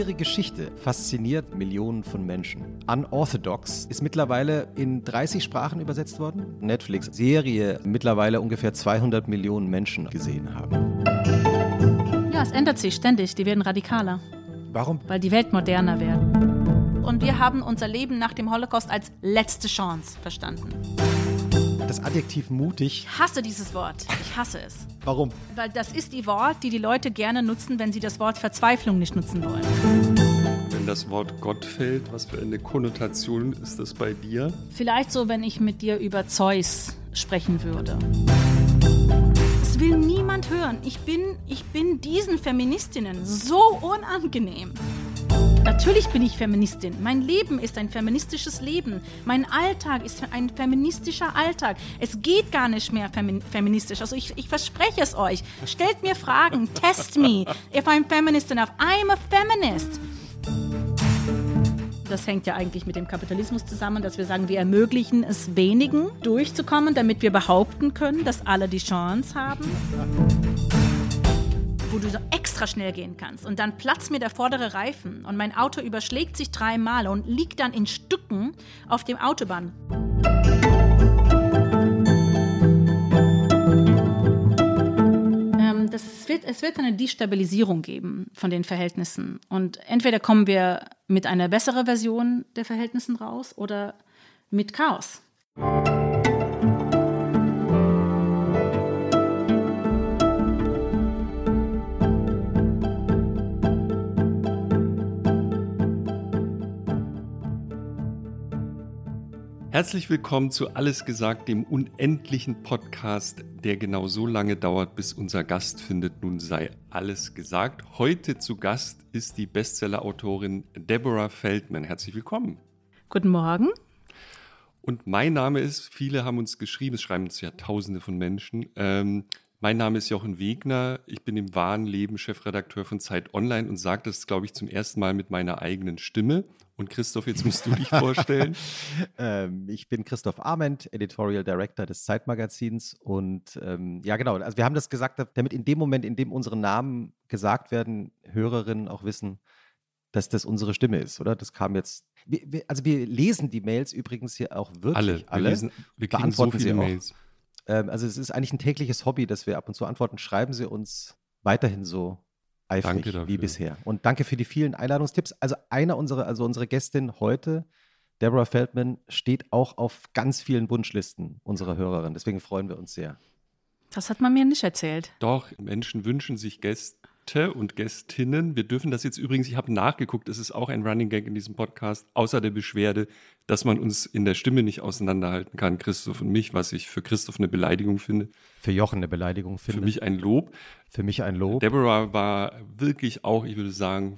ihre Geschichte fasziniert Millionen von Menschen. Unorthodox ist mittlerweile in 30 Sprachen übersetzt worden. Netflix-Serie mittlerweile ungefähr 200 Millionen Menschen gesehen haben. Ja, es ändert sich ständig. Die werden radikaler. Warum? Weil die Welt moderner wird. Und wir haben unser Leben nach dem Holocaust als letzte Chance verstanden. Das Adjektiv mutig. Ich hasse dieses Wort. Ich hasse es. Warum? Weil das ist die Wort, die die Leute gerne nutzen, wenn sie das Wort Verzweiflung nicht nutzen wollen. Wenn das Wort Gott fällt, was für eine Konnotation ist das bei dir? Vielleicht so, wenn ich mit dir über Zeus sprechen würde. Das will niemand hören. Ich bin, ich bin diesen Feministinnen so unangenehm. Natürlich bin ich Feministin. Mein Leben ist ein feministisches Leben. Mein Alltag ist ein feministischer Alltag. Es geht gar nicht mehr femi feministisch. Also ich, ich verspreche es euch. Stellt mir Fragen. Test me if I'm feminist enough. I'm a feminist. Das hängt ja eigentlich mit dem Kapitalismus zusammen, dass wir sagen, wir ermöglichen es wenigen durchzukommen, damit wir behaupten können, dass alle die Chance haben wo du so extra schnell gehen kannst. Und dann platzt mir der vordere Reifen und mein Auto überschlägt sich dreimal und liegt dann in Stücken auf dem Autobahn. Ähm, das wird, es wird eine Destabilisierung geben von den Verhältnissen. Und entweder kommen wir mit einer besseren Version der Verhältnissen raus oder mit Chaos. Herzlich willkommen zu Alles gesagt, dem unendlichen Podcast, der genau so lange dauert, bis unser Gast findet. Nun sei alles gesagt. Heute zu Gast ist die Bestseller-Autorin Deborah Feldman. Herzlich willkommen. Guten Morgen. Und mein Name ist, viele haben uns geschrieben, es schreiben uns ja tausende von Menschen. Ähm, mein Name ist Jochen Wegner. Ich bin im wahren Leben Chefredakteur von Zeit Online und sage das, glaube ich, zum ersten Mal mit meiner eigenen Stimme. Und Christoph, jetzt musst du dich vorstellen. ähm, ich bin Christoph Arment, Editorial Director des Zeitmagazins. Und ähm, ja, genau, also wir haben das gesagt, damit in dem Moment, in dem unsere Namen gesagt werden, Hörerinnen auch wissen, dass das unsere Stimme ist, oder? Das kam jetzt. Wir, wir, also wir lesen die Mails übrigens hier auch wirklich alle. Wir, alle. Lesen, wir kriegen so viele Mails. Ähm, also es ist eigentlich ein tägliches Hobby, dass wir ab und zu antworten. Schreiben Sie uns weiterhin so eifrig wie bisher. Und danke für die vielen Einladungstipps. Also einer unserer, also unsere Gästin heute, Deborah Feldman, steht auch auf ganz vielen Wunschlisten unserer Hörerin. Deswegen freuen wir uns sehr. Das hat man mir nicht erzählt. Doch, Menschen wünschen sich Gäste und Gästinnen. Wir dürfen das jetzt übrigens, ich habe nachgeguckt, es ist auch ein Running Gag in diesem Podcast, außer der Beschwerde, dass man uns in der Stimme nicht auseinanderhalten kann, Christoph und mich, was ich für Christoph eine Beleidigung finde. Für Jochen eine Beleidigung finde. Für mich ein Lob. Für mich ein Lob. Deborah war wirklich auch, ich würde sagen,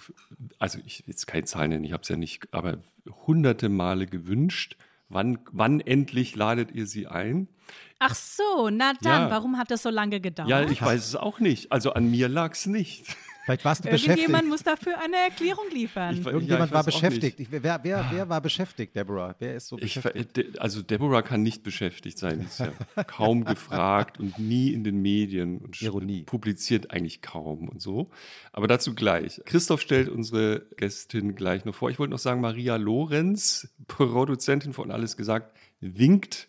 also ich will jetzt keine Zahlen nennen, ich habe es ja nicht, aber hunderte Male gewünscht. Wann, wann endlich ladet ihr sie ein? Ach so, na dann, ja. warum hat das so lange gedauert? Ja, ich weiß es auch nicht. Also an mir lag es nicht. Vielleicht warst du beschäftigt. Irgendjemand muss dafür eine Erklärung liefern. Ich, Irgendjemand ja, war beschäftigt. Ich, wer, wer, wer war beschäftigt, Deborah? Wer ist so beschäftigt? Ich, also Deborah kann nicht beschäftigt sein. Die ist ja kaum gefragt und nie in den Medien und Ironie. publiziert eigentlich kaum und so. Aber dazu gleich. Christoph stellt unsere Gästin gleich noch vor. Ich wollte noch sagen, Maria Lorenz, Produzentin von Alles gesagt, winkt.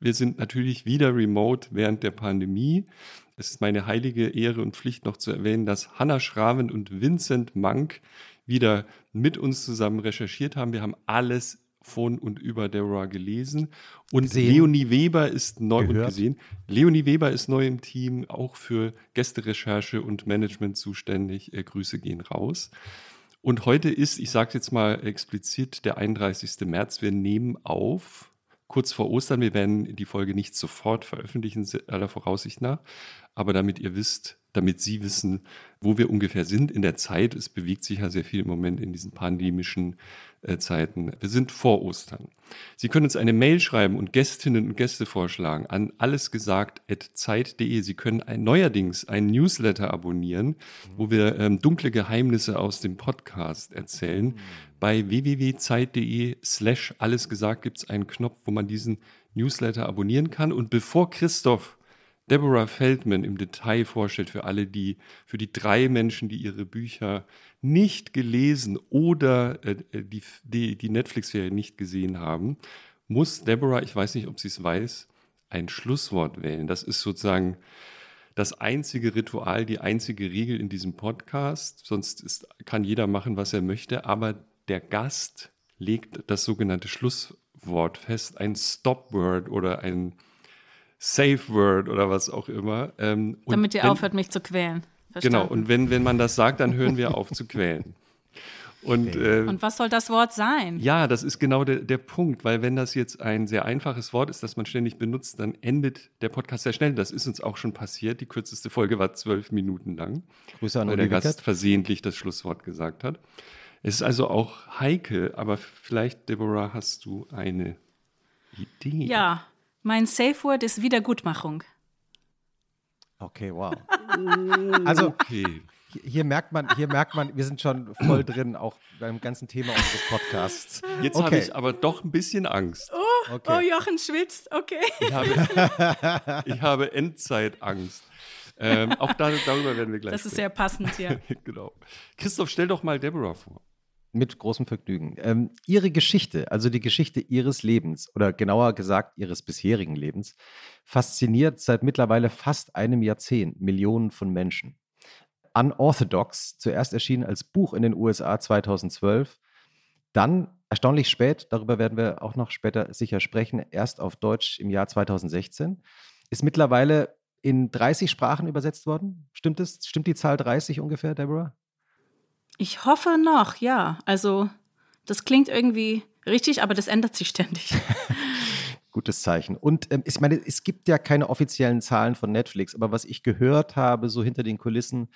Wir sind natürlich wieder remote während der Pandemie. Es ist meine heilige Ehre und Pflicht noch zu erwähnen, dass Hanna Schraven und Vincent Mank wieder mit uns zusammen recherchiert haben. Wir haben alles von und über Deborah gelesen. Und gesehen, Leonie Weber ist neu gehört. und gesehen. Leonie Weber ist neu im Team, auch für Gästerecherche und Management zuständig. Äh, Grüße gehen raus. Und heute ist, ich sage jetzt mal explizit, der 31. März. Wir nehmen auf kurz vor Ostern. Wir werden die Folge nicht sofort veröffentlichen, aller Voraussicht nach. Aber damit ihr wisst, damit Sie wissen, wo wir ungefähr sind in der Zeit, es bewegt sich ja sehr viel im Moment in diesen pandemischen äh, Zeiten. Wir sind vor Ostern. Sie können uns eine Mail schreiben und Gästinnen und Gäste vorschlagen an allesgesagt.zeit.de. Sie können ein, neuerdings einen Newsletter abonnieren, wo wir ähm, dunkle Geheimnisse aus dem Podcast erzählen. Bei www.zeit.de slash allesgesagt gibt es einen Knopf, wo man diesen Newsletter abonnieren kann. Und bevor Christoph Deborah Feldman im Detail vorstellt für alle, die, für die drei Menschen, die ihre Bücher nicht gelesen oder äh, die, die, die Netflix-Serie nicht gesehen haben, muss Deborah, ich weiß nicht, ob sie es weiß, ein Schlusswort wählen. Das ist sozusagen das einzige Ritual, die einzige Regel in diesem Podcast. Sonst ist, kann jeder machen, was er möchte, aber der Gast legt das sogenannte Schlusswort fest, ein Stopword oder ein Safe Word oder was auch immer. Ähm, Damit ihr wenn, aufhört, mich zu quälen. Verstanden. Genau, und wenn, wenn man das sagt, dann hören wir auf zu quälen. Und, äh, und, was soll das Wort sein? Ja, das ist genau der, der Punkt, weil wenn das jetzt ein sehr einfaches Wort ist, das man ständig benutzt, dann endet der Podcast sehr schnell. Das ist uns auch schon passiert. Die kürzeste Folge war zwölf Minuten lang, Grüße an weil der Gast versehentlich das Schlusswort gesagt hat. Es ist also auch heikel, aber vielleicht, Deborah, hast du eine Idee? Ja, mein Safe Word ist Wiedergutmachung. Okay, wow. also, okay. Hier merkt man, hier merkt man, wir sind schon voll drin, auch beim ganzen Thema unseres Podcasts. Jetzt okay. habe ich aber doch ein bisschen Angst. Oh, okay. oh Jochen schwitzt, okay. Ich habe, ich habe Endzeitangst. Ähm, auch da, darüber werden wir gleich Das ist sehr passend, ja. genau. Christoph, stell doch mal Deborah vor. Mit großem Vergnügen. Ähm, ihre Geschichte, also die Geschichte ihres Lebens oder genauer gesagt ihres bisherigen Lebens, fasziniert seit mittlerweile fast einem Jahrzehnt Millionen von Menschen. Unorthodox, zuerst erschienen als Buch in den USA 2012, dann erstaunlich spät, darüber werden wir auch noch später sicher sprechen, erst auf Deutsch im Jahr 2016, ist mittlerweile in 30 Sprachen übersetzt worden. Stimmt es? Stimmt die Zahl 30 ungefähr, Deborah? Ich hoffe noch, ja. Also, das klingt irgendwie richtig, aber das ändert sich ständig. Gutes Zeichen. Und ähm, ich meine, es gibt ja keine offiziellen Zahlen von Netflix, aber was ich gehört habe, so hinter den Kulissen,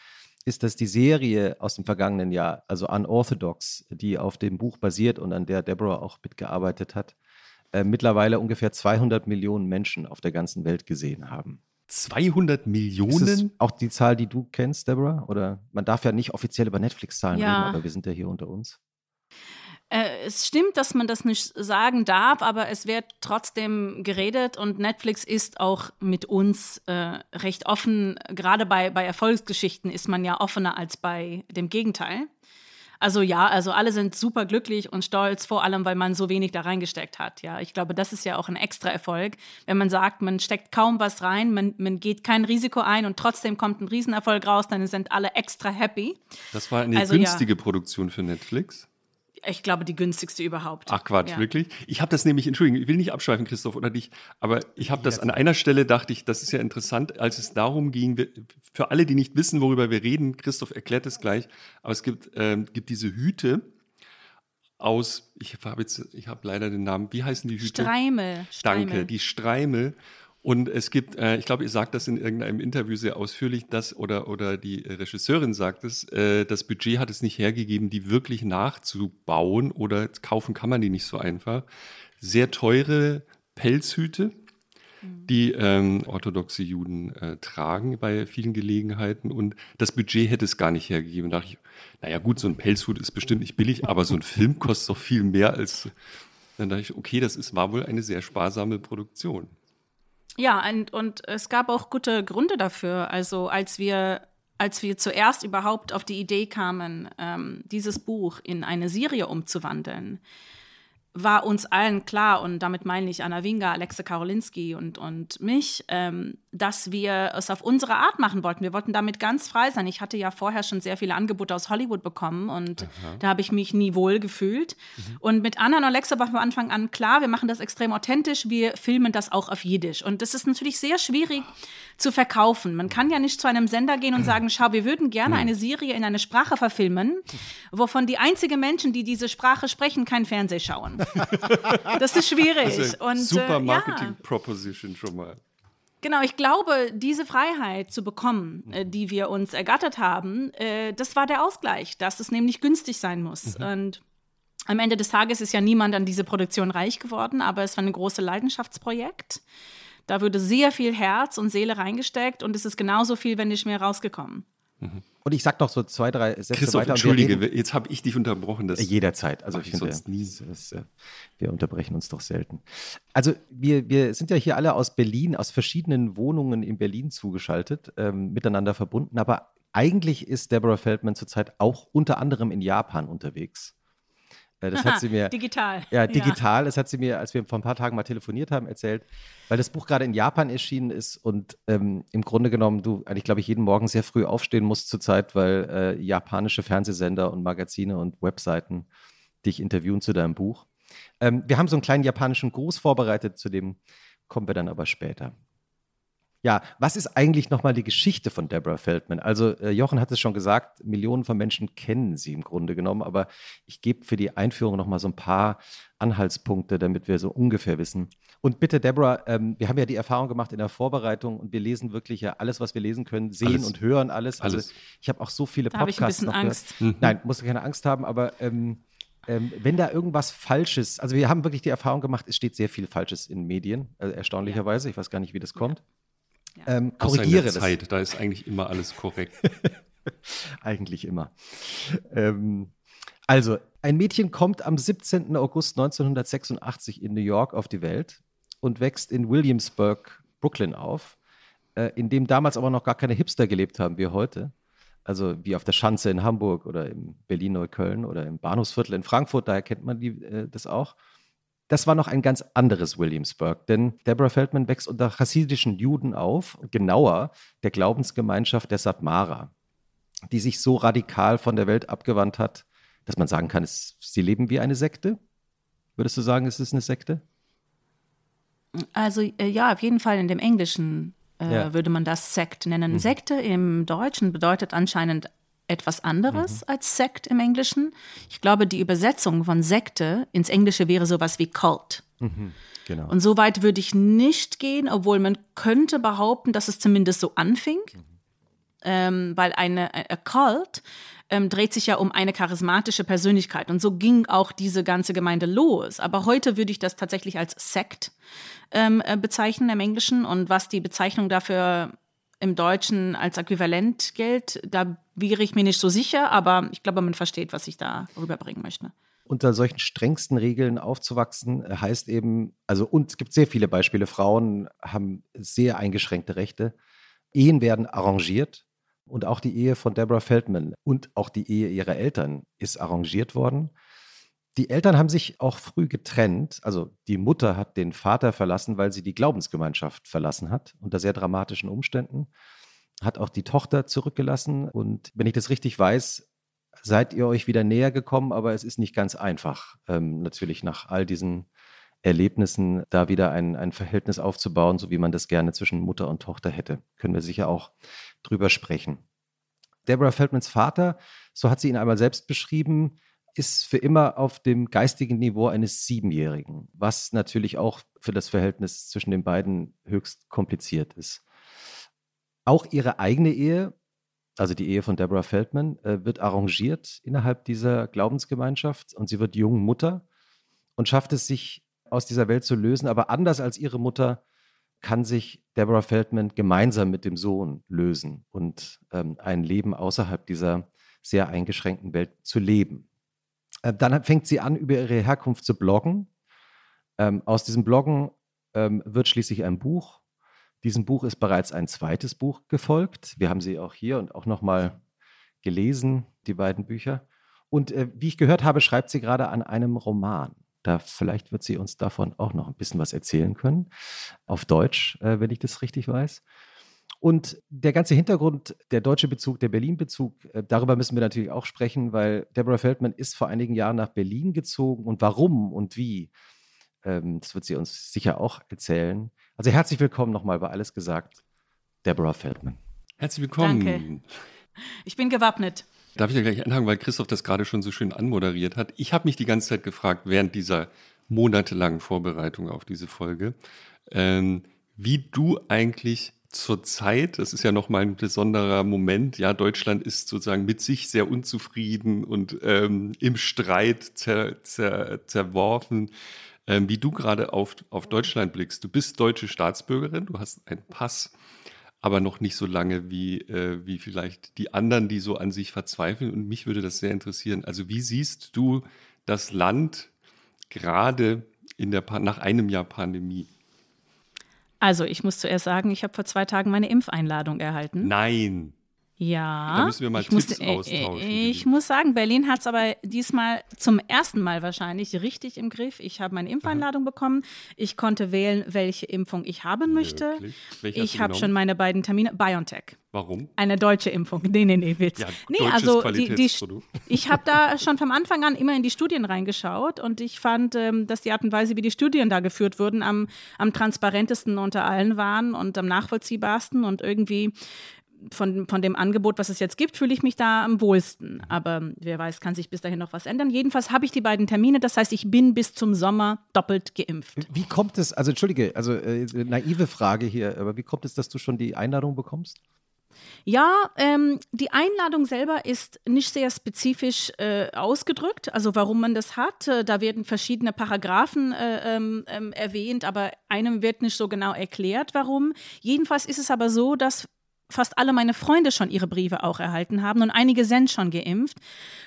ist, dass die Serie aus dem vergangenen Jahr, also Unorthodox, die auf dem Buch basiert und an der Deborah auch mitgearbeitet hat, äh, mittlerweile ungefähr 200 Millionen Menschen auf der ganzen Welt gesehen haben. 200 Millionen? Ist auch die Zahl, die du kennst, Deborah? Oder man darf ja nicht offiziell über Netflix-Zahlen ja. reden, aber wir sind ja hier unter uns. Äh, es stimmt, dass man das nicht sagen darf, aber es wird trotzdem geredet und Netflix ist auch mit uns äh, recht offen. Gerade bei, bei Erfolgsgeschichten ist man ja offener als bei dem Gegenteil. Also ja, also alle sind super glücklich und stolz, vor allem, weil man so wenig da reingesteckt hat. Ja, ich glaube, das ist ja auch ein extra Erfolg, wenn man sagt, man steckt kaum was rein, man, man geht kein Risiko ein und trotzdem kommt ein Riesenerfolg raus, dann sind alle extra happy. Das war eine also, günstige ja. Produktion für Netflix ich glaube, die günstigste überhaupt. Ach Quatsch, ja. wirklich? Ich habe das nämlich, Entschuldigung, ich will nicht abschweifen, Christoph, oder dich, aber ich habe das an einer Stelle, dachte ich, das ist ja interessant, als es darum ging, für alle, die nicht wissen, worüber wir reden, Christoph erklärt es gleich, aber es gibt, ähm, gibt diese Hüte aus, ich habe jetzt, ich habe leider den Namen, wie heißen die Hüte? Streimel. Danke, die Streimel. Und es gibt, äh, ich glaube, ihr sagt das in irgendeinem Interview sehr ausführlich, dass, oder, oder die Regisseurin sagt es, äh, das Budget hat es nicht hergegeben, die wirklich nachzubauen oder kaufen kann man die nicht so einfach. Sehr teure Pelzhüte, mhm. die ähm, orthodoxe Juden äh, tragen bei vielen Gelegenheiten und das Budget hätte es gar nicht hergegeben. Da dachte ich, naja gut, so ein Pelzhut ist bestimmt nicht billig, aber so ein Film kostet doch viel mehr als. Dann dachte ich, okay, das ist, war wohl eine sehr sparsame Produktion. Ja, und, und es gab auch gute Gründe dafür. Also als wir, als wir zuerst überhaupt auf die Idee kamen, ähm, dieses Buch in eine Serie umzuwandeln, war uns allen klar, und damit meine ich Anna Winga, Alexa Karolinski und, und mich, ähm, dass wir es auf unsere Art machen wollten. Wir wollten damit ganz frei sein. Ich hatte ja vorher schon sehr viele Angebote aus Hollywood bekommen und Aha. da habe ich mich nie wohl gefühlt. Mhm. Und mit Anna und Alexa war von Anfang an klar, wir machen das extrem authentisch, wir filmen das auch auf Jiddisch. Und das ist natürlich sehr schwierig zu verkaufen. Man kann ja nicht zu einem Sender gehen und sagen, schau, wir würden gerne mhm. eine Serie in eine Sprache verfilmen, wovon die einzigen Menschen, die diese Sprache sprechen, kein Fernseh schauen. das ist schwierig. Das ist und, super Marketing-Proposition ja. schon mal. Genau, ich glaube, diese Freiheit zu bekommen, äh, die wir uns ergattert haben, äh, das war der Ausgleich, dass es nämlich günstig sein muss. Mhm. Und am Ende des Tages ist ja niemand an diese Produktion reich geworden, aber es war ein großes Leidenschaftsprojekt. Da wurde sehr viel Herz und Seele reingesteckt und es ist genauso viel, wenn nicht mehr rausgekommen. Mhm. Und ich sage noch so zwei, drei Sätze Christoph, weiter. Entschuldige, reden, jetzt habe ich dich unterbrochen. Das jederzeit. Also ich, ich finde, sonst nie. Das, äh, wir unterbrechen uns doch selten. Also wir, wir sind ja hier alle aus Berlin, aus verschiedenen Wohnungen in Berlin zugeschaltet, ähm, miteinander verbunden. Aber eigentlich ist Deborah Feldman zurzeit auch unter anderem in Japan unterwegs. Äh, das hat sie mir. Digital. Ja, digital. Ja. Das hat sie mir, als wir vor ein paar Tagen mal telefoniert haben, erzählt, weil das Buch gerade in Japan erschienen ist und ähm, im Grunde genommen du eigentlich, glaube ich, jeden Morgen sehr früh aufstehen musst zurzeit, weil äh, japanische Fernsehsender und Magazine und Webseiten dich interviewen zu deinem Buch. Ähm, wir haben so einen kleinen japanischen Gruß vorbereitet, zu dem kommen wir dann aber später. Ja, was ist eigentlich nochmal die Geschichte von Deborah Feldman? Also äh, Jochen hat es schon gesagt, Millionen von Menschen kennen sie im Grunde genommen, aber ich gebe für die Einführung nochmal so ein paar Anhaltspunkte, damit wir so ungefähr wissen. Und bitte, Deborah, ähm, wir haben ja die Erfahrung gemacht in der Vorbereitung und wir lesen wirklich ja alles, was wir lesen können, sehen alles. und hören alles. Also alles. ich habe auch so viele da Podcasts ich ein bisschen Angst. Mhm. Nein, musst du keine Angst haben, aber ähm, ähm, wenn da irgendwas Falsches, also wir haben wirklich die Erfahrung gemacht, es steht sehr viel Falsches in Medien, also erstaunlicherweise. Ich weiß gar nicht, wie das kommt. Ja. Ähm, korrigiere das. Zeit, da ist eigentlich immer alles korrekt. eigentlich immer. Ähm, also, ein Mädchen kommt am 17. August 1986 in New York auf die Welt und wächst in Williamsburg, Brooklyn auf, äh, in dem damals aber noch gar keine Hipster gelebt haben wie heute. Also wie auf der Schanze in Hamburg oder in Berlin-Neukölln oder im Bahnhofsviertel in Frankfurt, daher kennt man die, äh, das auch. Das war noch ein ganz anderes Williamsburg, denn Deborah Feldman wächst unter chassidischen Juden auf, genauer der Glaubensgemeinschaft der Satmara, die sich so radikal von der Welt abgewandt hat, dass man sagen kann, es, sie leben wie eine Sekte. Würdest du sagen, es ist eine Sekte? Also äh, ja, auf jeden Fall in dem Englischen äh, ja. würde man das Sekt nennen. Mhm. Sekte im Deutschen bedeutet anscheinend etwas anderes mhm. als Sekt im Englischen. Ich glaube, die Übersetzung von Sekte ins Englische wäre sowas wie Cult. Mhm. Genau. Und so weit würde ich nicht gehen, obwohl man könnte behaupten, dass es zumindest so anfing, mhm. ähm, weil eine a Cult ähm, dreht sich ja um eine charismatische Persönlichkeit und so ging auch diese ganze Gemeinde los. Aber heute würde ich das tatsächlich als Sekt ähm, äh, bezeichnen im Englischen und was die Bezeichnung dafür im Deutschen als Äquivalent gilt, da wäre ich mir nicht so sicher, aber ich glaube, man versteht, was ich da rüberbringen möchte. Unter solchen strengsten Regeln aufzuwachsen äh, heißt eben, also und es gibt sehr viele Beispiele, Frauen haben sehr eingeschränkte Rechte. Ehen werden arrangiert und auch die Ehe von Deborah Feldman und auch die Ehe ihrer Eltern ist arrangiert worden. Die Eltern haben sich auch früh getrennt. Also die Mutter hat den Vater verlassen, weil sie die Glaubensgemeinschaft verlassen hat, unter sehr dramatischen Umständen. Hat auch die Tochter zurückgelassen. Und wenn ich das richtig weiß, seid ihr euch wieder näher gekommen, aber es ist nicht ganz einfach, ähm, natürlich nach all diesen Erlebnissen da wieder ein, ein Verhältnis aufzubauen, so wie man das gerne zwischen Mutter und Tochter hätte. Können wir sicher auch drüber sprechen. Deborah Feldmans Vater, so hat sie ihn einmal selbst beschrieben, ist für immer auf dem geistigen Niveau eines Siebenjährigen, was natürlich auch für das Verhältnis zwischen den beiden höchst kompliziert ist. Auch ihre eigene Ehe, also die Ehe von Deborah Feldman, äh, wird arrangiert innerhalb dieser Glaubensgemeinschaft und sie wird jung Mutter und schafft es sich aus dieser Welt zu lösen. Aber anders als ihre Mutter kann sich Deborah Feldman gemeinsam mit dem Sohn lösen und ähm, ein Leben außerhalb dieser sehr eingeschränkten Welt zu leben. Äh, dann fängt sie an, über ihre Herkunft zu bloggen. Ähm, aus diesem Bloggen ähm, wird schließlich ein Buch. Diesem Buch ist bereits ein zweites Buch gefolgt. Wir haben sie auch hier und auch nochmal gelesen, die beiden Bücher. Und äh, wie ich gehört habe, schreibt sie gerade an einem Roman. Da vielleicht wird sie uns davon auch noch ein bisschen was erzählen können. Auf Deutsch, äh, wenn ich das richtig weiß. Und der ganze Hintergrund, der deutsche Bezug, der Berlin-Bezug, äh, darüber müssen wir natürlich auch sprechen, weil Deborah Feldman ist vor einigen Jahren nach Berlin gezogen und warum und wie, ähm, das wird sie uns sicher auch erzählen. Also herzlich willkommen nochmal bei Alles gesagt, Deborah Feldman. Herzlich willkommen. Danke. Ich bin gewappnet. Darf ich ja gleich anfangen, weil Christoph das gerade schon so schön anmoderiert hat. Ich habe mich die ganze Zeit gefragt, während dieser monatelangen Vorbereitung auf diese Folge, ähm, wie du eigentlich zur Zeit, das ist ja nochmal ein besonderer Moment, ja, Deutschland ist sozusagen mit sich sehr unzufrieden und ähm, im Streit zer, zer, zerworfen. Ähm, wie du gerade auf, auf Deutschland blickst. Du bist deutsche Staatsbürgerin, du hast einen Pass, aber noch nicht so lange wie, äh, wie vielleicht die anderen, die so an sich verzweifeln. Und mich würde das sehr interessieren. Also wie siehst du das Land gerade in der nach einem Jahr Pandemie? Also ich muss zuerst sagen, ich habe vor zwei Tagen meine Impfeinladung erhalten. Nein. Ja. Da müssen wir mal ich Tipps musste, äh, austauschen. Ich muss sagen, Berlin hat es aber diesmal zum ersten Mal wahrscheinlich richtig im Griff. Ich habe meine Impfeinladung bekommen. Ich konnte wählen, welche Impfung ich haben möchte. Ich habe schon meine beiden Termine. BioNTech. Warum? Eine deutsche Impfung. Nee, nee, nee, Witz. Ja, nee, also die, die, ich habe da schon vom Anfang an immer in die Studien reingeschaut und ich fand, ähm, dass die Art und Weise, wie die Studien da geführt wurden, am, am transparentesten unter allen waren und am nachvollziehbarsten und irgendwie von, von dem Angebot, was es jetzt gibt, fühle ich mich da am wohlsten. Aber wer weiß, kann sich bis dahin noch was ändern. Jedenfalls habe ich die beiden Termine. Das heißt, ich bin bis zum Sommer doppelt geimpft. Wie kommt es, also entschuldige, also äh, naive Frage hier, aber wie kommt es, dass du schon die Einladung bekommst? Ja, ähm, die Einladung selber ist nicht sehr spezifisch äh, ausgedrückt, also warum man das hat. Äh, da werden verschiedene Paragraphen äh, ähm, ähm, erwähnt, aber einem wird nicht so genau erklärt, warum. Jedenfalls ist es aber so, dass fast alle meine Freunde schon ihre Briefe auch erhalten haben und einige sind schon geimpft.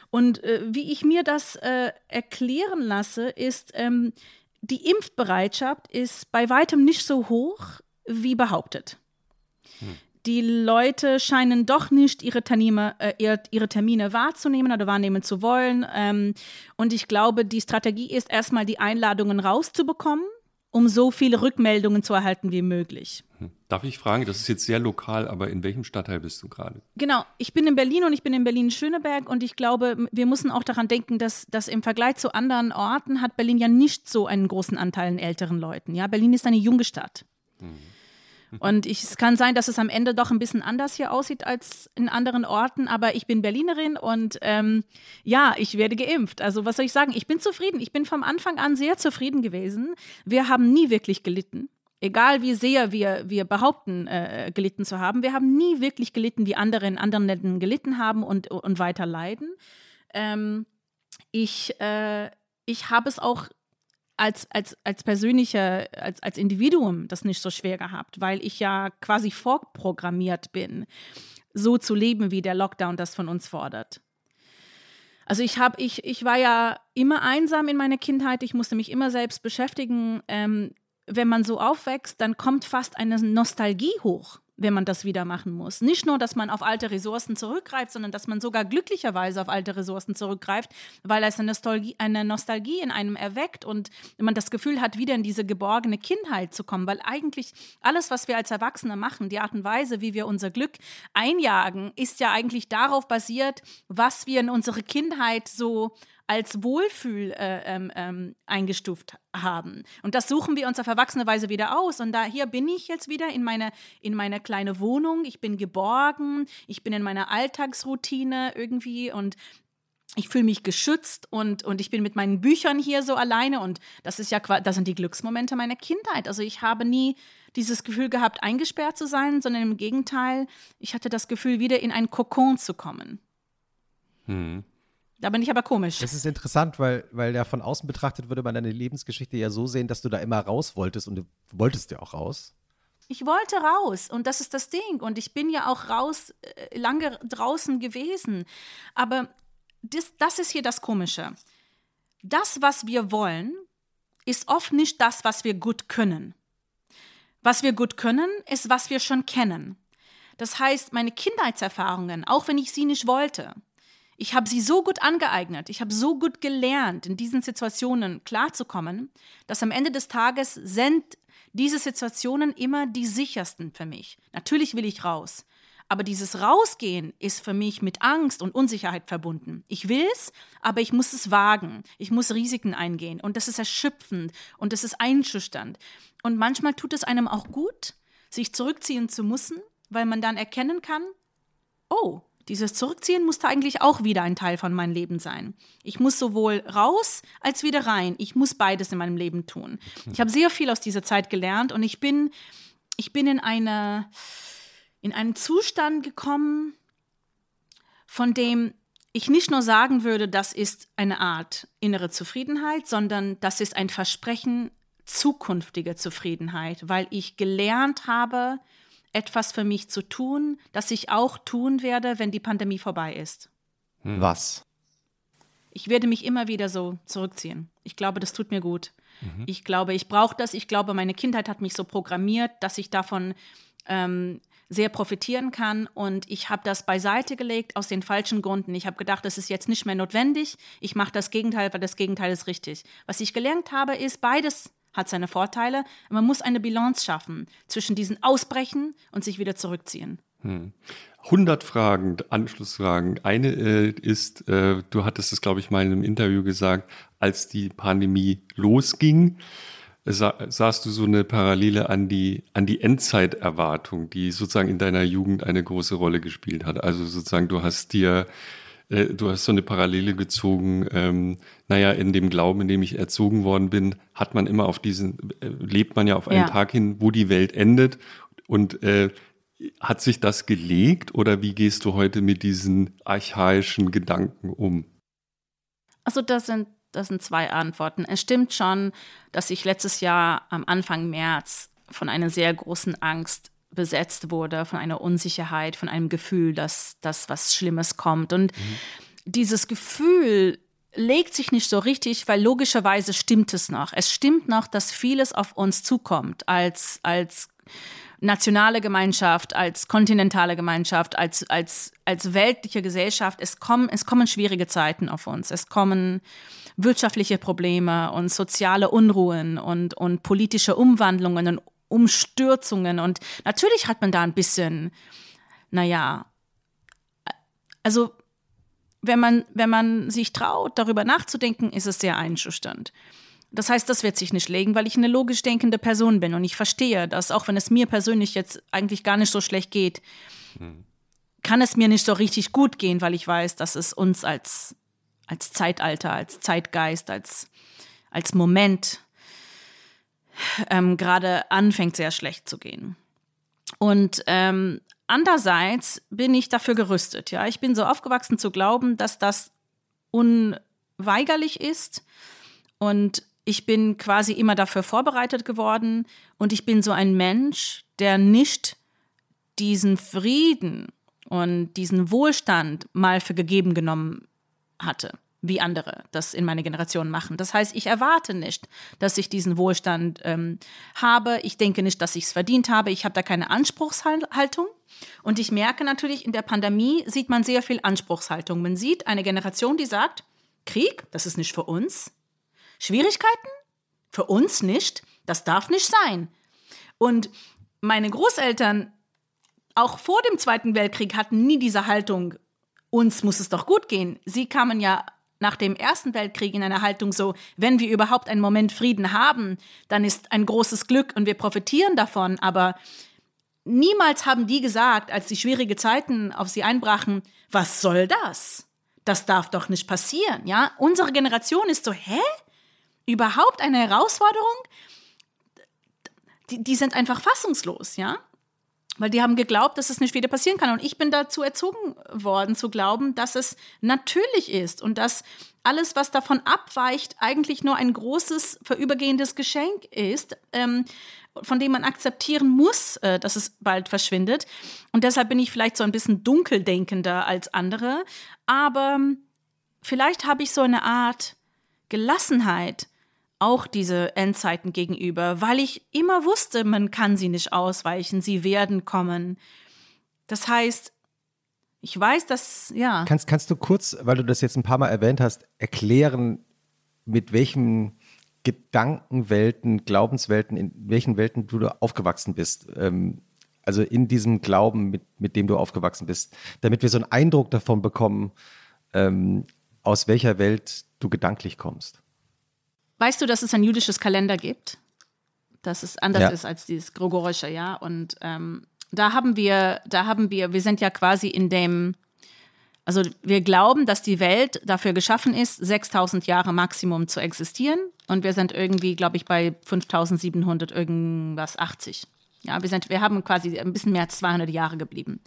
Und äh, wie ich mir das äh, erklären lasse, ist, ähm, die Impfbereitschaft ist bei weitem nicht so hoch wie behauptet. Die Leute scheinen doch nicht ihre Termine, äh, ihr- ihre Termine wahrzunehmen oder wahrnehmen zu wollen. Ähm, und ich glaube, die Strategie ist erstmal die Einladungen rauszubekommen, um so viele Rückmeldungen zu erhalten wie möglich. Darf ich fragen, das ist jetzt sehr lokal, aber in welchem Stadtteil bist du gerade? Genau, ich bin in Berlin und ich bin in Berlin-Schöneberg und ich glaube, wir müssen auch daran denken, dass, dass im Vergleich zu anderen Orten hat Berlin ja nicht so einen großen Anteil an älteren Leuten. Ja, Berlin ist eine junge Stadt. Und ich, es kann sein, dass es am Ende doch ein bisschen anders hier aussieht als in anderen Orten, aber ich bin Berlinerin und ähm, ja, ich werde geimpft. Also was soll ich sagen? Ich bin zufrieden. Ich bin vom Anfang an sehr zufrieden gewesen. Wir haben nie wirklich gelitten. Egal wie sehr wir, wir behaupten, äh, gelitten zu haben, wir haben nie wirklich gelitten, wie andere in anderen Ländern gelitten haben und, und weiter leiden. Ähm, ich, äh, ich habe es auch als, als, als persönlicher, als, als Individuum das nicht so schwer gehabt, weil ich ja quasi vorprogrammiert bin, so zu leben, wie der Lockdown das von uns fordert. Also ich habe, ich, ich war ja immer einsam in meiner Kindheit, ich musste mich immer selbst beschäftigen. Ähm, wenn man so aufwächst, dann kommt fast eine Nostalgie hoch, wenn man das wieder machen muss. Nicht nur, dass man auf alte Ressourcen zurückgreift, sondern dass man sogar glücklicherweise auf alte Ressourcen zurückgreift, weil es eine Nostalgie, eine Nostalgie in einem erweckt und man das Gefühl hat, wieder in diese geborgene Kindheit zu kommen. Weil eigentlich alles, was wir als Erwachsene machen, die Art und Weise, wie wir unser Glück einjagen, ist ja eigentlich darauf basiert, was wir in unsere Kindheit so als Wohlfühl äh, ähm, ähm, eingestuft haben. Und das suchen wir uns auf erwachsene Weise wieder aus. Und da hier bin ich jetzt wieder in meiner in meine kleine Wohnung. Ich bin geborgen. Ich bin in meiner Alltagsroutine irgendwie und ich fühle mich geschützt und, und ich bin mit meinen Büchern hier so alleine und das ist ja das sind die Glücksmomente meiner Kindheit. Also ich habe nie dieses Gefühl gehabt, eingesperrt zu sein, sondern im Gegenteil, ich hatte das Gefühl, wieder in einen Kokon zu kommen. Hm. Da bin ich aber komisch. Das ist interessant, weil, weil ja von außen betrachtet würde man deine Lebensgeschichte ja so sehen, dass du da immer raus wolltest und du wolltest ja auch raus. Ich wollte raus und das ist das Ding. Und ich bin ja auch raus, äh, lange draußen gewesen. Aber das, das ist hier das Komische. Das, was wir wollen, ist oft nicht das, was wir gut können. Was wir gut können, ist, was wir schon kennen. Das heißt, meine Kindheitserfahrungen, auch wenn ich sie nicht wollte, ich habe sie so gut angeeignet, ich habe so gut gelernt, in diesen Situationen klarzukommen, dass am Ende des Tages sind diese Situationen immer die sichersten für mich. Natürlich will ich raus, aber dieses Rausgehen ist für mich mit Angst und Unsicherheit verbunden. Ich will es, aber ich muss es wagen. Ich muss Risiken eingehen und das ist erschöpfend und das ist einschüchternd. Und manchmal tut es einem auch gut, sich zurückziehen zu müssen, weil man dann erkennen kann, oh, dieses Zurückziehen musste eigentlich auch wieder ein Teil von meinem Leben sein. Ich muss sowohl raus als wieder rein. Ich muss beides in meinem Leben tun. Ich habe sehr viel aus dieser Zeit gelernt und ich bin, ich bin in, eine, in einen Zustand gekommen, von dem ich nicht nur sagen würde, das ist eine Art innere Zufriedenheit, sondern das ist ein Versprechen zukünftiger Zufriedenheit, weil ich gelernt habe, etwas für mich zu tun, das ich auch tun werde, wenn die Pandemie vorbei ist. Hm. Was? Ich werde mich immer wieder so zurückziehen. Ich glaube, das tut mir gut. Mhm. Ich glaube, ich brauche das. Ich glaube, meine Kindheit hat mich so programmiert, dass ich davon ähm, sehr profitieren kann. Und ich habe das beiseite gelegt aus den falschen Gründen. Ich habe gedacht, das ist jetzt nicht mehr notwendig. Ich mache das Gegenteil, weil das Gegenteil ist richtig. Was ich gelernt habe, ist, beides hat seine Vorteile. Man muss eine Balance schaffen zwischen diesen Ausbrechen und sich wieder zurückziehen. Hm. 100 Fragen, Anschlussfragen. Eine äh, ist, äh, du hattest es, glaube ich, mal in einem Interview gesagt, als die Pandemie losging, sah, sahst du so eine Parallele an die, an die Endzeiterwartung, die sozusagen in deiner Jugend eine große Rolle gespielt hat. Also sozusagen, du hast dir äh, du hast so eine Parallele gezogen. Ähm, naja, in dem Glauben, in dem ich erzogen worden bin, hat man immer auf diesen, äh, lebt man ja auf einen ja. Tag hin, wo die Welt endet. Und äh, hat sich das gelegt oder wie gehst du heute mit diesen archaischen Gedanken um? Also das sind, das sind zwei Antworten. Es stimmt schon, dass ich letztes Jahr am Anfang März von einer sehr großen Angst besetzt wurde, von einer Unsicherheit, von einem Gefühl, dass, dass was Schlimmes kommt. Und mhm. dieses Gefühl legt sich nicht so richtig, weil logischerweise stimmt es noch. Es stimmt noch, dass vieles auf uns zukommt als, als nationale Gemeinschaft, als kontinentale Gemeinschaft, als, als, als weltliche Gesellschaft. Es kommen, es kommen schwierige Zeiten auf uns. Es kommen wirtschaftliche Probleme und soziale Unruhen und, und politische Umwandlungen und Umstürzungen. Und natürlich hat man da ein bisschen, naja, also wenn man, wenn man sich traut, darüber nachzudenken, ist es sehr einschüchternd. Das heißt, das wird sich nicht legen, weil ich eine logisch denkende Person bin und ich verstehe, dass auch wenn es mir persönlich jetzt eigentlich gar nicht so schlecht geht, hm. kann es mir nicht so richtig gut gehen, weil ich weiß, dass es uns als, als Zeitalter, als Zeitgeist, als, als Moment ähm, gerade anfängt sehr schlecht zu gehen. Und ähm, andererseits bin ich dafür gerüstet. Ja, ich bin so aufgewachsen zu glauben, dass das unweigerlich ist und ich bin quasi immer dafür vorbereitet geworden und ich bin so ein Mensch, der nicht diesen Frieden und diesen Wohlstand mal für gegeben genommen hatte wie andere das in meiner Generation machen. Das heißt, ich erwarte nicht, dass ich diesen Wohlstand ähm, habe. Ich denke nicht, dass ich es verdient habe. Ich habe da keine Anspruchshaltung. Und ich merke natürlich, in der Pandemie sieht man sehr viel Anspruchshaltung. Man sieht eine Generation, die sagt, Krieg, das ist nicht für uns. Schwierigkeiten? Für uns nicht. Das darf nicht sein. Und meine Großeltern, auch vor dem Zweiten Weltkrieg, hatten nie diese Haltung, uns muss es doch gut gehen. Sie kamen ja nach dem Ersten Weltkrieg in einer Haltung so, wenn wir überhaupt einen Moment Frieden haben, dann ist ein großes Glück und wir profitieren davon. Aber niemals haben die gesagt, als die schwierige Zeiten auf sie einbrachen, was soll das? Das darf doch nicht passieren, ja? Unsere Generation ist so, hä? Überhaupt eine Herausforderung? Die, die sind einfach fassungslos, ja? Weil die haben geglaubt, dass es nicht wieder passieren kann. Und ich bin dazu erzogen worden, zu glauben, dass es natürlich ist und dass alles, was davon abweicht, eigentlich nur ein großes, vorübergehendes Geschenk ist, ähm, von dem man akzeptieren muss, äh, dass es bald verschwindet. Und deshalb bin ich vielleicht so ein bisschen dunkeldenkender als andere. Aber vielleicht habe ich so eine Art Gelassenheit, auch diese Endzeiten gegenüber, weil ich immer wusste, man kann sie nicht ausweichen, sie werden kommen. Das heißt, ich weiß, dass, ja. Kannst, kannst du kurz, weil du das jetzt ein paar Mal erwähnt hast, erklären, mit welchen Gedankenwelten, Glaubenswelten, in welchen Welten du da aufgewachsen bist? Ähm, also in diesem Glauben, mit, mit dem du aufgewachsen bist, damit wir so einen Eindruck davon bekommen, ähm, aus welcher Welt du gedanklich kommst. Weißt du, dass es ein jüdisches Kalender gibt? Dass es anders ja. ist als dieses Gregorische, ja? Und ähm, da haben wir, da haben wir, wir sind ja quasi in dem, also wir glauben, dass die Welt dafür geschaffen ist, 6000 Jahre Maximum zu existieren. Und wir sind irgendwie, glaube ich, bei 5700 irgendwas 80. Ja, wir, sind, wir haben quasi ein bisschen mehr als 200 Jahre geblieben.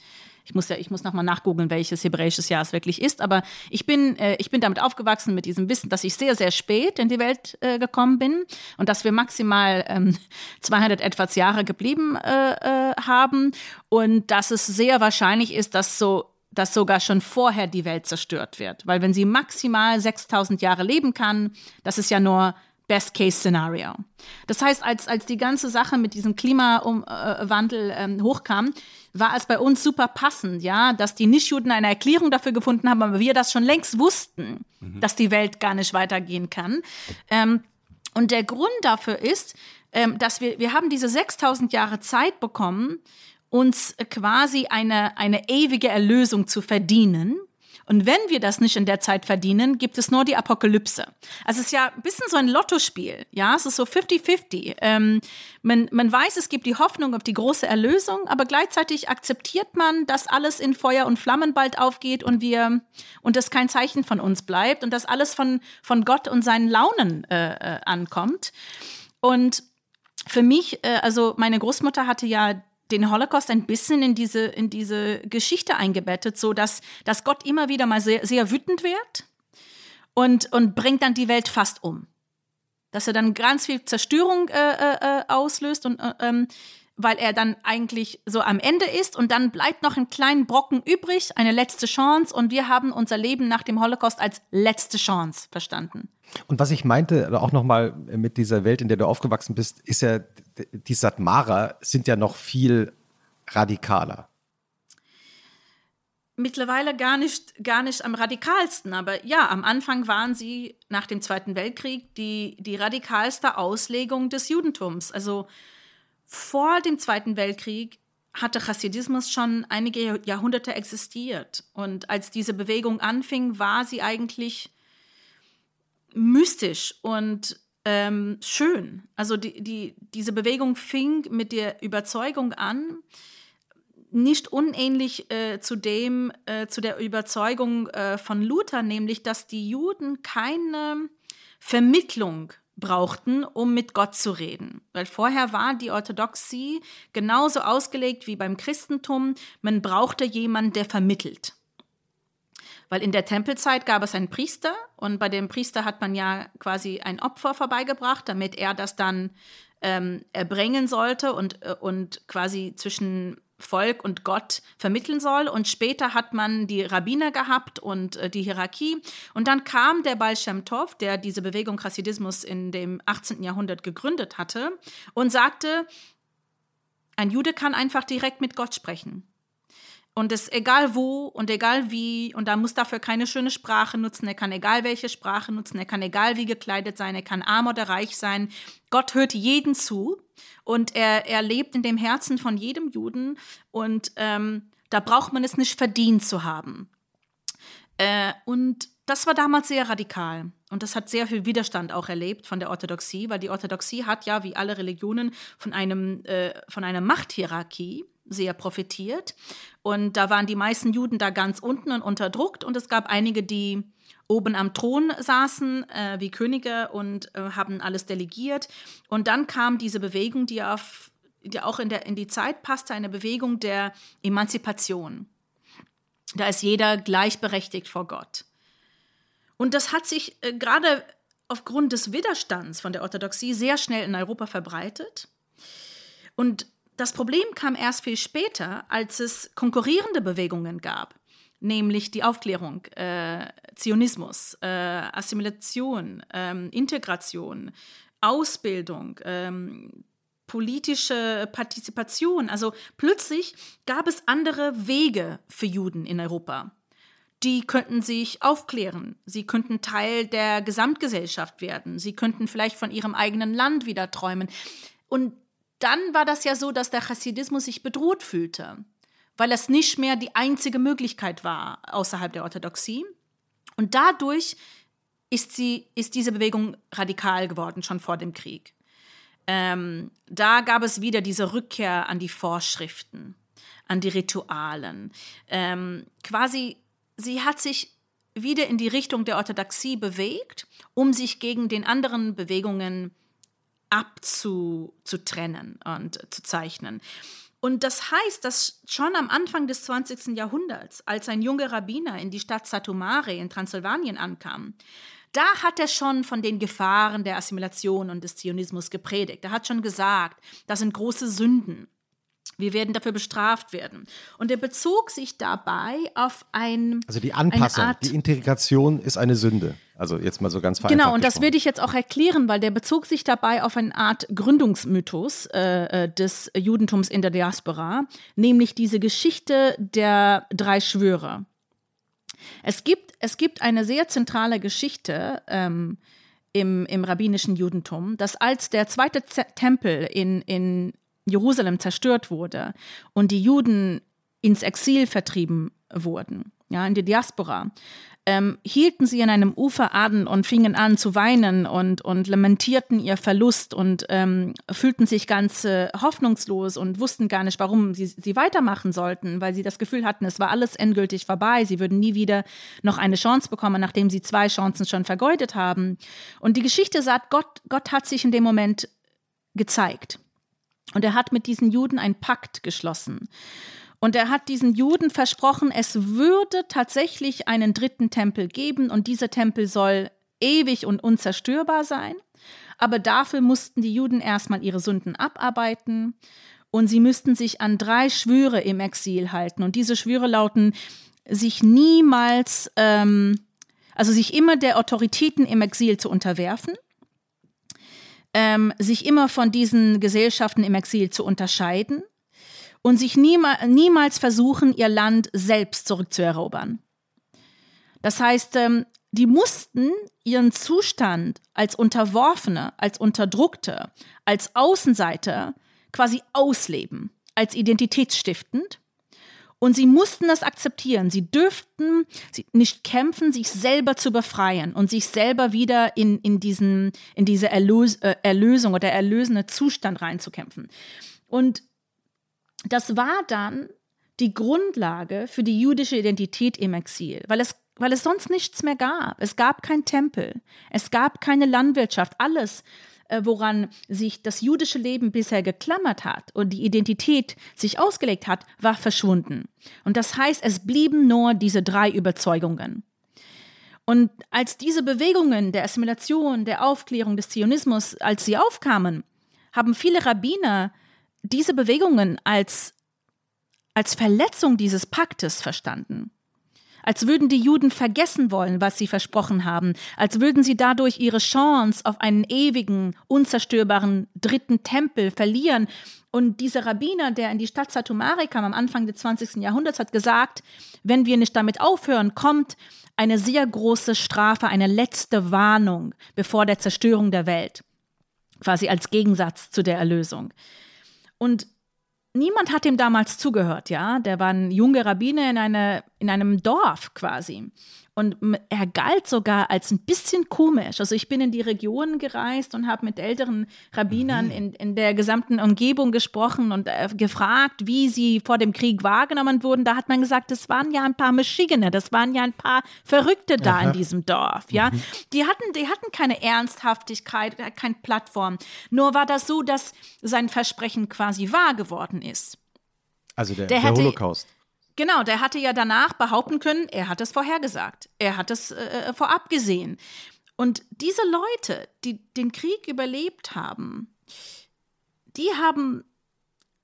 Ich muss ja, ich muss nochmal nachgoogeln, welches hebräisches Jahr es wirklich ist. Aber ich bin, äh, ich bin damit aufgewachsen mit diesem Wissen, dass ich sehr, sehr spät in die Welt äh, gekommen bin und dass wir maximal ähm, 200 etwas Jahre geblieben äh, äh, haben und dass es sehr wahrscheinlich ist, dass so dass sogar schon vorher die Welt zerstört wird. Weil wenn sie maximal 6000 Jahre leben kann, das ist ja nur Best-Case-Szenario. Das heißt, als, als die ganze Sache mit diesem Klimawandel ähm, hochkam, war es bei uns super passend, ja, dass die Nichtjuden eine Erklärung dafür gefunden haben, aber wir das schon längst wussten, mhm. dass die Welt gar nicht weitergehen kann. Ähm, und der Grund dafür ist, ähm, dass wir, wir haben diese 6000 Jahre Zeit bekommen, uns quasi eine, eine ewige Erlösung zu verdienen und wenn wir das nicht in der Zeit verdienen, gibt es nur die Apokalypse. Also es ist ja ein bisschen so ein Lottospiel. Ja, es ist so 50-50. Ähm, man, man weiß, es gibt die Hoffnung auf die große Erlösung, aber gleichzeitig akzeptiert man, dass alles in Feuer und Flammen bald aufgeht und wir, und das kein Zeichen von uns bleibt und dass alles von, von Gott und seinen Launen äh, äh, ankommt. Und für mich, äh, also meine Großmutter hatte ja den Holocaust ein bisschen in diese, in diese Geschichte eingebettet, so dass, dass Gott immer wieder mal sehr, sehr wütend wird und, und bringt dann die Welt fast um. Dass er dann ganz viel Zerstörung äh, äh, äh auslöst und äh, ähm, weil er dann eigentlich so am Ende ist und dann bleibt noch ein kleiner Brocken übrig, eine letzte Chance und wir haben unser Leben nach dem Holocaust als letzte Chance verstanden. Und was ich meinte, auch nochmal mit dieser Welt, in der du aufgewachsen bist, ist ja, die Satmara sind ja noch viel radikaler. Mittlerweile gar nicht, gar nicht am radikalsten, aber ja, am Anfang waren sie nach dem Zweiten Weltkrieg die, die radikalste Auslegung des Judentums. Also vor dem Zweiten Weltkrieg hatte Chassidismus schon einige Jahrhunderte existiert. Und als diese Bewegung anfing, war sie eigentlich mystisch und ähm, schön. Also die, die, diese Bewegung fing mit der Überzeugung an, nicht unähnlich äh, zu dem, äh, zu der Überzeugung äh, von Luther, nämlich, dass die Juden keine Vermittlung brauchten, um mit Gott zu reden. Weil vorher war die Orthodoxie genauso ausgelegt wie beim Christentum. Man brauchte jemanden, der vermittelt. Weil in der Tempelzeit gab es einen Priester und bei dem Priester hat man ja quasi ein Opfer vorbeigebracht, damit er das dann ähm, erbringen sollte und, äh, und quasi zwischen Volk und Gott vermitteln soll. Und später hat man die Rabbiner gehabt und äh, die Hierarchie. Und dann kam der Baal Shem Tov, der diese Bewegung Chassidismus in dem 18. Jahrhundert gegründet hatte, und sagte, ein Jude kann einfach direkt mit Gott sprechen. Und es egal wo und egal wie, und da muss dafür keine schöne Sprache nutzen, er kann egal welche Sprache nutzen, er kann egal wie gekleidet sein, er kann arm oder reich sein. Gott hört jeden zu und er, er lebt in dem Herzen von jedem Juden und ähm, da braucht man es nicht verdient zu haben. Äh, und das war damals sehr radikal. Und das hat sehr viel Widerstand auch erlebt von der Orthodoxie, weil die Orthodoxie hat ja, wie alle Religionen, von, einem, äh, von einer Machthierarchie sehr profitiert. Und da waren die meisten Juden da ganz unten und unterdruckt. Und es gab einige, die oben am Thron saßen äh, wie Könige und äh, haben alles delegiert. Und dann kam diese Bewegung, die, auf, die auch in, der, in die Zeit passte, eine Bewegung der Emanzipation. Da ist jeder gleichberechtigt vor Gott. Und das hat sich äh, gerade aufgrund des Widerstands von der Orthodoxie sehr schnell in Europa verbreitet. Und das Problem kam erst viel später, als es konkurrierende Bewegungen gab, nämlich die Aufklärung, äh, Zionismus, äh, Assimilation, äh, Integration, Ausbildung, ähm, politische Partizipation. Also plötzlich gab es andere Wege für Juden in Europa. Die könnten sich aufklären, sie könnten Teil der Gesamtgesellschaft werden, sie könnten vielleicht von ihrem eigenen Land wieder träumen. Und dann war das ja so, dass der Chassidismus sich bedroht fühlte, weil es nicht mehr die einzige Möglichkeit war außerhalb der Orthodoxie. Und dadurch ist, sie, ist diese Bewegung radikal geworden, schon vor dem Krieg. Ähm, da gab es wieder diese Rückkehr an die Vorschriften, an die Ritualen. Ähm, quasi, sie hat sich wieder in die Richtung der Orthodoxie bewegt, um sich gegen den anderen Bewegungen abzutrennen und zu zeichnen. Und das heißt, dass schon am Anfang des 20. Jahrhunderts, als ein junger Rabbiner in die Stadt Satumare in Transsilvanien ankam, da hat er schon von den Gefahren der Assimilation und des Zionismus gepredigt. Er hat schon gesagt, das sind große Sünden. Wir werden dafür bestraft werden. Und er bezog sich dabei auf ein. Also die Anpassung, die Integration ist eine Sünde. Also jetzt mal so ganz vereinfacht. Genau, und das werde ich jetzt auch erklären, weil der bezog sich dabei auf eine Art Gründungsmythos äh, äh, des Judentums in der Diaspora, nämlich diese Geschichte der drei Schwöre. Es gibt, es gibt eine sehr zentrale Geschichte ähm, im, im rabbinischen Judentum, dass als der zweite Z Tempel in, in Jerusalem zerstört wurde und die Juden ins Exil vertrieben wurden, ja, in die Diaspora, ähm, hielten sie an einem Ufer an und fingen an zu weinen und, und lamentierten ihr Verlust und ähm, fühlten sich ganz äh, hoffnungslos und wussten gar nicht, warum sie, sie weitermachen sollten, weil sie das Gefühl hatten, es war alles endgültig vorbei. Sie würden nie wieder noch eine Chance bekommen, nachdem sie zwei Chancen schon vergeudet haben. Und die Geschichte sagt, Gott, Gott hat sich in dem Moment gezeigt. Und er hat mit diesen Juden einen Pakt geschlossen. Und er hat diesen Juden versprochen, es würde tatsächlich einen dritten Tempel geben und dieser Tempel soll ewig und unzerstörbar sein. Aber dafür mussten die Juden erstmal ihre Sünden abarbeiten und sie müssten sich an drei Schwüre im Exil halten. Und diese Schwüre lauten, sich niemals, ähm, also sich immer der Autoritäten im Exil zu unterwerfen, ähm, sich immer von diesen Gesellschaften im Exil zu unterscheiden und sich niema niemals versuchen, ihr Land selbst zurückzuerobern. Das heißt, ähm, die mussten ihren Zustand als Unterworfene, als Unterdruckte, als Außenseiter quasi ausleben, als identitätsstiftend. Und sie mussten das akzeptieren. Sie dürften nicht kämpfen, sich selber zu befreien und sich selber wieder in, in, diesen, in diese Erlös äh, Erlösung oder erlösende Zustand reinzukämpfen. Und das war dann die Grundlage für die jüdische Identität im Exil, weil es, weil es sonst nichts mehr gab. Es gab kein Tempel, es gab keine Landwirtschaft, alles, woran sich das jüdische Leben bisher geklammert hat und die Identität sich ausgelegt hat, war verschwunden. Und das heißt, es blieben nur diese drei Überzeugungen. Und als diese Bewegungen der Assimilation, der Aufklärung, des Zionismus, als sie aufkamen, haben viele Rabbiner diese Bewegungen als, als Verletzung dieses Paktes verstanden. Als würden die Juden vergessen wollen, was sie versprochen haben, als würden sie dadurch ihre Chance auf einen ewigen, unzerstörbaren dritten Tempel verlieren. Und dieser Rabbiner, der in die Stadt Satumari kam am Anfang des 20. Jahrhunderts, hat gesagt, wenn wir nicht damit aufhören, kommt eine sehr große Strafe, eine letzte Warnung bevor der Zerstörung der Welt, quasi als Gegensatz zu der Erlösung. Und niemand hat ihm damals zugehört, ja. Der war ein junger Rabbiner in, eine, in einem Dorf quasi. Und er galt sogar als ein bisschen komisch. Also ich bin in die Regionen gereist und habe mit älteren Rabbinern mhm. in, in der gesamten Umgebung gesprochen und äh, gefragt, wie sie vor dem Krieg wahrgenommen wurden. Da hat man gesagt, das waren ja ein paar Michigene, das waren ja ein paar Verrückte da Aha. in diesem Dorf. Ja? Mhm. Die, hatten, die hatten keine Ernsthaftigkeit, äh, keine Plattform. Nur war das so, dass sein Versprechen quasi wahr geworden ist. Also der, der, der Holocaust. Genau, der hatte ja danach behaupten können, er hat es vorhergesagt. Er hat es äh, äh, vorab gesehen. Und diese Leute, die den Krieg überlebt haben, die haben,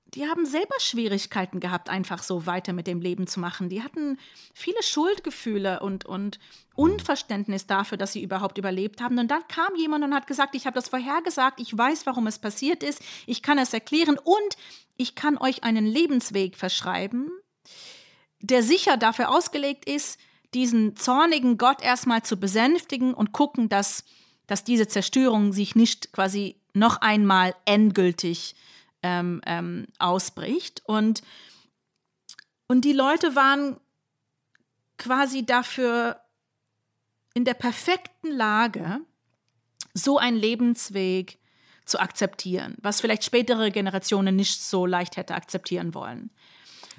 die haben selber Schwierigkeiten gehabt, einfach so weiter mit dem Leben zu machen. Die hatten viele Schuldgefühle und, und Unverständnis dafür, dass sie überhaupt überlebt haben. Und dann kam jemand und hat gesagt, ich habe das vorhergesagt, ich weiß, warum es passiert ist, ich kann es erklären und ich kann euch einen Lebensweg verschreiben, der sicher dafür ausgelegt ist, diesen zornigen Gott erstmal zu besänftigen und gucken, dass, dass diese Zerstörung sich nicht quasi noch einmal endgültig ähm, ähm, ausbricht. Und, und die Leute waren quasi dafür in der perfekten Lage, so einen Lebensweg zu akzeptieren, was vielleicht spätere Generationen nicht so leicht hätte akzeptieren wollen.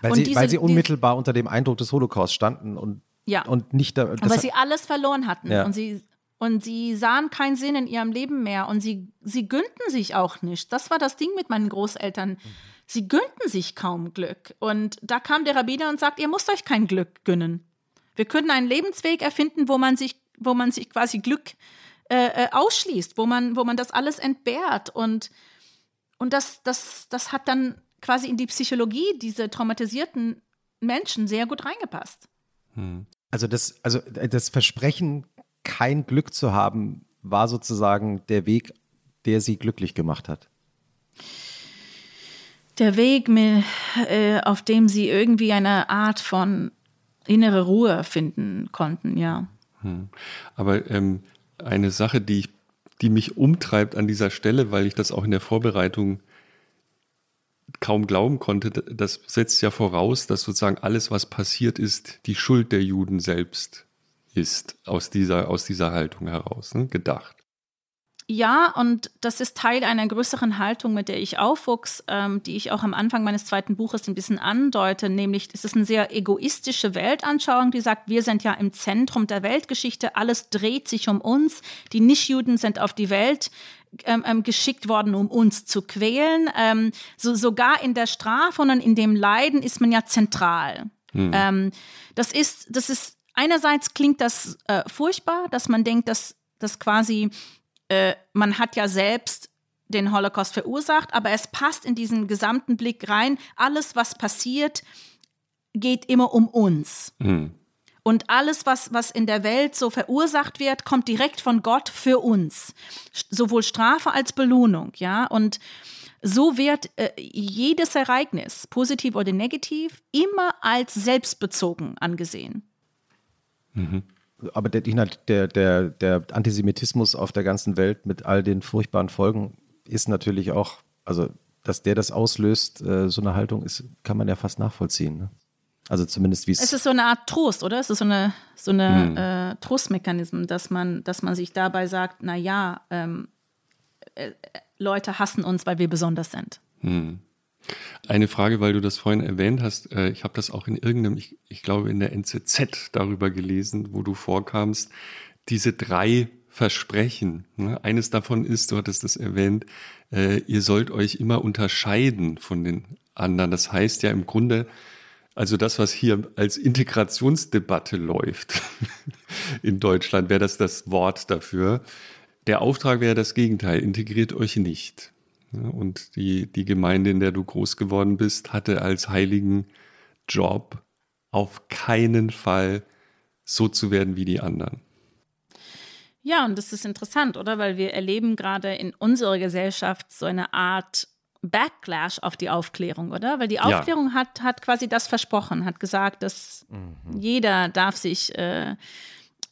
Weil, sie, diese, weil sie unmittelbar die, unter dem Eindruck des Holocaust standen und, ja. und nicht da. Aber sie alles verloren hatten ja. und sie und sie sahen keinen Sinn in ihrem Leben mehr und sie, sie gönnten sich auch nicht. Das war das Ding mit meinen Großeltern. sie gönnten sich kaum Glück. Und da kam der Rabbiner und sagt, ihr müsst euch kein Glück gönnen. Wir können einen Lebensweg erfinden, wo man sich, wo man sich quasi Glück äh, äh ausschließt, wo man, wo man das alles entbehrt. Und, und das, das, das hat dann quasi in die Psychologie dieser traumatisierten Menschen sehr gut reingepasst. Hm. Also das, also das Versprechen, kein Glück zu haben, war sozusagen der Weg, der sie glücklich gemacht hat. Der Weg, äh, auf dem sie irgendwie eine Art von innere Ruhe finden konnten, ja. Hm. Aber ähm, eine Sache, die, ich, die mich umtreibt an dieser Stelle, weil ich das auch in der Vorbereitung kaum glauben konnte, das setzt ja voraus, dass sozusagen alles, was passiert ist, die Schuld der Juden selbst ist, aus dieser, aus dieser Haltung heraus, ne, gedacht. Ja, und das ist Teil einer größeren Haltung, mit der ich aufwuchs, ähm, die ich auch am Anfang meines zweiten Buches ein bisschen andeute, nämlich es ist eine sehr egoistische Weltanschauung, die sagt, wir sind ja im Zentrum der Weltgeschichte, alles dreht sich um uns, die Nichtjuden sind auf die Welt ähm, ähm, geschickt worden, um uns zu quälen. Ähm, so, sogar in der Strafe und in dem Leiden ist man ja zentral. Mhm. Ähm, das ist, das ist, einerseits klingt das äh, furchtbar, dass man denkt, dass, dass quasi äh, man hat ja selbst den Holocaust verursacht, aber es passt in diesen gesamten Blick rein. Alles, was passiert, geht immer um uns. Mhm. Und alles, was, was in der Welt so verursacht wird, kommt direkt von Gott für uns. Sowohl Strafe als Belohnung, ja. Und so wird äh, jedes Ereignis, positiv oder negativ, immer als selbstbezogen angesehen. Mhm. Aber der, der, der, der Antisemitismus auf der ganzen Welt mit all den furchtbaren Folgen ist natürlich auch, also dass der das auslöst, äh, so eine Haltung ist, kann man ja fast nachvollziehen. Ne? Also zumindest wie es. Es ist so eine Art Trost, oder? Es ist so eine, so eine hm. äh, Trostmechanismus, dass man, dass man sich dabei sagt, na ja, ähm, äh, Leute hassen uns, weil wir besonders sind. Hm. Eine Frage, weil du das vorhin erwähnt hast, äh, ich habe das auch in irgendeinem, ich, ich glaube in der NZZ darüber gelesen, wo du vorkamst, diese drei Versprechen. Ne? Eines davon ist, du hattest das erwähnt, äh, ihr sollt euch immer unterscheiden von den anderen. Das heißt ja im Grunde, also das, was hier als Integrationsdebatte läuft in Deutschland, wäre das das Wort dafür. Der Auftrag wäre das Gegenteil, integriert euch nicht. Und die, die Gemeinde, in der du groß geworden bist, hatte als heiligen Job auf keinen Fall so zu werden wie die anderen. Ja, und das ist interessant, oder? Weil wir erleben gerade in unserer Gesellschaft so eine Art Backlash auf die Aufklärung, oder? Weil die Aufklärung ja. hat, hat quasi das versprochen, hat gesagt, dass mhm. jeder darf sich äh,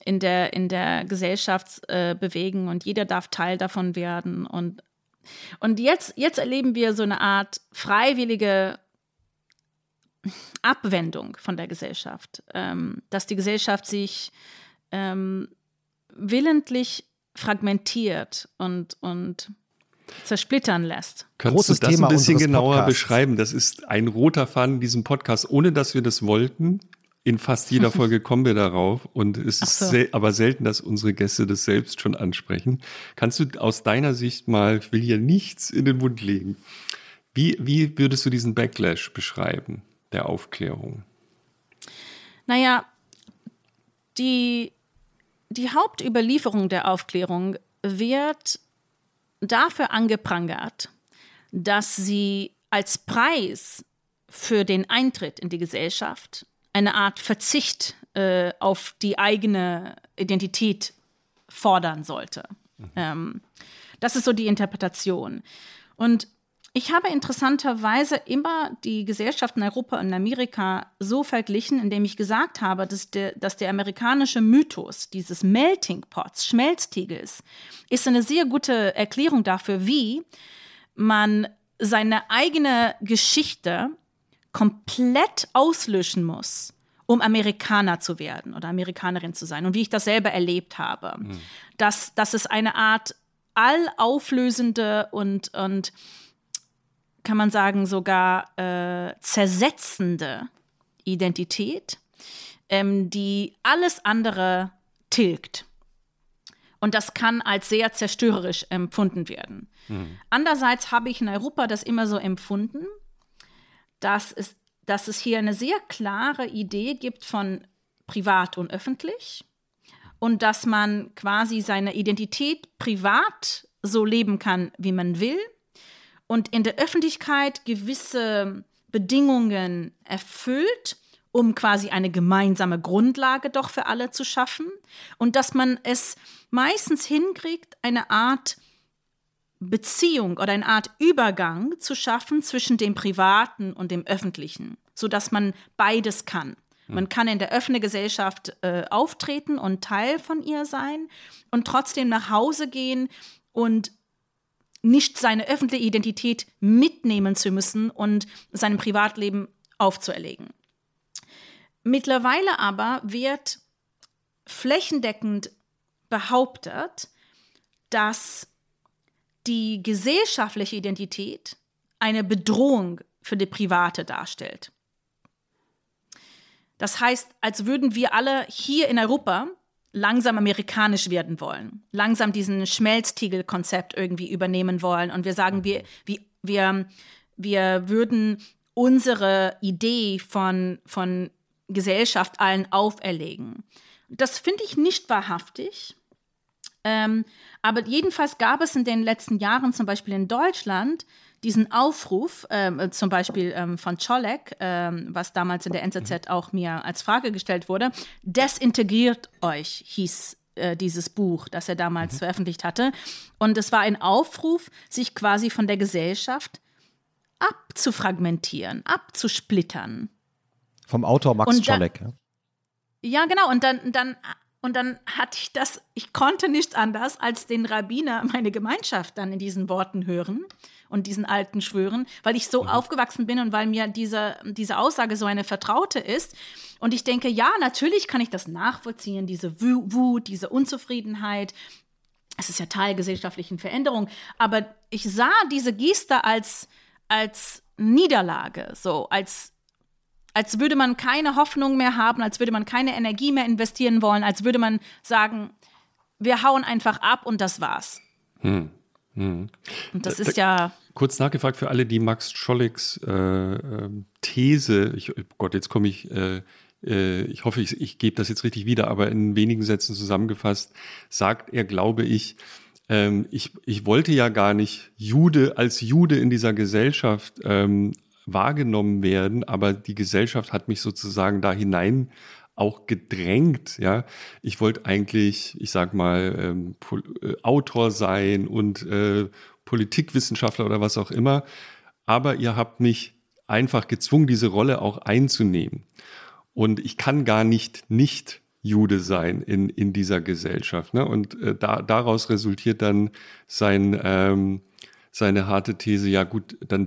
in, der, in der Gesellschaft äh, bewegen und jeder darf Teil davon werden. Und, und jetzt, jetzt erleben wir so eine Art freiwillige Abwendung von der Gesellschaft, ähm, dass die Gesellschaft sich ähm, willentlich fragmentiert und, und zersplittern lässt. Könntest Großes du das Thema ein bisschen genauer Podcasts. beschreiben? Das ist ein roter Faden in diesem Podcast, ohne dass wir das wollten. In fast jeder Folge kommen wir darauf und es ist so. sel aber selten, dass unsere Gäste das selbst schon ansprechen. Kannst du aus deiner Sicht mal, ich will hier nichts in den Mund legen, wie, wie würdest du diesen Backlash beschreiben, der Aufklärung? Naja, die, die Hauptüberlieferung der Aufklärung wird dafür angeprangert, dass sie als Preis für den Eintritt in die Gesellschaft eine Art Verzicht äh, auf die eigene Identität fordern sollte. Mhm. Ähm, das ist so die Interpretation. Und ich habe interessanterweise immer die Gesellschaften in Europa und Amerika so verglichen, indem ich gesagt habe, dass der, dass der amerikanische Mythos dieses Melting Pots, Schmelztiegels, ist eine sehr gute Erklärung dafür, wie man seine eigene Geschichte komplett auslöschen muss, um Amerikaner zu werden oder Amerikanerin zu sein. Und wie ich das selber erlebt habe. Mhm. Dass, dass es eine Art allauflösende und, und kann man sagen, sogar äh, zersetzende Identität, ähm, die alles andere tilgt. Und das kann als sehr zerstörerisch empfunden werden. Mhm. Andererseits habe ich in Europa das immer so empfunden, dass es, dass es hier eine sehr klare Idee gibt von privat und öffentlich und dass man quasi seine Identität privat so leben kann, wie man will und in der Öffentlichkeit gewisse Bedingungen erfüllt, um quasi eine gemeinsame Grundlage doch für alle zu schaffen und dass man es meistens hinkriegt, eine Art Beziehung oder eine Art Übergang zu schaffen zwischen dem Privaten und dem Öffentlichen, sodass man beides kann. Man kann in der offenen Gesellschaft äh, auftreten und Teil von ihr sein und trotzdem nach Hause gehen und nicht seine öffentliche Identität mitnehmen zu müssen und seinem Privatleben aufzuerlegen. Mittlerweile aber wird flächendeckend behauptet, dass die gesellschaftliche Identität eine Bedrohung für die private darstellt. Das heißt, als würden wir alle hier in Europa langsam amerikanisch werden wollen, langsam diesen Schmelztiegel-Konzept irgendwie übernehmen wollen und wir sagen, wir, wir, wir, wir würden unsere Idee von, von Gesellschaft allen auferlegen. Das finde ich nicht wahrhaftig. Ähm, aber jedenfalls gab es in den letzten Jahren, zum Beispiel in Deutschland, diesen Aufruf, ähm, zum Beispiel ähm, von Czolek, ähm, was damals in der NZZ auch mir als Frage gestellt wurde, desintegriert euch, hieß äh, dieses Buch, das er damals mhm. veröffentlicht hatte. Und es war ein Aufruf, sich quasi von der Gesellschaft abzufragmentieren, abzusplittern. Vom Autor Max Czolek. Ja? ja, genau. Und dann, dann und dann hatte ich das, ich konnte nicht anders, als den Rabbiner, meine Gemeinschaft, dann in diesen Worten hören und diesen alten schwören, weil ich so mhm. aufgewachsen bin und weil mir diese, diese Aussage so eine vertraute ist. Und ich denke, ja, natürlich kann ich das nachvollziehen, diese Wut, diese Unzufriedenheit. Es ist ja Teil gesellschaftlichen Veränderung. Aber ich sah diese Geste als, als Niederlage, so als als würde man keine Hoffnung mehr haben, als würde man keine Energie mehr investieren wollen, als würde man sagen, wir hauen einfach ab und das war's. Hm. Hm. Und das ist ja. Kurz nachgefragt für alle, die Max Schollecks äh, ähm, These, ich, oh Gott, jetzt komme ich, äh, äh, ich hoffe, ich, ich gebe das jetzt richtig wieder, aber in wenigen Sätzen zusammengefasst, sagt er, glaube ich, ähm, ich, ich wollte ja gar nicht Jude als Jude in dieser Gesellschaft ähm, wahrgenommen werden, aber die Gesellschaft hat mich sozusagen da hinein auch gedrängt. Ja, ich wollte eigentlich, ich sag mal, ähm, äh, Autor sein und äh, Politikwissenschaftler oder was auch immer. Aber ihr habt mich einfach gezwungen, diese Rolle auch einzunehmen. Und ich kann gar nicht nicht Jude sein in, in dieser Gesellschaft. Ne? Und äh, da, daraus resultiert dann sein ähm, seine harte These, ja gut, dann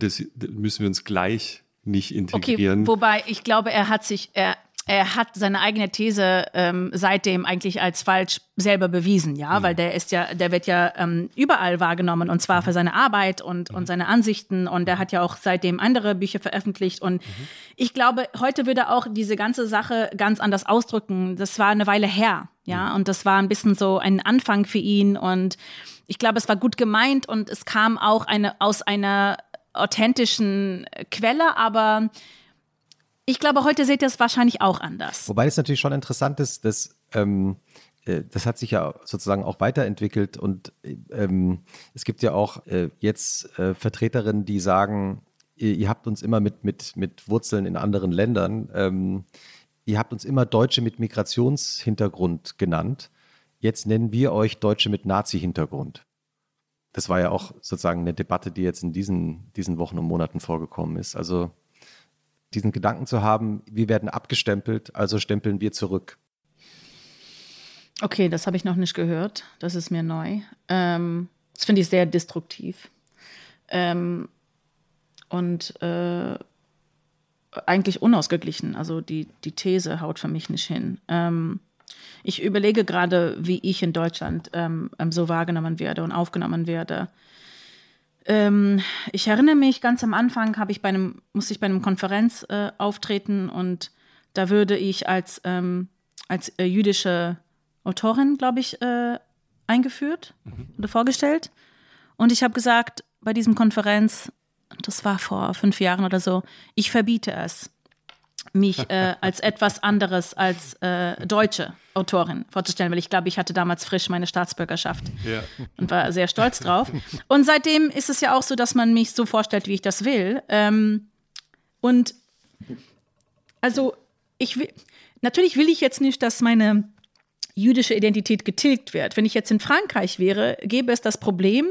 müssen wir uns gleich nicht integrieren. Okay, wobei ich glaube, er hat sich, er, er hat seine eigene These ähm, seitdem eigentlich als falsch selber bewiesen, ja, mhm. weil der ist ja, der wird ja ähm, überall wahrgenommen und zwar für seine Arbeit und, mhm. und seine Ansichten und er hat ja auch seitdem andere Bücher veröffentlicht und mhm. ich glaube, heute würde er auch diese ganze Sache ganz anders ausdrücken. Das war eine Weile her, ja, mhm. und das war ein bisschen so ein Anfang für ihn und ich glaube, es war gut gemeint und es kam auch eine, aus einer authentischen Quelle, aber ich glaube, heute seht ihr es wahrscheinlich auch anders. Wobei es natürlich schon interessant ist, dass ähm, äh, das hat sich ja sozusagen auch weiterentwickelt und ähm, es gibt ja auch äh, jetzt äh, Vertreterinnen, die sagen, ihr, ihr, habt uns immer mit, mit, mit Wurzeln in anderen Ländern, ähm, ihr habt uns immer Deutsche mit Migrationshintergrund genannt. Jetzt nennen wir euch Deutsche mit Nazi-Hintergrund. Das war ja auch sozusagen eine Debatte, die jetzt in diesen, diesen Wochen und Monaten vorgekommen ist. Also diesen Gedanken zu haben, wir werden abgestempelt, also stempeln wir zurück. Okay, das habe ich noch nicht gehört. Das ist mir neu. Ähm, das finde ich sehr destruktiv. Ähm, und äh, eigentlich unausgeglichen. Also die, die These haut für mich nicht hin. Ähm, ich überlege gerade, wie ich in Deutschland ähm, ähm, so wahrgenommen werde und aufgenommen werde. Ähm, ich erinnere mich, ganz am Anfang habe ich bei einem, musste ich bei einem Konferenz äh, auftreten und da würde ich als, ähm, als äh, jüdische Autorin, glaube ich, äh, eingeführt mhm. oder vorgestellt. Und ich habe gesagt, bei diesem Konferenz, das war vor fünf Jahren oder so, ich verbiete es, mich äh, als etwas anderes als äh, deutsche Autorin vorzustellen, weil ich glaube, ich hatte damals frisch meine Staatsbürgerschaft ja. und war sehr stolz drauf. Und seitdem ist es ja auch so, dass man mich so vorstellt, wie ich das will. Ähm, und also ich will, natürlich will ich jetzt nicht, dass meine jüdische Identität getilgt wird. Wenn ich jetzt in Frankreich wäre, gäbe es das Problem,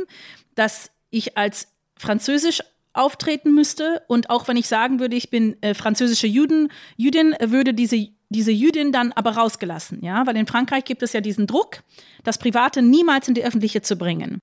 dass ich als französisch auftreten müsste und auch wenn ich sagen würde, ich bin äh, französische Juden, Jüdin, würde diese diese Jüdin dann aber rausgelassen, ja, weil in Frankreich gibt es ja diesen Druck, das Private niemals in die öffentliche zu bringen.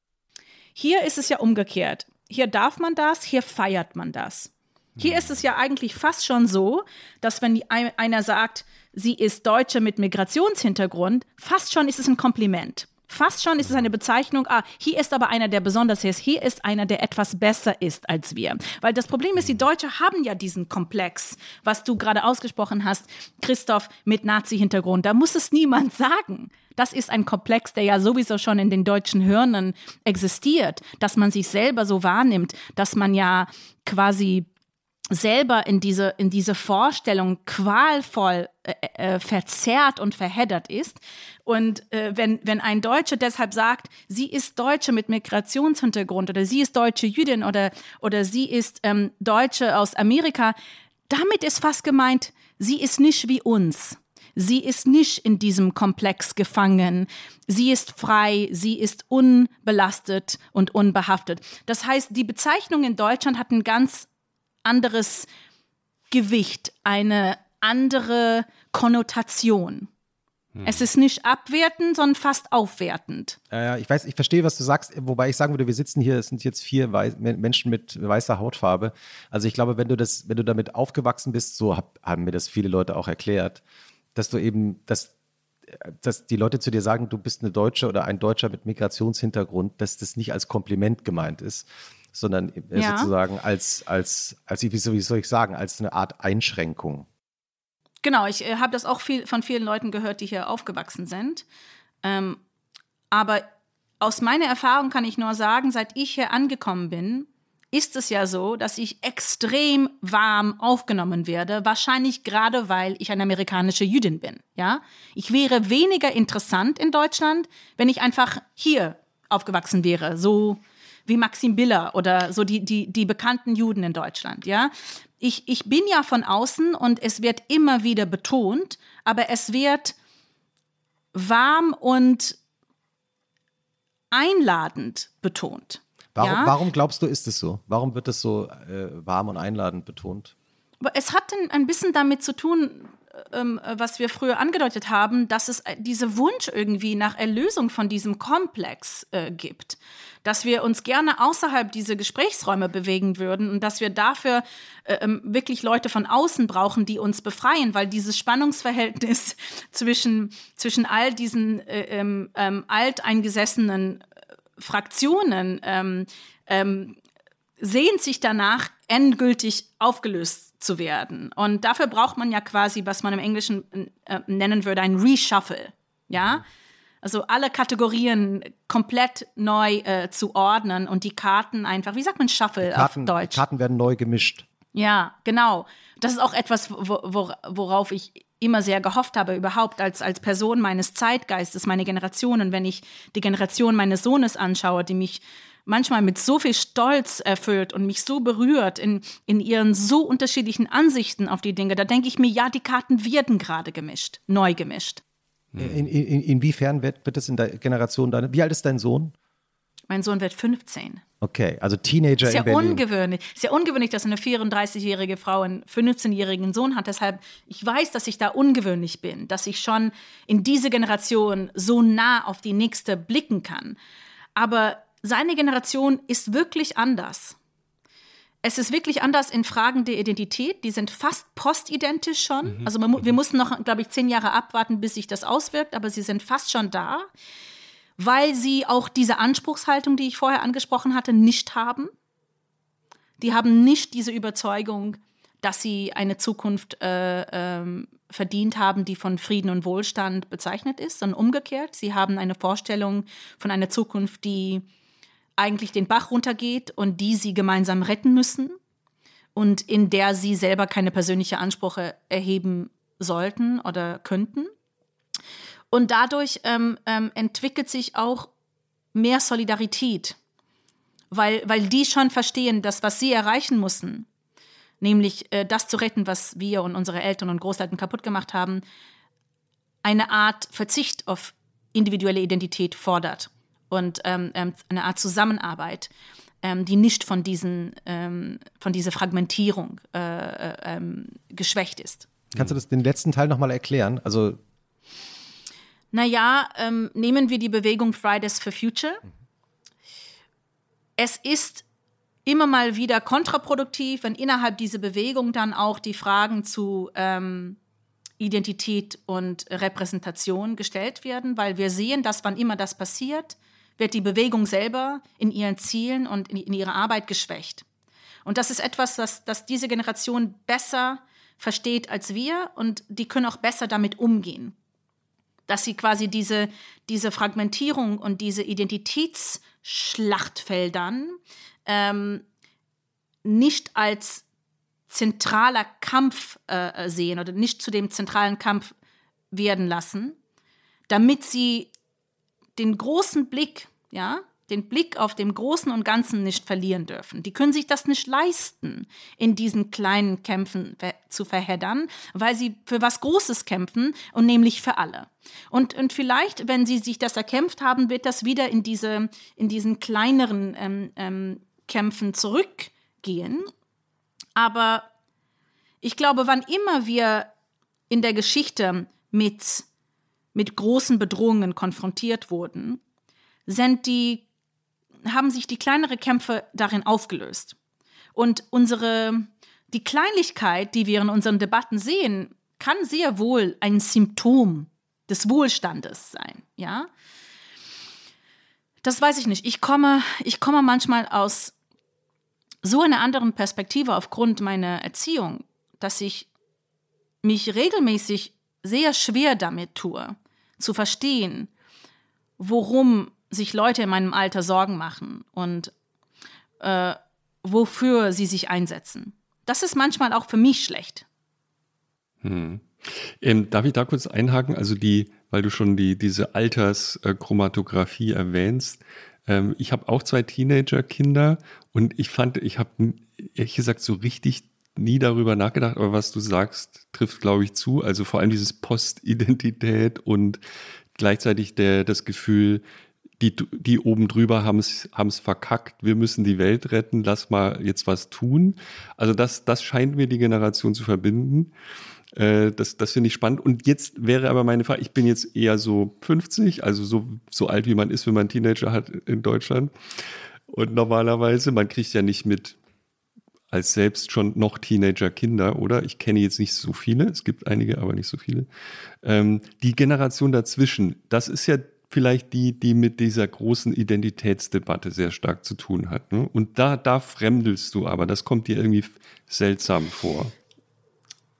Hier ist es ja umgekehrt. Hier darf man das, hier feiert man das. Hier ist es ja eigentlich fast schon so, dass wenn die, einer sagt, sie ist Deutsche mit Migrationshintergrund, fast schon ist es ein Kompliment. Fast schon ist es eine Bezeichnung, ah, hier ist aber einer, der besonders ist, hier ist einer, der etwas besser ist als wir. Weil das Problem ist, die Deutschen haben ja diesen Komplex, was du gerade ausgesprochen hast, Christoph mit Nazi-Hintergrund. Da muss es niemand sagen. Das ist ein Komplex, der ja sowieso schon in den deutschen Hirnen existiert, dass man sich selber so wahrnimmt, dass man ja quasi selber in diese, in diese Vorstellung qualvoll äh, äh, verzerrt und verheddert ist. Und äh, wenn, wenn ein Deutscher deshalb sagt, sie ist Deutsche mit Migrationshintergrund oder sie ist deutsche Jüdin oder, oder sie ist ähm, Deutsche aus Amerika, damit ist fast gemeint, sie ist nicht wie uns. Sie ist nicht in diesem Komplex gefangen. Sie ist frei, sie ist unbelastet und unbehaftet. Das heißt, die Bezeichnung in Deutschland hat ein ganz anderes Gewicht, eine andere Konnotation. Hm. Es ist nicht abwertend, sondern fast aufwertend. Ja, ich weiß, ich verstehe, was du sagst, wobei ich sagen würde, wir sitzen hier, es sind jetzt vier Weiß, Menschen mit weißer Hautfarbe. Also ich glaube, wenn du das, wenn du damit aufgewachsen bist, so hab, haben mir das viele Leute auch erklärt, dass du eben, dass, dass die Leute zu dir sagen, du bist eine Deutsche oder ein Deutscher mit Migrationshintergrund, dass das nicht als Kompliment gemeint ist, sondern äh, ja. sozusagen als, als, als, wie soll ich sagen, als eine Art Einschränkung. Genau, ich äh, habe das auch viel, von vielen Leuten gehört, die hier aufgewachsen sind. Ähm, aber aus meiner Erfahrung kann ich nur sagen, seit ich hier angekommen bin, ist es ja so, dass ich extrem warm aufgenommen werde, wahrscheinlich gerade weil ich eine amerikanische Jüdin bin, ja? Ich wäre weniger interessant in Deutschland, wenn ich einfach hier aufgewachsen wäre, so wie Maxim Biller oder so die, die, die bekannten Juden in Deutschland, ja. Ich, ich bin ja von außen und es wird immer wieder betont, aber es wird warm und einladend betont. Warum, ja? warum glaubst du, ist es so? Warum wird es so äh, warm und einladend betont? Es hat ein bisschen damit zu tun, ähm, was wir früher angedeutet haben, dass es äh, diese Wunsch irgendwie nach Erlösung von diesem Komplex äh, gibt. Dass wir uns gerne außerhalb dieser Gesprächsräume bewegen würden und dass wir dafür äh, ähm, wirklich Leute von außen brauchen, die uns befreien, weil dieses Spannungsverhältnis zwischen, zwischen all diesen äh, ähm, ähm alteingesessenen äh, Fraktionen ähm, ähm, sehnt sich danach, endgültig aufgelöst zu werden. Und dafür braucht man ja quasi, was man im Englischen äh, nennen würde, ein Reshuffle. Ja? Also alle Kategorien komplett neu äh, zu ordnen und die Karten einfach, wie sagt man Shuffle Karten, auf Deutsch? Karten werden neu gemischt. Ja, genau. Das ist auch etwas, wo, worauf ich immer sehr gehofft habe, überhaupt als, als Person meines Zeitgeistes, meine Generation. Und wenn ich die Generation meines Sohnes anschaue, die mich manchmal mit so viel Stolz erfüllt und mich so berührt in, in ihren so unterschiedlichen Ansichten auf die Dinge, da denke ich mir, ja, die Karten werden gerade gemischt, neu gemischt. In, in, inwiefern wird, wird das in der Generation deine, wie alt ist dein Sohn? Mein Sohn wird 15. Okay, also Teenager ist ja in Berlin. ungewöhnlich. Ist ja ungewöhnlich, dass eine 34-jährige Frau einen 15-jährigen Sohn hat. Deshalb, ich weiß, dass ich da ungewöhnlich bin, dass ich schon in diese Generation so nah auf die nächste blicken kann. Aber seine Generation ist wirklich anders. Es ist wirklich anders in Fragen der Identität. Die sind fast postidentisch schon. Mhm. Also man, wir mhm. mussten noch, glaube ich, zehn Jahre abwarten, bis sich das auswirkt, aber sie sind fast schon da, weil sie auch diese Anspruchshaltung, die ich vorher angesprochen hatte, nicht haben. Die haben nicht diese Überzeugung, dass sie eine Zukunft äh, ähm, verdient haben, die von Frieden und Wohlstand bezeichnet ist, sondern umgekehrt. Sie haben eine Vorstellung von einer Zukunft, die eigentlich den Bach runtergeht und die sie gemeinsam retten müssen und in der sie selber keine persönliche Ansprüche erheben sollten oder könnten. Und dadurch ähm, ähm, entwickelt sich auch mehr Solidarität, weil, weil die schon verstehen, dass was sie erreichen mussten, nämlich äh, das zu retten, was wir und unsere Eltern und Großeltern kaputt gemacht haben, eine Art Verzicht auf individuelle Identität fordert und ähm, ähm eine Art Zusammenarbeit, ähm, die nicht von, diesen, ähm, von dieser Fragmentierung äh, äh, ähm, geschwächt ist. Kannst du das den letzten Teil nochmal erklären? Also naja, ähm, nehmen wir die Bewegung Fridays for Future. Es ist immer mal wieder kontraproduktiv, wenn innerhalb dieser Bewegung dann auch die Fragen zu ähm, Identität und Repräsentation gestellt werden, weil wir sehen, dass wann immer das passiert, wird die Bewegung selber in ihren Zielen und in, in ihrer Arbeit geschwächt. Und das ist etwas, was, das diese Generation besser versteht als wir und die können auch besser damit umgehen dass sie quasi diese, diese Fragmentierung und diese Identitätsschlachtfeldern ähm, nicht als zentraler Kampf äh, sehen oder nicht zu dem zentralen Kampf werden lassen, damit sie den großen Blick, ja, den Blick auf dem Großen und Ganzen nicht verlieren dürfen. Die können sich das nicht leisten, in diesen kleinen Kämpfen zu verheddern, weil sie für was Großes kämpfen und nämlich für alle. Und, und vielleicht, wenn sie sich das erkämpft haben, wird das wieder in, diese, in diesen kleineren ähm, ähm, Kämpfen zurückgehen. Aber ich glaube, wann immer wir in der Geschichte mit, mit großen Bedrohungen konfrontiert wurden, sind die haben sich die kleineren Kämpfe darin aufgelöst. Und unsere, die Kleinlichkeit, die wir in unseren Debatten sehen, kann sehr wohl ein Symptom des Wohlstandes sein, ja. Das weiß ich nicht. Ich komme, ich komme manchmal aus so einer anderen Perspektive aufgrund meiner Erziehung, dass ich mich regelmäßig sehr schwer damit tue, zu verstehen, worum sich Leute in meinem Alter Sorgen machen und äh, wofür sie sich einsetzen. Das ist manchmal auch für mich schlecht. Hm. Ähm, darf ich da kurz einhaken? Also die, weil du schon die, diese Alterschromatographie erwähnst. Ähm, ich habe auch zwei Teenager-Kinder und ich fand, ich habe ehrlich gesagt so richtig nie darüber nachgedacht, aber was du sagst, trifft, glaube ich, zu. Also vor allem dieses Postidentität und gleichzeitig der, das Gefühl, die, die oben drüber haben es verkackt, wir müssen die Welt retten, lass mal jetzt was tun. Also das, das scheint mir die Generation zu verbinden. Äh, das das finde ich spannend. Und jetzt wäre aber meine Frage, ich bin jetzt eher so 50, also so, so alt wie man ist, wenn man Teenager hat in Deutschland. Und normalerweise, man kriegt ja nicht mit als selbst schon noch Teenager-Kinder, oder? Ich kenne jetzt nicht so viele, es gibt einige, aber nicht so viele. Ähm, die Generation dazwischen, das ist ja vielleicht die, die mit dieser großen Identitätsdebatte sehr stark zu tun hat. Ne? Und da, da fremdelst du aber, das kommt dir irgendwie seltsam vor.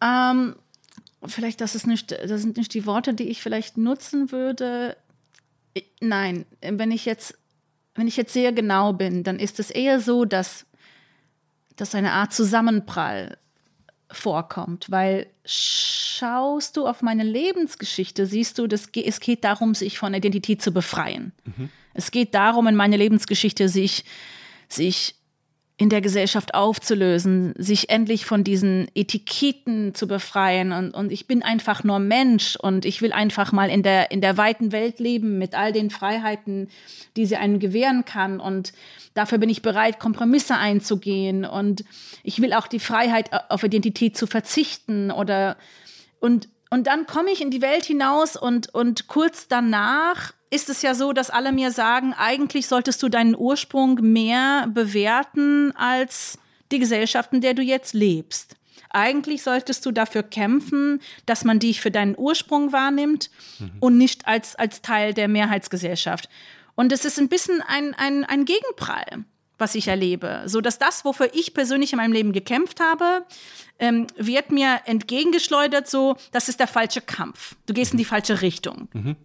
Ähm, vielleicht, das, ist nicht, das sind nicht die Worte, die ich vielleicht nutzen würde. Nein, wenn ich jetzt, wenn ich jetzt sehr genau bin, dann ist es eher so, dass, dass eine Art Zusammenprall vorkommt, weil schaust du auf meine Lebensgeschichte, siehst du, dass es geht darum, sich von Identität zu befreien. Mhm. Es geht darum, in meiner Lebensgeschichte sich, sich in der Gesellschaft aufzulösen, sich endlich von diesen Etiketten zu befreien. Und, und ich bin einfach nur Mensch und ich will einfach mal in der, in der weiten Welt leben mit all den Freiheiten, die sie einem gewähren kann. Und dafür bin ich bereit, Kompromisse einzugehen. Und ich will auch die Freiheit, auf Identität zu verzichten oder, und, und dann komme ich in die Welt hinaus und, und kurz danach ist es ja so, dass alle mir sagen, eigentlich solltest du deinen Ursprung mehr bewerten als die Gesellschaft, in der du jetzt lebst. Eigentlich solltest du dafür kämpfen, dass man dich für deinen Ursprung wahrnimmt mhm. und nicht als, als Teil der Mehrheitsgesellschaft. Und es ist ein bisschen ein, ein, ein Gegenprall, was ich erlebe. So dass das, wofür ich persönlich in meinem Leben gekämpft habe, ähm, wird mir entgegengeschleudert, so, das ist der falsche Kampf. Du gehst in die falsche Richtung. Mhm.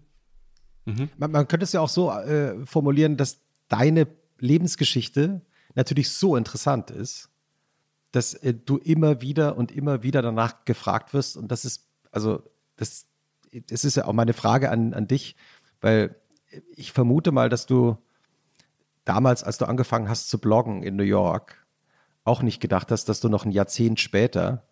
Mhm. Man, man, könnte es ja auch so äh, formulieren, dass deine Lebensgeschichte natürlich so interessant ist, dass äh, du immer wieder und immer wieder danach gefragt wirst. Und das ist, also, das, das ist ja auch meine Frage an, an dich, weil ich vermute mal, dass du damals, als du angefangen hast zu bloggen in New York, auch nicht gedacht hast, dass du noch ein Jahrzehnt später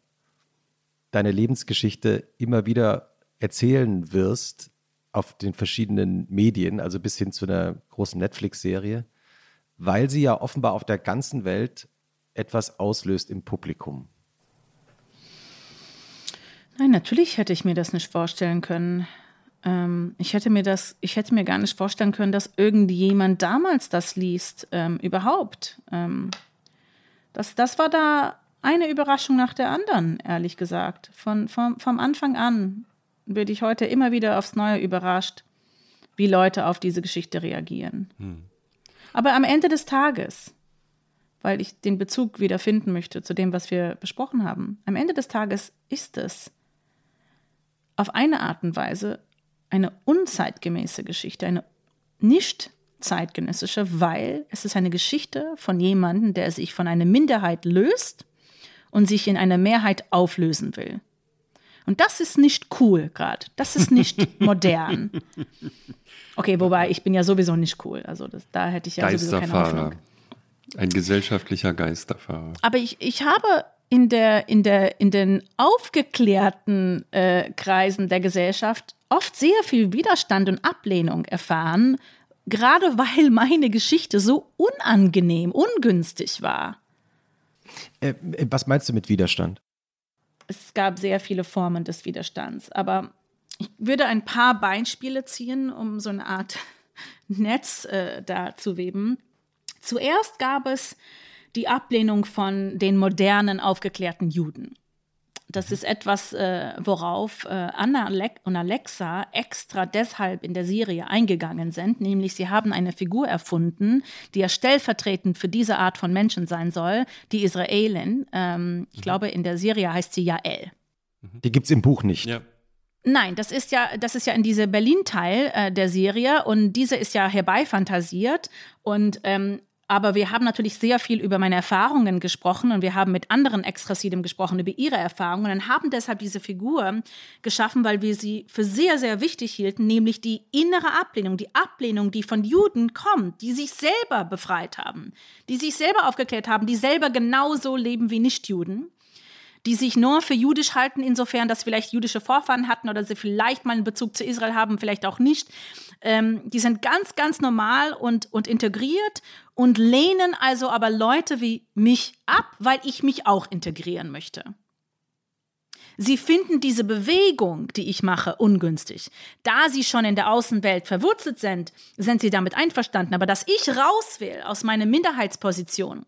deine Lebensgeschichte immer wieder erzählen wirst auf den verschiedenen Medien, also bis hin zu einer großen Netflix-Serie, weil sie ja offenbar auf der ganzen Welt etwas auslöst im Publikum. Nein, natürlich hätte ich mir das nicht vorstellen können. Ähm, ich hätte mir das, ich hätte mir gar nicht vorstellen können, dass irgendjemand damals das liest, ähm, überhaupt. Ähm, das, das war da eine Überraschung nach der anderen, ehrlich gesagt. Von, vom, vom Anfang an werde ich heute immer wieder aufs Neue überrascht, wie Leute auf diese Geschichte reagieren. Hm. Aber am Ende des Tages, weil ich den Bezug wieder finden möchte zu dem, was wir besprochen haben, am Ende des Tages ist es auf eine Art und Weise eine unzeitgemäße Geschichte, eine nicht zeitgenössische, weil es ist eine Geschichte von jemandem, der sich von einer Minderheit löst und sich in einer Mehrheit auflösen will. Und das ist nicht cool gerade. Das ist nicht modern. Okay, wobei ich bin ja sowieso nicht cool. Also das, da hätte ich ja sowieso keine Hoffnung. Ein gesellschaftlicher Geisterfahrer. Aber ich, ich habe in, der, in, der, in den aufgeklärten äh, Kreisen der Gesellschaft oft sehr viel Widerstand und Ablehnung erfahren, gerade weil meine Geschichte so unangenehm, ungünstig war. Äh, was meinst du mit Widerstand? Es gab sehr viele Formen des Widerstands, aber ich würde ein paar Beispiele ziehen, um so eine Art Netz äh, da zu weben. Zuerst gab es die Ablehnung von den modernen, aufgeklärten Juden. Das ist etwas, äh, worauf äh, Anna und Alexa extra deshalb in der Serie eingegangen sind, nämlich sie haben eine Figur erfunden, die ja stellvertretend für diese Art von Menschen sein soll, die Israelin. Ähm, ich mhm. glaube, in der Serie heißt sie Jael. Mhm. Die gibt es im Buch nicht. Ja. Nein, das ist ja, das ist ja in diese Berlin-Teil äh, der Serie und diese ist ja herbeifantasiert und ähm, aber wir haben natürlich sehr viel über meine Erfahrungen gesprochen und wir haben mit anderen Extrasidem gesprochen über ihre Erfahrungen und haben deshalb diese Figur geschaffen, weil wir sie für sehr, sehr wichtig hielten, nämlich die innere Ablehnung, die Ablehnung, die von Juden kommt, die sich selber befreit haben, die sich selber aufgeklärt haben, die selber genauso leben wie Nichtjuden die sich nur für jüdisch halten, insofern, dass vielleicht jüdische Vorfahren hatten oder sie vielleicht mal einen Bezug zu Israel haben, vielleicht auch nicht. Ähm, die sind ganz, ganz normal und, und integriert und lehnen also aber Leute wie mich ab, weil ich mich auch integrieren möchte. Sie finden diese Bewegung, die ich mache, ungünstig. Da sie schon in der Außenwelt verwurzelt sind, sind sie damit einverstanden. Aber dass ich raus will aus meiner Minderheitsposition,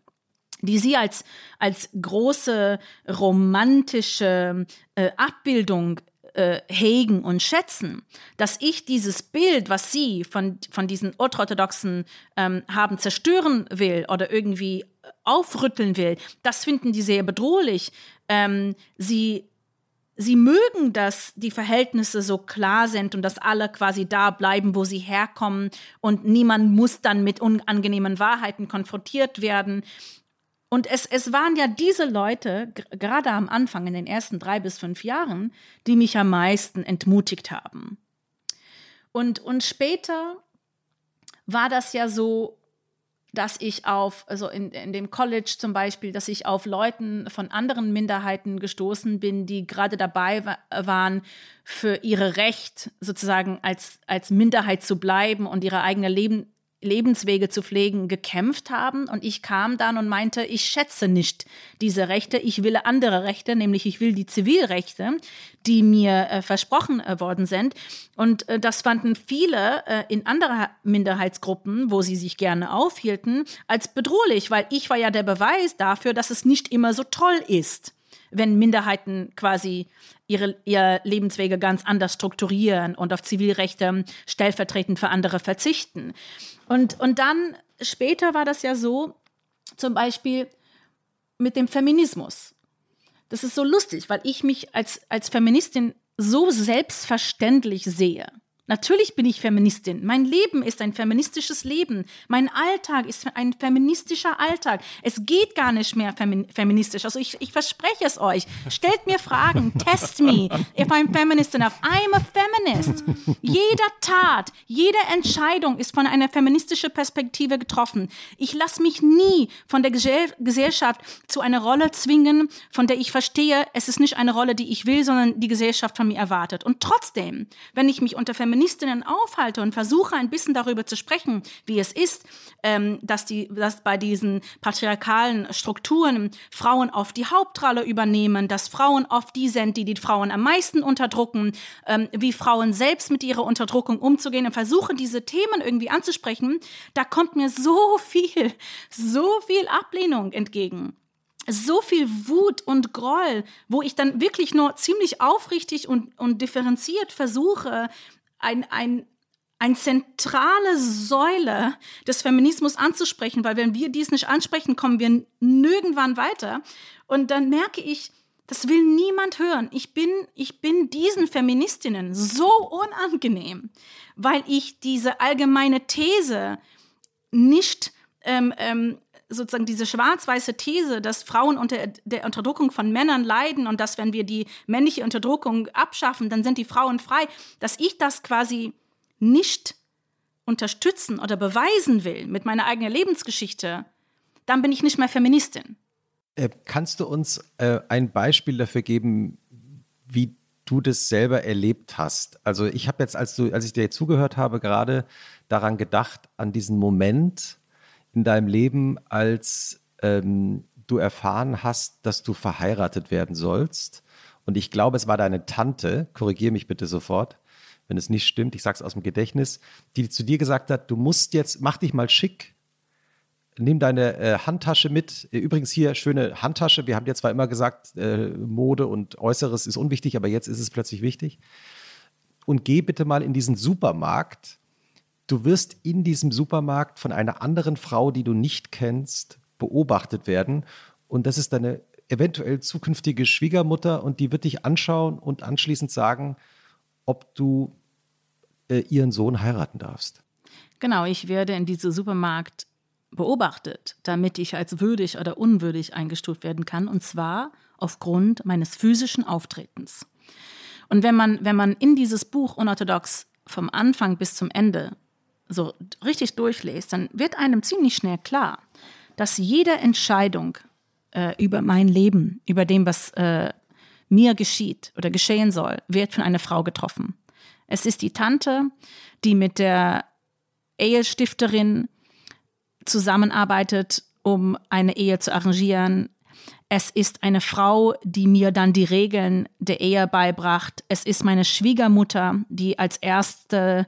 die sie als, als große romantische äh, Abbildung äh, hegen und schätzen, dass ich dieses Bild, was sie von, von diesen ultraorthodoxen ähm, haben, zerstören will oder irgendwie aufrütteln will, das finden die sehr bedrohlich. Ähm, sie sie mögen, dass die Verhältnisse so klar sind und dass alle quasi da bleiben, wo sie herkommen und niemand muss dann mit unangenehmen Wahrheiten konfrontiert werden. Und es, es waren ja diese Leute, gerade am Anfang, in den ersten drei bis fünf Jahren, die mich am meisten entmutigt haben. Und, und später war das ja so, dass ich auf, also in, in dem College zum Beispiel, dass ich auf Leuten von anderen Minderheiten gestoßen bin, die gerade dabei wa waren, für ihre Recht sozusagen als, als Minderheit zu bleiben und ihre eigene Leben, Lebenswege zu pflegen, gekämpft haben. Und ich kam dann und meinte, ich schätze nicht diese Rechte, ich will andere Rechte, nämlich ich will die Zivilrechte, die mir äh, versprochen äh, worden sind. Und äh, das fanden viele äh, in anderen Minderheitsgruppen, wo sie sich gerne aufhielten, als bedrohlich, weil ich war ja der Beweis dafür, dass es nicht immer so toll ist wenn Minderheiten quasi ihre, ihre Lebenswege ganz anders strukturieren und auf Zivilrechte stellvertretend für andere verzichten. Und, und dann später war das ja so, zum Beispiel mit dem Feminismus. Das ist so lustig, weil ich mich als, als Feministin so selbstverständlich sehe. Natürlich bin ich Feministin. Mein Leben ist ein feministisches Leben. Mein Alltag ist ein feministischer Alltag. Es geht gar nicht mehr femi feministisch. Also ich, ich verspreche es euch. Stellt mir Fragen. Test me if I'm feminist enough. I'm a feminist. Jeder Tat, jede Entscheidung ist von einer feministischen Perspektive getroffen. Ich lasse mich nie von der Gesellschaft zu einer Rolle zwingen, von der ich verstehe, es ist nicht eine Rolle, die ich will, sondern die Gesellschaft von mir erwartet. Und trotzdem, wenn ich mich unter Feministinnen Feministinnen aufhalte und versuche ein bisschen darüber zu sprechen, wie es ist, ähm, dass, die, dass bei diesen patriarchalen Strukturen Frauen oft die Hauptrolle übernehmen, dass Frauen oft die sind, die die Frauen am meisten unterdrücken, ähm, wie Frauen selbst mit ihrer Unterdrückung umzugehen und versuche diese Themen irgendwie anzusprechen, da kommt mir so viel, so viel Ablehnung entgegen. So viel Wut und Groll, wo ich dann wirklich nur ziemlich aufrichtig und, und differenziert versuche, ein, ein, eine zentrale Säule des Feminismus anzusprechen, weil wenn wir dies nicht ansprechen, kommen wir nirgendwann weiter. Und dann merke ich, das will niemand hören. Ich bin, ich bin diesen Feministinnen so unangenehm, weil ich diese allgemeine These nicht ähm, ähm, sozusagen diese schwarz-weiße These, dass Frauen unter der Unterdrückung von Männern leiden und dass, wenn wir die männliche Unterdrückung abschaffen, dann sind die Frauen frei, dass ich das quasi nicht unterstützen oder beweisen will mit meiner eigenen Lebensgeschichte, dann bin ich nicht mehr Feministin. Äh, kannst du uns äh, ein Beispiel dafür geben, wie du das selber erlebt hast? Also ich habe jetzt, als du, als ich dir zugehört habe, gerade daran gedacht, an diesen Moment, in deinem Leben, als ähm, du erfahren hast, dass du verheiratet werden sollst? Und ich glaube, es war deine Tante, korrigiere mich bitte sofort, wenn es nicht stimmt, ich sage es aus dem Gedächtnis, die zu dir gesagt hat, du musst jetzt, mach dich mal schick, nimm deine äh, Handtasche mit. Übrigens hier schöne Handtasche. Wir haben dir zwar immer gesagt, äh, Mode und Äußeres ist unwichtig, aber jetzt ist es plötzlich wichtig. Und geh bitte mal in diesen Supermarkt du wirst in diesem Supermarkt von einer anderen Frau, die du nicht kennst, beobachtet werden. Und das ist deine eventuell zukünftige Schwiegermutter und die wird dich anschauen und anschließend sagen, ob du äh, ihren Sohn heiraten darfst. Genau, ich werde in diesem Supermarkt beobachtet, damit ich als würdig oder unwürdig eingestuft werden kann, und zwar aufgrund meines physischen Auftretens. Und wenn man, wenn man in dieses Buch unorthodox vom Anfang bis zum Ende so richtig durchlässt, dann wird einem ziemlich schnell klar, dass jede Entscheidung äh, über mein Leben, über dem, was äh, mir geschieht oder geschehen soll, wird von einer Frau getroffen. Es ist die Tante, die mit der Ehestifterin zusammenarbeitet, um eine Ehe zu arrangieren. Es ist eine Frau, die mir dann die Regeln der Ehe beibracht. Es ist meine Schwiegermutter, die als erste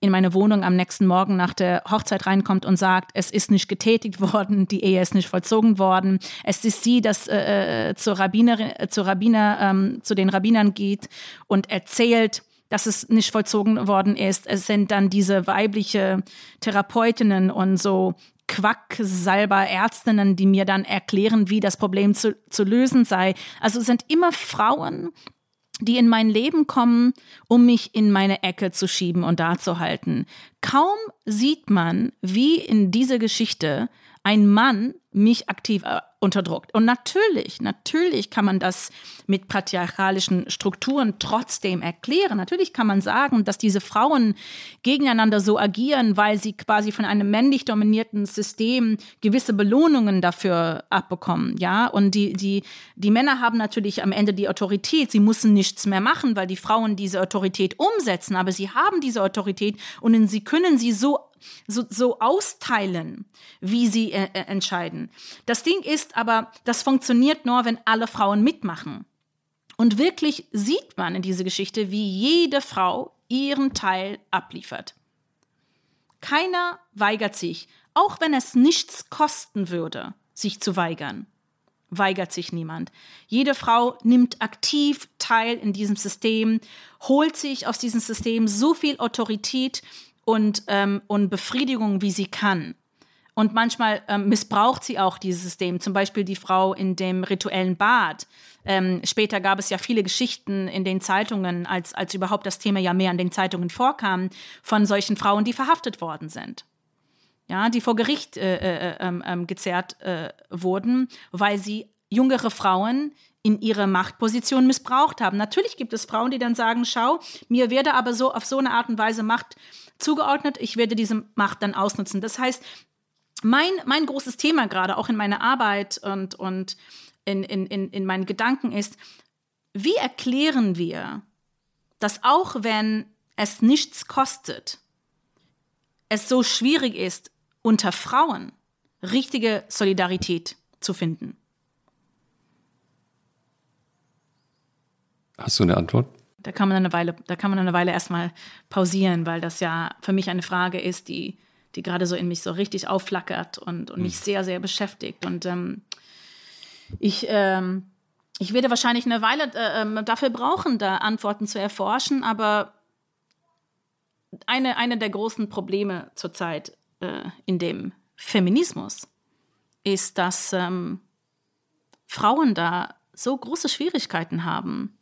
in meine Wohnung am nächsten Morgen nach der Hochzeit reinkommt und sagt, es ist nicht getätigt worden, die Ehe ist nicht vollzogen worden. Es ist sie, das äh, äh zur Rabbiner, äh, zur Rabbiner, ähm, zu den Rabbinern geht und erzählt, dass es nicht vollzogen worden ist. Es sind dann diese weibliche Therapeutinnen und so Quacksalber Ärztinnen, die mir dann erklären, wie das Problem zu, zu lösen sei. Also es sind immer Frauen, die in mein Leben kommen, um mich in meine Ecke zu schieben und da zu halten. Kaum sieht man, wie in dieser Geschichte ein Mann mich aktiv äh, unterdrückt. Und natürlich, natürlich kann man das mit patriarchalischen Strukturen trotzdem erklären. Natürlich kann man sagen, dass diese Frauen gegeneinander so agieren, weil sie quasi von einem männlich dominierten System gewisse Belohnungen dafür abbekommen. Ja, und die, die, die Männer haben natürlich am Ende die Autorität. Sie müssen nichts mehr machen, weil die Frauen diese Autorität umsetzen. Aber sie haben diese Autorität und sie können sie so so, so austeilen, wie sie äh, äh, entscheiden. Das Ding ist aber, das funktioniert nur, wenn alle Frauen mitmachen. Und wirklich sieht man in dieser Geschichte, wie jede Frau ihren Teil abliefert. Keiner weigert sich, auch wenn es nichts kosten würde, sich zu weigern. Weigert sich niemand. Jede Frau nimmt aktiv teil in diesem System, holt sich aus diesem System so viel Autorität, und, ähm, und Befriedigung, wie sie kann. Und manchmal ähm, missbraucht sie auch dieses System. Zum Beispiel die Frau in dem rituellen Bad. Ähm, später gab es ja viele Geschichten in den Zeitungen, als, als überhaupt das Thema ja mehr in den Zeitungen vorkam, von solchen Frauen, die verhaftet worden sind. Ja, die vor Gericht äh, äh, ähm, ähm gezerrt äh, wurden, weil sie jüngere Frauen in ihre Machtposition missbraucht haben. Natürlich gibt es Frauen, die dann sagen, schau, mir werde aber so auf so eine Art und Weise Macht zugeordnet, ich werde diese Macht dann ausnutzen. Das heißt, mein, mein großes Thema gerade auch in meiner Arbeit und, und in, in, in, in meinen Gedanken ist, wie erklären wir, dass auch wenn es nichts kostet, es so schwierig ist, unter Frauen richtige Solidarität zu finden? Hast du eine Antwort? Da kann man eine Weile, da kann man eine Weile erstmal pausieren, weil das ja für mich eine Frage ist, die, die gerade so in mich so richtig aufflackert und, und mich hm. sehr, sehr beschäftigt. Und ähm, ich, ähm, ich werde wahrscheinlich eine Weile äh, dafür brauchen, da Antworten zu erforschen, aber eine, eine der großen Probleme zurzeit äh, in dem Feminismus ist, dass ähm, Frauen da so große Schwierigkeiten haben,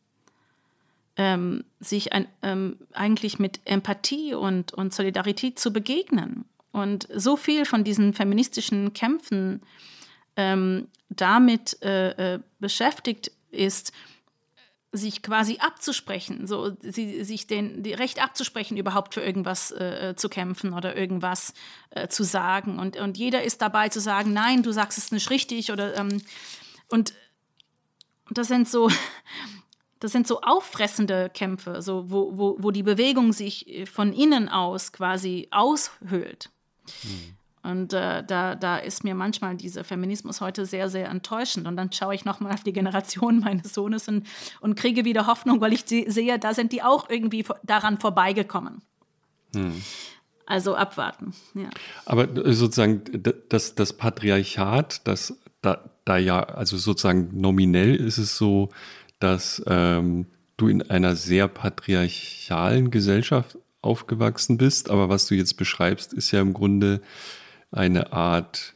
ähm, sich ein, ähm, eigentlich mit Empathie und, und Solidarität zu begegnen. Und so viel von diesen feministischen Kämpfen ähm, damit äh, äh, beschäftigt ist, sich quasi abzusprechen, so sie, sich den die Recht abzusprechen, überhaupt für irgendwas äh, zu kämpfen oder irgendwas äh, zu sagen. Und, und jeder ist dabei zu sagen, nein, du sagst es nicht richtig oder ähm, und das sind so das sind so auffressende Kämpfe, so wo, wo, wo die Bewegung sich äh, von innen aus quasi aushöhlt. Mhm. Und äh, da, da ist mir manchmal dieser Feminismus heute sehr, sehr enttäuschend. Und dann schaue ich nochmal auf die Generation meines Sohnes und, und kriege wieder Hoffnung, weil ich sehe, da sind die auch irgendwie daran vorbeigekommen. Mhm. Also abwarten. Ja. Aber äh, sozusagen das, das Patriarchat, das da, da ja, also sozusagen nominell ist es so, dass ähm, du in einer sehr patriarchalen Gesellschaft aufgewachsen bist, aber was du jetzt beschreibst, ist ja im Grunde eine Art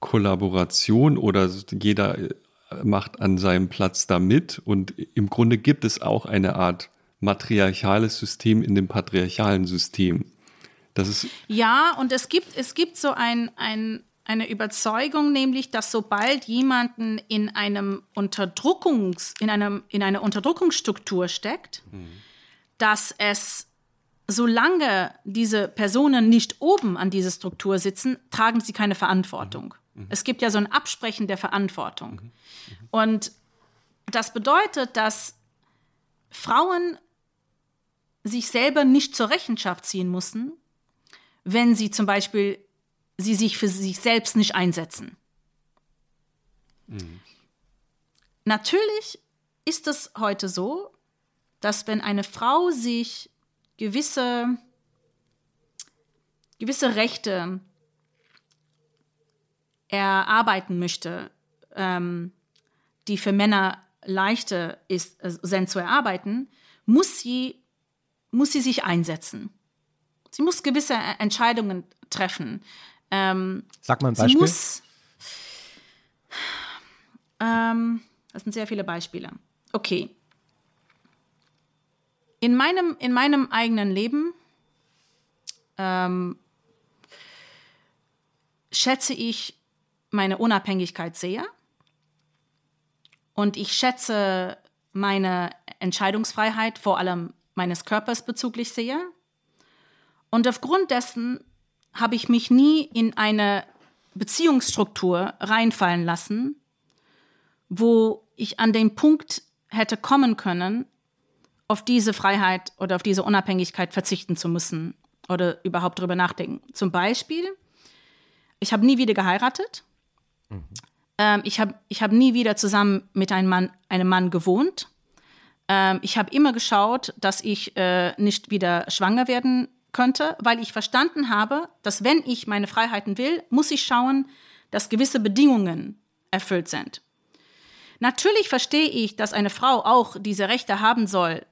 Kollaboration oder jeder äh, macht an seinem Platz da mit und im Grunde gibt es auch eine Art matriarchales System in dem patriarchalen System. Das ist ja, und es gibt, es gibt so ein, ein eine Überzeugung, nämlich, dass sobald jemanden in einem Unterdrückungs, in einem, in einer Unterdrückungsstruktur steckt, mhm. dass es, solange diese Personen nicht oben an dieser Struktur sitzen, tragen sie keine Verantwortung. Mhm. Es gibt ja so ein Absprechen der Verantwortung. Mhm. Und das bedeutet, dass Frauen sich selber nicht zur Rechenschaft ziehen müssen, wenn sie zum Beispiel sie sich für sich selbst nicht einsetzen. Mhm. Natürlich ist es heute so, dass wenn eine Frau sich gewisse, gewisse Rechte erarbeiten möchte, ähm, die für Männer leichter ist, äh, sind zu erarbeiten, muss sie, muss sie sich einsetzen. Sie muss gewisse Entscheidungen treffen. Ähm, Sag mal ein Beispiel. Muss, ähm, das sind sehr viele Beispiele. Okay. In meinem, in meinem eigenen Leben ähm, schätze ich meine Unabhängigkeit sehr und ich schätze meine Entscheidungsfreiheit, vor allem meines Körpers bezüglich sehr. Und aufgrund dessen habe ich mich nie in eine Beziehungsstruktur reinfallen lassen, wo ich an den Punkt hätte kommen können, auf diese Freiheit oder auf diese Unabhängigkeit verzichten zu müssen oder überhaupt darüber nachdenken. Zum Beispiel, ich habe nie wieder geheiratet. Mhm. Ähm, ich habe ich hab nie wieder zusammen mit einem Mann, einem Mann gewohnt. Ähm, ich habe immer geschaut, dass ich äh, nicht wieder schwanger werden könnte, weil ich verstanden habe, dass wenn ich meine Freiheiten will, muss ich schauen, dass gewisse Bedingungen erfüllt sind. Natürlich verstehe ich, dass eine Frau auch diese Rechte haben soll,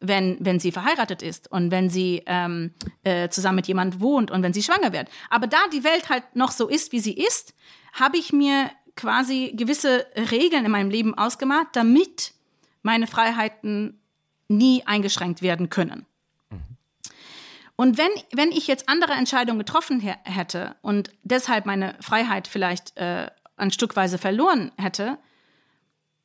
wenn, wenn sie verheiratet ist und wenn sie ähm, äh, zusammen mit jemand wohnt und wenn sie schwanger wird. Aber da die Welt halt noch so ist, wie sie ist, habe ich mir quasi gewisse Regeln in meinem Leben ausgemacht, damit meine Freiheiten nie eingeschränkt werden können. Und wenn, wenn ich jetzt andere Entscheidungen getroffen hätte und deshalb meine Freiheit vielleicht äh, ein Stückweise verloren hätte,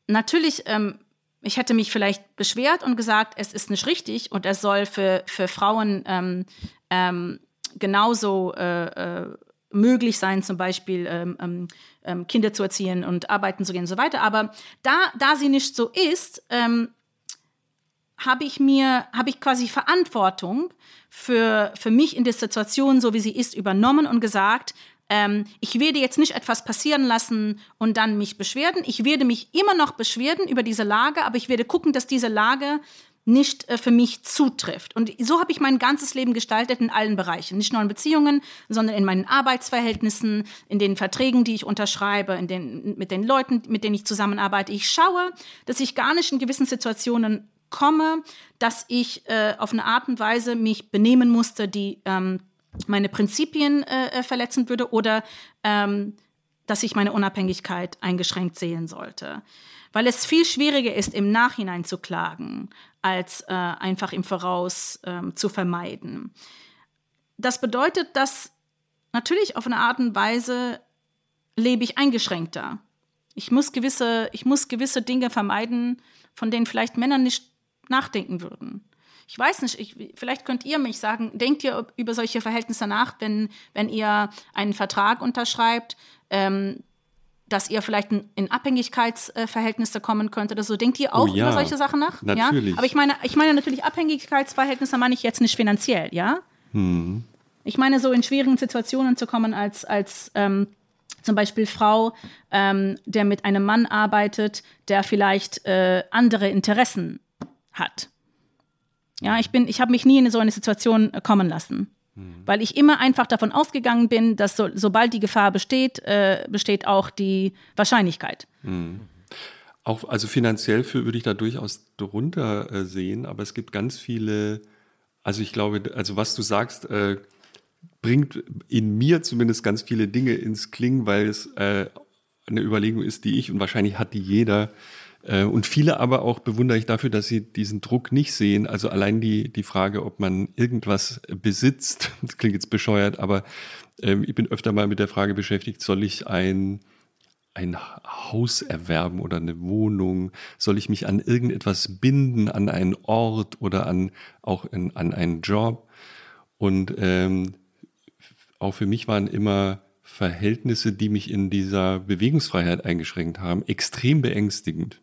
natürlich, ähm, ich hätte mich vielleicht beschwert und gesagt, es ist nicht richtig und es soll für, für Frauen ähm, ähm, genauso äh, äh, möglich sein, zum Beispiel ähm, ähm, ähm, Kinder zu erziehen und arbeiten zu gehen und so weiter. Aber da, da sie nicht so ist, ähm, habe ich mir, habe ich quasi Verantwortung für, für mich in der Situation, so wie sie ist, übernommen und gesagt, ähm, ich werde jetzt nicht etwas passieren lassen und dann mich beschweren. Ich werde mich immer noch beschweren über diese Lage, aber ich werde gucken, dass diese Lage nicht äh, für mich zutrifft. Und so habe ich mein ganzes Leben gestaltet in allen Bereichen. Nicht nur in Beziehungen, sondern in meinen Arbeitsverhältnissen, in den Verträgen, die ich unterschreibe, in den, mit den Leuten, mit denen ich zusammenarbeite. Ich schaue, dass ich gar nicht in gewissen Situationen komme, dass ich äh, auf eine Art und Weise mich benehmen musste, die ähm, meine Prinzipien äh, äh verletzen würde oder ähm, dass ich meine Unabhängigkeit eingeschränkt sehen sollte. Weil es viel schwieriger ist, im Nachhinein zu klagen, als äh, einfach im Voraus ähm, zu vermeiden. Das bedeutet, dass natürlich auf eine Art und Weise lebe ich eingeschränkter. Ich muss gewisse, ich muss gewisse Dinge vermeiden, von denen vielleicht Männer nicht nachdenken würden. Ich weiß nicht, ich, vielleicht könnt ihr mich sagen, denkt ihr über solche Verhältnisse nach, wenn, wenn ihr einen Vertrag unterschreibt, ähm, dass ihr vielleicht in Abhängigkeitsverhältnisse kommen könntet oder so. Denkt ihr auch oh ja, über solche Sachen nach? Natürlich. Ja? Aber ich meine, ich meine natürlich Abhängigkeitsverhältnisse meine ich jetzt nicht finanziell, ja? Hm. Ich meine, so in schwierigen Situationen zu kommen als, als ähm, zum Beispiel Frau, ähm, der mit einem Mann arbeitet, der vielleicht äh, andere Interessen hat. Ja, ich bin, ich habe mich nie in so eine Situation äh, kommen lassen. Mhm. Weil ich immer einfach davon ausgegangen bin, dass so, sobald die Gefahr besteht, äh, besteht auch die Wahrscheinlichkeit. Mhm. Auch, also finanziell für, würde ich da durchaus drunter äh, sehen, aber es gibt ganz viele, also ich glaube, also was du sagst, äh, bringt in mir zumindest ganz viele Dinge ins Klingen, weil es äh, eine Überlegung ist, die ich und wahrscheinlich hat die jeder, und viele aber auch bewundere ich dafür, dass sie diesen Druck nicht sehen. Also allein die, die Frage, ob man irgendwas besitzt, das klingt jetzt bescheuert, aber ähm, ich bin öfter mal mit der Frage beschäftigt, soll ich ein, ein Haus erwerben oder eine Wohnung? Soll ich mich an irgendetwas binden, an einen Ort oder an, auch in, an einen Job? Und ähm, auch für mich waren immer Verhältnisse, die mich in dieser Bewegungsfreiheit eingeschränkt haben, extrem beängstigend.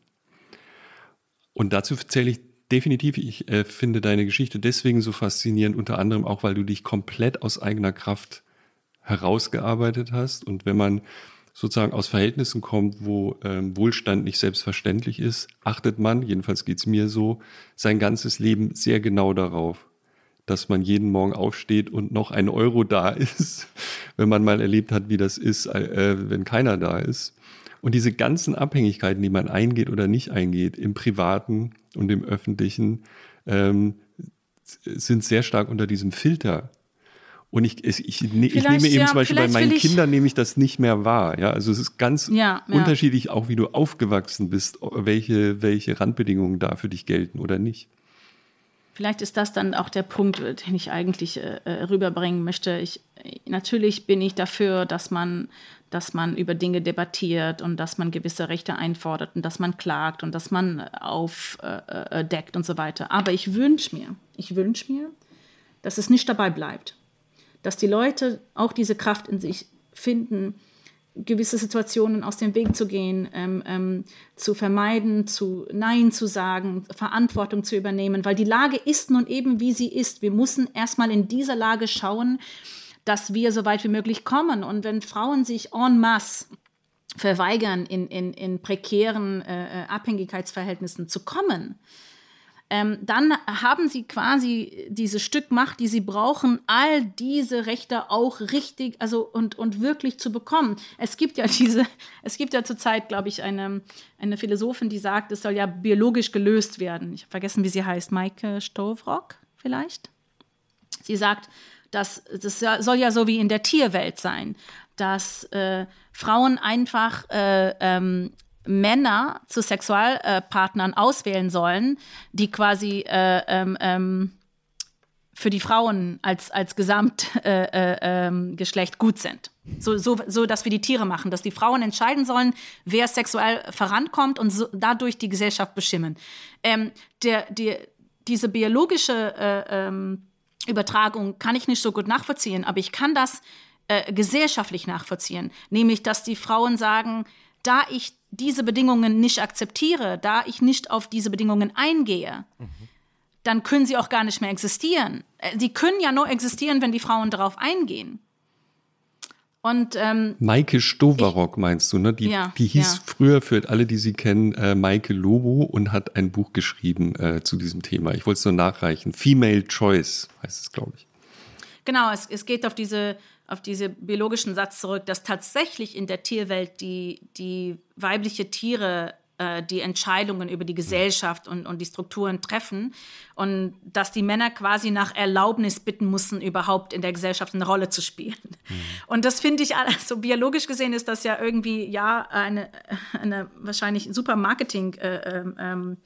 Und dazu zähle ich definitiv, ich äh, finde deine Geschichte deswegen so faszinierend, unter anderem auch, weil du dich komplett aus eigener Kraft herausgearbeitet hast. Und wenn man sozusagen aus Verhältnissen kommt, wo ähm, Wohlstand nicht selbstverständlich ist, achtet man, jedenfalls geht es mir so, sein ganzes Leben sehr genau darauf, dass man jeden Morgen aufsteht und noch ein Euro da ist, wenn man mal erlebt hat, wie das ist, äh, wenn keiner da ist. Und diese ganzen Abhängigkeiten, die man eingeht oder nicht eingeht, im privaten und im öffentlichen, ähm, sind sehr stark unter diesem Filter. Und ich, ich, ich, ich nehme eben ja, zum Beispiel bei meinen Kindern nehme ich das nicht mehr wahr. Ja, also es ist ganz ja, unterschiedlich, auch wie du aufgewachsen bist, welche, welche Randbedingungen da für dich gelten oder nicht. Vielleicht ist das dann auch der Punkt, den ich eigentlich äh, äh rüberbringen möchte. Ich, natürlich bin ich dafür, dass man dass man über Dinge debattiert und dass man gewisse Rechte einfordert und dass man klagt und dass man aufdeckt äh, und so weiter. Aber ich wünsche mir, ich wünsche mir, dass es nicht dabei bleibt. Dass die Leute auch diese Kraft in sich finden, gewisse Situationen aus dem Weg zu gehen, ähm, ähm, zu vermeiden, zu Nein zu sagen, Verantwortung zu übernehmen, weil die Lage ist nun eben, wie sie ist. Wir müssen erstmal in dieser Lage schauen, dass wir so weit wie möglich kommen. Und wenn Frauen sich en masse verweigern, in, in, in prekären äh, äh, Abhängigkeitsverhältnissen zu kommen, ähm, dann haben sie quasi dieses Stück Macht, die sie brauchen, all diese Rechte auch richtig, also und, und wirklich zu bekommen. Es gibt ja diese, es gibt ja zurzeit, glaube ich, eine, eine Philosophin, die sagt, es soll ja biologisch gelöst werden. Ich habe vergessen, wie sie heißt, Maike Stovrock vielleicht. Sie sagt, dass das soll ja so wie in der Tierwelt sein, dass äh, Frauen einfach äh, ähm, Männer zu Sexualpartnern auswählen sollen, die quasi äh, ähm, ähm, für die Frauen als, als Gesamtgeschlecht äh, äh, gut sind. So, so, so, dass wir die Tiere machen, dass die Frauen entscheiden sollen, wer sexuell vorankommt und so, dadurch die Gesellschaft beschimmen. Ähm, der, die, diese biologische äh, ähm, Übertragung kann ich nicht so gut nachvollziehen, aber ich kann das äh, gesellschaftlich nachvollziehen. Nämlich, dass die Frauen sagen, da ich diese Bedingungen nicht akzeptiere, da ich nicht auf diese Bedingungen eingehe, mhm. dann können sie auch gar nicht mehr existieren. Äh, sie können ja nur existieren, wenn die Frauen darauf eingehen. Und, ähm, Maike Stoverock meinst du, ne? Die, ja, die hieß ja. früher für alle, die sie kennen, äh, Maike Lobo und hat ein Buch geschrieben äh, zu diesem Thema. Ich wollte es nur nachreichen. Female Choice heißt es, glaube ich. Genau, es, es geht auf diese auf diese biologischen Satz zurück, dass tatsächlich in der Tierwelt die, die weibliche Tiere äh, die Entscheidungen über die Gesellschaft und, und die Strukturen treffen und dass die Männer quasi nach Erlaubnis bitten mussten, überhaupt in der Gesellschaft eine Rolle zu spielen. Mhm. Und das finde ich, also biologisch gesehen ist das ja irgendwie, ja, eine, eine wahrscheinlich super Marketing-Technik äh, ähm,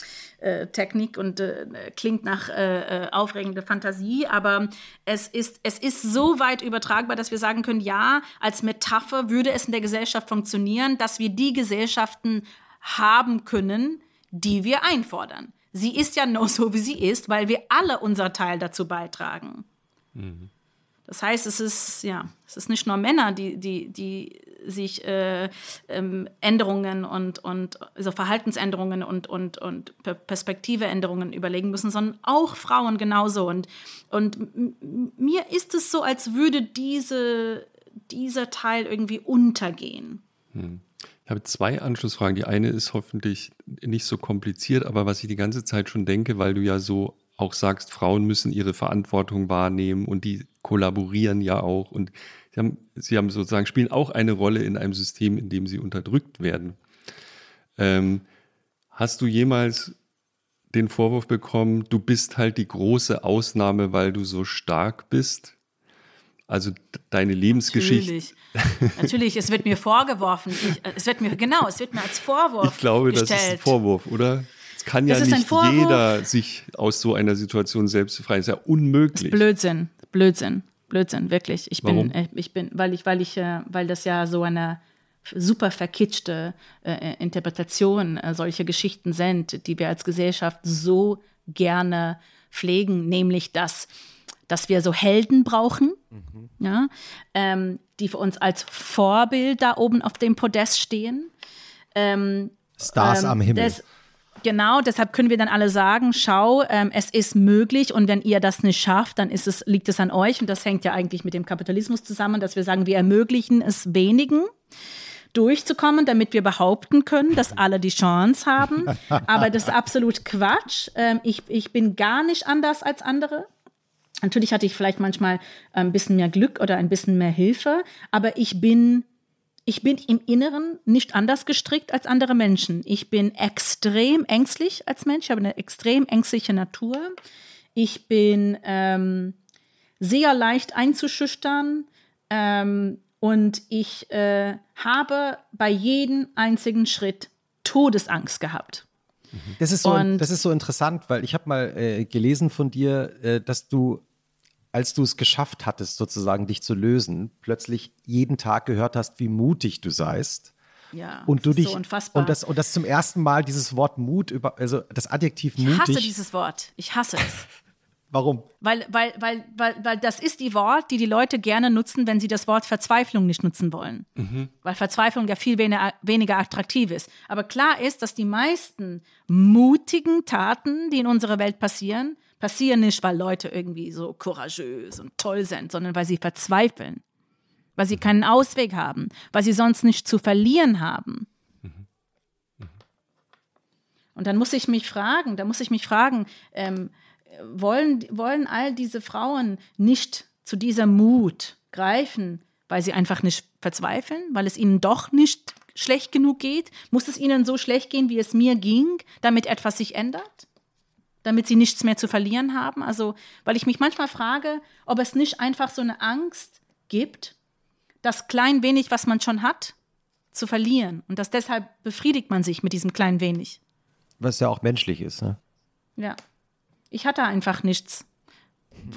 äh, und äh, klingt nach äh, äh, aufregender Fantasie, aber es ist, es ist so weit übertragbar, dass wir sagen können, ja, als Metapher würde es in der Gesellschaft funktionieren, dass wir die Gesellschaften haben können, die wir einfordern. Sie ist ja nur so, wie sie ist, weil wir alle unser Teil dazu beitragen. Mhm. Das heißt, es ist, ja, es ist nicht nur Männer, die, die, die sich äh, ähm, Änderungen und, und also Verhaltensänderungen und, und, und Perspektiveänderungen überlegen müssen, sondern auch Frauen genauso. Und, und mir ist es so, als würde diese, dieser Teil irgendwie untergehen. Hm. Ich habe zwei Anschlussfragen. Die eine ist hoffentlich nicht so kompliziert, aber was ich die ganze Zeit schon denke, weil du ja so auch sagst, Frauen müssen ihre Verantwortung wahrnehmen und die kollaborieren ja auch und sie haben, sie haben sozusagen spielen auch eine Rolle in einem System, in dem sie unterdrückt werden. Ähm, hast du jemals den Vorwurf bekommen, du bist halt die große Ausnahme, weil du so stark bist? Also deine Lebensgeschichte. Natürlich, Natürlich es wird mir vorgeworfen. Ich, es wird mir, genau, es wird mir als Vorwurf. Ich glaube, gestellt. das ist ein Vorwurf, oder? Es kann das ja nicht jeder sich aus so einer Situation selbst befreien. Das ist ja unmöglich. Blödsinn, Blödsinn, Blödsinn, wirklich. Ich bin, Warum? Äh, ich bin, weil ich, weil ich, äh, weil das ja so eine super verkitschte äh, Interpretation äh, solcher Geschichten sind, die wir als Gesellschaft so gerne pflegen, nämlich dass dass wir so Helden brauchen, mhm. ja, ähm, die für uns als Vorbild da oben auf dem Podest stehen. Ähm, Stars ähm, am Himmel. Das, genau, deshalb können wir dann alle sagen, schau, ähm, es ist möglich und wenn ihr das nicht schafft, dann ist es, liegt es an euch und das hängt ja eigentlich mit dem Kapitalismus zusammen, dass wir sagen, wir ermöglichen es wenigen durchzukommen, damit wir behaupten können, dass alle die Chance haben. Aber das ist absolut Quatsch. Ähm, ich, ich bin gar nicht anders als andere. Natürlich hatte ich vielleicht manchmal ein bisschen mehr Glück oder ein bisschen mehr Hilfe, aber ich bin, ich bin im Inneren nicht anders gestrickt als andere Menschen. Ich bin extrem ängstlich als Mensch, ich habe eine extrem ängstliche Natur. Ich bin ähm, sehr leicht einzuschüchtern ähm, und ich äh, habe bei jedem einzigen Schritt Todesangst gehabt. Das ist so, das ist so interessant, weil ich habe mal äh, gelesen von dir, äh, dass du als du es geschafft hattest, sozusagen dich zu lösen, plötzlich jeden Tag gehört hast, wie mutig du seist. Ja, und du dich so unfassbar. und das und das zum ersten Mal dieses Wort Mut über also das Adjektiv mutig. Ich hasse dieses Wort. Ich hasse es. Warum? Weil, weil, weil, weil, weil das ist die Wort, die die Leute gerne nutzen, wenn sie das Wort Verzweiflung nicht nutzen wollen. Mhm. Weil Verzweiflung ja viel weniger, weniger attraktiv ist. Aber klar ist, dass die meisten mutigen Taten, die in unserer Welt passieren, passieren nicht, weil Leute irgendwie so couragös und toll sind, sondern weil sie verzweifeln, weil sie keinen Ausweg haben, weil sie sonst nichts zu verlieren haben. Und dann muss ich mich fragen, da muss ich mich fragen, ähm, wollen, wollen all diese Frauen nicht zu dieser Mut greifen, weil sie einfach nicht verzweifeln, weil es ihnen doch nicht schlecht genug geht? Muss es ihnen so schlecht gehen, wie es mir ging, damit etwas sich ändert? Damit sie nichts mehr zu verlieren haben? Also, weil ich mich manchmal frage, ob es nicht einfach so eine Angst gibt, das klein wenig, was man schon hat, zu verlieren. Und dass deshalb befriedigt man sich mit diesem klein wenig. Was ja auch menschlich ist, ne? Ja. Ich hatte einfach nichts,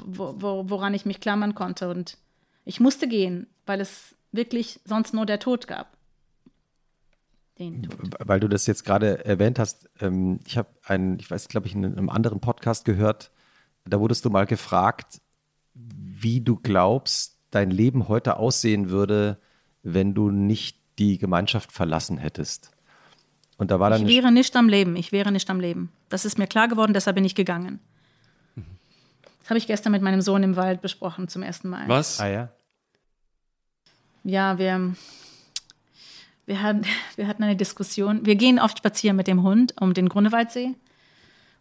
wo, wo, woran ich mich klammern konnte. Und ich musste gehen, weil es wirklich sonst nur der Tod gab. Den Tod. Weil du das jetzt gerade erwähnt hast, ähm, ich habe einen, ich weiß, glaube ich, in einem anderen Podcast gehört, da wurdest du mal gefragt, wie du glaubst, dein Leben heute aussehen würde, wenn du nicht die Gemeinschaft verlassen hättest. Und da war dann. Ich wäre nicht am Leben. Ich wäre nicht am Leben. Das ist mir klar geworden, deshalb bin ich gegangen. Das habe ich gestern mit meinem Sohn im Wald besprochen zum ersten Mal. Was? Ah ja. Ja, wir, wir, hatten, wir hatten eine Diskussion. Wir gehen oft spazieren mit dem Hund um den Grunewaldsee.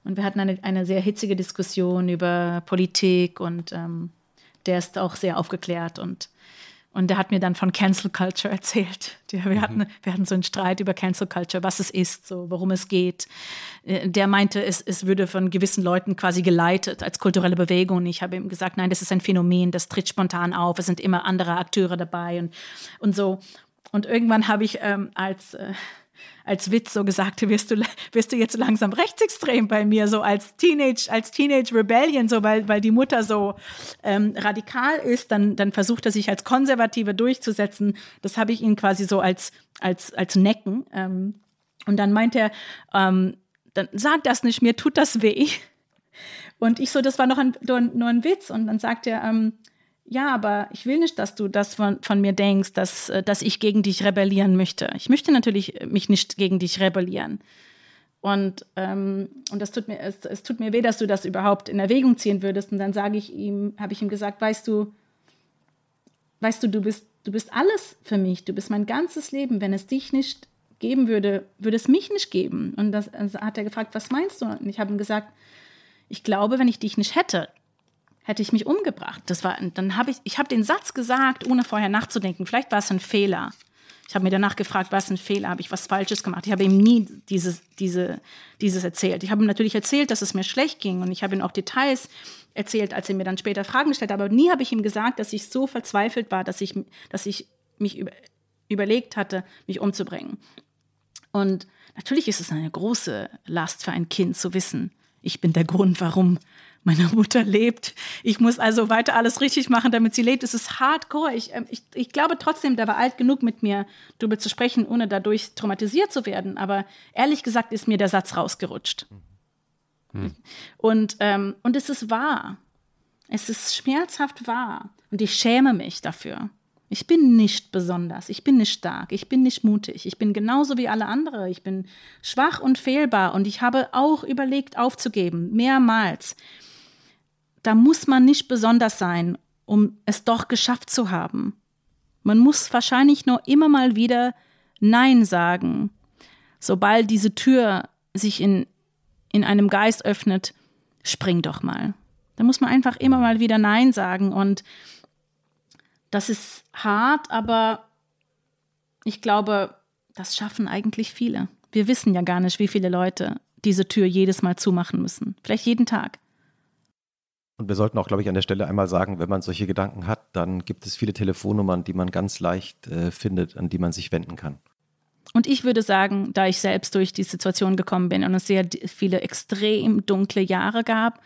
Und wir hatten eine, eine sehr hitzige Diskussion über Politik und ähm, der ist auch sehr aufgeklärt und und der hat mir dann von Cancel Culture erzählt. Wir mhm. hatten, wir hatten so einen Streit über Cancel Culture, was es ist, so, worum es geht. Äh, der meinte, es, es würde von gewissen Leuten quasi geleitet als kulturelle Bewegung. Und ich habe ihm gesagt, nein, das ist ein Phänomen, das tritt spontan auf. Es sind immer andere Akteure dabei und, und so. Und irgendwann habe ich ähm, als äh, als Witz so gesagt, wirst du, wirst du jetzt langsam rechtsextrem bei mir, so als Teenage, als Teenage Rebellion, so weil, weil die Mutter so ähm, radikal ist, dann, dann versucht er sich als Konservative durchzusetzen. Das habe ich ihn quasi so als, als, als Necken. Ähm, und dann meint er, ähm, dann sag das nicht, mir tut das weh. Und ich so, das war noch ein, nur ein Witz. Und dann sagt er, ähm, ja, aber ich will nicht, dass du das von, von mir denkst, dass, äh, dass ich gegen dich rebellieren möchte. Ich möchte natürlich mich nicht gegen dich rebellieren. Und, ähm, und das tut mir, es, es tut mir weh, dass du das überhaupt in Erwägung ziehen würdest. Und dann sage ich ihm, habe ich ihm gesagt, weißt du, weißt du, du bist, du bist alles für mich, du bist mein ganzes Leben. Wenn es dich nicht geben würde, würde es mich nicht geben. Und das also hat er gefragt, was meinst du? Und ich habe ihm gesagt, ich glaube, wenn ich dich nicht hätte, hätte ich mich umgebracht. Das war, dann habe ich, ich habe den Satz gesagt, ohne vorher nachzudenken. Vielleicht war es ein Fehler. Ich habe mir danach gefragt, was ein Fehler, habe ich was Falsches gemacht. Ich habe ihm nie dieses, diese, dieses erzählt. Ich habe ihm natürlich erzählt, dass es mir schlecht ging und ich habe ihm auch Details erzählt, als er mir dann später Fragen gestellt. Aber nie habe ich ihm gesagt, dass ich so verzweifelt war, dass ich, dass ich mich über, überlegt hatte, mich umzubringen. Und natürlich ist es eine große Last für ein Kind zu wissen, ich bin der Grund, warum meine Mutter lebt. Ich muss also weiter alles richtig machen, damit sie lebt. Es ist hardcore. Ich, ähm, ich, ich glaube trotzdem, der war alt genug mit mir, darüber zu sprechen, ohne dadurch traumatisiert zu werden. Aber ehrlich gesagt ist mir der Satz rausgerutscht. Hm. Und, ähm, und es ist wahr. Es ist schmerzhaft wahr. Und ich schäme mich dafür. Ich bin nicht besonders, ich bin nicht stark, ich bin nicht mutig, ich bin genauso wie alle anderen, ich bin schwach und fehlbar und ich habe auch überlegt aufzugeben, mehrmals da muss man nicht besonders sein, um es doch geschafft zu haben. Man muss wahrscheinlich nur immer mal wieder Nein sagen. Sobald diese Tür sich in, in einem Geist öffnet, spring doch mal. Da muss man einfach immer mal wieder Nein sagen. Und das ist hart, aber ich glaube, das schaffen eigentlich viele. Wir wissen ja gar nicht, wie viele Leute diese Tür jedes Mal zumachen müssen. Vielleicht jeden Tag. Und wir sollten auch, glaube ich, an der Stelle einmal sagen, wenn man solche Gedanken hat, dann gibt es viele Telefonnummern, die man ganz leicht äh, findet, an die man sich wenden kann. Und ich würde sagen, da ich selbst durch die Situation gekommen bin und es sehr viele extrem dunkle Jahre gab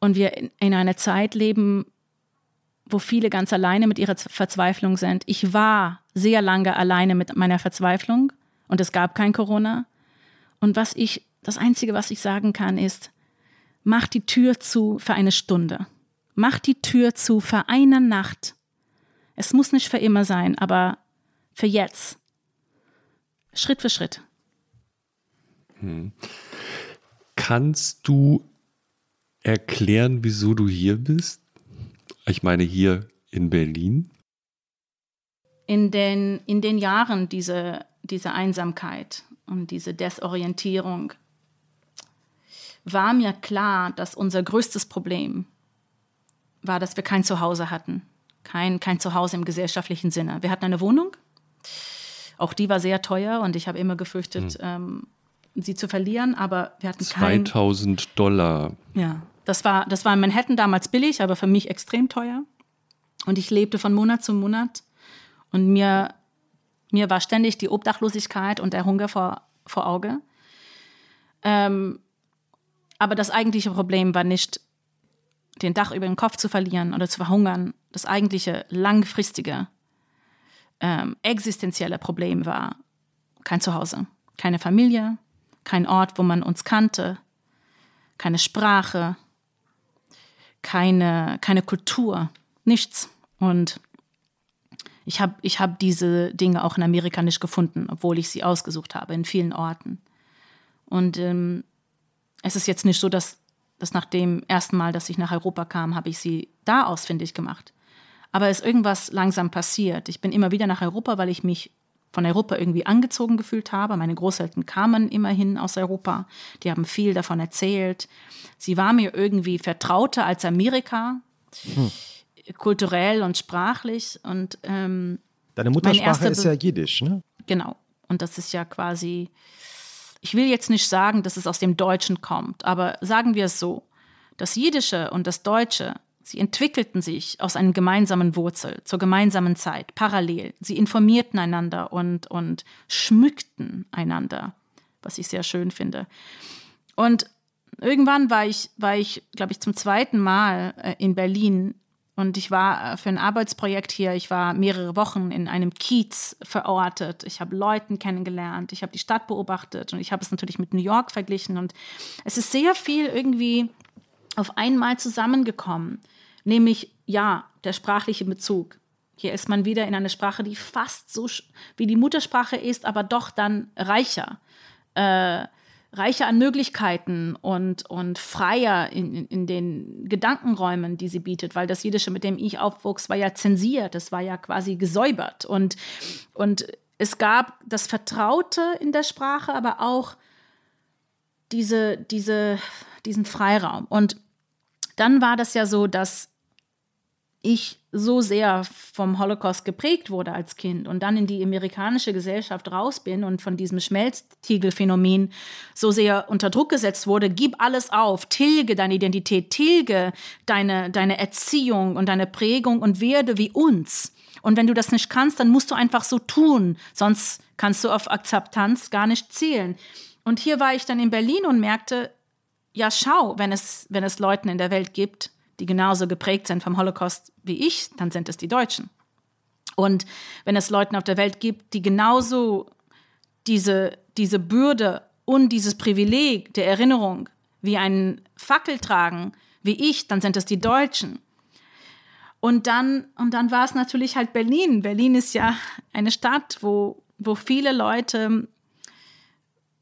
und wir in, in einer Zeit leben, wo viele ganz alleine mit ihrer Verzweiflung sind. Ich war sehr lange alleine mit meiner Verzweiflung und es gab kein Corona. Und was ich, das Einzige, was ich sagen kann, ist, Mach die Tür zu für eine Stunde. Mach die Tür zu für eine Nacht. Es muss nicht für immer sein, aber für jetzt. Schritt für Schritt. Hm. Kannst du erklären, wieso du hier bist? Ich meine hier in Berlin. In den, in den Jahren dieser diese Einsamkeit und diese Desorientierung war mir klar, dass unser größtes Problem war, dass wir kein Zuhause hatten. Kein, kein Zuhause im gesellschaftlichen Sinne. Wir hatten eine Wohnung, auch die war sehr teuer und ich habe immer gefürchtet, hm. ähm, sie zu verlieren, aber wir hatten 2000 kein, Dollar. Ja, das war, das war in Manhattan damals billig, aber für mich extrem teuer. Und ich lebte von Monat zu Monat und mir, mir war ständig die Obdachlosigkeit und der Hunger vor, vor Auge. Ähm, aber das eigentliche Problem war nicht, den Dach über den Kopf zu verlieren oder zu verhungern. Das eigentliche langfristige, ähm, existenzielle Problem war kein Zuhause, keine Familie, kein Ort, wo man uns kannte, keine Sprache, keine, keine Kultur, nichts. Und ich habe ich hab diese Dinge auch in Amerika nicht gefunden, obwohl ich sie ausgesucht habe, in vielen Orten. Und ähm, es ist jetzt nicht so, dass, dass nach dem ersten Mal, dass ich nach Europa kam, habe ich sie da ausfindig gemacht. Aber es ist irgendwas langsam passiert. Ich bin immer wieder nach Europa, weil ich mich von Europa irgendwie angezogen gefühlt habe. Meine Großeltern kamen immerhin aus Europa. Die haben viel davon erzählt. Sie war mir irgendwie vertrauter als Amerika, hm. kulturell und sprachlich. Und, ähm, Deine Muttersprache ist ja Jiddisch, ne? Genau. Und das ist ja quasi ich will jetzt nicht sagen, dass es aus dem Deutschen kommt, aber sagen wir es so, das Jiddische und das Deutsche, sie entwickelten sich aus einem gemeinsamen Wurzel, zur gemeinsamen Zeit, parallel. Sie informierten einander und, und schmückten einander, was ich sehr schön finde. Und irgendwann war ich, war ich glaube ich, zum zweiten Mal äh, in Berlin und ich war äh, für ein Arbeitsprojekt hier, ich war mehrere Wochen in einem Kiez verortet. Ich habe Leuten kennengelernt, ich habe die Stadt beobachtet und ich habe es natürlich mit New York verglichen. Und es ist sehr viel irgendwie auf einmal zusammengekommen. Nämlich, ja, der sprachliche Bezug. Hier ist man wieder in einer Sprache, die fast so wie die Muttersprache ist, aber doch dann reicher. Äh, reicher an Möglichkeiten und, und freier in, in, den Gedankenräumen, die sie bietet, weil das Jiddische, mit dem ich aufwuchs, war ja zensiert, es war ja quasi gesäubert. Und, und es gab das Vertraute in der Sprache, aber auch diese, diese, diesen Freiraum. Und dann war das ja so, dass ich so sehr vom Holocaust geprägt wurde als Kind und dann in die amerikanische Gesellschaft raus bin und von diesem Schmelztiegelphänomen so sehr unter Druck gesetzt wurde, gib alles auf, tilge deine Identität, tilge deine, deine Erziehung und deine Prägung und werde wie uns. Und wenn du das nicht kannst, dann musst du einfach so tun, sonst kannst du auf Akzeptanz gar nicht zählen. Und hier war ich dann in Berlin und merkte, ja, schau, wenn es, wenn es Leuten in der Welt gibt, die genauso geprägt sind vom Holocaust wie ich, dann sind es die Deutschen. Und wenn es Leute auf der Welt gibt, die genauso diese, diese Bürde und dieses Privileg der Erinnerung wie einen Fackel tragen wie ich, dann sind es die Deutschen. Und dann, und dann war es natürlich halt Berlin. Berlin ist ja eine Stadt, wo, wo viele Leute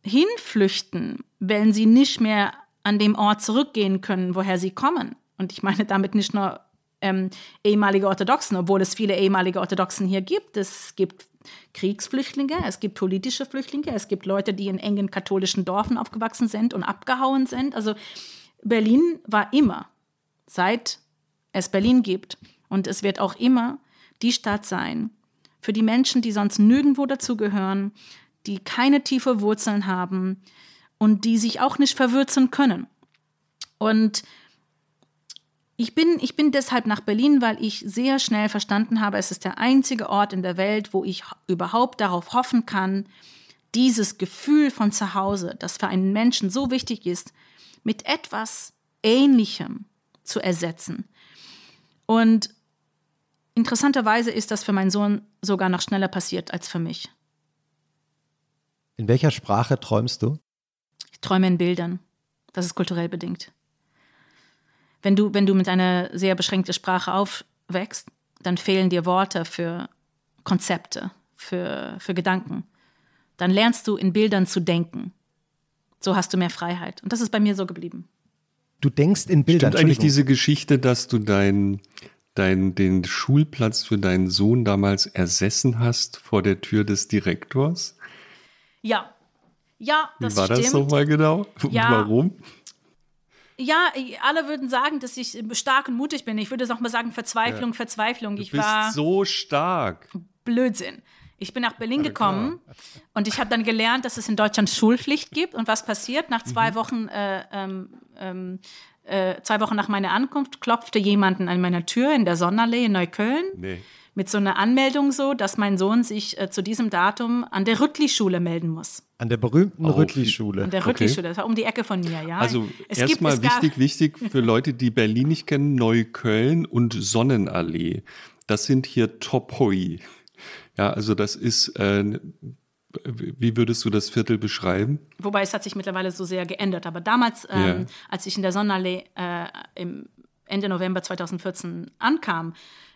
hinflüchten, wenn sie nicht mehr an dem Ort zurückgehen können, woher sie kommen. Und ich meine damit nicht nur ähm, ehemalige Orthodoxen, obwohl es viele ehemalige Orthodoxen hier gibt. Es gibt Kriegsflüchtlinge, es gibt politische Flüchtlinge, es gibt Leute, die in engen katholischen Dörfern aufgewachsen sind und abgehauen sind. Also Berlin war immer, seit es Berlin gibt, und es wird auch immer die Stadt sein, für die Menschen, die sonst nirgendwo dazugehören, die keine tiefe Wurzeln haben und die sich auch nicht verwürzen können. Und ich bin, ich bin deshalb nach Berlin, weil ich sehr schnell verstanden habe, es ist der einzige Ort in der Welt, wo ich überhaupt darauf hoffen kann, dieses Gefühl von Zuhause, das für einen Menschen so wichtig ist, mit etwas Ähnlichem zu ersetzen. Und interessanterweise ist das für meinen Sohn sogar noch schneller passiert als für mich. In welcher Sprache träumst du? Ich träume in Bildern. Das ist kulturell bedingt wenn du, wenn du mit einer sehr beschränkten Sprache aufwächst, dann fehlen dir Worte für Konzepte, für, für Gedanken. Dann lernst du in Bildern zu denken. So hast du mehr Freiheit. Und das ist bei mir so geblieben. Du denkst in Bildern. Stimmt eigentlich diese Geschichte, dass du dein, dein, den Schulplatz für deinen Sohn damals ersessen hast vor der Tür des Direktors? Ja, Ja, das Wie war stimmt. das nochmal genau? Ja. Warum? Ja, alle würden sagen, dass ich stark und mutig bin. Ich würde auch mal sagen, Verzweiflung, Verzweiflung. Du ich bist war so stark. Blödsinn. Ich bin nach Berlin gekommen und ich habe dann gelernt, dass es in Deutschland Schulpflicht gibt. Und was passiert? Nach zwei Mhm. Wochen, äh, ähm, ähm, äh, zwei Wochen nach meiner Ankunft, klopfte jemanden an meiner Tür in der Sonnenallee in Neukölln Nee. Mit so einer Anmeldung so, dass mein Sohn sich äh, zu diesem Datum an der Rüttli-Schule melden muss. An der berühmten Oh, Rüttli-Schule. An der Okay. Rüttli-Schule, das war um die Ecke von mir, ja. Also Es gibt- erstmal wichtig, wichtig für Leute, die Berlin nicht kennen, Neukölln und Sonnenallee. Das sind hier Topoi. Ja, also das ist, äh, wie würdest du das Viertel beschreiben? Wobei es hat sich mittlerweile so sehr geändert. Aber damals, ähm, Ja. als ich in der Sonnenallee äh, im Ende November 2014 ankam,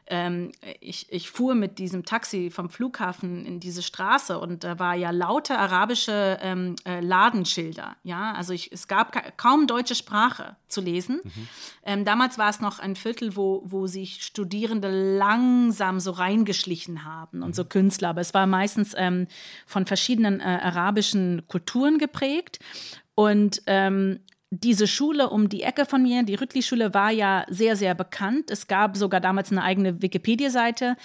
ähm, ich, ich fuhr mit diesem Taxi vom Flughafen in diese Straße und da war ja lauter arabische ähm, äh, Ladenschilder. Ja, also ich, es gab ka kaum deutsche Sprache zu lesen. Ähm, damals war es noch ein Viertel, wo, wo sich Studierende langsam so reingeschlichen haben und so Künstler. Aber es war meistens ähm, von verschiedenen äh, arabischen Kulturen geprägt. Und ähm, diese Schule um die Ecke von mir, die Rüttli-Schule, war ja sehr, sehr bekannt. Es gab sogar damals eine eigene Wikipedia-Seite.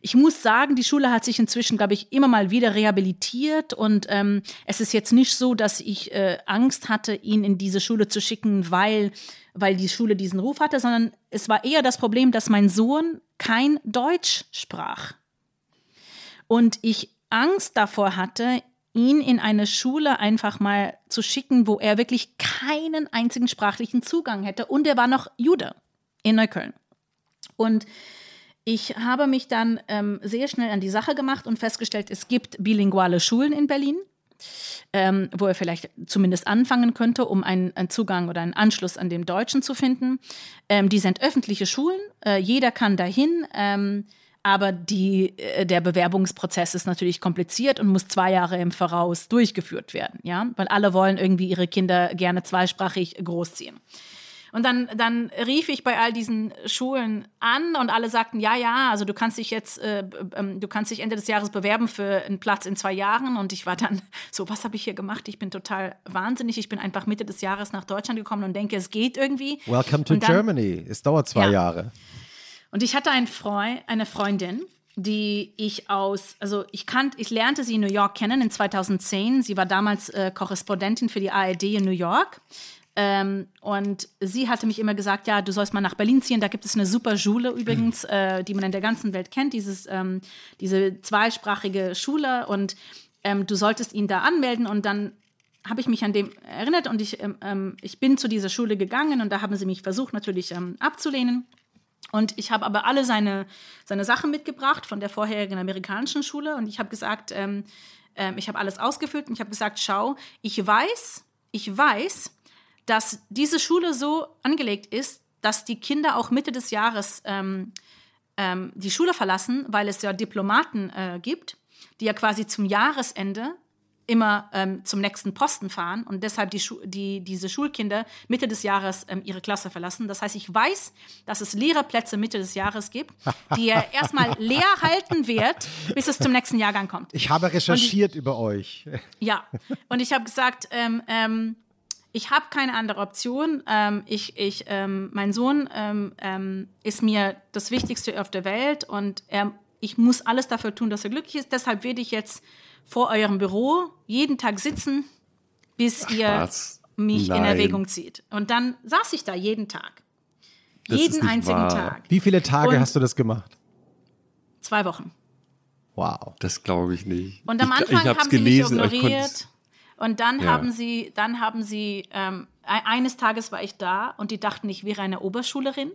Ich muss sagen, die Schule hat sich inzwischen, glaube ich, immer mal wieder rehabilitiert und ähm, es ist jetzt nicht so, dass ich äh, Angst hatte, ihn in diese Schule zu schicken, weil, weil die Schule diesen Ruf hatte, sondern es war eher das Problem, dass mein Sohn kein Deutsch sprach. Und ich Angst davor hatte, ihn in eine Schule einfach mal zu schicken, wo er wirklich keinen einzigen sprachlichen Zugang hätte. Und er war noch Jude in Neukölln. Und ich habe mich dann ähm, sehr schnell an die Sache gemacht und festgestellt, es gibt bilinguale Schulen in Berlin, ähm, wo er vielleicht zumindest anfangen könnte, um einen, einen Zugang oder einen Anschluss an dem Deutschen zu finden. Ähm, die sind öffentliche Schulen, äh, jeder kann dahin. Aber die, äh, der Bewerbungsprozess ist natürlich kompliziert und muss zwei Jahre im Voraus durchgeführt werden, ja, weil alle wollen irgendwie ihre Kinder gerne zweisprachig großziehen. Und dann, dann rief ich bei all diesen Schulen an und alle sagten, ja, ja, also du kannst dich jetzt, äh, ähm, du kannst dich Ende des Jahres bewerben für einen Platz in zwei Jahren. Und ich war dann so, was habe ich hier gemacht? Ich bin total wahnsinnig. Ich bin einfach Mitte des Jahres nach Deutschland gekommen und denke, es geht irgendwie. Welcome to dann- Germany. Es dauert zwei Ja. Jahre. Und ich hatte einen Freu eine Freundin, die ich aus, also ich kannte, ich lernte sie in New York kennen in 2010. Sie war damals äh, Korrespondentin für die ARD in New York. Ähm, und sie hatte mich immer gesagt, ja, du sollst mal nach Berlin ziehen. Da gibt es eine super Schule übrigens, äh, die man in der ganzen Welt kennt, dieses, ähm, diese zweisprachige Schule. Und ähm, du solltest ihn da anmelden. Und dann habe ich mich an dem erinnert und ich, ähm, ähm, ich bin zu dieser Schule gegangen und da haben sie mich versucht natürlich ähm, abzulehnen. Und ich habe aber alle seine, seine Sachen mitgebracht von der vorherigen amerikanischen Schule. Und ich habe gesagt, ähm, ähm, ich habe alles ausgefüllt und ich habe gesagt, schau, ich weiß, ich weiß, dass diese Schule so angelegt ist, dass die Kinder auch Mitte des Jahres ähm, ähm, die Schule verlassen, weil es ja Diplomaten äh, gibt, die ja quasi zum Jahresende immer ähm, zum nächsten Posten fahren und deshalb die, Schu die diese Schulkinder Mitte des Jahres ähm, ihre Klasse verlassen. Das heißt, ich weiß, dass es leere Plätze Mitte des Jahres gibt, die er erstmal leer halten wird, bis es zum nächsten Jahrgang kommt. Ich habe recherchiert über euch. Ja, und ich habe gesagt, ähm, ähm, ich habe keine andere Option. Ähm, ich, ich, ähm, mein Sohn ist mir das Wichtigste auf der Welt und er, ich muss alles dafür tun, dass er glücklich ist. Deshalb werde ich jetzt vor eurem Büro jeden Tag sitzen, bis ihr Spaß. mich in Nein. Erwägung zieht. Und dann saß ich da jeden Tag. Das jeden einzigen wahr. Tag. Wie viele Tage Und- hast du das gemacht? Zwei Wochen. Wow. Das glaube ich nicht. Und am ich, Anfang ich hab's haben sie gelesen, mich aber ich ignoriert. Und dann Ja. haben sie, dann haben sie, ähm, e- eines Tages war ich da und die dachten, ich wäre eine Oberschülerin,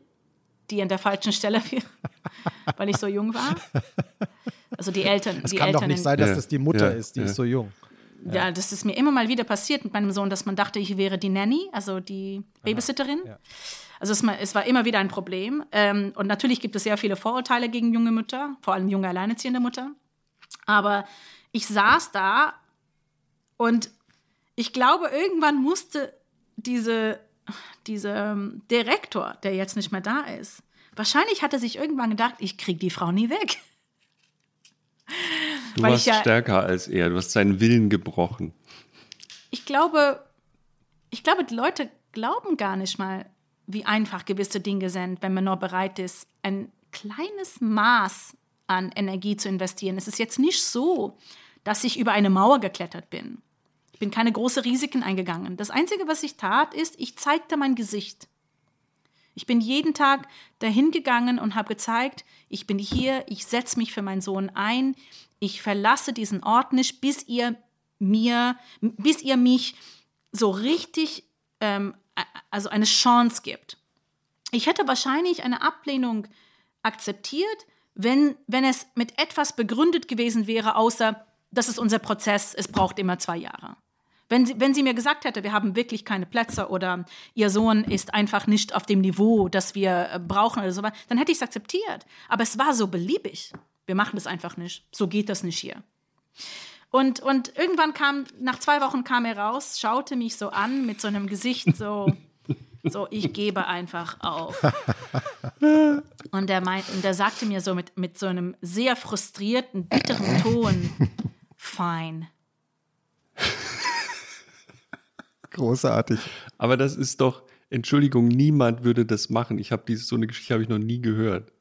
die an der falschen Stelle wäre, weil ich so jung war. Also die Eltern, Es die kann Eltern doch nicht in- sein, dass Ja, das die Mutter ja, ist, die ja. ist so jung. Ja, das ist mir immer mal wieder passiert mit meinem Sohn, dass man dachte, ich wäre die Nanny, also die Babysitterin. ja. Also es, es war immer wieder ein Problem. Ähm, und natürlich gibt es sehr viele Vorurteile gegen junge Mütter, vor allem junge alleinerziehende Mütter. Aber ich saß da und ich glaube, irgendwann musste diese, diese ähm, Direktor, der jetzt nicht mehr da ist, wahrscheinlich hat er sich irgendwann gedacht, ich kriege die Frau nie weg. Du warst ja- stärker als er. Du hast seinen Willen gebrochen. ich glaube, ich glaube, die Leute glauben gar nicht mal, wie einfach gewisse Dinge sind, wenn man nur bereit ist, ein kleines Maß an Energie zu investieren. Es ist jetzt nicht so, dass ich über eine Mauer geklettert bin. Ich bin keine großen Risiken eingegangen. Das Einzige, was ich tat, ist, ich zeigte mein Gesicht. Ich bin jeden Tag dahin gegangen und habe gezeigt, ich bin hier, ich setze mich für meinen Sohn ein, ich verlasse diesen Ort nicht, bis ihr mir, bis ihr mich so richtig, ähm, also eine Chance gibt. Ich hätte wahrscheinlich eine Ablehnung akzeptiert, wenn, wenn es mit etwas begründet gewesen wäre, außer, das ist unser Prozess, es braucht immer zwei Jahre. Wenn sie, wenn sie mir gesagt hätte, wir haben wirklich keine Plätze oder ihr Sohn ist einfach nicht auf dem Niveau, das wir äh, brauchen oder so, dann hätte ich es akzeptiert. Aber es war so beliebig. Wir machen das einfach nicht. So geht das nicht hier. Und, und irgendwann kam, nach zwei Wochen kam er raus, schaute mich so an mit so einem Gesicht so, so ich gebe einfach auf. Und er, meint, und er sagte mir so mit, mit so einem sehr frustrierten, bitteren Ton, fine. Großartig. Aber das ist doch, Entschuldigung, niemand würde das machen. Ich habe diese so eine Geschichte habe ich noch nie gehört.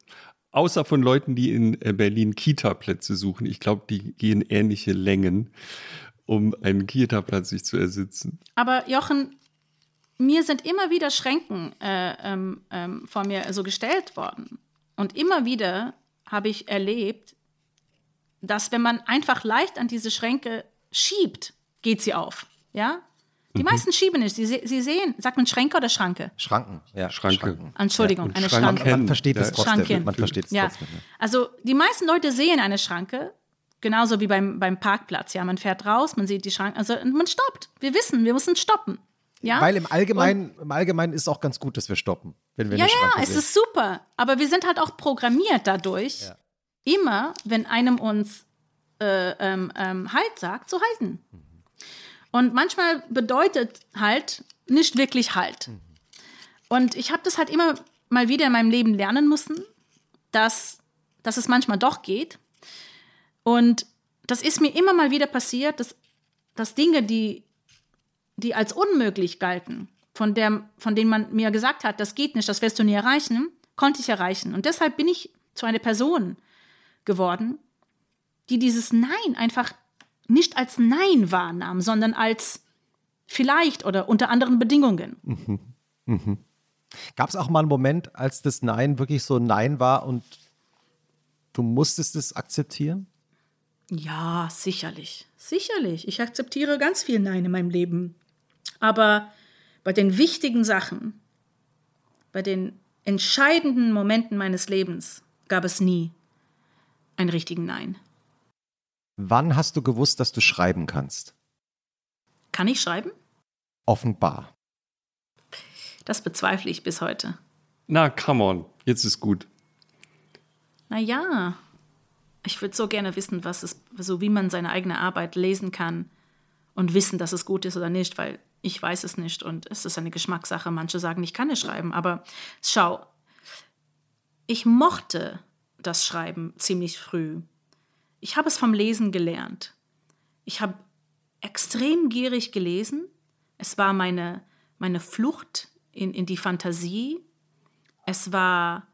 Außer von Leuten, die in äh, Berlin Kita-Plätze suchen. Ich glaube, die gehen ähnliche Längen, um einen Kita-Platz sich zu ersitzen. Aber Jochen, mir sind immer wieder Schränken äh, ähm, ähm, vor mir so gestellt worden. Und immer wieder habe ich erlebt, dass wenn man einfach leicht an diese Schränke schiebt, geht sie auf. Ja? Die mhm. meisten schieben nicht. Sie, sie sehen, sagt man Schränke oder Schranke? Schranken, ja. Schranke. Schranken. Entschuldigung, ja, eine Schranken. Schranke. Man versteht es trotzdem. Schranken. Man versteht es ja. trotzdem. Ja. Also die meisten Leute sehen eine Schranke, genauso wie beim, beim Parkplatz. Ja, man fährt raus, man sieht die Schranke, also man stoppt. Wir wissen, wir müssen stoppen. Ja? Weil im Allgemeinen, im Allgemeinen ist auch ganz gut, dass wir stoppen, wenn wir ja, eine Schranke ja, es sehen. ist super. Aber wir sind halt auch programmiert dadurch, Ja. immer, wenn einem uns äh, ähm, ähm, Halt sagt, zu halten. Und manchmal bedeutet halt nicht wirklich Halt. Und ich habe das halt immer mal wieder in meinem Leben lernen müssen, dass, dass es manchmal doch geht. Und das ist mir immer mal wieder passiert, dass, dass Dinge, die, die als unmöglich galten, von, der, von denen man mir gesagt hat, das geht nicht, das wirst du nie erreichen, konnte ich erreichen. Und deshalb bin ich zu einer Person geworden, die dieses Nein einfach nicht als Nein wahrnahm, sondern als vielleicht oder unter anderen Bedingungen. Gab es auch mal einen Moment, als das Nein wirklich so ein Nein war und du musstest es akzeptieren? Ja, sicherlich. Sicherlich. Ich akzeptiere ganz viel Nein in meinem Leben. Aber bei den wichtigen Sachen, bei den entscheidenden Momenten meines Lebens gab es nie einen richtigen Nein. Wann hast du gewusst, dass du schreiben kannst? Kann ich schreiben? Offenbar. Das bezweifle ich bis heute. Na, come on, jetzt ist gut. Naja, ich würde so gerne wissen, was es, so wie man seine eigene Arbeit lesen kann und wissen, dass es gut ist oder nicht, weil ich weiß es nicht und es ist eine Geschmackssache. Manche sagen, ich kann es schreiben, aber schau, ich mochte das Schreiben ziemlich früh. Ich habe es vom Lesen gelernt. Ich habe extrem gierig gelesen. Es war meine, meine Flucht in, in die Fantasie. Es war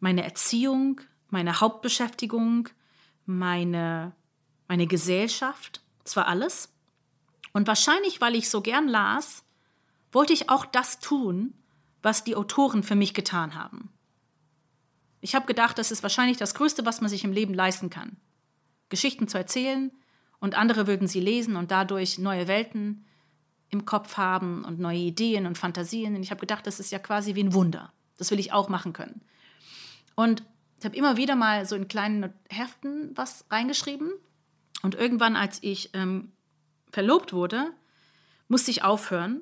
meine Erziehung, meine Hauptbeschäftigung, meine, meine Gesellschaft. Es war alles. Und wahrscheinlich, weil ich so gern las, wollte ich auch das tun, was die Autoren für mich getan haben. Ich habe gedacht, das ist wahrscheinlich das Größte, was man sich im Leben leisten kann. Geschichten zu erzählen und andere würden sie lesen und dadurch neue Welten im Kopf haben und neue Ideen und Fantasien. Und ich habe gedacht, das ist ja quasi wie ein Wunder. Das will ich auch machen können. Und ich habe immer wieder mal so in kleinen Heften was reingeschrieben. Und irgendwann, als ich ähm, verlobt wurde, musste ich aufhören,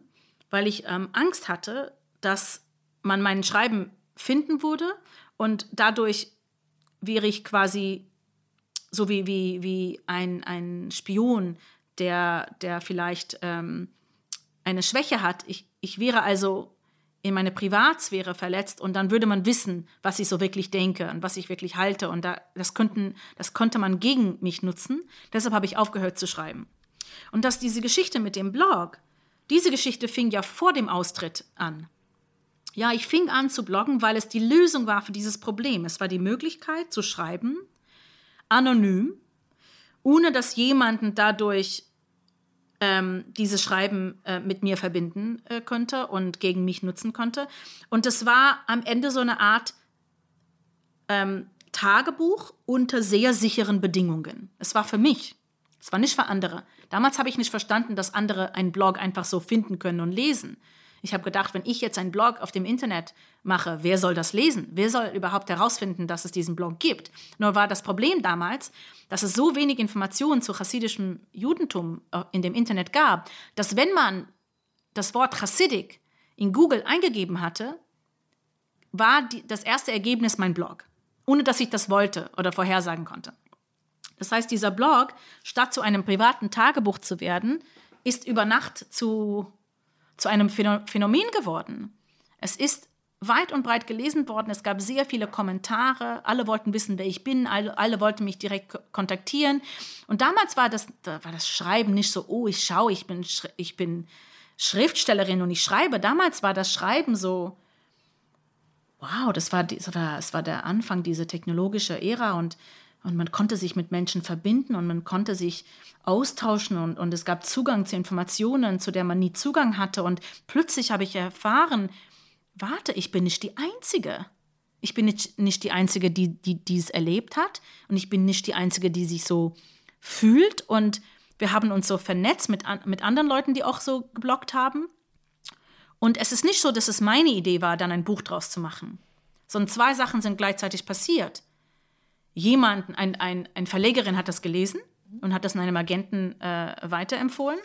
weil ich ähm, Angst hatte, dass man mein Schreiben finden würde und dadurch wäre ich quasi so wie, wie, wie ein, ein Spion, der, der vielleicht ähm, eine Schwäche hat. Ich, ich wäre also in meine Privatsphäre verletzt und dann würde man wissen, was ich so wirklich denke und was ich wirklich halte. Und da, das, könnten, das konnte man gegen mich nutzen. Deshalb habe ich aufgehört zu schreiben. Und dass diese Geschichte mit dem Blog, diese Geschichte fing ja vor dem Austritt an. Ja, ich fing an zu bloggen, weil es die Lösung war für dieses Problem. Es war die Möglichkeit zu schreiben, anonym, ohne dass jemanden dadurch ähm, dieses Schreiben äh, mit mir verbinden äh, könnte und gegen mich nutzen konnte. Und es war am Ende so eine Art ähm, Tagebuch unter sehr sicheren Bedingungen. Es war für mich, es war nicht für andere. Damals habe ich nicht verstanden, dass andere einen Blog einfach so finden können und lesen. Ich habe gedacht, wenn ich jetzt einen Blog auf dem Internet mache, wer soll das lesen? Wer soll überhaupt herausfinden, dass es diesen Blog gibt? Nur war das Problem damals, dass es so wenig Informationen zu chassidischem Judentum äh, in dem Internet gab, dass wenn man das Wort Chassidik in Google eingegeben hatte, war die, das erste Ergebnis mein Blog, ohne dass ich das wollte oder vorhersagen konnte. Das heißt, dieser Blog, statt zu einem privaten Tagebuch zu werden, ist über Nacht zu zu einem Phänomen geworden. Es ist weit und breit gelesen worden. Es gab sehr viele Kommentare. Alle wollten wissen, wer ich bin. Alle, alle wollten mich direkt kontaktieren. Und damals war das, da war das Schreiben nicht so, oh, ich schaue, ich bin, ich bin Schriftstellerin und ich schreibe. Damals war das Schreiben so, wow, das war, das war, der Anfang dieser technologischen Ära und und man konnte sich mit Menschen verbinden und man konnte sich austauschen und, und es gab Zugang zu Informationen, zu der man nie Zugang hatte. Und plötzlich habe ich erfahren, warte, ich bin nicht die Einzige. Ich bin nicht, nicht die Einzige, die, die dies erlebt hat. Und ich bin nicht die Einzige, die sich so fühlt. Und wir haben uns so vernetzt mit, mit anderen Leuten, die auch so geblockt haben. Und es ist nicht so, dass es meine Idee war, dann ein Buch draus zu machen, sondern zwei Sachen sind gleichzeitig passiert jemanden, ein, ein, ein Verlegerin hat das gelesen und hat das einem Agenten äh, weiterempfohlen.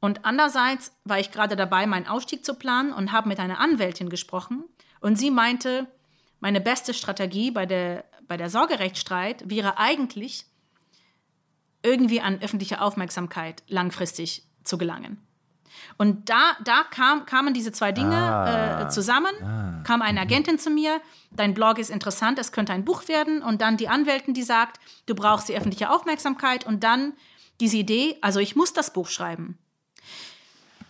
Und andererseits war ich gerade dabei, meinen Ausstieg zu planen und habe mit einer Anwältin gesprochen. Und sie meinte, meine beste Strategie bei der, bei der Sorgerechtsstreit wäre eigentlich, irgendwie an öffentliche Aufmerksamkeit langfristig zu gelangen. Und da, da kam, kamen diese zwei Dinge ah. äh, zusammen, ah. kam eine Agentin zu mir, dein Blog ist interessant, es könnte ein Buch werden. Und dann die Anwältin, die sagt, du brauchst die öffentliche Aufmerksamkeit. Und dann diese Idee, also ich muss das Buch schreiben.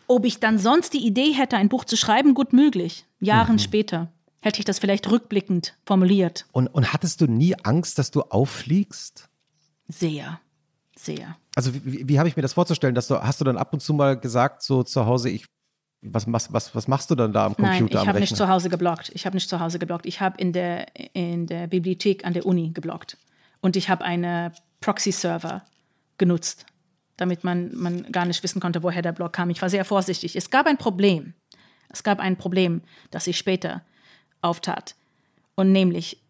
Ob ich dann sonst die Idee hätte, ein Buch zu schreiben, gut möglich. Jahren mhm. später hätte ich das vielleicht rückblickend formuliert. Und, und hattest du nie Angst, dass du auffliegst? Sehr sehr. Also wie, wie, habe ich mir das vorzustellen? Dass du, hast du dann ab und zu mal gesagt, so zu Hause, ich, was, was, was, was machst du dann da am Computer? Nein, ich habe nicht zu Hause geblockt. Ich habe nicht zu Hause geblockt. Ich habe in der, in der Bibliothek an der Uni geblockt. Und ich habe einen Proxy-Server genutzt, damit man, man gar nicht wissen konnte, woher der Blog kam. Ich war sehr vorsichtig. Es gab ein Problem. Es gab ein Problem, das sich später auftat. Und nämlich,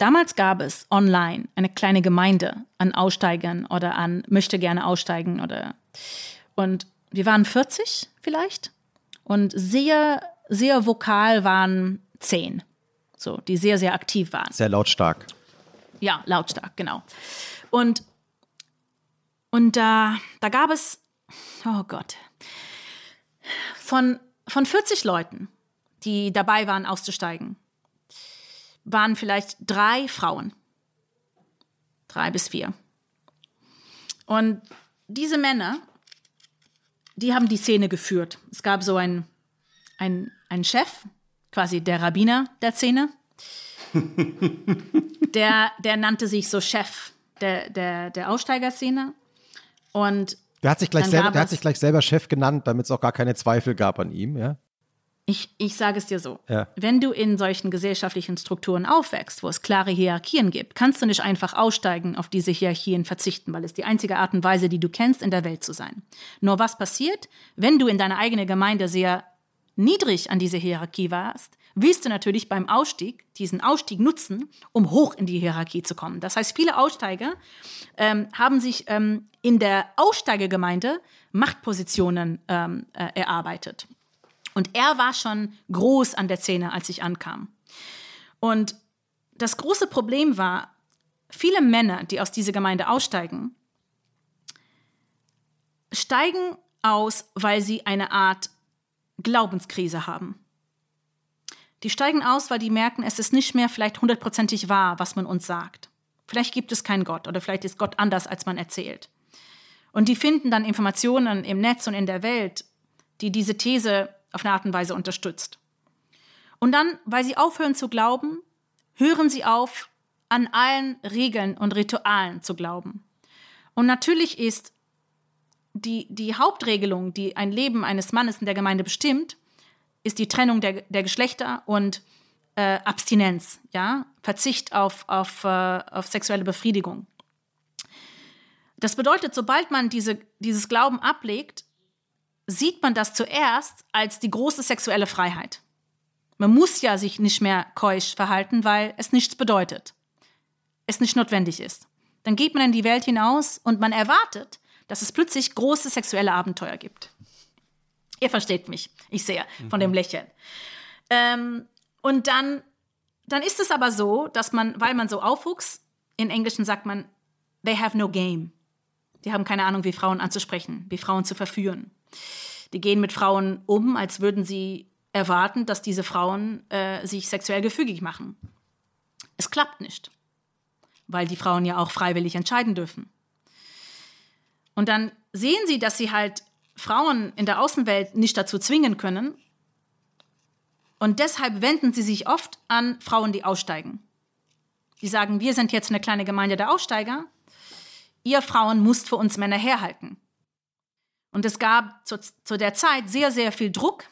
Damals gab es online eine kleine Gemeinde an Aussteigern oder an möchte gerne aussteigen oder und wir waren 40 vielleicht und sehr sehr vokal waren zehn, so die sehr sehr aktiv waren. Sehr lautstark. Ja, lautstark, genau. Und und da da gab es oh Gott von von 40 Leuten, die dabei waren auszusteigen waren vielleicht drei Frauen. Drei bis vier. Und diese Männer, die haben die Szene geführt. Es gab so einen, einen, einen Chef, quasi der Rabbiner der Szene. der, der nannte sich so Chef der, der, der Aussteigerszene. Und der hat, sich gleich selber, der hat sich gleich selber Chef genannt, damit es auch gar keine Zweifel gab an ihm, ja? Ich, ich sage es dir so. Ja. Wenn du in solchen gesellschaftlichen Strukturen aufwächst, wo es klare Hierarchien gibt, kannst du nicht einfach aussteigen, auf diese Hierarchien verzichten, weil es die einzige Art und Weise, die du kennst, in der Welt zu sein. Nur was passiert, wenn du in deiner eigenen Gemeinde sehr niedrig an diese Hierarchie warst, willst du natürlich beim Ausstieg diesen Ausstieg nutzen, um hoch in die Hierarchie zu kommen. Das heißt, viele Aussteiger ähm, haben sich ähm, in der Aussteigergemeinde Machtpositionen ähm, äh, erarbeitet. Und er war schon groß an der Szene, als ich ankam. Und das große Problem war, viele Männer, die aus dieser Gemeinde aussteigen, steigen aus, weil sie eine Art Glaubenskrise haben. Die steigen aus, weil die merken, es ist nicht mehr vielleicht hundertprozentig wahr, was man uns sagt. Vielleicht gibt es keinen Gott oder vielleicht ist Gott anders, als man erzählt. Und die finden dann Informationen im Netz und in der Welt, die diese These auf eine Art und Weise unterstützt. Und dann, weil sie aufhören zu glauben, hören sie auf, an allen Regeln und Ritualen zu glauben. Und natürlich ist die, die Hauptregelung, die ein Leben eines Mannes in der Gemeinde bestimmt, ist die Trennung der, der Geschlechter und äh, Abstinenz, ja, Verzicht auf, auf, äh, auf sexuelle Befriedigung. Das bedeutet, sobald man diese, dieses Glauben ablegt, sieht man das zuerst als die große sexuelle Freiheit. Man muss ja sich nicht mehr keusch verhalten, weil es nichts bedeutet. Es nicht notwendig ist. Dann geht man in die Welt hinaus und man erwartet, dass es plötzlich große sexuelle Abenteuer gibt. Ihr versteht mich, ich sehe von dem mhm. Lächeln. Ähm, und dann, dann ist es aber so, dass man, weil man so aufwuchs, in Englischen sagt man, they have no game. Die haben keine Ahnung, wie Frauen anzusprechen, wie Frauen zu verführen. Die gehen mit Frauen um, als würden sie erwarten, dass diese Frauen äh, sich sexuell gefügig machen. Es klappt nicht, weil die Frauen ja auch freiwillig entscheiden dürfen. Und dann sehen sie, dass sie halt Frauen in der Außenwelt nicht dazu zwingen können. Und deshalb wenden sie sich oft an Frauen, die aussteigen. Die sagen, wir sind jetzt eine kleine Gemeinde der Aussteiger. Ihr Frauen müsst für uns Männer herhalten. Und es gab zu, zu der Zeit sehr, sehr viel Druck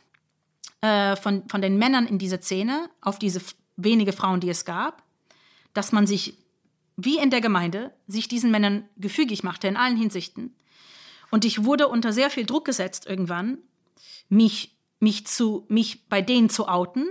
äh, von, von den Männern in dieser Szene auf diese wenige Frauen, die es gab, dass man sich, wie in der Gemeinde, sich diesen Männern gefügig machte in allen Hinsichten. Und ich wurde unter sehr viel Druck gesetzt irgendwann, mich, mich, zu, mich bei denen zu outen,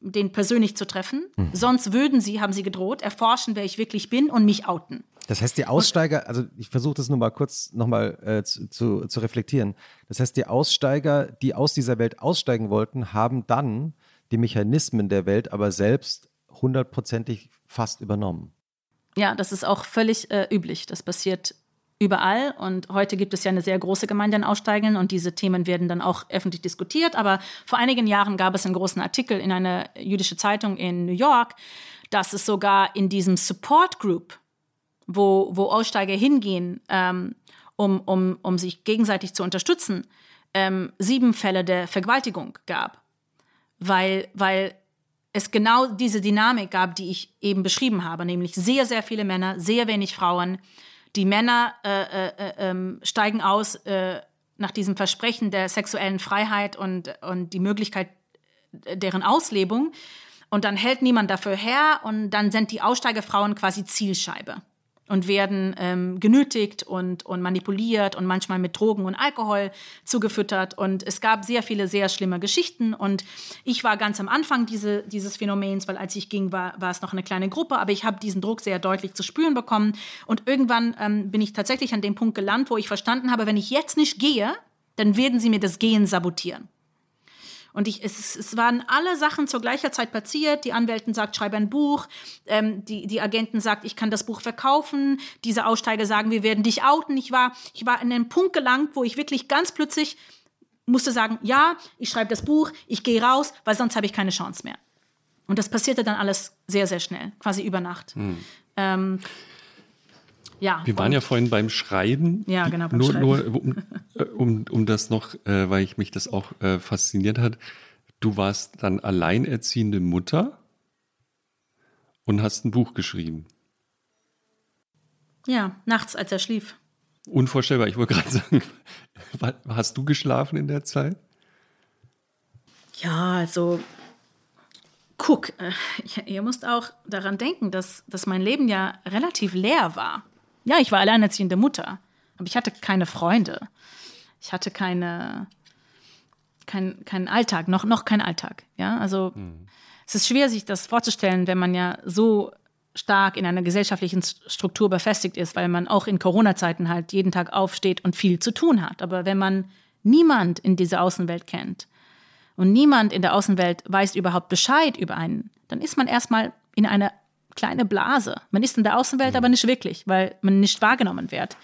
den persönlich zu treffen. Mhm. Sonst würden sie, haben sie gedroht, erforschen, wer ich wirklich bin und mich outen. Das heißt, die Aussteiger, also ich versuche das nur mal kurz nochmal äh, zu, zu, zu reflektieren. Das heißt, die Aussteiger, die aus dieser Welt aussteigen wollten, haben dann die Mechanismen der Welt aber selbst hundertprozentig fast übernommen. Ja, das ist auch völlig äh, üblich. Das passiert überall. Und heute gibt es ja eine sehr große Gemeinde in Aussteigen und diese Themen werden dann auch öffentlich diskutiert. Aber vor einigen Jahren gab es einen großen Artikel in einer jüdischen Zeitung in New York, dass es sogar in diesem Support Group wo, wo Aussteiger hingehen, ähm, um, um, um sich gegenseitig zu unterstützen, ähm, sieben Fälle der Vergewaltigung gab. Weil, weil es genau diese Dynamik gab, die ich eben beschrieben habe, nämlich sehr, sehr viele Männer, sehr wenig Frauen. Die Männer äh, äh, äh, ähm, steigen aus äh, nach diesem Versprechen der sexuellen Freiheit und, und die Möglichkeit deren Auslebung. Und dann hält niemand dafür her und dann sind die Aussteigerfrauen quasi Zielscheibe und werden ähm, genötigt und, und manipuliert und manchmal mit Drogen und Alkohol zugefüttert. Und es gab sehr viele sehr schlimme Geschichten. Und ich war ganz am Anfang diese, dieses Phänomens, weil als ich ging, war, war es noch eine kleine Gruppe, aber ich habe diesen Druck sehr deutlich zu spüren bekommen. Und irgendwann ähm, bin ich tatsächlich an dem Punkt gelandet, wo ich verstanden habe, wenn ich jetzt nicht gehe, dann werden sie mir das Gehen sabotieren. Und ich, es, es waren alle Sachen zur gleichen Zeit passiert. Die Anwältin sagt, schreibe ein Buch. Ähm, die, die Agenten sagt, ich kann das Buch verkaufen. Diese Aussteiger sagen, wir werden dich outen. Ich war, ich war an einen Punkt gelangt, wo ich wirklich ganz plötzlich musste sagen, ja, ich schreibe das Buch, ich gehe raus, weil sonst habe ich keine Chance mehr. Und das passierte dann alles sehr, sehr schnell, quasi über Nacht. Hm. Ähm, ja, Wir waren ja vorhin beim Schreiben. Ja, genau. Beim nur, Schreiben. nur um, äh, um, um das noch, äh, weil ich mich das auch äh, fasziniert hat. Du warst dann alleinerziehende Mutter und hast ein Buch geschrieben. Ja, nachts, als er schlief. Unvorstellbar. Ich wollte gerade sagen, hast du geschlafen in der Zeit? Ja, also guck, äh, ihr müsst auch daran denken, dass, dass mein Leben ja relativ leer war. Ja, ich war alleinerziehende Mutter, aber ich hatte keine Freunde. Ich hatte keine, kein, keinen Alltag, noch, noch kein Alltag. Ja, also mhm. es ist schwer, sich das vorzustellen, wenn man ja so stark in einer gesellschaftlichen Struktur befestigt ist, weil man auch in Corona-Zeiten halt jeden Tag aufsteht und viel zu tun hat. Aber wenn man niemand in dieser Außenwelt kennt und niemand in der Außenwelt weiß überhaupt Bescheid über einen, dann ist man erstmal in einer kleine Blase. Man ist in der Außenwelt, aber nicht wirklich, weil man nicht wahrgenommen wird.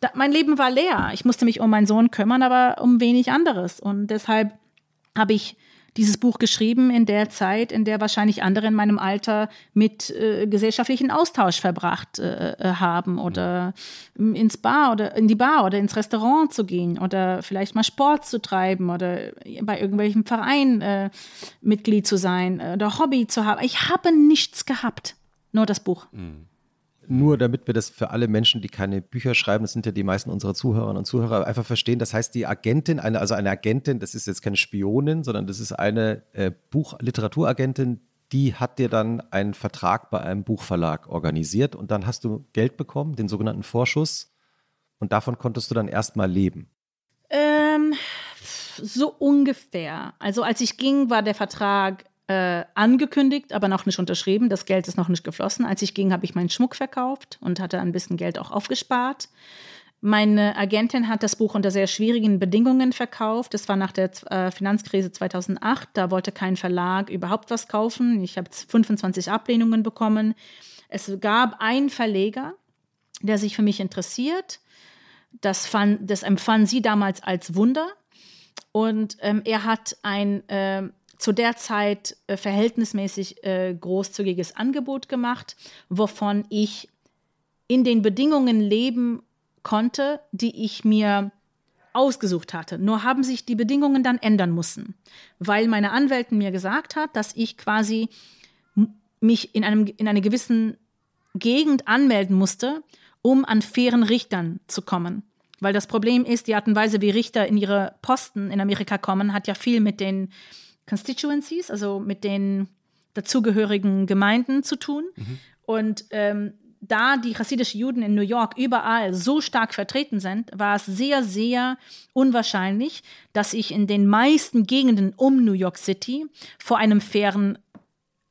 Da, mein Leben war leer. Ich musste mich um meinen Sohn kümmern, aber um wenig anderes. Und deshalb habe ich dieses Buch geschrieben in der Zeit, in der wahrscheinlich andere in meinem Alter mit äh, gesellschaftlichen Austausch verbracht äh, äh haben oder mhm. ins Bar oder in die Bar oder ins Restaurant zu gehen oder vielleicht mal Sport zu treiben oder bei irgendwelchem Verein äh, Mitglied zu sein oder Hobby zu haben. Ich habe nichts gehabt, nur das Buch. Mhm. Nur damit wir das für alle Menschen, die keine Bücher schreiben, das sind ja die meisten unserer Zuhörerinnen und Zuhörer, einfach verstehen. Das heißt, die Agentin, eine, also eine Agentin, das ist jetzt keine Spionin, sondern das ist eine äh, Buch-Literaturagentin, die hat dir dann einen Vertrag bei einem Buchverlag organisiert und dann hast du Geld bekommen, den sogenannten Vorschuss. Und davon konntest du dann erstmal leben. Ähm, so ungefähr. Also als ich ging, war der Vertrag äh, angekündigt, aber noch nicht unterschrieben. Das Geld ist noch nicht geflossen. Als ich ging, habe ich meinen Schmuck verkauft und hatte ein bisschen Geld auch aufgespart. Meine Agentin hat das Buch unter sehr schwierigen Bedingungen verkauft. Das war nach der äh, Finanzkrise 2008. Da wollte kein Verlag überhaupt was kaufen. Ich habe 25 Ablehnungen bekommen. Es gab einen Verleger, der sich für mich interessiert. Das, fand, das empfand sie damals als Wunder. Und ähm, er hat ein äh, zu der Zeit äh, verhältnismäßig äh, großzügiges Angebot gemacht, wovon ich in den Bedingungen leben konnte, die ich mir ausgesucht hatte. Nur haben sich die Bedingungen dann ändern müssen, weil meine Anwältin mir gesagt hat, dass ich quasi mich in, einem, in einer gewissen Gegend anmelden musste, um an fairen Richtern zu kommen. Weil das Problem ist, die Art und Weise, wie Richter in ihre Posten in Amerika kommen, hat ja viel mit den Constituencies, also mit den dazugehörigen Gemeinden zu tun. Mhm. Und ähm, da die chassidischen Juden in New York überall so stark vertreten sind, war es sehr, sehr unwahrscheinlich, dass ich in den meisten Gegenden um New York City vor einem fairen,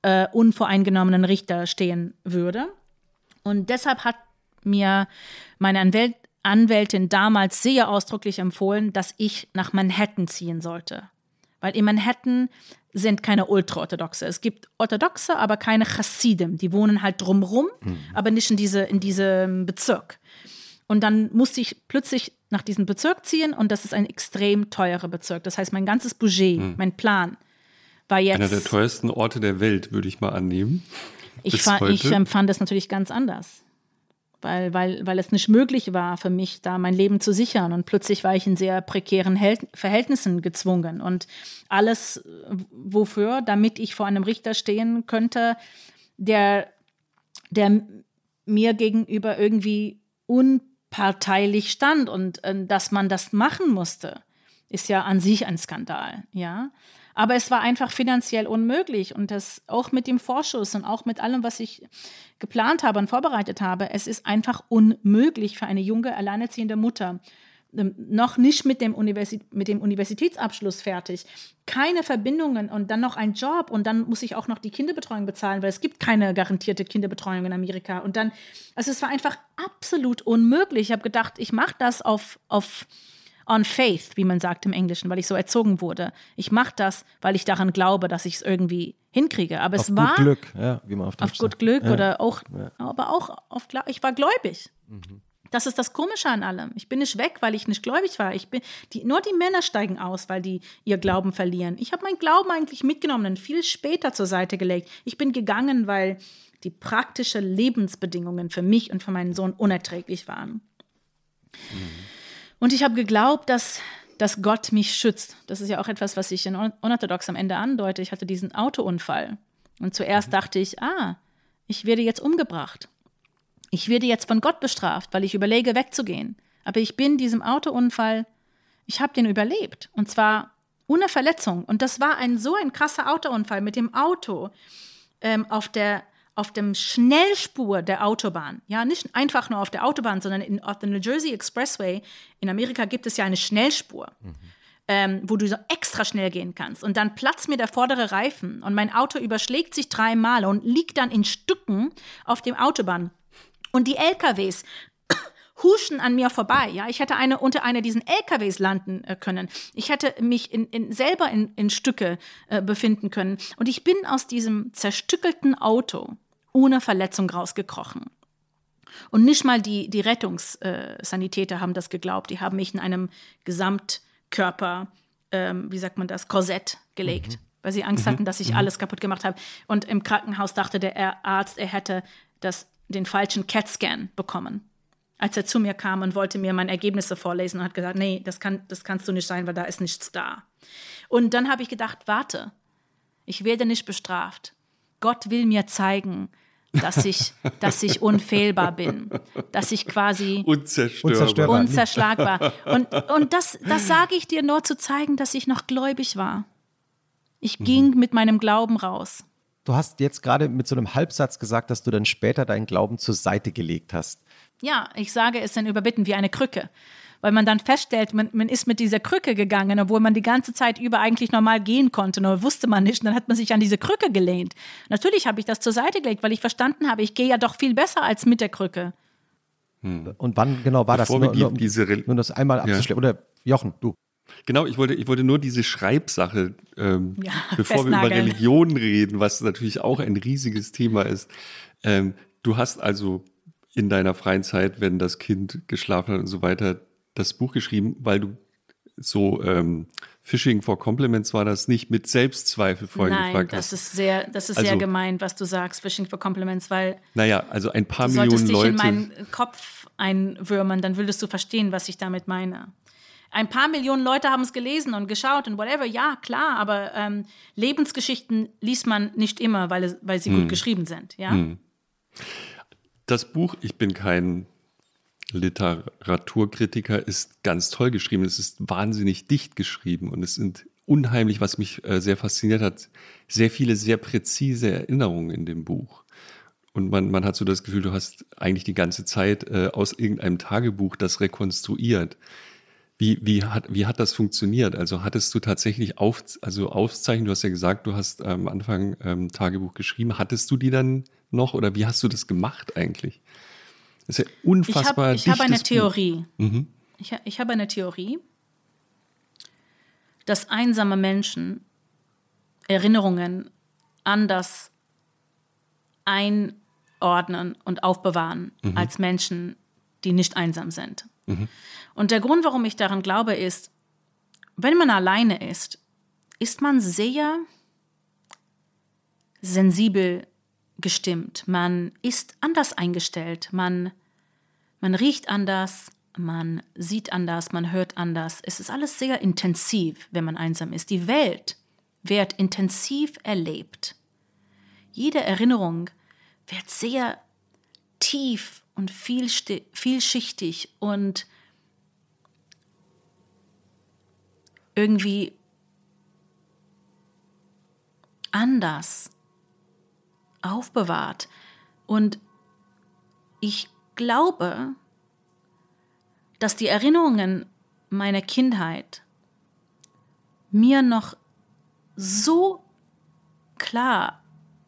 äh, unvoreingenommenen Richter stehen würde. Und deshalb hat mir meine Anwält Anwältin damals sehr ausdrücklich empfohlen, dass ich nach Manhattan ziehen sollte. Weil in Manhattan sind keine Ultraorthodoxe. Es gibt Orthodoxe, aber keine Chassidim. Die wohnen halt drumrum, mhm. aber nicht in, diese, in diesem Bezirk. Und dann musste ich plötzlich nach diesem Bezirk ziehen und das ist ein extrem teurer Bezirk. Das heißt, mein ganzes Budget, mhm. mein Plan war jetzt. Einer der teuersten Orte der Welt, würde ich mal annehmen. Ich, ich empfand das natürlich ganz anders weil, weil, weil es nicht möglich war für mich, da mein Leben zu sichern. Und plötzlich war ich in sehr prekären Hel Verhältnissen gezwungen. Und alles, wofür, damit ich vor einem Richter stehen könnte, der, der mir gegenüber irgendwie unparteilich stand und äh, dass man das machen musste, ist ja an sich ein Skandal, ja. Aber es war einfach finanziell unmöglich und das auch mit dem Vorschuss und auch mit allem, was ich geplant habe und vorbereitet habe, es ist einfach unmöglich für eine junge, alleinerziehende Mutter, ähm, noch nicht mit dem, Universi mit dem Universitätsabschluss fertig, keine Verbindungen und dann noch ein Job und dann muss ich auch noch die Kinderbetreuung bezahlen, weil es gibt keine garantierte Kinderbetreuung in Amerika. Und dann, also es war einfach absolut unmöglich. Ich habe gedacht, ich mache das auf, auf on faith, wie man sagt im Englischen, weil ich so erzogen wurde. Ich mache das, weil ich daran glaube, dass ich es irgendwie hinkriege. Aber auf es war gut Glück, ja, wie man auf, auf gut Glück ja. oder auch, ja. aber auch auf ich war gläubig. Mhm. Das ist das Komische an allem. Ich bin nicht weg, weil ich nicht gläubig war. Ich bin, die, nur die Männer steigen aus, weil die ihr Glauben verlieren. Ich habe meinen Glauben eigentlich mitgenommen und viel später zur Seite gelegt. Ich bin gegangen, weil die praktischen Lebensbedingungen für mich und für meinen Sohn unerträglich waren. Mhm. Und ich habe geglaubt, dass, dass Gott mich schützt. Das ist ja auch etwas, was ich in Unorthodox am Ende andeute. Ich hatte diesen Autounfall. Und zuerst mhm. dachte ich, ah, ich werde jetzt umgebracht. Ich werde jetzt von Gott bestraft, weil ich überlege, wegzugehen. Aber ich bin diesem Autounfall, ich habe den überlebt. Und zwar ohne Verletzung. Und das war ein so ein krasser Autounfall mit dem Auto ähm, auf der auf dem Schnellspur der Autobahn, ja, nicht einfach nur auf der Autobahn, sondern in, auf der New Jersey Expressway, in Amerika gibt es ja eine Schnellspur, mhm. ähm, wo du so extra schnell gehen kannst. Und dann platzt mir der vordere Reifen und mein Auto überschlägt sich dreimal und liegt dann in Stücken auf dem Autobahn. Und die LKWs huschen an mir vorbei. Ja, ich hätte eine unter einer diesen LKWs landen äh, können. Ich hätte mich in, in, selber in, in Stücke äh, befinden können. Und ich bin aus diesem zerstückelten Auto ohne Verletzung rausgekrochen. Und nicht mal die, die Rettungssanitäter haben das geglaubt. Die haben mich in einem Gesamtkörper, ähm, wie sagt man das, Korsett gelegt. Mhm. weil sie Angst hatten, dass ich alles kaputt gemacht habe. Und im Krankenhaus dachte der Arzt, er hätte das, den falschen CAT-Scan bekommen. Als er zu mir kam und wollte mir meine Ergebnisse vorlesen und hat gesagt, nee, das, kann, das kannst du nicht sein, weil da ist nichts da. Und dann habe ich gedacht, warte, ich werde nicht bestraft. Gott will mir zeigen, dass ich, dass ich unfehlbar bin, dass ich quasi unzerstörbar, unzerschlagbar. Und, und das, das sage ich dir nur zu zeigen, dass ich noch gläubig war. Ich ging mhm. mit meinem Glauben raus. Du hast jetzt gerade mit so einem Halbsatz gesagt, dass du dann später deinen Glauben zur Seite gelegt hast. Ja, ich sage es in Überbitten wie eine Krücke. Weil man dann feststellt, man, man ist mit dieser Krücke gegangen, obwohl man die ganze Zeit über eigentlich normal gehen konnte, nur wusste man nicht. Und dann hat man sich an diese Krücke gelehnt. Natürlich habe ich das zur Seite gelegt, weil ich verstanden habe, ich gehe ja doch viel besser als mit der Krücke. Hm. Und wann genau war Bevor das? Nur, nur, diese nur das einmal abzuschleppen. Ja. Oder Jochen, du. Genau, ich wollte, ich wollte nur diese Schreibsache, ähm, ja, bevor wir über Religion reden, was natürlich auch ein riesiges Thema ist. Ähm, du hast also in deiner freien Zeit, wenn das Kind geschlafen hat und so weiter, das Buch geschrieben, weil du so ähm, Fishing for Compliments war das nicht mit Selbstzweifel vorhin Nein, gefragt das hast. ist sehr, das ist also, sehr gemein, was du sagst, Fishing for Compliments, weil naja, also ein paar du Millionen dich Leute in meinen Kopf einwürmen, dann würdest du verstehen, was ich damit meine. Ein paar Millionen Leute haben es gelesen und geschaut und whatever, ja, klar, aber ähm, Lebensgeschichten liest man nicht immer, weil, weil sie hm. gut geschrieben sind, ja. Hm. Das Buch, ich bin kein Literaturkritiker, ist ganz toll geschrieben. Es ist wahnsinnig dicht geschrieben und es sind unheimlich, was mich äh, sehr fasziniert hat, sehr viele sehr präzise Erinnerungen in dem Buch. Und man, man hat so das Gefühl, du hast eigentlich die ganze Zeit äh, aus irgendeinem Tagebuch das rekonstruiert. Wie, wie, hat, wie hat das funktioniert? Also hattest du tatsächlich auf, also Aufzeichnungen, du hast ja gesagt, du hast am Anfang ähm, Tagebuch geschrieben. Hattest du die dann noch oder wie hast du das gemacht eigentlich? Das ist ja unfassbar. Ich habe hab eine Theorie. Mhm. Ich, ich habe eine Theorie, dass einsame Menschen Erinnerungen anders einordnen und aufbewahren mhm. als Menschen, die nicht einsam sind. Mhm. Und der Grund, warum ich daran glaube, ist, wenn man alleine ist, ist man sehr sensibel gestimmt, man ist anders eingestellt, man, man riecht anders, man sieht anders, man hört anders. Es ist alles sehr intensiv, wenn man einsam ist. Die Welt wird intensiv erlebt. Jede Erinnerung wird sehr tief und vielschichtig und irgendwie anders aufbewahrt. Und ich glaube, dass die Erinnerungen meiner Kindheit mir noch so klar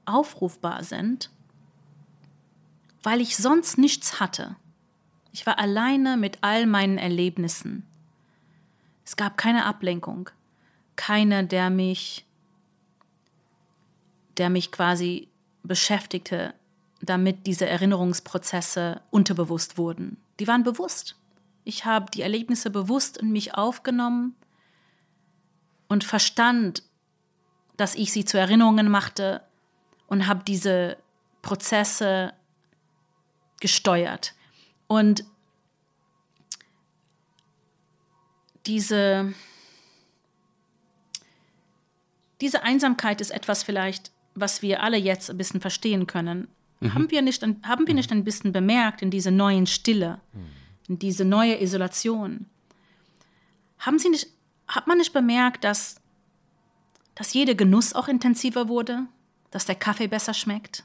aufrufbar sind, weil ich sonst nichts hatte. Ich war alleine mit all meinen Erlebnissen. Es gab keine Ablenkung, keiner, der mich, der mich quasi beschäftigte, damit diese Erinnerungsprozesse unterbewusst wurden. Die waren bewusst. Ich habe die Erlebnisse bewusst in mich aufgenommen und verstand, dass ich sie zu Erinnerungen machte und habe diese Prozesse gesteuert. Und diese, diese Einsamkeit ist etwas vielleicht, was wir alle jetzt ein bisschen verstehen können. Mhm. Haben, wir nicht, haben wir nicht ein bisschen bemerkt in dieser neuen Stille, mhm. in diese neue Isolation? Haben Sie nicht, hat man nicht bemerkt, dass, dass jeder Genuss auch intensiver wurde? Dass der Kaffee besser schmeckt?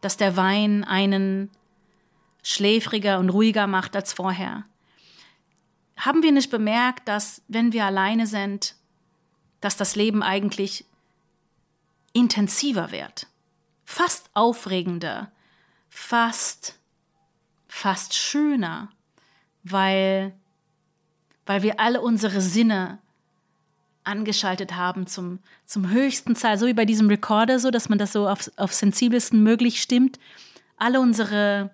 Dass der Wein einen schläfriger und ruhiger macht als vorher? Haben wir nicht bemerkt, dass wenn wir alleine sind, dass das Leben eigentlich intensiver wird, fast aufregender, fast, fast schöner, weil, weil wir alle unsere Sinne angeschaltet haben zum, zum höchsten Zahl, so wie bei diesem Recorder, so dass man das so auf, auf sensibelsten möglich stimmt. Alle unsere,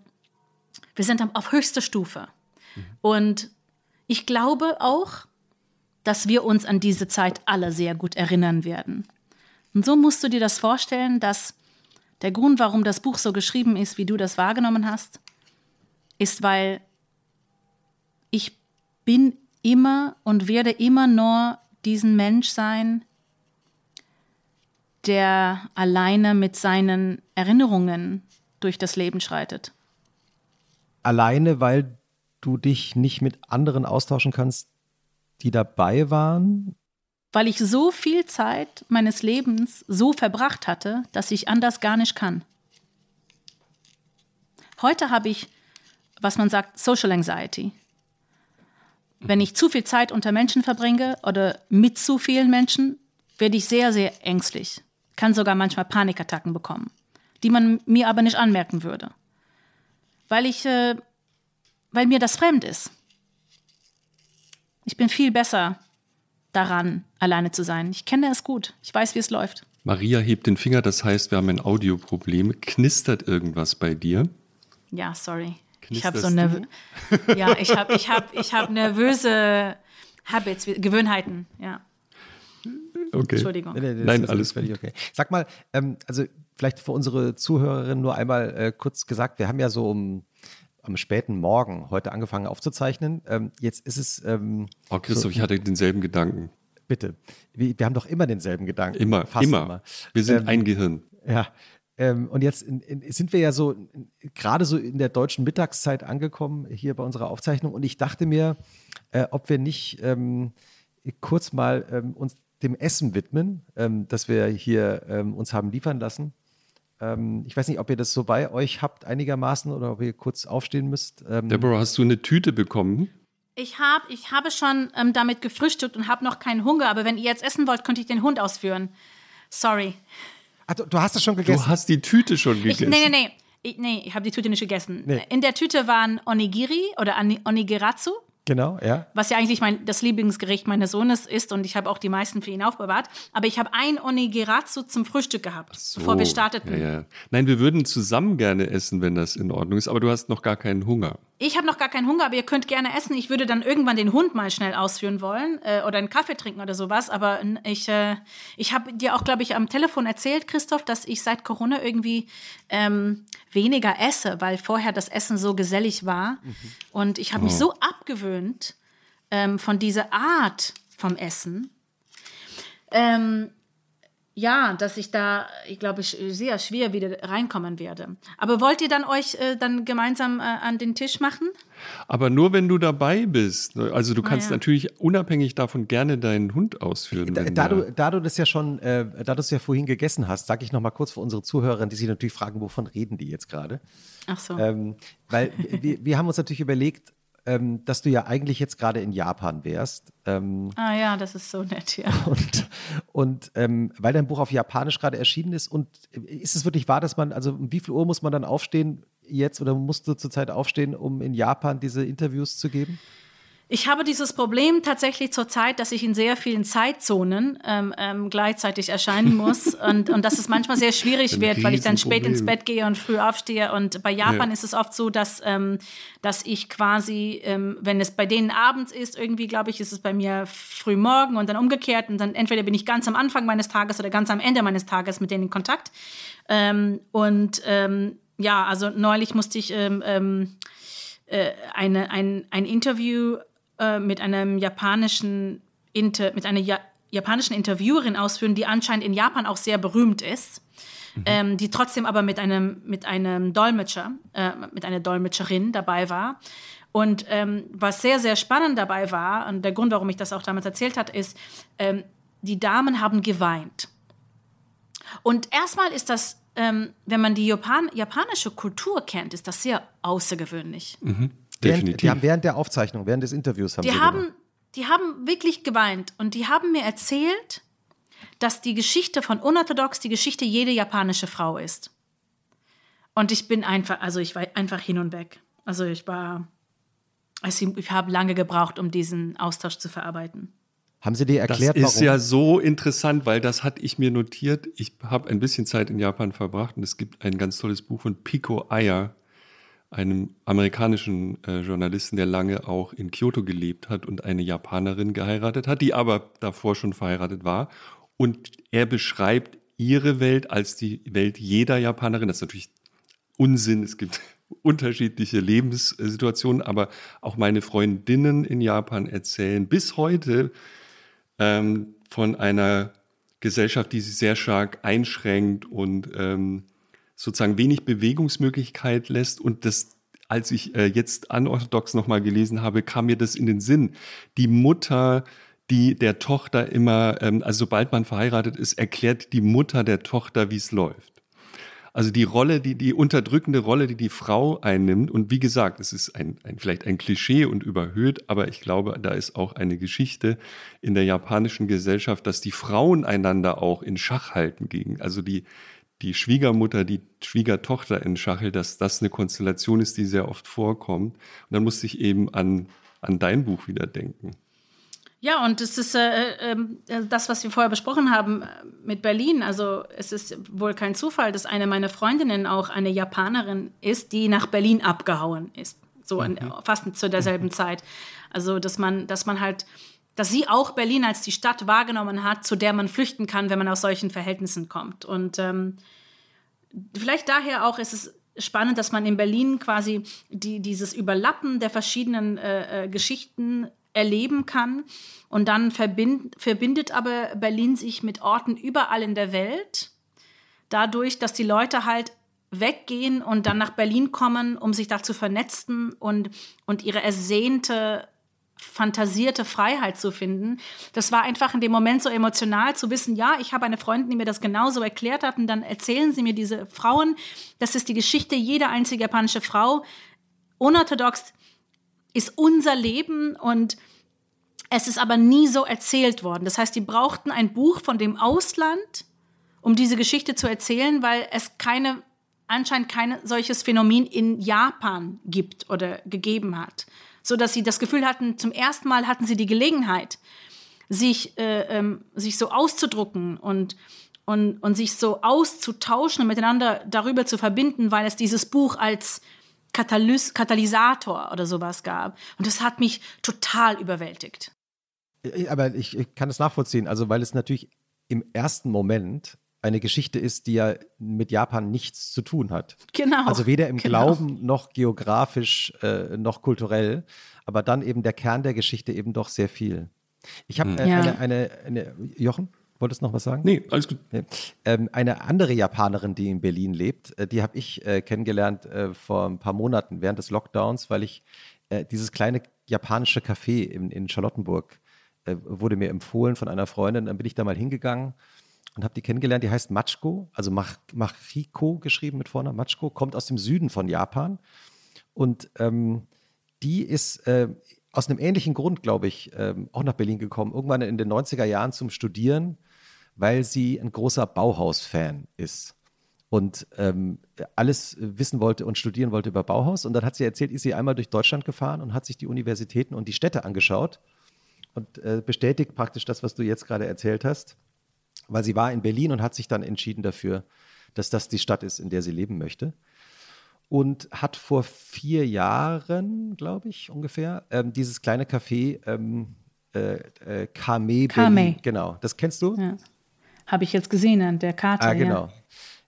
wir sind auf höchster Stufe. Mhm. Und ich glaube auch, dass wir uns an diese Zeit alle sehr gut erinnern werden. Und so musst du dir das vorstellen, dass der Grund, warum das Buch so geschrieben ist, wie du das wahrgenommen hast, ist, weil ich bin immer und werde immer nur diesen Mensch sein, der alleine mit seinen Erinnerungen durch das Leben schreitet. Alleine, weil du dich nicht mit anderen austauschen kannst, die dabei waren? Weil ich so viel Zeit meines Lebens so verbracht hatte, dass ich anders gar nicht kann. Heute habe ich, was man sagt, Social Anxiety. Wenn ich zu viel Zeit unter Menschen verbringe oder mit zu vielen Menschen, werde ich sehr, sehr ängstlich. Kann sogar manchmal Panikattacken bekommen, die man mir aber nicht anmerken würde. Weil ich, äh, weil mir das fremd ist. Ich bin viel besser daran, alleine zu sein. Ich kenne es gut. Ich weiß, wie es läuft. Maria hebt den Finger, das heißt, wir haben ein Audioproblem. Knistert irgendwas bei dir? Ja, sorry. Ich habe so nervö ja, ich habe ich hab, ich hab nervöse Habits, Gewohnheiten, ja. Okay. Entschuldigung. Nee, nee, Nein, alles völlig okay. Sag mal, ähm, also vielleicht für unsere Zuhörerinnen nur einmal äh, kurz gesagt, wir haben ja so um am späten Morgen heute angefangen aufzuzeichnen. Ähm, jetzt ist es. Ähm, oh, Christoph, so, ich hatte denselben Gedanken. Bitte. Wir, wir, haben doch immer denselben Gedanken. Immer, Fast immer. immer. Wir sind ähm, ein Gehirn. Ja. Ähm, und jetzt in, in, sind wir ja so gerade so in der deutschen Mittagszeit angekommen hier bei unserer Aufzeichnung. Und ich dachte mir, äh, ob wir nicht ähm, kurz mal ähm, uns dem Essen widmen, ähm, das wir hier ähm, uns haben liefern lassen. Ähm, ich weiß nicht, ob ihr das so bei euch habt einigermaßen oder ob ihr kurz aufstehen müsst. Deborah, hast du eine Tüte bekommen? Ich, hab, ich habe schon damit gefrühstückt und habe noch keinen Hunger, aber wenn ihr jetzt essen wollt, könnte ich den Hund ausführen. Sorry. Ach, du, du, hast es schon gegessen? Du hast die Tüte schon gegessen? Ich, nee, nee, nee. Ich, nee, ich habe die Tüte nicht gegessen. Nee. In der Tüte waren Onigiri oder Onigiratsu. Genau, ja. Was ja eigentlich mein, das Lieblingsgericht meines Sohnes ist und ich habe auch die meisten für ihn aufbewahrt. Aber ich habe ein Onigiratsu zum Frühstück gehabt, so, bevor wir starteten. Ja, ja. Nein, wir würden zusammen gerne essen, wenn das in Ordnung ist, aber du hast noch gar keinen Hunger. Ich habe noch gar keinen Hunger, aber ihr könnt gerne essen. Ich würde dann irgendwann den Hund mal schnell ausführen wollen äh, oder einen Kaffee trinken oder sowas. Aber ich, äh, ich habe dir auch, glaube ich, am Telefon erzählt, Christoph, dass ich seit Corona irgendwie ähm, weniger esse, weil vorher das Essen so gesellig war. Mhm. Und ich habe oh. mich so abgewöhnt ähm, von dieser Art vom Essen. Ähm, ja, dass ich da, ich glaube, sehr schwer wieder reinkommen werde. Aber wollt ihr dann euch äh, dann gemeinsam äh, an den Tisch machen? Aber nur, wenn du dabei bist. Also du kannst ja. natürlich unabhängig davon gerne deinen Hund ausführen. Da, da du, da du das ja schon, äh, da du es ja vorhin gegessen hast, sage ich noch mal kurz für unsere Zuhörer, die sich natürlich fragen, wovon reden die jetzt gerade? Ach so. Ähm, weil wir, wir haben uns natürlich überlegt, ähm, dass du ja eigentlich jetzt gerade in Japan wärst. Ähm, ah ja, das ist so nett, ja. Und, und ähm, weil dein Buch auf Japanisch gerade erschienen ist und äh, ist es wirklich wahr, dass man, also um wie viel Uhr muss man dann aufstehen jetzt oder musst du zurzeit aufstehen, um in Japan diese Interviews zu geben? Ich habe dieses Problem tatsächlich zurzeit, dass ich in sehr vielen Zeitzonen ähm, ähm, gleichzeitig erscheinen muss und, und dass es manchmal sehr schwierig wird, weil ich dann spät ins Bett gehe und früh aufstehe. Und bei Japan ja. ist es oft so, dass, ähm, dass ich quasi, ähm, wenn es bei denen abends ist, irgendwie glaube ich, ist es bei mir früh morgen und dann umgekehrt. Und dann entweder bin ich ganz am Anfang meines Tages oder ganz am Ende meines Tages mit denen in Kontakt. Ähm, und ähm, ja, also neulich musste ich äh, eine, ein, ein Interview äh, mit einem japanischen Inter mit einer ja japanischen Interviewerin ausführen, die anscheinend in Japan auch sehr berühmt ist. Mhm. Ähm, die trotzdem aber mit einem, mit einem Dolmetscher, äh, mit einer Dolmetscherin dabei war. Und ähm, was sehr, sehr spannend dabei war, und der Grund, warum ich das auch damals erzählt habe, ist, ähm, die Damen haben geweint. Und erstmal ist das, ähm, wenn man die Japan japanische Kultur kennt, ist das sehr außergewöhnlich. Mhm. Während, die haben während der Aufzeichnung, während des Interviews haben die sie haben, Die haben wirklich geweint und die haben mir erzählt, dass die Geschichte von unorthodox die Geschichte jeder japanische Frau ist. Und ich bin einfach, also ich war einfach hin und weg. Also ich war, also ich habe lange gebraucht, um diesen Austausch zu verarbeiten. Haben Sie dir erklärt, warum? Das ist warum? ja so interessant, weil das hatte ich mir notiert. Ich habe ein bisschen Zeit in Japan verbracht und es gibt ein ganz tolles Buch von Pico Ayer, einem amerikanischen äh, Journalisten, der lange auch in Kyoto gelebt hat und eine Japanerin geheiratet hat, die aber davor schon verheiratet war. Und er beschreibt ihre Welt als die Welt jeder Japanerin. Das ist natürlich Unsinn. Es gibt unterschiedliche Lebenssituationen, aber auch meine Freundinnen in Japan erzählen bis heute ähm, von einer Gesellschaft, die sich sehr stark einschränkt und ähm, sozusagen wenig Bewegungsmöglichkeit lässt. Und das, als ich äh, jetzt anorthodox nochmal gelesen habe, kam mir das in den Sinn. Die Mutter, die der Tochter immer, ähm, also sobald man verheiratet ist, erklärt die Mutter der Tochter, wie es läuft. Also die Rolle, die, die unterdrückende Rolle, die die Frau einnimmt. Und wie gesagt, es ist ein, ein, vielleicht ein Klischee und überhöht, aber ich glaube, da ist auch eine Geschichte in der japanischen Gesellschaft, dass die Frauen einander auch in Schach halten gegen, also die, die Schwiegermutter, die Schwiegertochter in Schachel, dass das eine Konstellation ist, die sehr oft vorkommt. Und dann musste ich eben an, an dein Buch wieder denken. Ja, und es ist äh, äh, das, was wir vorher besprochen haben äh, mit Berlin. Also es ist wohl kein Zufall, dass eine meiner Freundinnen auch eine Japanerin ist, die nach Berlin abgehauen ist. So mhm. in, fast zu derselben Zeit. Also dass man, dass man halt, dass sie auch Berlin als die Stadt wahrgenommen hat, zu der man flüchten kann, wenn man aus solchen Verhältnissen kommt. Und ähm, vielleicht daher auch ist es spannend, dass man in Berlin quasi die, dieses Überlappen der verschiedenen äh, äh Geschichten erleben kann. Und dann verbind, verbindet aber Berlin sich mit Orten überall in der Welt, dadurch, dass die Leute halt weggehen und dann nach Berlin kommen, um sich da zu vernetzen und, und ihre ersehnte, fantasierte Freiheit zu finden. Das war einfach in dem Moment so emotional zu wissen, ja, ich habe eine Freundin, die mir das genauso erklärt hat und dann erzählen sie mir diese Frauen, das ist die Geschichte jeder einzigen japanische Frau, unorthodox, ist unser Leben und es ist aber nie so erzählt worden. Das heißt, die brauchten ein Buch von dem Ausland, um diese Geschichte zu erzählen, weil es keine anscheinend kein solches Phänomen in Japan gibt oder gegeben hat, so dass sie das Gefühl hatten, zum ersten Mal hatten sie die Gelegenheit, sich äh, ähm, sich so auszudrucken und und, und sich so auszutauschen und miteinander darüber zu verbinden, weil es dieses Buch als Katalys Katalysator oder sowas gab. Und das hat mich total überwältigt. Aber ich, ich kann es nachvollziehen, also weil es natürlich im ersten Moment eine Geschichte ist, die ja mit Japan nichts zu tun hat. Genau. Also weder im genau. Glauben noch geografisch äh, noch kulturell, aber dann eben der Kern der Geschichte eben doch sehr viel. Ich habe äh, ja. eine, eine, eine, Jochen? Wolltest du noch was sagen? Nee, alles gut. Nee. Ähm, eine andere Japanerin, die in Berlin lebt, äh, die habe ich äh, kennengelernt äh, vor ein paar Monaten während des Lockdowns, weil ich äh, dieses kleine japanische Café in, in Charlottenburg äh, wurde mir empfohlen von einer Freundin. Dann bin ich da mal hingegangen und habe die kennengelernt. Die heißt Machiko, also Mach, Machiko geschrieben mit vorne. Machiko kommt aus dem Süden von Japan und ähm, die ist äh, aus einem ähnlichen Grund, glaube ich, ähm, auch nach Berlin gekommen, irgendwann in den 90er Jahren zum Studieren, weil sie ein großer Bauhaus-Fan ist und ähm, alles wissen wollte und studieren wollte über Bauhaus. Und dann hat sie erzählt, ist sie einmal durch Deutschland gefahren und hat sich die Universitäten und die Städte angeschaut und äh, bestätigt praktisch das, was du jetzt gerade erzählt hast, weil sie war in Berlin und hat sich dann entschieden dafür, dass das die Stadt ist, in der sie leben möchte und hat vor vier Jahren, glaube ich, ungefähr, ähm, dieses kleine Café ähm, äh, äh, Kame, Kame. Genau, das kennst du? Ja. Habe ich jetzt gesehen an der Karte. Ah, genau. Ja.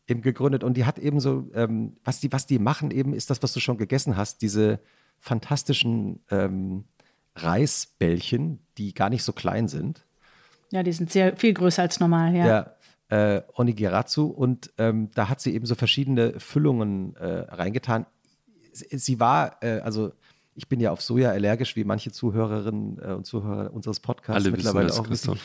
Eben gegründet. Und die hat eben so, ähm, was, die, was die machen eben, ist das, was du schon gegessen hast, diese fantastischen ähm, Reisbällchen, die gar nicht so klein sind. Ja, die sind sehr viel größer als normal, ja. Ja, äh, Onigiratsu und ähm, da hat sie eben so verschiedene Füllungen äh, reingetan. Sie, sie war, äh, also ich bin ja auf Soja allergisch, wie manche Zuhörerinnen äh, und Zuhörer unseres Podcasts Alle mittlerweile wissen auch wissen.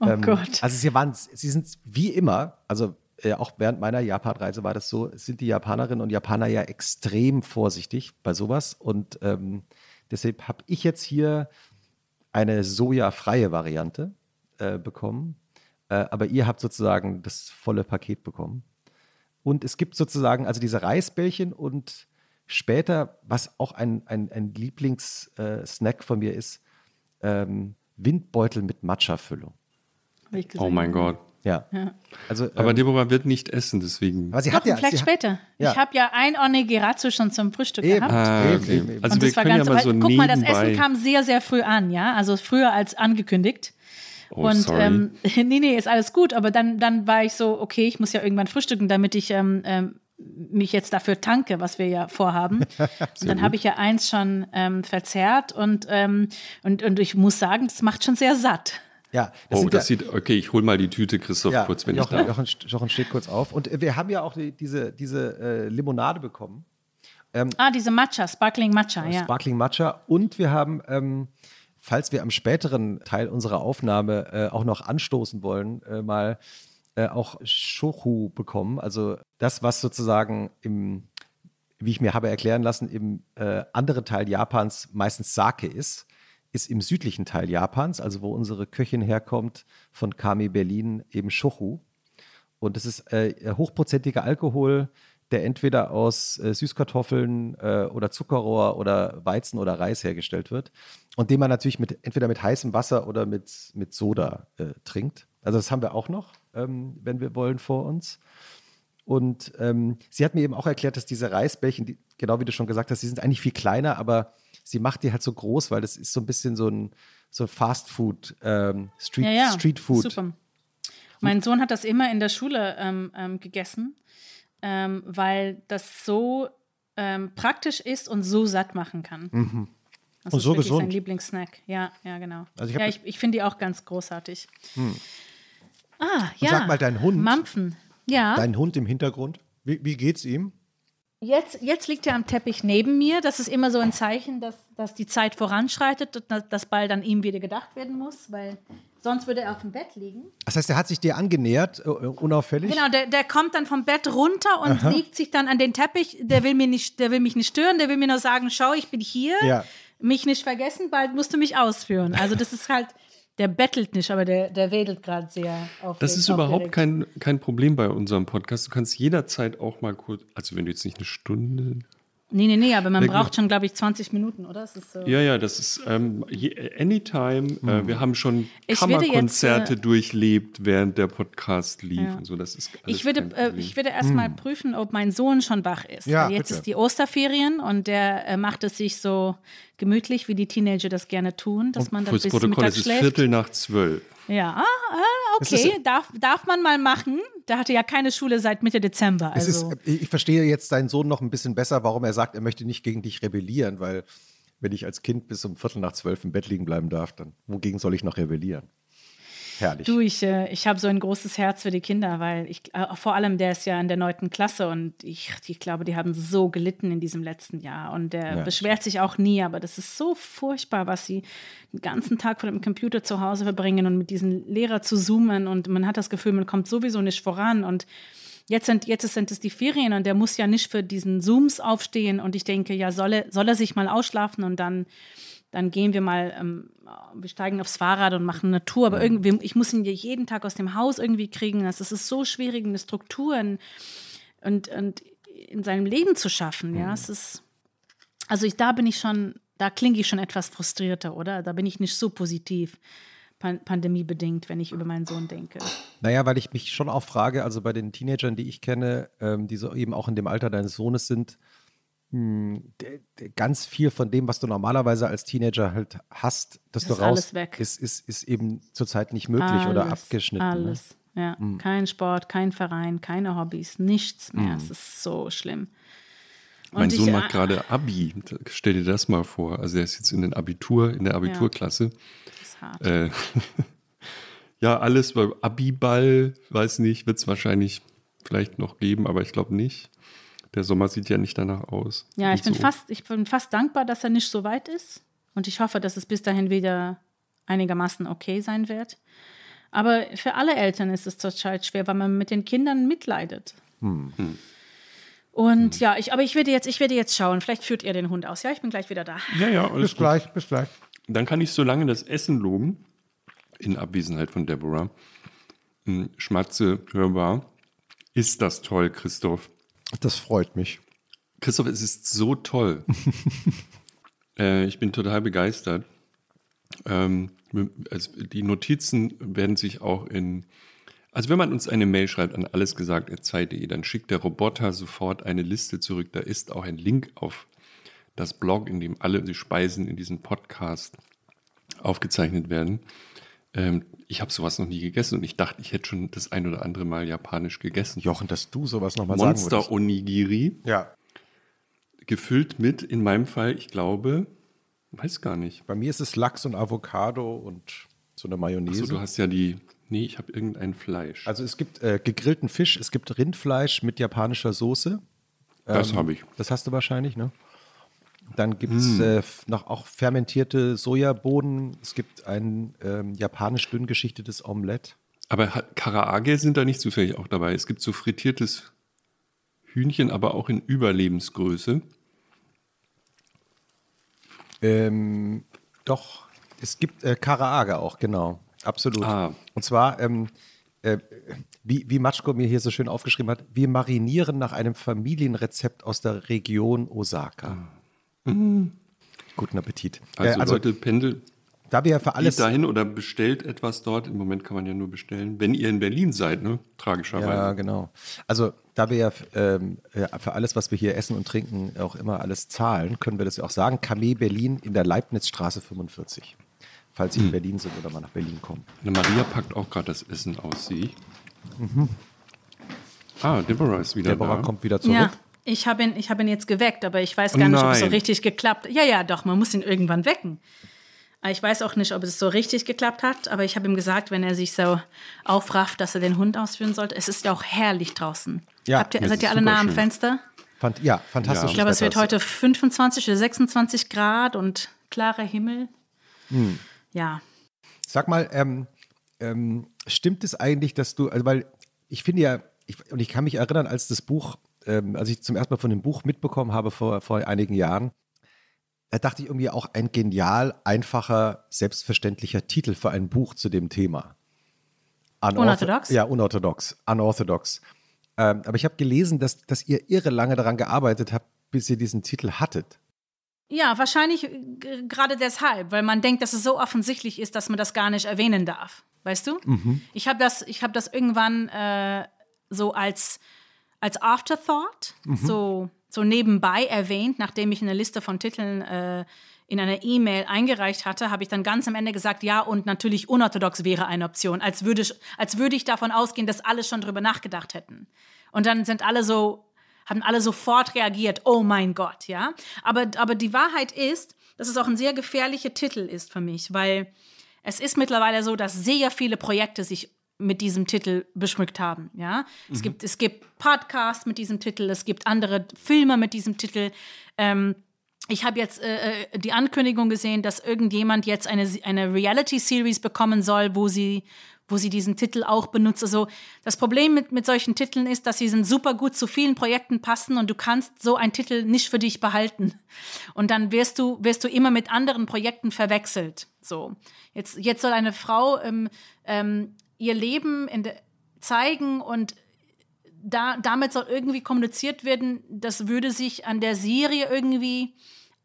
Oh ähm, Gott. Also sie waren, sie sind wie immer, also äh, auch während meiner Japanreise war das so, sind die Japanerinnen und Japaner ja extrem vorsichtig bei sowas und ähm, deshalb habe ich jetzt hier eine sojafreie Variante äh, bekommen äh, aber ihr habt sozusagen das volle Paket bekommen. Und es gibt sozusagen also diese Reisbällchen und später, was auch ein, ein, ein Lieblingssnack von mir ist, ähm, Windbeutel mit Matcha-Füllung. Oh mein Gott. Ja. ja. Also, aber ähm, Deborah wird nicht essen, deswegen. Aber sie hat ja, vielleicht sie später. Hat, ja. Ich habe ja ein Onigirazu schon zum Frühstück eben. gehabt. Ah, okay. eben, Also Und wir können ganz, ja mal so Guck mal, das Essen kam sehr, sehr früh an, ja. Also früher als angekündigt. Oh, und sorry. ähm, nee, nee, ist alles gut. Aber dann, dann war ich so, okay, ich muss ja irgendwann frühstücken, damit ich ähm, ähm, mich jetzt dafür tanke, was wir ja vorhaben. und dann habe ich ja eins schon ähm, verzehrt und, ähm, und, und ich muss sagen, das macht schon sehr satt. Ja, Oh, sind das ja, sieht, okay, ich hol mal die Tüte, Christoph, ja, kurz, wenn Jochen, ich darf. Jochen, Jochen steht kurz auf. Und äh, wir haben ja auch die, diese, diese äh, Limonade bekommen. Ah, diese Matcha, Sparkling Matcha, ja. Sparkling Matcha. Und wir haben, ähm, falls wir am späteren Teil unserer Aufnahme äh, auch noch anstoßen wollen, äh, mal äh, auch Shochu bekommen. Also das, was sozusagen im, wie ich mir habe erklären lassen, im äh, anderen Teil Japans meistens Sake ist, ist im südlichen Teil Japans, also wo unsere Köchin herkommt, von Kami Berlin, eben Shochu. Und das ist äh, hochprozentiger Alkohol, der entweder aus äh, Süßkartoffeln äh, oder Zuckerrohr oder Weizen oder Reis hergestellt wird und den man natürlich mit, entweder mit heißem Wasser oder mit, mit Soda äh, trinkt. Also das haben wir auch noch, ähm, wenn wir wollen, vor uns. Und ähm, sie hat mir eben auch erklärt, dass diese Reisbällchen, die, genau wie du schon gesagt hast, die sind eigentlich viel kleiner, aber sie macht die halt so groß, weil das ist so ein bisschen so ein so Fast Food, ähm, Street, ja, ja. Street Food. Super. Mein Sohn hat das immer in der Schule ähm, ähm, gegessen, ähm, weil das so ähm, praktisch ist und so satt machen kann. Das Mhm. Und ist so wirklich gesund. sein Lieblingssnack. Ja, ja, genau. Also ich ja, das- ich, ich finde die auch ganz großartig. Ah, ja. sag mal, dein Hund- Mampfen. Ja. Dein Hund im Hintergrund, wie, wie geht's ihm? Jetzt, jetzt liegt er am Teppich neben mir. Das ist immer so ein Zeichen, dass, dass die Zeit voranschreitet und dass, dass bald an ihm wieder gedacht werden muss, weil sonst würde er auf dem Bett liegen. Das heißt, er hat sich dir angenähert, äh, unauffällig? Genau, der, der kommt dann vom Bett runter und legt sich dann an den Teppich. Der will, mir nicht, der will mich nicht stören, der will mir nur sagen, schau, ich bin hier. Ja. Mich nicht vergessen, bald musst du mich ausführen. Also das ist halt, der bettelt nicht, aber der, der wedelt gerade sehr aufgeregt. Das ist überhaupt kein, kein Problem bei unserem Podcast. Du kannst jederzeit auch mal kurz, also wenn du jetzt nicht eine Stunde. Nee, nee, nee, aber man Leg braucht schon, glaube ich, 20 Minuten, oder? Das ist so. Ja, ja, das ist ähm, anytime. Äh, wir haben schon würde jetzt, Kammerkonzerte äh, durchlebt, während der Podcast lief Ja. und so. Das ist Ich würde, äh, ich würde erst mal prüfen, ob mein Sohn schon wach ist. Ja, jetzt bitte. ist die Osterferien und der äh, macht es sich so gemütlich, wie die Teenager das gerne tun, dass man dann Fürs bis Protokoll, Mittag es ist schläft. Viertel nach zwölf. Ja, ah, ah, Es ist- okay, darf, darf man mal machen. Der hatte ja keine Schule seit Mitte Dezember. Also. ist, ich verstehe jetzt deinen Sohn noch ein bisschen besser, warum er sagt, er möchte nicht gegen dich rebellieren, weil wenn ich als Kind bis um Viertel nach zwölf im Bett liegen bleiben darf, dann wogegen soll ich noch rebellieren? Herrlich. Du, ich, äh, ich habe so ein großes Herz für die Kinder, weil ich, äh, vor allem der ist ja in der neunten Klasse und ich, ich glaube, die haben so gelitten in diesem letzten Jahr und der Ja. beschwert sich auch nie, aber das ist so furchtbar, was sie den ganzen Tag vor dem Computer zu Hause verbringen und mit diesen Lehrer zu zoomen und man hat das Gefühl, man kommt sowieso nicht voran und Jetzt sind, jetzt sind es die Ferien und der muss ja nicht für diesen Zooms aufstehen. Und ich denke, ja, soll er, soll er sich mal ausschlafen und dann, dann gehen wir mal, ähm, wir steigen aufs Fahrrad und machen eine Tour. Aber irgendwie, ich muss ihn ja jeden Tag aus dem Haus irgendwie kriegen. Das ist so schwierig, eine Struktur in, und, und in seinem Leben zu schaffen. Ja, es ist, also ich, da bin ich schon, da klinge ich schon etwas frustrierter, oder? Da bin ich nicht so positiv. pan pandemiebedingt, wenn ich über meinen Sohn denke. Naja, weil ich mich schon auch frage, also bei den Teenagern, die ich kenne, ähm, die so eben auch in dem Alter deines Sohnes sind, ganz viel von dem, was du normalerweise als Teenager halt hast, dass Das du ist raus alles weg. Ist, ist, ist eben zurzeit nicht möglich oder Alles, abgeschnitten. Ne? Alles. Ja, kein Sport, kein Verein, keine Hobbys, nichts mehr. Es ist so schlimm. Mein Und Sohn ich, macht äh, gerade Abi. Stell dir das mal vor. Also er ist jetzt in den Abitur, in der Abiturklasse. Das ist hart. Äh, ja, alles bei Abiball, weiß nicht, wird es wahrscheinlich vielleicht noch geben, aber ich glaube nicht. Der Sommer sieht ja nicht danach aus. Ja, ich bin, so. fast, ich bin fast dankbar, dass er nicht so weit ist. Und ich hoffe, dass es bis dahin wieder einigermaßen okay sein wird. Aber für alle Eltern ist es zurzeit schwer, weil man mit den Kindern mitleidet. Hm. Und ja, ich, aber ich werde, jetzt, ich werde jetzt schauen. Vielleicht führt ihr den Hund aus. Ja, ich bin gleich wieder da. Ja, ja, alles Bis gut. gleich, bis gleich. Dann kann ich so lange das Essen loben, in Abwesenheit von Deborah. Hm, Schmatze hörbar. Ist das toll, Christoph? Das freut mich. Christoph, es ist so toll. äh, ich bin total begeistert. Ähm, also die Notizen werden sich auch in. Also wenn man uns eine Mail schreibt an allesgesagt.zeit.de, dann schickt der Roboter sofort eine Liste zurück. Da ist auch ein Link auf das Blog, in dem alle die Speisen in diesem Podcast aufgezeichnet werden. Ähm, ich habe sowas noch nie gegessen und ich dachte, ich hätte schon das ein oder andere Mal japanisch gegessen. Jochen, dass du sowas nochmal sagen würdest. Monster Onigiri, Ja, gefüllt mit, in meinem Fall, ich glaube, weiß gar nicht. bei mir ist es Lachs und Avocado und so eine Mayonnaise. Achso, du hast ja die, nee, ich habe irgendein Fleisch. also es gibt äh, gegrillten Fisch, es gibt Rindfleisch mit japanischer Soße. das ähm, habe ich. Das hast du wahrscheinlich, ne? Dann gibt Hm. es äh, f- noch auch fermentierte Sojabohnen. Es gibt ein ähm, japanisch dünn geschichtetes Omelett. Aber Karaage sind da nicht zufällig auch dabei. Es gibt so frittiertes Hühnchen, aber auch in Überlebensgröße. Ähm, doch, es gibt äh, Karaage auch, genau. Absolut. Ah. Und zwar, ähm, äh, wie, wie Matschko mir hier so schön aufgeschrieben hat, wir marinieren nach einem Familienrezept aus der Region Osaka. Guten Appetit. Also, äh, also Leute, Pendel, da wir ja für alles. geht dahin oder bestellt etwas dort. Im Moment kann man ja nur bestellen. Wenn ihr in Berlin seid, ne? Tragischerweise. Ja, genau. Also, da wir ja ähm, für alles, was wir hier essen und trinken, auch immer alles zahlen, können wir das ja auch sagen. Kameh Berlin in der Leibnizstraße 45. Falls Hm. Sie in Berlin sind oder mal nach Berlin kommen. Eine Maria packt auch gerade das Essen aus, sehe ich. Ah, Deborah ist wieder Deborah da. kommt wieder zurück. Ja, ich habe ihn, ich hab ihn jetzt geweckt, aber ich weiß gar nicht, ob es so richtig geklappt hat. Ja, ja, doch, man muss ihn irgendwann wecken. Aber Ich weiß auch nicht, ob es so richtig geklappt hat, aber ich habe ihm gesagt, wenn er sich so aufrafft, dass er den Hund ausführen sollte. Es ist ja auch herrlich draußen. Ja, Habt ihr, seid ihr alle nah am. Fenster? Fand, ja, fantastisch. Ich glaube, es wird heute 25 oder 26 Grad und klarer Himmel. Hm. Ja. Sag mal, ähm, ähm, stimmt es eigentlich, dass du, also weil ich finde ja, ich, und ich kann mich erinnern, als das Buch, ähm, als ich zum ersten Mal von dem Buch mitbekommen habe vor, vor einigen Jahren, da dachte ich irgendwie auch ein genial, einfacher, selbstverständlicher Titel für ein Buch zu dem Thema. Unortho- Unorthodox? Ja, unorthodox, unorthodox. Ähm, aber ich habe gelesen, dass, dass ihr irre lange daran gearbeitet habt, bis ihr diesen Titel hattet. Ja, wahrscheinlich äh, gerade deshalb, weil man denkt, dass es so offensichtlich ist, dass man das gar nicht erwähnen darf. Weißt du? Ich habe das, ich hab das irgendwann äh, so als, als Afterthought, so, so nebenbei erwähnt, nachdem ich eine Liste von Titeln äh, in einer E-Mail eingereicht hatte, habe ich dann ganz am Ende gesagt, ja, und natürlich unorthodox wäre eine Option, als würde, ich- als würde ich davon ausgehen, dass alle schon drüber nachgedacht hätten. Und dann sind alle so, haben alle sofort reagiert, oh mein Gott, ja. Aber, aber die Wahrheit ist, dass es auch ein sehr gefährlicher Titel ist für mich, weil es ist mittlerweile so, dass sehr viele Projekte sich mit diesem Titel beschmückt haben, ja. Es, gibt, es gibt Podcasts mit diesem Titel, es gibt andere Filme mit diesem Titel. Ähm, ich habe jetzt äh, äh, die Ankündigung gesehen, dass irgendjemand jetzt eine, eine Reality-Series bekommen soll, wo sie, wo sie diesen Titel auch benutzt. Also das Problem mit, mit solchen Titeln ist, dass sie sind super gut zu vielen Projekten passen und du kannst so einen Titel nicht für dich behalten. Und dann wirst du, wirst du immer mit anderen Projekten verwechselt. So. Jetzt, jetzt soll eine Frau ähm, ähm, ihr Leben zeigen und da, damit soll irgendwie kommuniziert werden, das würde sich an der Serie irgendwie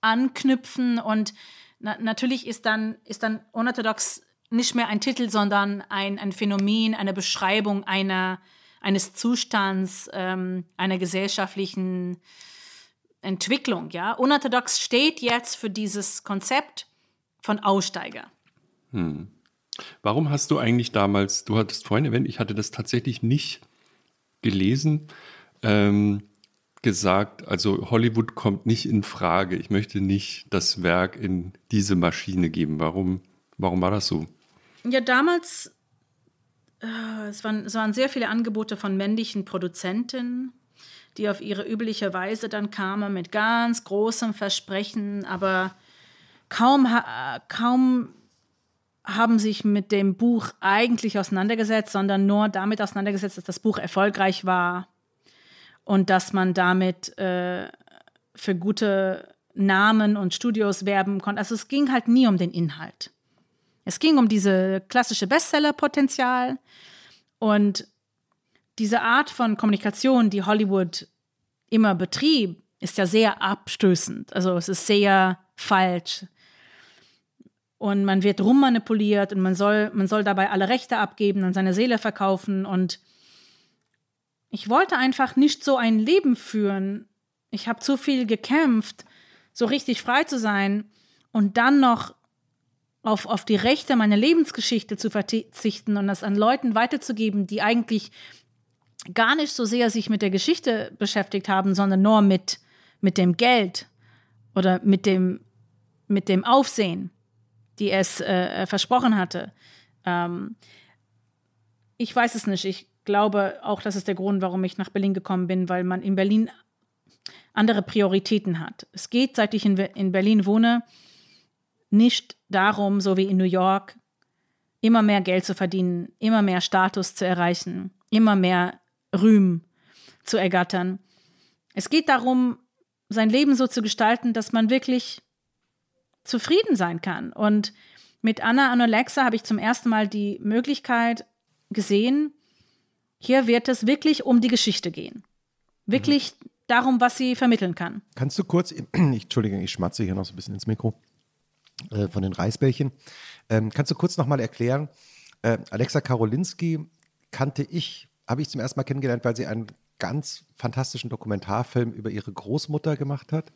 anknüpfen und na, natürlich ist dann, ist dann unorthodox nicht mehr ein Titel, sondern ein, ein Phänomen, eine Beschreibung einer, eines Zustands, ähm, einer gesellschaftlichen Entwicklung. Ja? Unorthodox steht jetzt für dieses Konzept von Aussteiger. Warum hast du eigentlich damals, du hattest vorhin erwähnt, ich hatte das tatsächlich nicht gelesen, ähm, gesagt, also Hollywood kommt nicht in Frage. Ich möchte nicht das Werk in diese Maschine geben. Warum, warum war das so? Ja, damals, äh, es, waren, es waren sehr viele Angebote von männlichen Produzenten, die auf ihre übliche Weise dann kamen mit ganz großem Versprechen, aber kaum, äh, kaum haben sich mit dem Buch eigentlich auseinandergesetzt, sondern nur damit auseinandergesetzt, dass das Buch erfolgreich war und dass man damit äh, für gute Namen und Studios werben konnte. Also es ging halt nie um den Inhalt. Es ging um diese klassische Bestseller-Potenzial und diese Art von Kommunikation, die Hollywood immer betrieb, ist ja sehr abstößend. Also es ist sehr falsch. Und man wird rummanipuliert und man soll, man soll dabei alle Rechte abgeben und seine Seele verkaufen. Und ich wollte einfach nicht so ein Leben führen. Ich habe zu viel gekämpft, so richtig frei zu sein und dann noch auf, auf die Rechte meiner Lebensgeschichte zu verzichten und das an Leuten weiterzugeben, die eigentlich gar nicht so sehr sich mit der Geschichte beschäftigt haben, sondern nur mit, mit dem Geld oder mit dem, mit dem Aufsehen, die es äh, versprochen hatte. Ähm, ich weiß es nicht. Ich glaube auch, das ist der Grund, warum ich nach Berlin gekommen bin, weil man in Berlin andere Prioritäten hat. Es geht, seit ich in, in Berlin wohne, nicht darum, so wie in New York, immer mehr Geld zu verdienen, immer mehr Status zu erreichen, immer mehr Rühm zu ergattern. Es geht darum, sein Leben so zu gestalten, dass man wirklich zufrieden sein kann. Und mit Anna und Alexa habe ich zum ersten Mal die Möglichkeit gesehen, hier wird es wirklich um die Geschichte gehen. Wirklich mhm. darum, was sie vermitteln kann. Kannst du kurz, ich, Entschuldigung, ich schmatze hier noch so ein bisschen ins Mikro äh, von den Reisbällchen. Ähm, kannst du kurz nochmal erklären, äh, Alexa Karolinski kannte ich, habe ich zum ersten Mal kennengelernt, weil sie einen ganz fantastischen Dokumentarfilm über ihre Großmutter gemacht hat.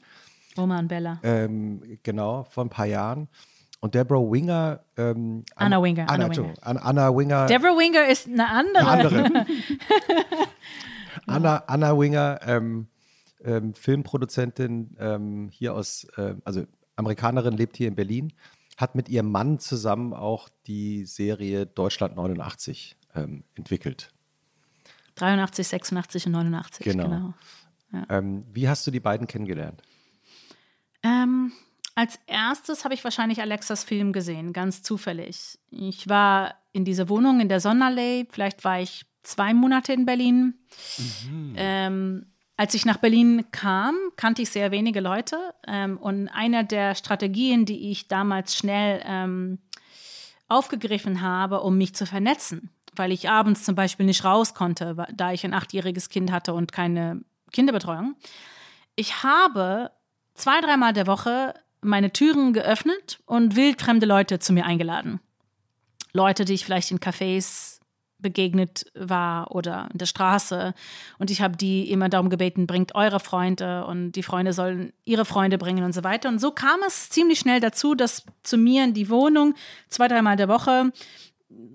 Oma und Bella. Ähm, genau, vor ein paar Jahren. Und Deborah Winger. Ähm, Anna Winger. Anna, Anna, Winger. Anna Winger. Deborah Winger ist eine andere. Eine andere. Anna, Anna Winger, ähm, ähm, Filmproduzentin ähm, hier aus, äh, also Amerikanerin, lebt hier in Berlin, hat mit ihrem Mann zusammen auch die Serie Deutschland 89 ähm, entwickelt. 83, 86 und 89. Genau. genau. Ja. Ähm, wie hast du die beiden kennengelernt? Ähm, als erstes habe ich wahrscheinlich Alexas Film gesehen, ganz zufällig. Ich war in dieser Wohnung in der Sonnenallee, vielleicht war ich zwei Monate in Berlin. Mhm. Ähm, als ich nach Berlin kam, kannte ich sehr wenige Leute. Ähm, und eine der Strategien, die ich damals schnell ähm, aufgegriffen habe, um mich zu vernetzen, weil ich abends zum Beispiel nicht raus konnte, da ich ein achtjähriges Kind hatte und keine Kinderbetreuung. Ich habe zwei, dreimal der Woche meine Türen geöffnet und wildfremde Leute zu mir eingeladen. Leute, die ich vielleicht in Cafés begegnet war oder in der Straße. Und ich habe die immer darum gebeten, bringt eure Freunde und die Freunde sollen ihre Freunde bringen und so weiter. Und so kam es ziemlich schnell dazu, dass zu mir in die Wohnung zwei, dreimal der Woche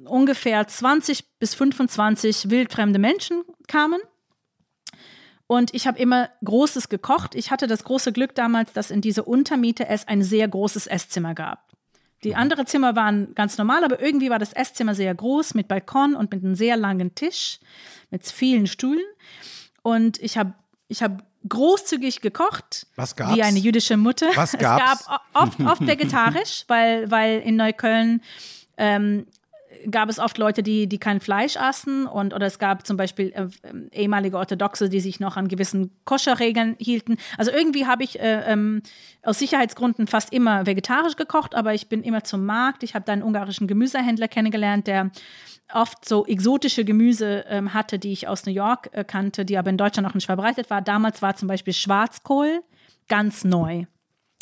ungefähr 20 bis 25 wildfremde Menschen kamen. Und ich habe immer Großes gekocht. Ich hatte das große Glück damals, dass in dieser Untermiete es ein sehr großes Esszimmer gab. Die mhm. anderen Zimmer waren ganz normal, aber irgendwie war das Esszimmer sehr groß mit Balkon und mit einem sehr langen Tisch mit vielen Stühlen. Und ich habe ich hab großzügig gekocht. Was gab's? Wie eine jüdische Mutter. Was gab's? Es gab oft, oft vegetarisch, weil, weil in Neukölln ähm, gab es oft Leute, die, die kein Fleisch aßen und oder es gab zum Beispiel äh, äh, ehemalige Orthodoxe, die sich noch an gewissen Koscherregeln hielten. Also irgendwie habe ich äh, ähm, aus Sicherheitsgründen fast immer vegetarisch gekocht, aber ich bin immer zum Markt. Ich habe da einen ungarischen Gemüsehändler kennengelernt, der oft so exotische Gemüse ähm, hatte, die ich aus New York äh, kannte, die aber in Deutschland noch nicht verbreitet war. Damals war zum Beispiel Schwarzkohl ganz neu.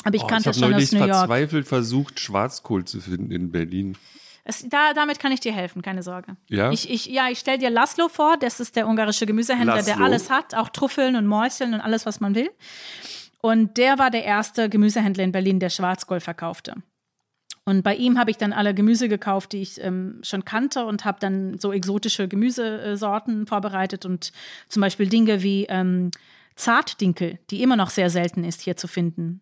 Aber ich oh, kannte ich schon aus New York. Ich habe verzweifelt versucht, Schwarzkohl zu finden in Berlin. Es, da, damit kann ich dir helfen, keine Sorge. Ja? Ich, ich, ja, ich stelle dir Laszlo vor, das ist der ungarische Gemüsehändler, Laszlo. der alles hat, auch Trüffeln und Mäuseln und alles, was man will. Und der war der erste Gemüsehändler in Berlin, der Schwarzgold verkaufte. Und bei ihm habe ich dann alle Gemüse gekauft, die ich ähm, schon kannte und habe dann so exotische Gemüsesorten vorbereitet und zum Beispiel Dinge wie ähm, Zartdinkel, die immer noch sehr selten ist hier zu finden.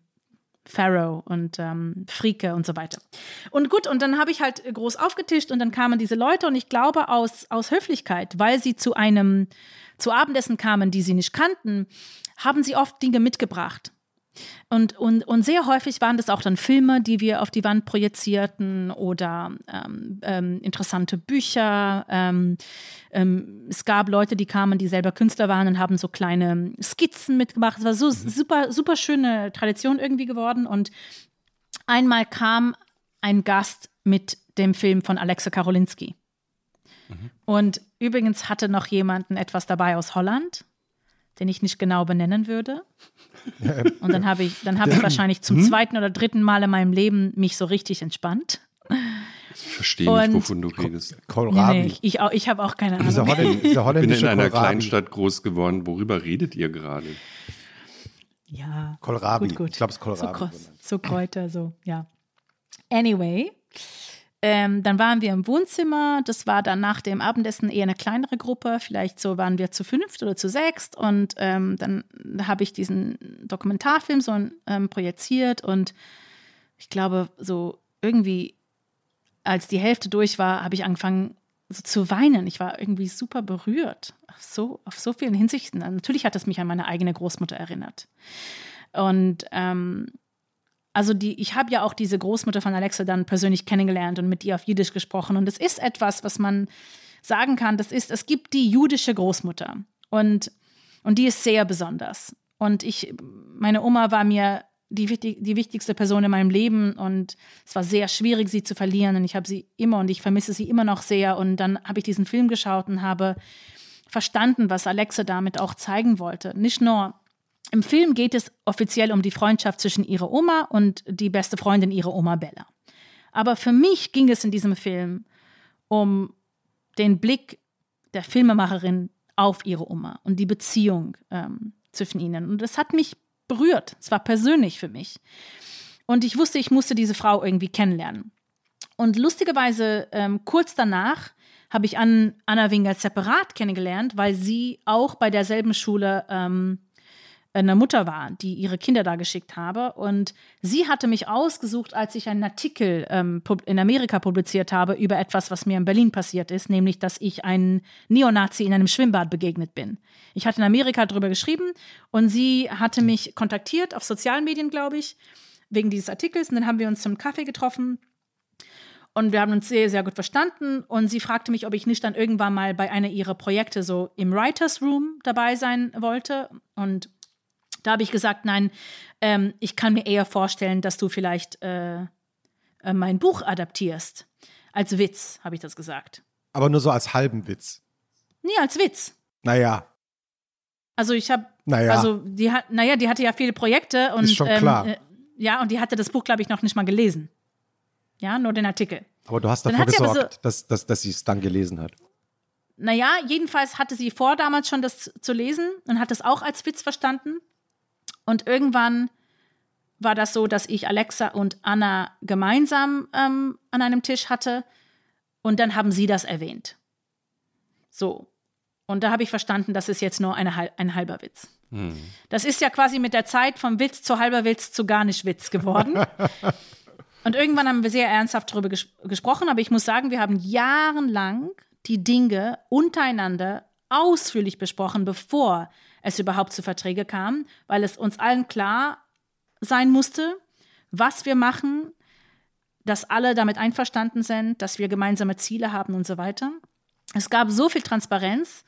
Pharaoh und ähm, Frieke und so weiter. Und gut, und dann habe ich halt groß aufgetischt und dann kamen diese Leute und ich glaube aus, aus Höflichkeit, weil sie zu einem, zu Abendessen kamen, die sie nicht kannten, haben sie oft Dinge mitgebracht. Und, und, und sehr häufig waren das auch dann Filme, die wir auf die Wand projizierten oder ähm, ähm, interessante Bücher. Ähm, ähm, es gab Leute, die kamen, die selber Künstler waren und haben so kleine Skizzen mitgemacht. Es war so mhm. super, super schöne Tradition irgendwie geworden. Und einmal kam ein Gast mit dem Film von Alexa Karolinski. Mhm. Und übrigens hatte noch jemanden etwas dabei aus Holland den ich nicht genau benennen würde. Und dann habe ich, dann habe ich wahrscheinlich zum hm? zweiten oder dritten Mal in meinem Leben mich so richtig entspannt. Ich verstehe nicht, wovon du redest. Kohlrabi. Nee, nee, ich, ich, ich habe auch keine Ahnung. Diese Holländ diese holländische ich bin in einer Kohlrabi. Kleinstadt groß geworden. Worüber redet ihr gerade? Ja. Kohlrabi. Gut, gut. Ich glaube, es ist Kohlrabi. So, so Kräuter, so, ja. Anyway, Ähm, dann waren wir im Wohnzimmer. Das war dann nach dem Abendessen eher eine kleinere Gruppe. Vielleicht so waren wir zu fünft oder zu sechst. Und ähm, dann habe ich diesen Dokumentarfilm so ähm, projiziert. Und ich glaube, so irgendwie, als die Hälfte durch war, habe ich angefangen so zu weinen. Ich war irgendwie super berührt. Auf so, auf so vielen Hinsichten. Natürlich hat es mich an meine eigene Großmutter erinnert. Und ähm, also die, ich habe ja auch diese Großmutter von Alexa dann persönlich kennengelernt und mit ihr auf Jiddisch gesprochen. Und es ist etwas, was man sagen kann, das ist, es gibt die jüdische Großmutter. Und, und die ist sehr besonders. Und ich, meine Oma war mir die, die wichtigste Person in meinem Leben und es war sehr schwierig, sie zu verlieren. Und ich habe sie immer und ich vermisse sie immer noch sehr. Und dann habe ich diesen Film geschaut und habe verstanden, was Alexa damit auch zeigen wollte. Nicht nur im Film geht es offiziell um die Freundschaft zwischen ihrer Oma und die beste Freundin ihrer Oma Bella. Aber für mich ging es in diesem Film um den Blick der Filmemacherin auf ihre Oma und die Beziehung ähm, zwischen ihnen. Und das hat mich berührt. Es war persönlich für mich. Und ich wusste, ich musste diese Frau irgendwie kennenlernen. Und lustigerweise, ähm, kurz danach habe ich Anna Winger separat kennengelernt, weil sie auch bei derselben Schule ähm, eine Mutter war, die ihre Kinder da geschickt habe. Und sie hatte mich ausgesucht, als ich einen Artikel ähm, in Amerika publiziert habe über etwas, was mir in Berlin passiert ist, nämlich, dass ich einen Neonazi in einem Schwimmbad begegnet bin. Ich hatte in Amerika darüber geschrieben und sie hatte mich kontaktiert, auf sozialen Medien, glaube ich, wegen dieses Artikels. Und dann haben wir uns zum Kaffee getroffen. Und wir haben uns sehr, sehr gut verstanden. Und sie fragte mich, ob ich nicht dann irgendwann mal bei einer ihrer Projekte so im Writers Room dabei sein wollte. Und da habe ich gesagt, nein, ähm, ich kann mir eher vorstellen, dass du vielleicht äh, äh, mein Buch adaptierst. Als Witz, habe ich das gesagt. Aber nur so als halben Witz. Nee, als Witz. Naja. Also ich habe, naja. also die hat, naja, die hatte ja viele Projekte und Ist schon klar. Ähm, äh, ja, und die hatte das Buch, glaube ich, noch nicht mal gelesen. Ja, nur den Artikel. Aber du hast dafür gesorgt, so, dass, dass, dass sie es dann gelesen hat. Naja, jedenfalls hatte sie vor, damals schon das zu lesen und hat es auch als Witz verstanden. Und irgendwann war das so, dass ich Alexa und Anna gemeinsam ähm, an einem Tisch hatte. Und dann haben sie das erwähnt. So. Und da habe ich verstanden, das ist jetzt nur eine, ein halber Witz. Hm. Das ist ja quasi mit der Zeit vom Witz zu halber Witz zu gar nicht Witz geworden. und irgendwann haben wir sehr ernsthaft darüber ges gesprochen, aber ich muss sagen, wir haben jahrelang die Dinge untereinander ausführlich besprochen, bevor es überhaupt zu Verträgen kam, weil es uns allen klar sein musste, was wir machen, dass alle damit einverstanden sind, dass wir gemeinsame Ziele haben und so weiter. Es gab so viel Transparenz,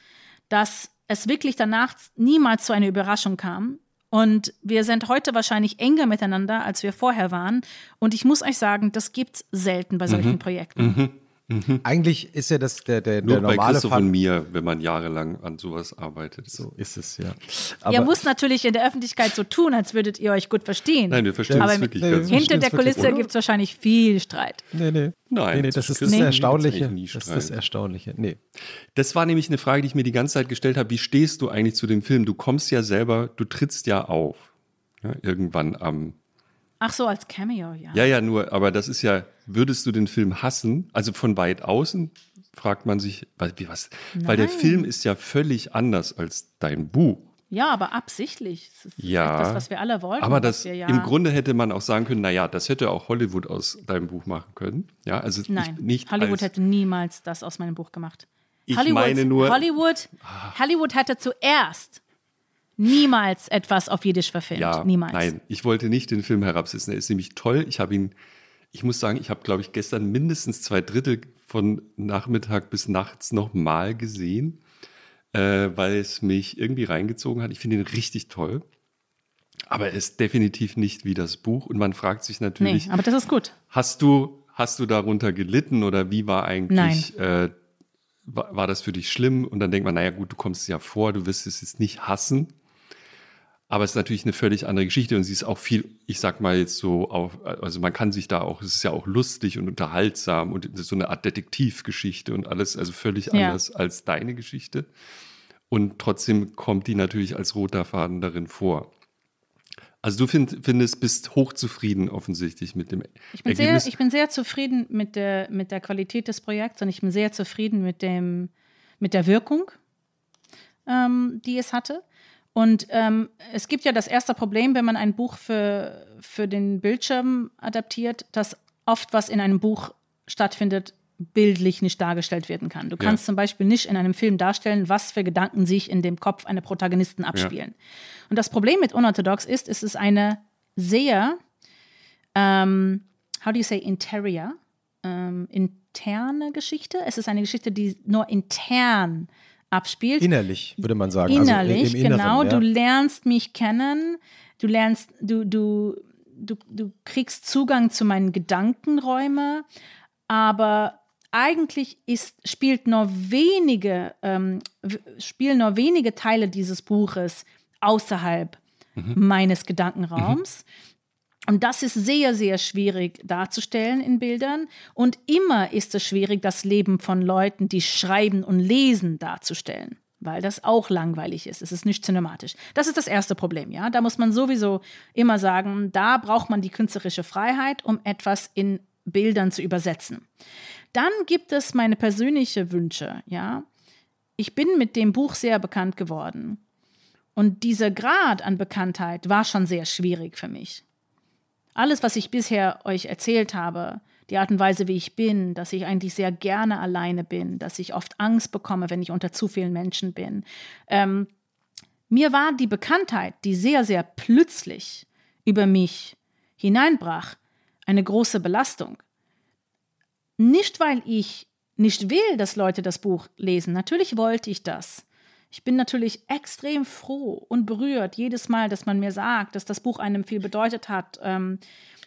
dass es wirklich danach niemals zu einer Überraschung kam. Und wir sind heute wahrscheinlich enger miteinander, als wir vorher waren. Und ich muss euch sagen, das gibt es selten bei solchen mhm. Projekten. Mhm. Mhm. Eigentlich ist ja das der, der, Nur der normale bei Christoph Fall. und mir, wenn man jahrelang an sowas arbeitet. So ist es, ja. Aber ihr müsst natürlich in der Öffentlichkeit so tun, als würdet ihr euch gut verstehen. Nein, wir verstehen Aber es wirklich nee, ganz Hinter der Kulisse gibt es wahrscheinlich viel Streit. Nee, nee. Nein, nee, nee das ist das nee. Erstaunliche. Das ist das Erstaunliche. Nee. Das war nämlich eine Frage, die ich mir die ganze Zeit gestellt habe. Wie stehst du eigentlich zu dem Film? Du kommst ja selber, du trittst ja auf. Ja, irgendwann am Ach so, als Cameo, ja. Ja, ja, nur, aber das ist ja, würdest du den Film hassen? Also von weit außen fragt man sich, wie was? Nein. Weil der Film ist ja völlig anders als dein Buch. Ja, aber absichtlich. Das ist ja, das, was wir alle wollten. Aber das, wir, ja im Grunde hätte man auch sagen können, naja, das hätte auch Hollywood aus deinem Buch machen können. Ja, also Nein, nicht, nicht Hollywood hätte niemals das aus meinem Buch gemacht. Ich Hollywood, meine nur. Hollywood, Hollywood hätte zuerst niemals etwas auf Jiddisch verfilmt. Ja, niemals. Nein, ich wollte nicht den Film herabsetzen. Er ist nämlich toll. Ich habe ihn, ich muss sagen, ich habe, glaube ich, gestern mindestens zwei Drittel von Nachmittag bis nachts nochmal gesehen, äh, weil es mich irgendwie reingezogen hat. Ich finde ihn richtig toll. Aber er ist definitiv nicht wie das Buch. Und man fragt sich natürlich. Nee, aber das ist gut. Hast du, hast du darunter gelitten oder wie war eigentlich. Nein. Äh, war, war das für dich schlimm? Und dann denkt man, naja, gut, du kommst ja vor, du wirst es jetzt nicht hassen. Aber es ist natürlich eine völlig andere Geschichte und sie ist auch viel, ich sag mal jetzt so, auf, also man kann sich da auch, es ist ja auch lustig und unterhaltsam und so eine Art Detektivgeschichte und alles, also völlig ja. anders als deine Geschichte. Und trotzdem kommt die natürlich als roter Faden darin vor. Also du find, findest, bist hochzufrieden offensichtlich mit dem ich bin Ergebnis. Sehr, ich bin sehr zufrieden mit der, mit der Qualität des Projekts und ich bin sehr zufrieden mit, dem, mit der Wirkung, ähm, die es hatte. Und ähm, es gibt ja das erste Problem, wenn man ein Buch für, für den Bildschirm adaptiert, dass oft was in einem Buch stattfindet, bildlich nicht dargestellt werden kann. Du kannst ja. zum Beispiel nicht in einem Film darstellen, was für Gedanken sich in dem Kopf einer Protagonisten abspielen. Ja. Und das Problem mit Unorthodox ist, es ist eine sehr, ähm, how do you say, interior, ähm, interne Geschichte. Es ist eine Geschichte, die nur intern abspielt. Innerlich, würde man sagen. Innerlich, also Inneren, genau. Ja. Du lernst mich kennen, du lernst, du, du, du, du kriegst Zugang zu meinen Gedankenräumen, aber eigentlich ist, spielt nur wenige, ähm, spielen nur wenige Teile dieses Buches außerhalb mhm. meines Gedankenraums. Mhm. Und das ist sehr, sehr schwierig darzustellen in Bildern. Und immer ist es schwierig, das Leben von Leuten, die schreiben und lesen, darzustellen. Weil das auch langweilig ist. Es ist nicht cinematisch. Das ist das erste Problem, ja. Da muss man sowieso immer sagen, da braucht man die künstlerische Freiheit, um etwas in Bildern zu übersetzen. Dann gibt es meine persönlichen Wünsche, ja. Ich bin mit dem Buch sehr bekannt geworden. Und dieser Grad an Bekanntheit war schon sehr schwierig für mich. Alles, was ich bisher euch erzählt habe, die Art und Weise, wie ich bin, dass ich eigentlich sehr gerne alleine bin, dass ich oft Angst bekomme, wenn ich unter zu vielen Menschen bin. Ähm, mir war die Bekanntheit, die sehr, sehr plötzlich über mich hineinbrach, eine große Belastung. Nicht, weil ich nicht will, dass Leute das Buch lesen. Natürlich wollte ich das. Ich bin natürlich extrem froh und berührt jedes Mal, dass man mir sagt, dass das Buch einem viel bedeutet hat. Ähm,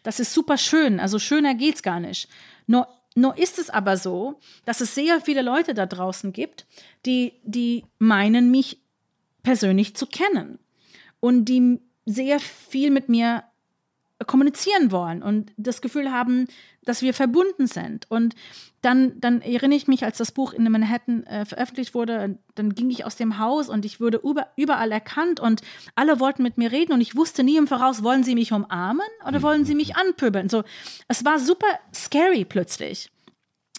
das ist super schön. Also schöner geht's gar nicht. Nur, nur ist es aber so, dass es sehr viele Leute da draußen gibt, die, die meinen, mich persönlich zu kennen und die sehr viel mit mir kommunizieren wollen und das Gefühl haben, dass wir verbunden sind. Und dann, dann erinnere ich mich, als das Buch in Manhattan äh, veröffentlicht wurde, dann ging ich aus dem Haus und ich wurde über, überall erkannt und alle wollten mit mir reden und ich wusste nie im Voraus, wollen sie mich umarmen oder wollen sie mich anpöbeln? So, es war super scary plötzlich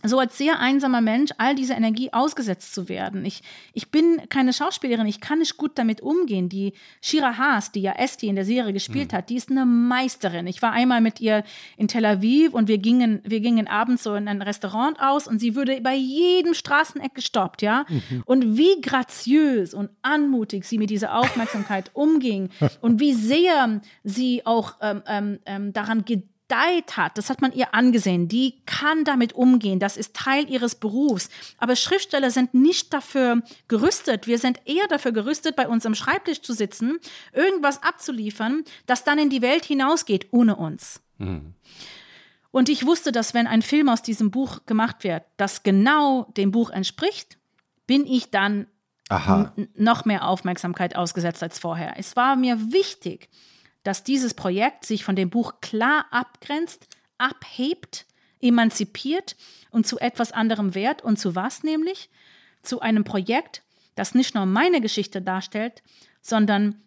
so als sehr einsamer Mensch all diese Energie ausgesetzt zu werden. Ich, ich bin keine Schauspielerin, ich kann nicht gut damit umgehen. Die Shira Haas, die ja Esti in der Serie gespielt mhm. hat, die ist eine Meisterin. Ich war einmal mit ihr in Tel Aviv und wir gingen, wir gingen abends so in ein Restaurant aus und sie würde bei jedem Straßeneck gestoppt, ja. Mhm. Und wie graziös und anmutig sie mit dieser Aufmerksamkeit umging und wie sehr sie auch ähm, ähm, ähm daran gedient gedeiht hat, das hat man ihr angesehen, die kann damit umgehen, das ist Teil ihres Berufs. Aber Schriftsteller sind nicht dafür gerüstet, wir sind eher dafür gerüstet, bei uns am Schreibtisch zu sitzen, irgendwas abzuliefern, das dann in die Welt hinausgeht, ohne uns. Mhm. Und ich wusste, dass wenn ein Film aus diesem Buch gemacht wird, das genau dem Buch entspricht, bin ich dann noch mehr Aufmerksamkeit ausgesetzt als vorher. Es war mir wichtig, dass dieses Projekt sich von dem Buch klar abgrenzt, abhebt, emanzipiert und zu etwas anderem wert. Und zu was nämlich? Zu einem Projekt, das nicht nur meine Geschichte darstellt, sondern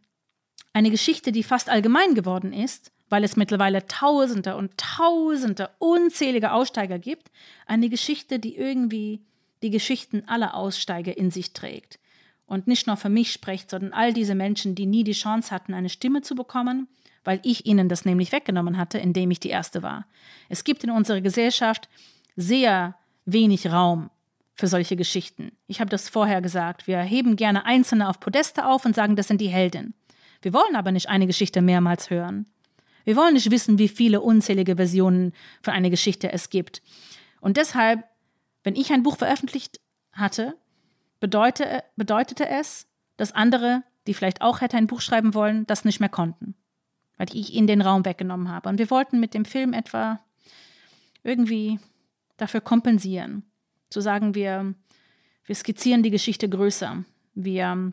eine Geschichte, die fast allgemein geworden ist, weil es mittlerweile Tausende und Tausende unzählige Aussteiger gibt, eine Geschichte, die irgendwie die Geschichten aller Aussteiger in sich trägt und nicht nur für mich spricht, sondern all diese Menschen, die nie die Chance hatten, eine Stimme zu bekommen, weil ich ihnen das nämlich weggenommen hatte, indem ich die Erste war. Es gibt in unserer Gesellschaft sehr wenig Raum für solche Geschichten. Ich habe das vorher gesagt. Wir heben gerne Einzelne auf Podeste auf und sagen, das sind die Helden. Wir wollen aber nicht eine Geschichte mehrmals hören. Wir wollen nicht wissen, wie viele unzählige Versionen von einer Geschichte es gibt. Und deshalb, wenn ich ein Buch veröffentlicht hatte, bedeute, bedeutete es, dass andere, die vielleicht auch hätte ein Buch schreiben wollen, das nicht mehr konnten, weil ich ihnen den Raum weggenommen habe. Und wir wollten mit dem Film etwa irgendwie dafür kompensieren. Zu sagen, wir, wir skizzieren die Geschichte größer. Wir,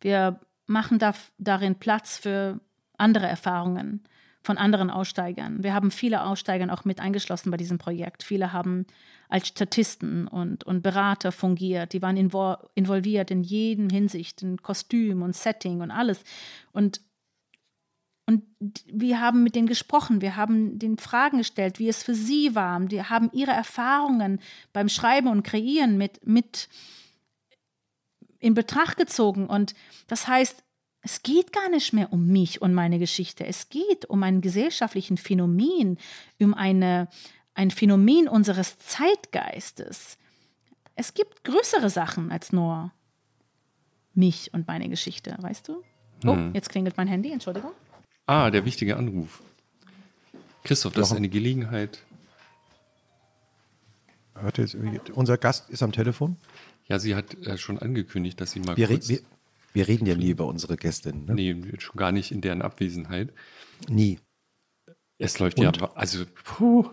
wir machen da, darin Platz für andere Erfahrungen von anderen Aussteigern. Wir haben viele Aussteiger auch mit eingeschlossen bei diesem Projekt. Viele haben als Statisten und, und Berater fungiert. Die waren invo involviert in jedem Hinsicht, in Kostüm und Setting und alles. Und Und wir haben mit denen gesprochen, wir haben den Fragen gestellt, wie es für sie war. Wir haben ihre Erfahrungen beim Schreiben und Kreieren mit, mit in Betracht gezogen. Und das heißt, es geht gar nicht mehr um mich und meine Geschichte. Es geht um einen gesellschaftlichen Phänomen, um eine, ein Phänomen unseres Zeitgeistes. Es gibt größere Sachen als nur mich und meine Geschichte, weißt du? Oh, hm. jetzt klingelt mein Handy, Entschuldigung. Ah, der wichtige Anruf. Christoph, das ist eine Gelegenheit. Hört jetzt, unser Gast ist am Telefon. Ja, sie hat äh, schon angekündigt, dass sie mal wir kurz... wir, wir, reden ja nie über unsere Gästin. Ne? Nee, schon gar nicht in deren Abwesenheit. Nie. Es läuft Und? ja... Also, puh.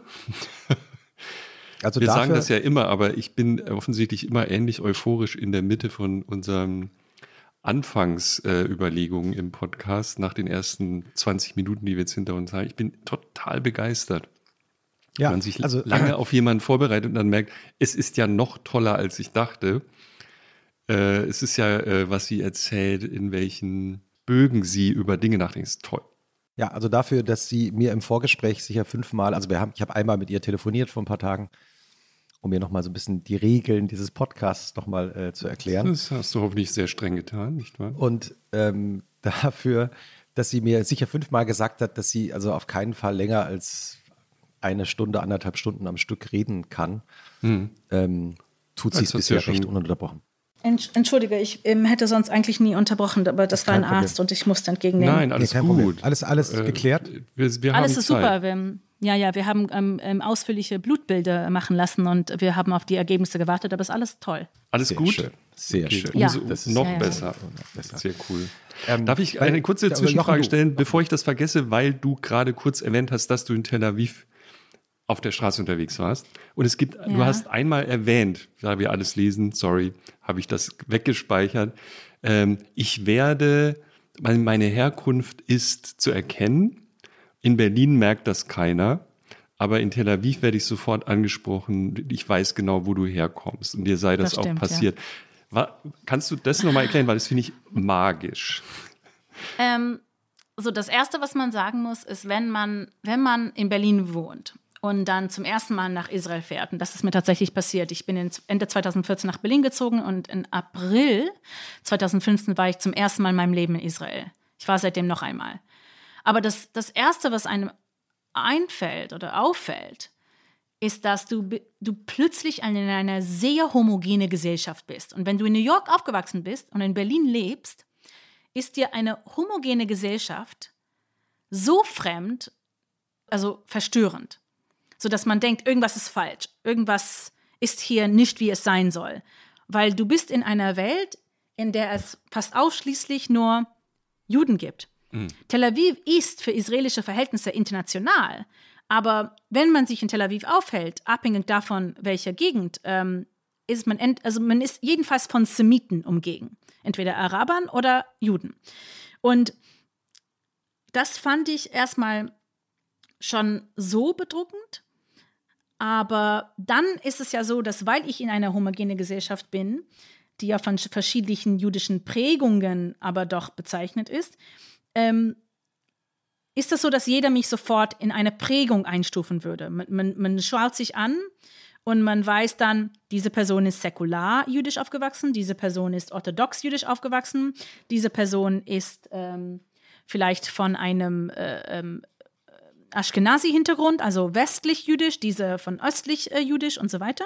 Also wir sagen das ja immer, aber ich bin offensichtlich immer ähnlich euphorisch in der Mitte von unserem Anfangsüberlegungen äh, im Podcast nach den ersten 20 Minuten, die wir jetzt hinter uns haben. Ich bin total begeistert. Ja, Wenn man sich also, lange auf jemanden vorbereitet und dann merkt, es ist ja noch toller, als ich dachte. Äh, es ist ja, äh, was sie erzählt, in welchen Bögen sie über Dinge nachdenkt, ist toll. Ja, also dafür, dass sie mir im Vorgespräch sicher fünfmal, also wir haben, ich habe einmal mit ihr telefoniert vor ein paar Tagen um mir nochmal so ein bisschen die Regeln dieses Podcasts nochmal äh, zu erklären. Das hast du hoffentlich sehr streng getan, nicht wahr? Und ähm, dafür, dass sie mir sicher fünfmal gesagt hat, dass sie also auf keinen Fall länger als eine Stunde, anderthalb Stunden am Stück reden kann, hm. ähm, tut sie es bisher ja recht ununterbrochen. Entschuldige, ich ähm, hätte sonst eigentlich nie unterbrochen, aber das, das war ein Problem. Arzt und ich musste entgegennehmen. Nein, alles nee, gut. Problem. Alles, alles äh, geklärt? Wir, wir alles ist Zeit. super. Wir, ja, ja, wir haben ähm, ähm, ausführliche Blutbilder machen lassen und wir haben auf die Ergebnisse gewartet, aber ist alles toll. Alles Sehr gut? Schön. Sehr okay. schön. Ja. Umso, das ist noch ja, ja. besser. Sehr cool. Ähm, Darf ich eine kurze Zwischenfrage stellen, bevor ich das vergesse, weil du gerade kurz erwähnt hast, dass du in Tel Aviv auf der Straße unterwegs warst. Und es gibt, ja. du hast einmal erwähnt, da wir alles lesen, sorry, habe ich das weggespeichert. Ähm, ich werde, meine Herkunft ist zu erkennen in Berlin merkt das keiner. Aber in Tel Aviv werde ich sofort angesprochen. Ich weiß genau, wo du herkommst. Und dir sei das, das stimmt, auch passiert. Ja. War, kannst du das nochmal erklären? Weil das finde ich magisch. Ähm, so, das Erste, was man sagen muss, ist, wenn man, wenn man in Berlin wohnt und dann zum ersten Mal nach Israel fährt, und das ist mir tatsächlich passiert. Ich bin Ende 2014 nach Berlin gezogen und in April 2015 war ich zum ersten Mal in meinem Leben in Israel. Ich war seitdem noch einmal. Aber das, das Erste, was einem einfällt oder auffällt, ist, dass du, du plötzlich in einer sehr homogene Gesellschaft bist. Und wenn du in New York aufgewachsen bist und in Berlin lebst, ist dir eine homogene Gesellschaft so fremd, also verstörend, sodass man denkt, irgendwas ist falsch, irgendwas ist hier nicht, wie es sein soll. Weil du bist in einer Welt, in der es fast ausschließlich nur Juden gibt. Mhm. Tel Aviv ist für israelische Verhältnisse international. Aber wenn man sich in Tel Aviv aufhält, abhängig davon, welcher Gegend, ähm, ist man, also man ist jedenfalls von Semiten umgeben. Entweder Arabern oder Juden. Und das fand ich erstmal schon so bedruckend. Aber dann ist es ja so, dass weil ich in einer homogenen Gesellschaft bin, die ja von verschiedenen jüdischen Prägungen aber doch bezeichnet ist, ähm, ist das so, dass jeder mich sofort in eine Prägung einstufen würde. Man, man, man schaut sich an und man weiß dann, diese Person ist säkular jüdisch aufgewachsen, diese Person ist orthodox jüdisch aufgewachsen, diese Person ist ähm, vielleicht von einem äh, ähm, Ashkenazi-Hintergrund, also westlich jüdisch, diese von östlich äh, und so weiter.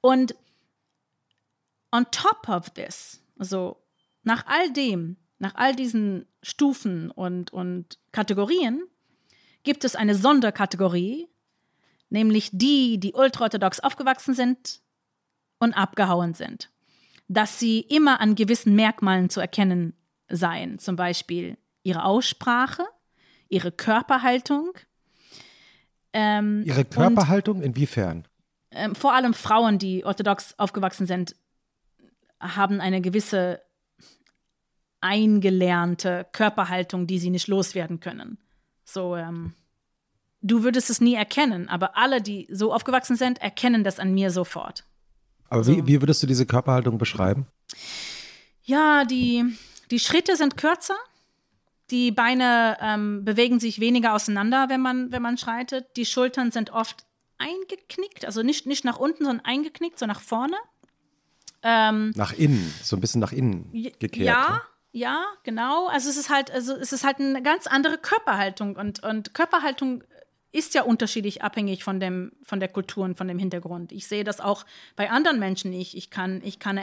Und on top of this, also nach all dem, nach all diesen Stufen und, und Kategorien gibt es eine Sonderkategorie, nämlich die, die ultraorthodox aufgewachsen sind und abgehauen sind. Dass sie immer an gewissen Merkmalen zu erkennen seien, zum Beispiel ihre Aussprache, ihre Körperhaltung. Ähm, ihre Körperhaltung und, inwiefern? Ähm, vor allem Frauen, die orthodox aufgewachsen sind, haben eine gewisse eingelernte Körperhaltung, die sie nicht loswerden können. So, ähm, du würdest es nie erkennen, aber alle, die so aufgewachsen sind, erkennen das an mir sofort. Aber so. wie, wie würdest du diese Körperhaltung beschreiben? Ja, die, die Schritte sind kürzer. Die Beine ähm, bewegen sich weniger auseinander, wenn man, wenn man schreitet. Die Schultern sind oft eingeknickt, also nicht, nicht nach unten, sondern eingeknickt, so nach vorne. Ähm, nach innen, so ein bisschen nach innen gekehrt. Ja, ne? ja, genau. Also es ist halt, also es ist halt eine ganz andere Körperhaltung und, und Körperhaltung ist ja unterschiedlich abhängig von, dem, von der Kultur und von dem Hintergrund. Ich sehe das auch bei anderen Menschen nicht. Ich kann, ich kann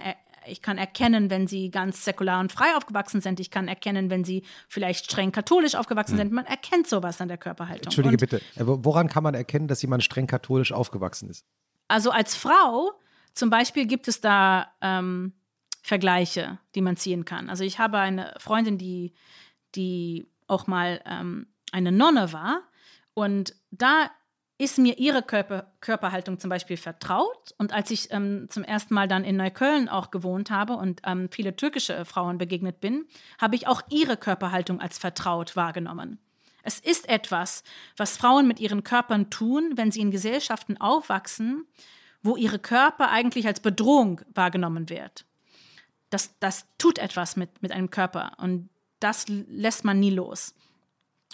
ich kann erkennen, wenn sie ganz säkular und frei aufgewachsen sind. Ich kann erkennen, wenn sie vielleicht streng katholisch aufgewachsen hm. sind. Man erkennt sowas an der Körperhaltung. Entschuldige und, bitte, äh, woran kann man erkennen, dass jemand streng katholisch aufgewachsen ist? Also als Frau zum Beispiel gibt es da ähm, Vergleiche, die man ziehen kann. Also ich habe eine Freundin, die, die auch mal ähm, eine Nonne war und da ist mir ihre Körper, Körperhaltung zum Beispiel vertraut. Und als ich ähm, zum ersten Mal dann in Neukölln auch gewohnt habe und ähm, viele türkische Frauen begegnet bin, habe ich auch ihre Körperhaltung als vertraut wahrgenommen. Es ist etwas, was Frauen mit ihren Körpern tun, wenn sie in Gesellschaften aufwachsen, wo ihre Körper eigentlich als Bedrohung wahrgenommen wird. Das, das tut etwas mit, mit einem Körper und das lässt man nie los.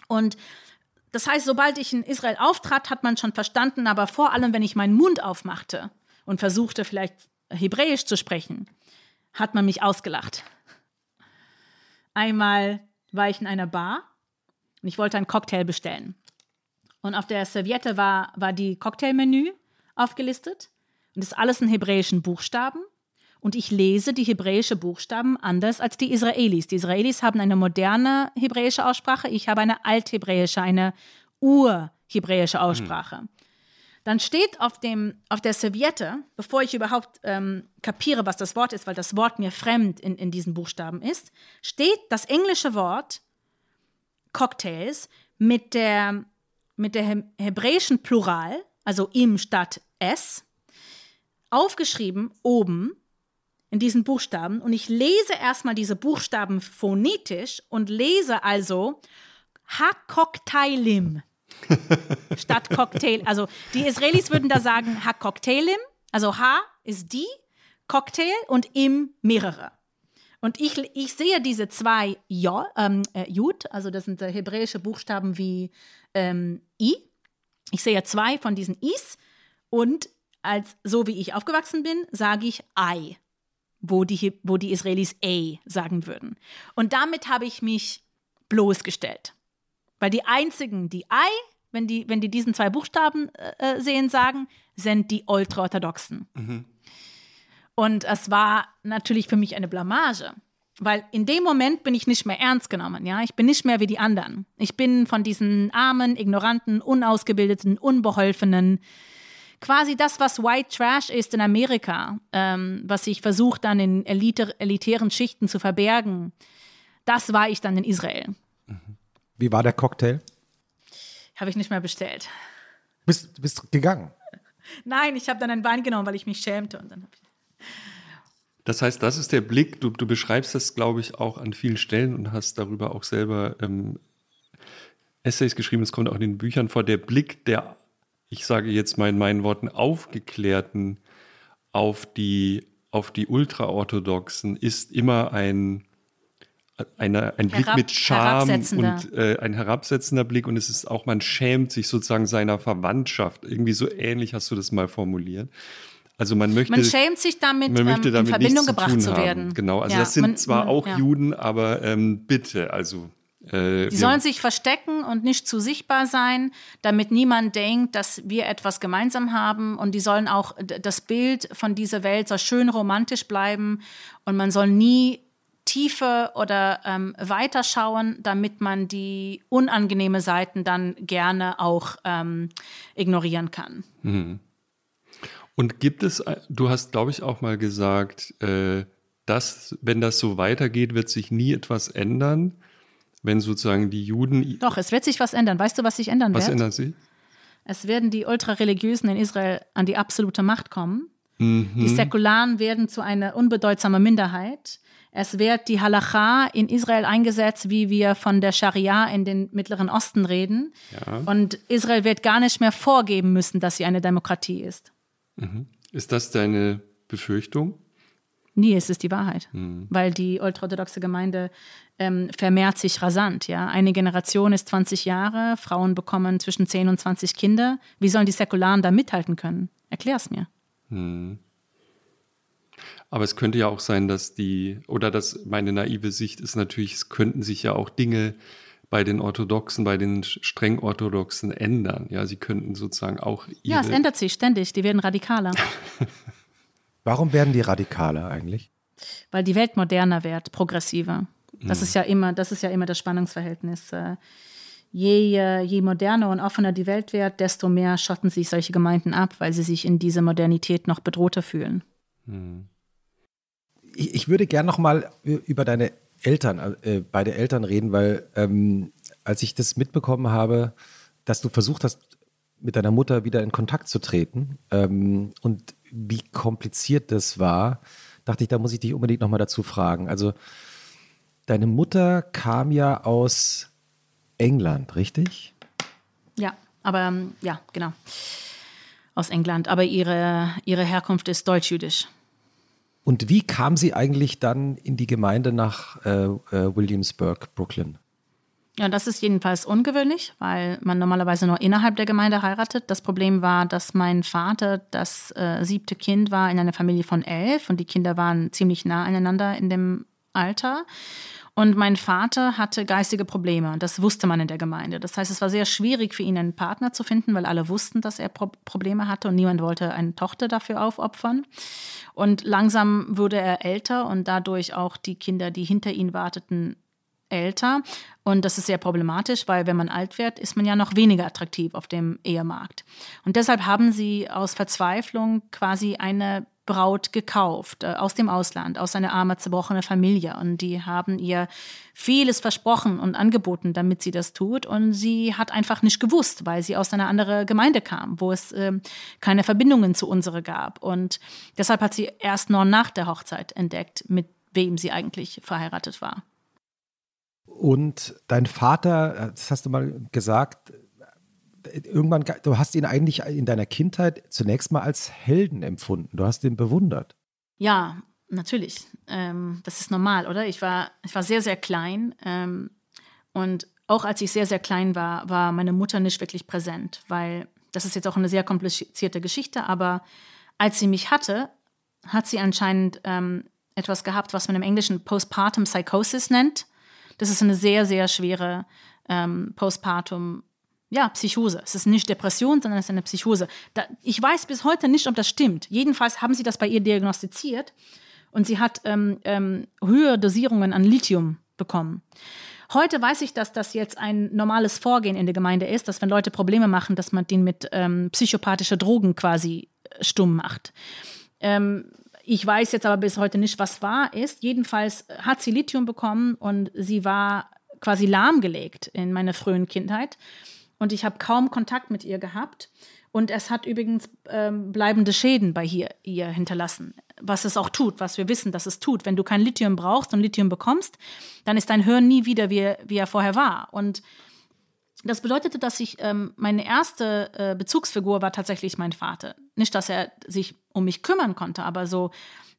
Und das heißt, sobald ich in Israel auftrat, hat man schon verstanden, aber vor allem, wenn ich meinen Mund aufmachte und versuchte vielleicht Hebräisch zu sprechen, hat man mich ausgelacht. Einmal war ich in einer Bar und ich wollte einen Cocktail bestellen. Und auf der Serviette war, war die Cocktailmenü aufgelistet und das ist alles in hebräischen Buchstaben. Und ich lese die hebräische Buchstaben anders als die Israelis. Die Israelis haben eine moderne hebräische Aussprache, ich habe eine althebräische, eine urhebräische mhm. Aussprache. Mhm. Dann steht auf, dem, auf der Serviette, bevor ich überhaupt ähm, kapiere, was das Wort ist, weil das Wort mir fremd in, in diesen Buchstaben ist, steht das englische Wort Cocktails mit der, mit der hebräischen Plural, also im statt es, aufgeschrieben oben in diesen Buchstaben und ich lese erstmal diese Buchstaben phonetisch und lese also Hakoktailim statt Cocktail. Also die Israelis würden da sagen Hakoktailim, also Ha ist die, Cocktail und im mehrere. Und ich, ich sehe diese zwei J, ähm, äh, Jud, also das sind äh, hebräische Buchstaben wie ähm, I. Ich sehe zwei von diesen Is und als so wie ich aufgewachsen bin, sage ich I wo die, wo die Israelis A sagen würden. Und damit habe ich mich bloßgestellt. Weil die einzigen, die I, wenn die, wenn die diesen zwei Buchstaben äh, äh, sehen, sagen, sind die Ultraorthodoxen. Mhm. Und es war natürlich für mich eine Blamage. Weil in dem Moment bin ich nicht mehr ernst genommen, ja. Ich bin nicht mehr wie die anderen. Ich bin von diesen armen, ignoranten, unausgebildeten, unbeholfenen, quasi das, was White Trash ist in Amerika, ähm, was sich versucht dann in elite, elitären Schichten zu verbergen, das war ich dann in Israel. Wie war der Cocktail? Habe ich nicht mehr bestellt. Bist, bist gegangen? Nein, ich habe dann ein Wein genommen, weil ich mich schämte. Und dann das heißt, das ist der Blick. Du, du beschreibst das, glaube ich, auch an vielen Stellen und hast darüber auch selber ähm, Essays geschrieben. Es kommt auch in den Büchern vor. Der Blick der ich sage jetzt mal in meinen Worten, aufgeklärten auf die, auf die Ultraorthodoxen ist immer ein, eine, ein Blick mit Scham und äh, ein herabsetzender Blick und es ist auch, man schämt sich sozusagen seiner Verwandtschaft. Irgendwie so ähnlich hast du das mal formuliert. Also man möchte. Man schämt sich damit, man möchte ähm, damit in Verbindung gebracht zu, zu werden. Genau, also ja, das sind man, zwar auch ja. Juden, aber ähm, bitte, also äh, die sollen sich verstecken und nicht zu sichtbar sein, damit niemand denkt, dass wir etwas gemeinsam haben. Und die sollen auch, das Bild von dieser Welt soll schön romantisch bleiben. Und man soll nie tiefer oder ähm, weiterschauen, damit man die unangenehme Seiten dann gerne auch ähm, ignorieren kann. Mhm. Und gibt es, äh, du hast, glaube ich, auch mal gesagt, äh, dass, wenn das so weitergeht, wird sich nie etwas ändern wenn sozusagen die Juden. Doch, es wird sich was ändern. Weißt du, was sich ändern was wird? Was ändert sich? Es werden die Ultrareligiösen in Israel an die absolute Macht kommen. Mhm. Die Säkularen werden zu einer unbedeutsamen Minderheit. Es wird die Halacha in Israel eingesetzt, wie wir von der Scharia in den Mittleren Osten reden. Ja. Und Israel wird gar nicht mehr vorgeben müssen, dass sie eine Demokratie ist. Mhm. Ist das deine Befürchtung? Nie ist es die Wahrheit, mhm. weil die ultraorthodoxe Gemeinde ähm, vermehrt sich rasant. Ja? Eine Generation ist 20 Jahre, Frauen bekommen zwischen 10 und 20 Kinder. Wie sollen die Säkularen da mithalten können? Erklär es mir. Mhm. Aber es könnte ja auch sein, dass die, oder dass meine naive Sicht ist natürlich, es könnten sich ja auch Dinge bei den Orthodoxen, bei den streng Orthodoxen ändern. Ja, sie könnten sozusagen auch. ja, es ändert sich ständig. Die werden radikaler. Warum werden die radikaler eigentlich? Weil die Welt moderner wird, progressiver. Das mhm. ist ja immer, das ist ja immer das Spannungsverhältnis. Äh, je, äh, je moderner und offener die Welt wird, desto mehr schotten sich solche Gemeinden ab, weil sie sich in dieser Modernität noch bedrohter fühlen. Mhm. Ich, ich würde gerne noch mal über deine Eltern, äh, beide Eltern reden, weil ähm, als ich das mitbekommen habe, dass du versucht hast, mit deiner Mutter wieder in Kontakt zu treten ähm, und wie kompliziert das war, dachte ich, da muss ich dich unbedingt nochmal dazu fragen. Also, deine Mutter kam ja aus England, richtig? Ja, aber ähm, ja, genau. Aus England. Aber ihre, ihre Herkunft ist deutsch-jüdisch. Und wie kam sie eigentlich dann in die Gemeinde nach äh, äh, Williamsburg, Brooklyn? Ja, das ist jedenfalls ungewöhnlich, weil man normalerweise nur innerhalb der Gemeinde heiratet. Das Problem war, dass mein Vater das äh, siebte Kind war in einer Familie von elf und die Kinder waren ziemlich nah aneinander in dem Alter. Und mein Vater hatte geistige Probleme und das wusste man in der Gemeinde. Das heißt, es war sehr schwierig für ihn, einen Partner zu finden, weil alle wussten, dass er Pro Probleme hatte und niemand wollte eine Tochter dafür aufopfern. Und langsam wurde er älter und dadurch auch die Kinder, die hinter ihm warteten, älter. Und das ist sehr problematisch, weil wenn man alt wird, ist man ja noch weniger attraktiv auf dem Ehemarkt. Und deshalb haben sie aus Verzweiflung quasi eine Braut gekauft äh, aus dem Ausland, aus einer armen, zerbrochenen Familie. Und die haben ihr vieles versprochen und angeboten, damit sie das tut. Und sie hat einfach nicht gewusst, weil sie aus einer anderen Gemeinde kam, wo es äh, keine Verbindungen zu unserer gab. Und deshalb hat sie erst noch nach der Hochzeit entdeckt, mit wem sie eigentlich verheiratet war. Und dein Vater, das hast du mal gesagt, irgendwann, du hast ihn eigentlich in deiner Kindheit zunächst mal als Helden empfunden. Du hast ihn bewundert. Ja, natürlich. Ähm, das ist normal, oder? Ich war, ich war sehr, sehr klein. Ähm, und auch als ich sehr, sehr klein war, war meine Mutter nicht wirklich präsent, weil das ist jetzt auch eine sehr komplizierte Geschichte, aber als sie mich hatte, hat sie anscheinend ähm, etwas gehabt, was man im Englischen Postpartum Psychosis nennt. Das ist eine sehr, sehr schwere ähm, Postpartum ja, Psychose. Es ist nicht Depression, sondern es ist eine Psychose. Da, ich weiß bis heute nicht, ob das stimmt. Jedenfalls haben sie das bei ihr diagnostiziert und sie hat ähm, ähm, höhere Dosierungen an Lithium bekommen. Heute weiß ich, dass das jetzt ein normales Vorgehen in der Gemeinde ist, dass wenn Leute Probleme machen, dass man den mit ähm, psychopathischen Drogen quasi äh, stumm macht. Ähm, ich weiß jetzt aber bis heute nicht, was wahr ist. Jedenfalls hat sie Lithium bekommen und sie war quasi lahmgelegt in meiner frühen Kindheit und ich habe kaum Kontakt mit ihr gehabt. Und es hat übrigens ähm, bleibende Schäden bei ihr, ihr hinterlassen, was es auch tut, was wir wissen, dass es tut. Wenn du kein Lithium brauchst und Lithium bekommst, dann ist dein Hirn nie wieder, wie, wie er vorher war. Und das bedeutete, dass ich, ähm, meine erste äh, Bezugsfigur war tatsächlich mein Vater. Nicht, dass er sich um mich kümmern konnte, aber so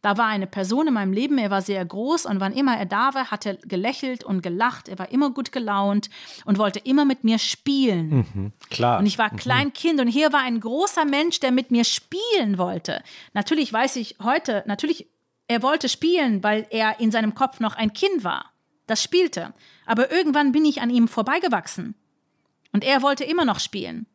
da war eine Person in meinem Leben, er war sehr groß und wann immer er da war, hat er gelächelt und gelacht. Er war immer gut gelaunt und wollte immer mit mir spielen. Mhm, klar. Und ich war mhm. Kleinkind und hier war ein großer Mensch, der mit mir spielen wollte. Natürlich weiß ich heute, natürlich, er wollte spielen, weil er in seinem Kopf noch ein Kind war. Das spielte. Aber irgendwann bin ich an ihm vorbeigewachsen. Und er wollte immer noch spielen.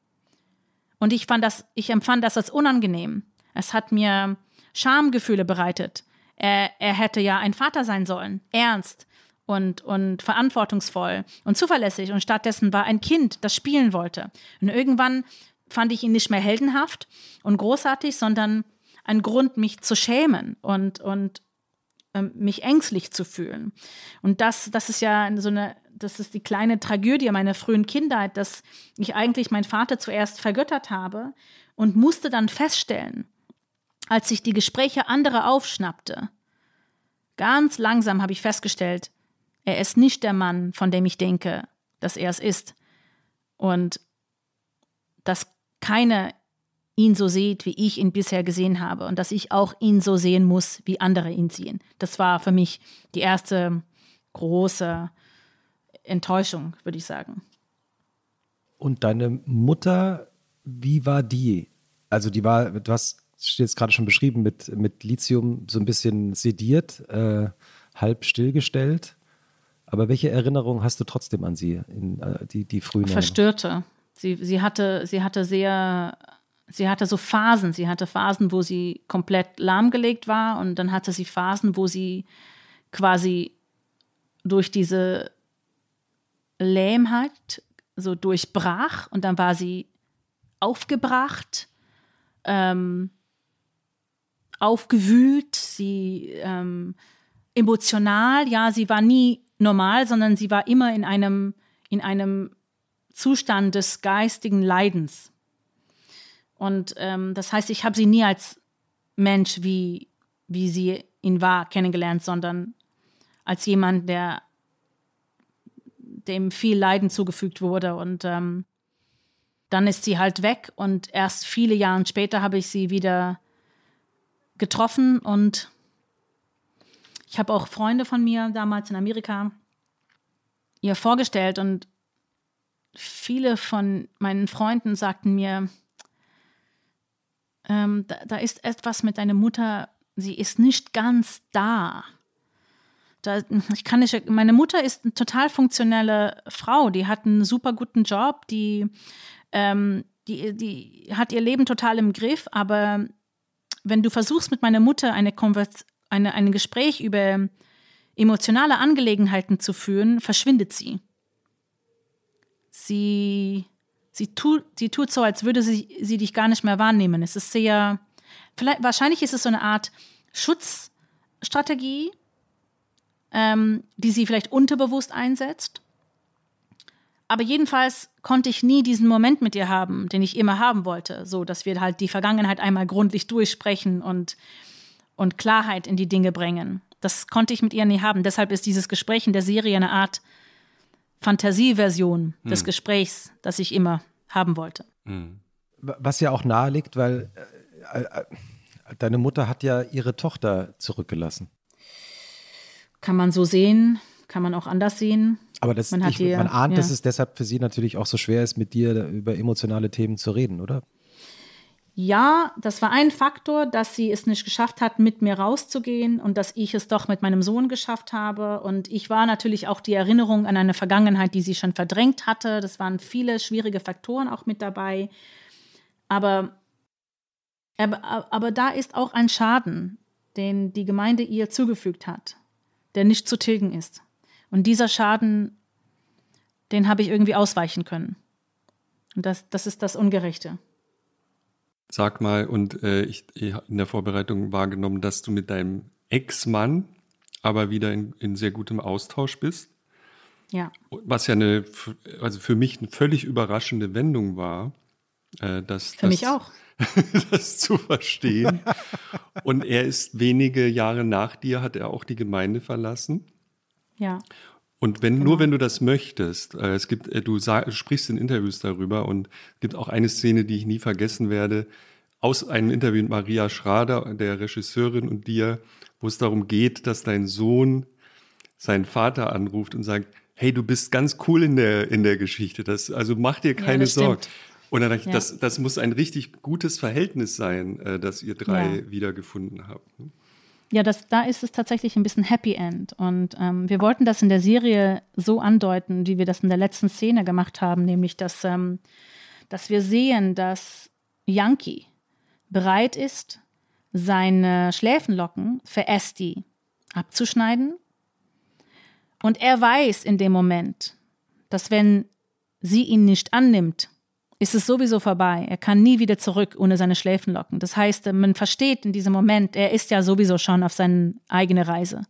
Und ich fand das, ich empfand das als unangenehm. Es hat mir Schamgefühle bereitet. Er, er hätte ja ein Vater sein sollen, ernst und, und verantwortungsvoll und zuverlässig. Und stattdessen war ein Kind, das spielen wollte. Und irgendwann fand ich ihn nicht mehr heldenhaft und großartig, sondern ein Grund, mich zu schämen und, und ähm, mich ängstlich zu fühlen. Und das, das ist ja so eine, das ist die kleine Tragödie meiner frühen Kindheit, dass ich eigentlich meinen Vater zuerst vergöttert habe und musste dann feststellen, als ich die Gespräche anderer aufschnappte. Ganz langsam habe ich festgestellt, er ist nicht der Mann, von dem ich denke, dass er es ist. Und dass keine ihn so sieht, wie ich ihn bisher gesehen habe und dass ich auch ihn so sehen muss, wie andere ihn sehen. Das war für mich die erste große Enttäuschung, würde ich sagen. Und deine Mutter, wie war die? Also die war, du hast jetzt gerade schon beschrieben, mit, mit Lithium so ein bisschen sediert, äh, halb stillgestellt. Aber welche Erinnerungen hast du trotzdem an sie, in, äh, die, die frühen Verstörte. Sie, sie, hatte, sie hatte sehr, sie hatte so Phasen. Sie hatte Phasen, wo sie komplett lahmgelegt war und dann hatte sie Phasen, wo sie quasi durch diese Lähmheit so durchbrach und dann war sie aufgebracht, ähm, aufgewühlt, sie ähm, emotional, ja, sie war nie normal, sondern sie war immer in einem, in einem Zustand des geistigen Leidens. Und ähm, das heißt, ich habe sie nie als Mensch, wie, wie sie ihn war, kennengelernt, sondern als jemand, der dem viel Leiden zugefügt wurde. Und ähm, dann ist sie halt weg und erst viele Jahre später habe ich sie wieder getroffen und ich habe auch Freunde von mir damals in Amerika ihr vorgestellt und viele von meinen Freunden sagten mir, ähm, da, da, ist etwas mit deiner Mutter, sie ist nicht ganz da. Da. ich kann nicht, meine Mutter ist eine total funktionelle Frau, die hat einen super guten Job, die, ähm, die, die hat ihr Leben total im Griff, aber wenn du versuchst, mit meiner Mutter eine Konvers eine, ein Gespräch über emotionale Angelegenheiten zu führen, verschwindet sie. Sie, sie, tut, sie tut so, als würde sie, sie dich gar nicht mehr wahrnehmen. Es ist sehr, vielleicht, wahrscheinlich ist es so eine Art Schutzstrategie, ähm, die sie vielleicht unterbewusst einsetzt. Aber jedenfalls konnte ich nie diesen Moment mit ihr haben, den ich immer haben wollte, so dass wir halt die Vergangenheit einmal gründlich durchsprechen und, und Klarheit in die Dinge bringen. Das konnte ich mit ihr nie haben. Deshalb ist dieses Gespräch in der Serie eine Art Fantasieversion hm. des Gesprächs, das ich immer haben wollte. Hm. Was ja auch nahe liegt, weil äh, äh, deine Mutter hat ja ihre Tochter zurückgelassen. Kann man so sehen, kann man auch anders sehen. Aber das, man, ich, man ahnt, ja. dass es deshalb für sie natürlich auch so schwer ist, mit dir über emotionale Themen zu reden, oder? Ja, das war ein Faktor, dass sie es nicht geschafft hat, mit mir rauszugehen und dass ich es doch mit meinem Sohn geschafft habe. Und ich war natürlich auch die Erinnerung an eine Vergangenheit, die sie schon verdrängt hatte. Das waren viele schwierige Faktoren auch mit dabei. Aber, aber, aber da ist auch ein Schaden, den die Gemeinde ihr zugefügt hat, der nicht zu tilgen ist. Und dieser Schaden, den habe ich irgendwie ausweichen können. Und das, das ist das Ungerechte. Sag mal, und äh, ich, ich in der Vorbereitung wahrgenommen, dass du mit deinem Ex-Mann aber wieder in, in sehr gutem Austausch bist. Ja. Was ja eine, also für mich eine völlig überraschende Wendung war. Äh, dass, für das, mich auch. das zu verstehen. und er ist wenige Jahre nach dir, hat er auch die Gemeinde verlassen. Ja. Und wenn genau. nur wenn du das möchtest, äh, es gibt, äh, du sag, sprichst in Interviews darüber und es gibt auch eine Szene, die ich nie vergessen werde, aus einem Interview mit Maria Schrader, der Regisseurin und dir, wo es darum geht, dass dein Sohn seinen Vater anruft und sagt, hey, du bist ganz cool in der, in der Geschichte, das, also mach dir keine ja, Sorgen. Und dann dachte ich, ja. das, das muss ein richtig gutes Verhältnis sein, äh, das ihr drei ja. wiedergefunden habt. Ja, das, da ist es tatsächlich ein bisschen Happy End. Und ähm, wir wollten das in der Serie so andeuten, wie wir das in der letzten Szene gemacht haben, nämlich, dass, ähm, dass wir sehen, dass Yankee bereit ist, seine Schläfenlocken für Esti abzuschneiden. Und er weiß in dem Moment, dass wenn sie ihn nicht annimmt, ist es sowieso vorbei. Er kann nie wieder zurück ohne seine Schläfenlocken. Das heißt, man versteht in diesem Moment, er ist ja sowieso schon auf seine eigene Reise,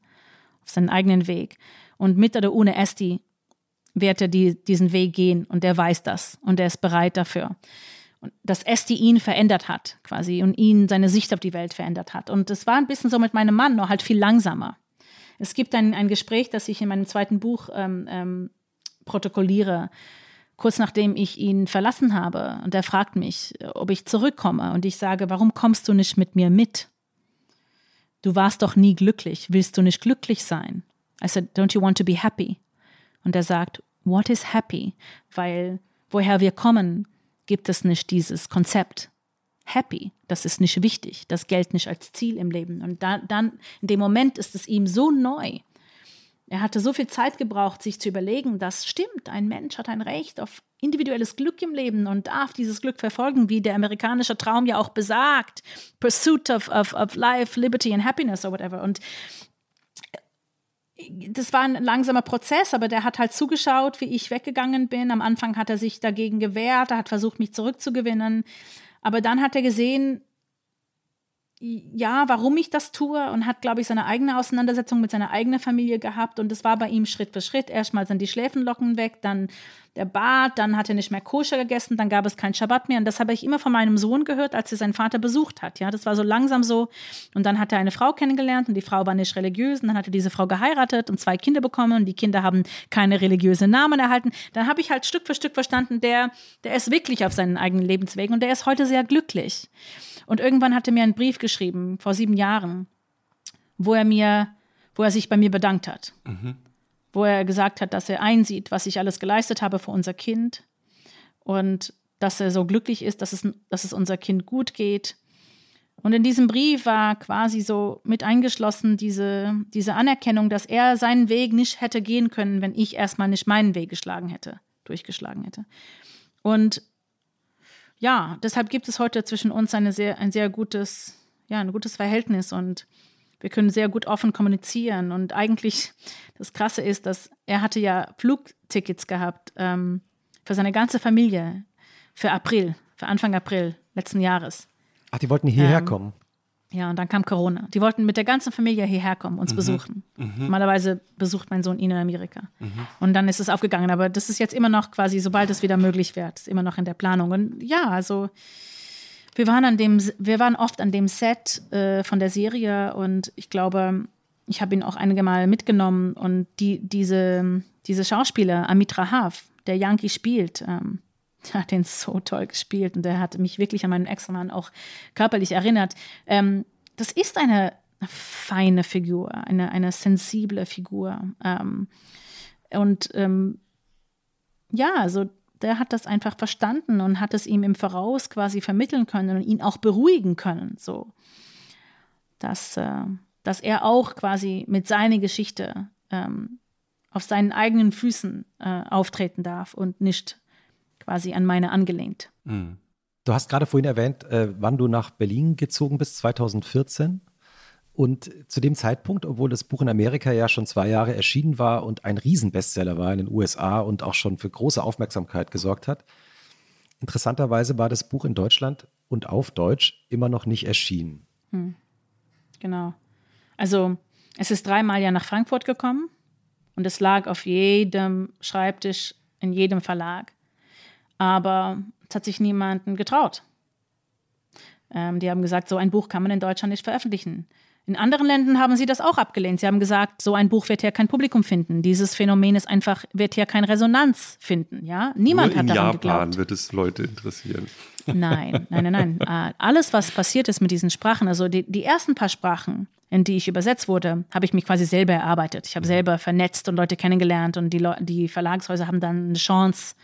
auf seinen eigenen Weg. Und mit oder ohne Esti wird er die, diesen Weg gehen und er weiß das und er ist bereit dafür. Und dass Esti ihn verändert hat, quasi, und ihn seine Sicht auf die Welt verändert hat. Und es war ein bisschen so mit meinem Mann, nur halt viel langsamer. Es gibt ein, ein Gespräch, das ich in meinem zweiten Buch ähm, ähm, protokolliere, kurz nachdem ich ihn verlassen habe. Und er fragt mich, ob ich zurückkomme. Und ich sage, warum kommst du nicht mit mir mit? Du warst doch nie glücklich. Willst du nicht glücklich sein? I said, don't you want to be happy? Und er sagt, what is happy? Weil woher wir kommen, gibt es nicht dieses Konzept. Happy, das ist nicht wichtig, das gilt nicht als Ziel im Leben. Und da, dann, in dem Moment ist es ihm so neu. Er hatte so viel Zeit gebraucht, sich zu überlegen, das stimmt, ein Mensch hat ein Recht auf individuelles Glück im Leben und darf dieses Glück verfolgen, wie der amerikanische Traum ja auch besagt. Pursuit of, of, of life, liberty and happiness or whatever. Und das war ein langsamer Prozess, aber der hat halt zugeschaut, wie ich weggegangen bin. Am Anfang hat er sich dagegen gewehrt, er hat versucht, mich zurückzugewinnen. Aber dann hat er gesehen, ja, warum ich das tue und hat, glaube ich, seine eigene Auseinandersetzung mit seiner eigenen Familie gehabt. Und das war bei ihm Schritt für Schritt. Erstmal sind die Schläfenlocken weg, dann der Bart, dann hat er nicht mehr koscher gegessen, dann gab es kein Schabbat mehr. Und das habe ich immer von meinem Sohn gehört, als er seinen Vater besucht hat. Ja, das war so langsam so. Und dann hat er eine Frau kennengelernt und die Frau war nicht religiös. Und dann hat er diese Frau geheiratet und zwei Kinder bekommen und die Kinder haben keine religiösen Namen erhalten. Dann habe ich halt Stück für Stück verstanden, der, der ist wirklich auf seinen eigenen Lebenswegen und der ist heute sehr glücklich. Und irgendwann hat er mir einen Brief geschrieben, vor sieben Jahren, wo er mir, wo er sich bei mir bedankt hat. Mhm. Wo er gesagt hat, dass er einsieht, was ich alles geleistet habe für unser Kind und dass er so glücklich ist, dass es, dass es unser Kind gut geht. Und in diesem Brief war quasi so mit eingeschlossen diese, diese Anerkennung, dass er seinen Weg nicht hätte gehen können, wenn ich erstmal nicht meinen Weg geschlagen hätte, durchgeschlagen hätte. Und ja, deshalb gibt es heute zwischen uns eine sehr, ein sehr gutes, ja, ein gutes Verhältnis und wir können sehr gut offen kommunizieren. Und eigentlich das Krasse ist, dass er hatte ja Flugtickets gehabt ähm, für seine ganze Familie für April, für Anfang April letzten Jahres. Ach, die wollten hierher ähm, kommen. Ja, und dann kam Corona. Die wollten mit der ganzen Familie hierher kommen, uns mhm. besuchen. Mhm. Normalerweise besucht mein Sohn ihn in Amerika. Mhm. Und dann ist es aufgegangen. Aber das ist jetzt immer noch quasi, sobald es wieder möglich wird, ist immer noch in der Planung. Und ja, also wir waren an dem, wir waren oft an dem Set äh, von der Serie und ich glaube, ich habe ihn auch einige Mal mitgenommen und die, diese, diese Schauspieler, Amitra Hav, der Yankee spielt, ähm, hat den so toll gespielt und der hat mich wirklich an meinen Ex-Mann auch körperlich erinnert. Ähm, das ist eine feine Figur, eine, eine sensible Figur. Ähm, und ähm, ja, also der hat das einfach verstanden und hat es ihm im Voraus quasi vermitteln können und ihn auch beruhigen können, so dass, äh, dass er auch quasi mit seiner Geschichte ähm, auf seinen eigenen Füßen äh, auftreten darf und nicht quasi an meine angelehnt. Mhm. Du hast gerade vorhin erwähnt, äh, wann du nach Berlin gezogen bist, 2014. Und zu dem Zeitpunkt, obwohl das Buch in Amerika ja schon zwei Jahre erschienen war und ein Riesenbestseller war in den USA und auch schon für große Aufmerksamkeit gesorgt hat, interessanterweise war das Buch in Deutschland und auf Deutsch immer noch nicht erschienen. Hm. Genau. Also es ist dreimal ja nach Frankfurt gekommen und es lag auf jedem Schreibtisch in jedem Verlag aber es hat sich niemanden getraut. Ähm, die haben gesagt, so ein Buch kann man in Deutschland nicht veröffentlichen. In anderen Ländern haben sie das auch abgelehnt. Sie haben gesagt, so ein Buch wird hier kein Publikum finden. Dieses Phänomen ist einfach, wird hier keine Resonanz finden. Ja? Niemand Nur hat daran Japan geglaubt. In wird es Leute interessieren. Nein, nein, nein, nein. Äh, alles, was passiert ist mit diesen Sprachen, also die, die ersten paar Sprachen, in die ich übersetzt wurde, habe ich mich quasi selber erarbeitet. Ich habe mhm. selber vernetzt und Leute kennengelernt und die, die Verlagshäuser haben dann eine Chance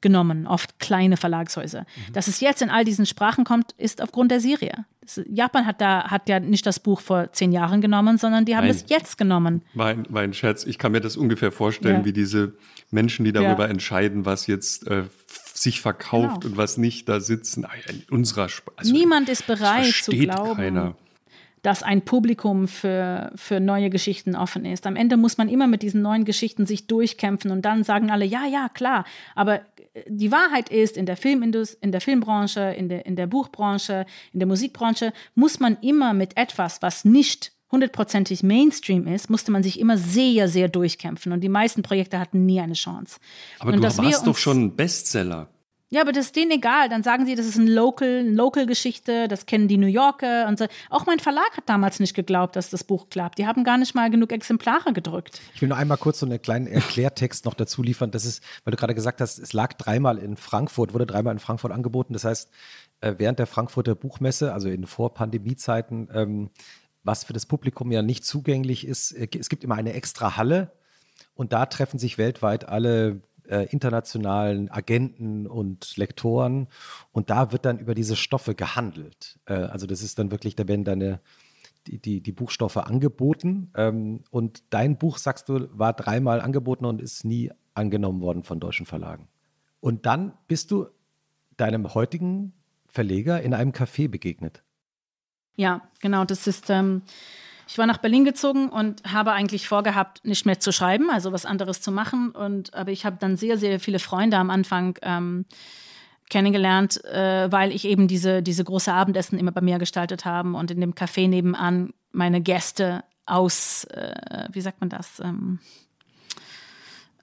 genommen, oft kleine Verlagshäuser. Mhm. Dass es jetzt in all diesen Sprachen kommt, ist aufgrund der Serie. Japan hat da hat ja nicht das Buch vor zehn Jahren genommen, sondern die haben Nein. es jetzt genommen. Mein, mein Scherz, ich kann mir das ungefähr vorstellen, ja. wie diese Menschen, die darüber ja. entscheiden, was jetzt äh, sich verkauft genau. und was nicht, da sitzen in unserer Sp also, Niemand ist bereit zu glauben. Keiner dass ein Publikum für, für neue Geschichten offen ist. Am Ende muss man immer mit diesen neuen Geschichten sich durchkämpfen und dann sagen alle, ja, ja, klar. Aber äh, die Wahrheit ist, in der Filmindust in der Filmbranche, in der, in der Buchbranche, in der Musikbranche muss man immer mit etwas, was nicht hundertprozentig Mainstream ist, musste man sich immer sehr, sehr durchkämpfen. Und die meisten Projekte hatten nie eine Chance. Aber und du warst doch schon Bestseller. Ja, aber das ist denen egal. Dann sagen sie, das ist ein Local, eine Local-Geschichte, das kennen die New Yorker und so. Auch mein Verlag hat damals nicht geglaubt, dass das Buch klappt. Die haben gar nicht mal genug Exemplare gedrückt. Ich will nur einmal kurz so einen kleinen Erklärtext noch dazu liefern. Das ist, weil du gerade gesagt hast, es lag dreimal in Frankfurt, wurde dreimal in Frankfurt angeboten. Das heißt, äh, während der Frankfurter Buchmesse, also in Vor-Pandemie-Zeiten, ähm, was für das Publikum ja nicht zugänglich ist, äh, es gibt immer eine extra Halle und da treffen sich weltweit alle äh, internationalen Agenten und Lektoren und da wird dann über diese Stoffe gehandelt. Äh, also das ist dann wirklich, da werden deine die, die, die Buchstoffe angeboten ähm, und dein Buch, sagst du, war dreimal angeboten und ist nie angenommen worden von deutschen Verlagen. Und dann bist du deinem heutigen Verleger in einem Café begegnet. Ja, genau, das ist ähm ich war nach Berlin gezogen und habe eigentlich vorgehabt, nicht mehr zu schreiben, also was anderes zu machen. Und aber ich habe dann sehr, sehr viele Freunde am Anfang ähm, kennengelernt, äh, weil ich eben diese, diese große Abendessen immer bei mir gestaltet habe und in dem Café nebenan meine Gäste aus, äh, wie sagt man das, ähm,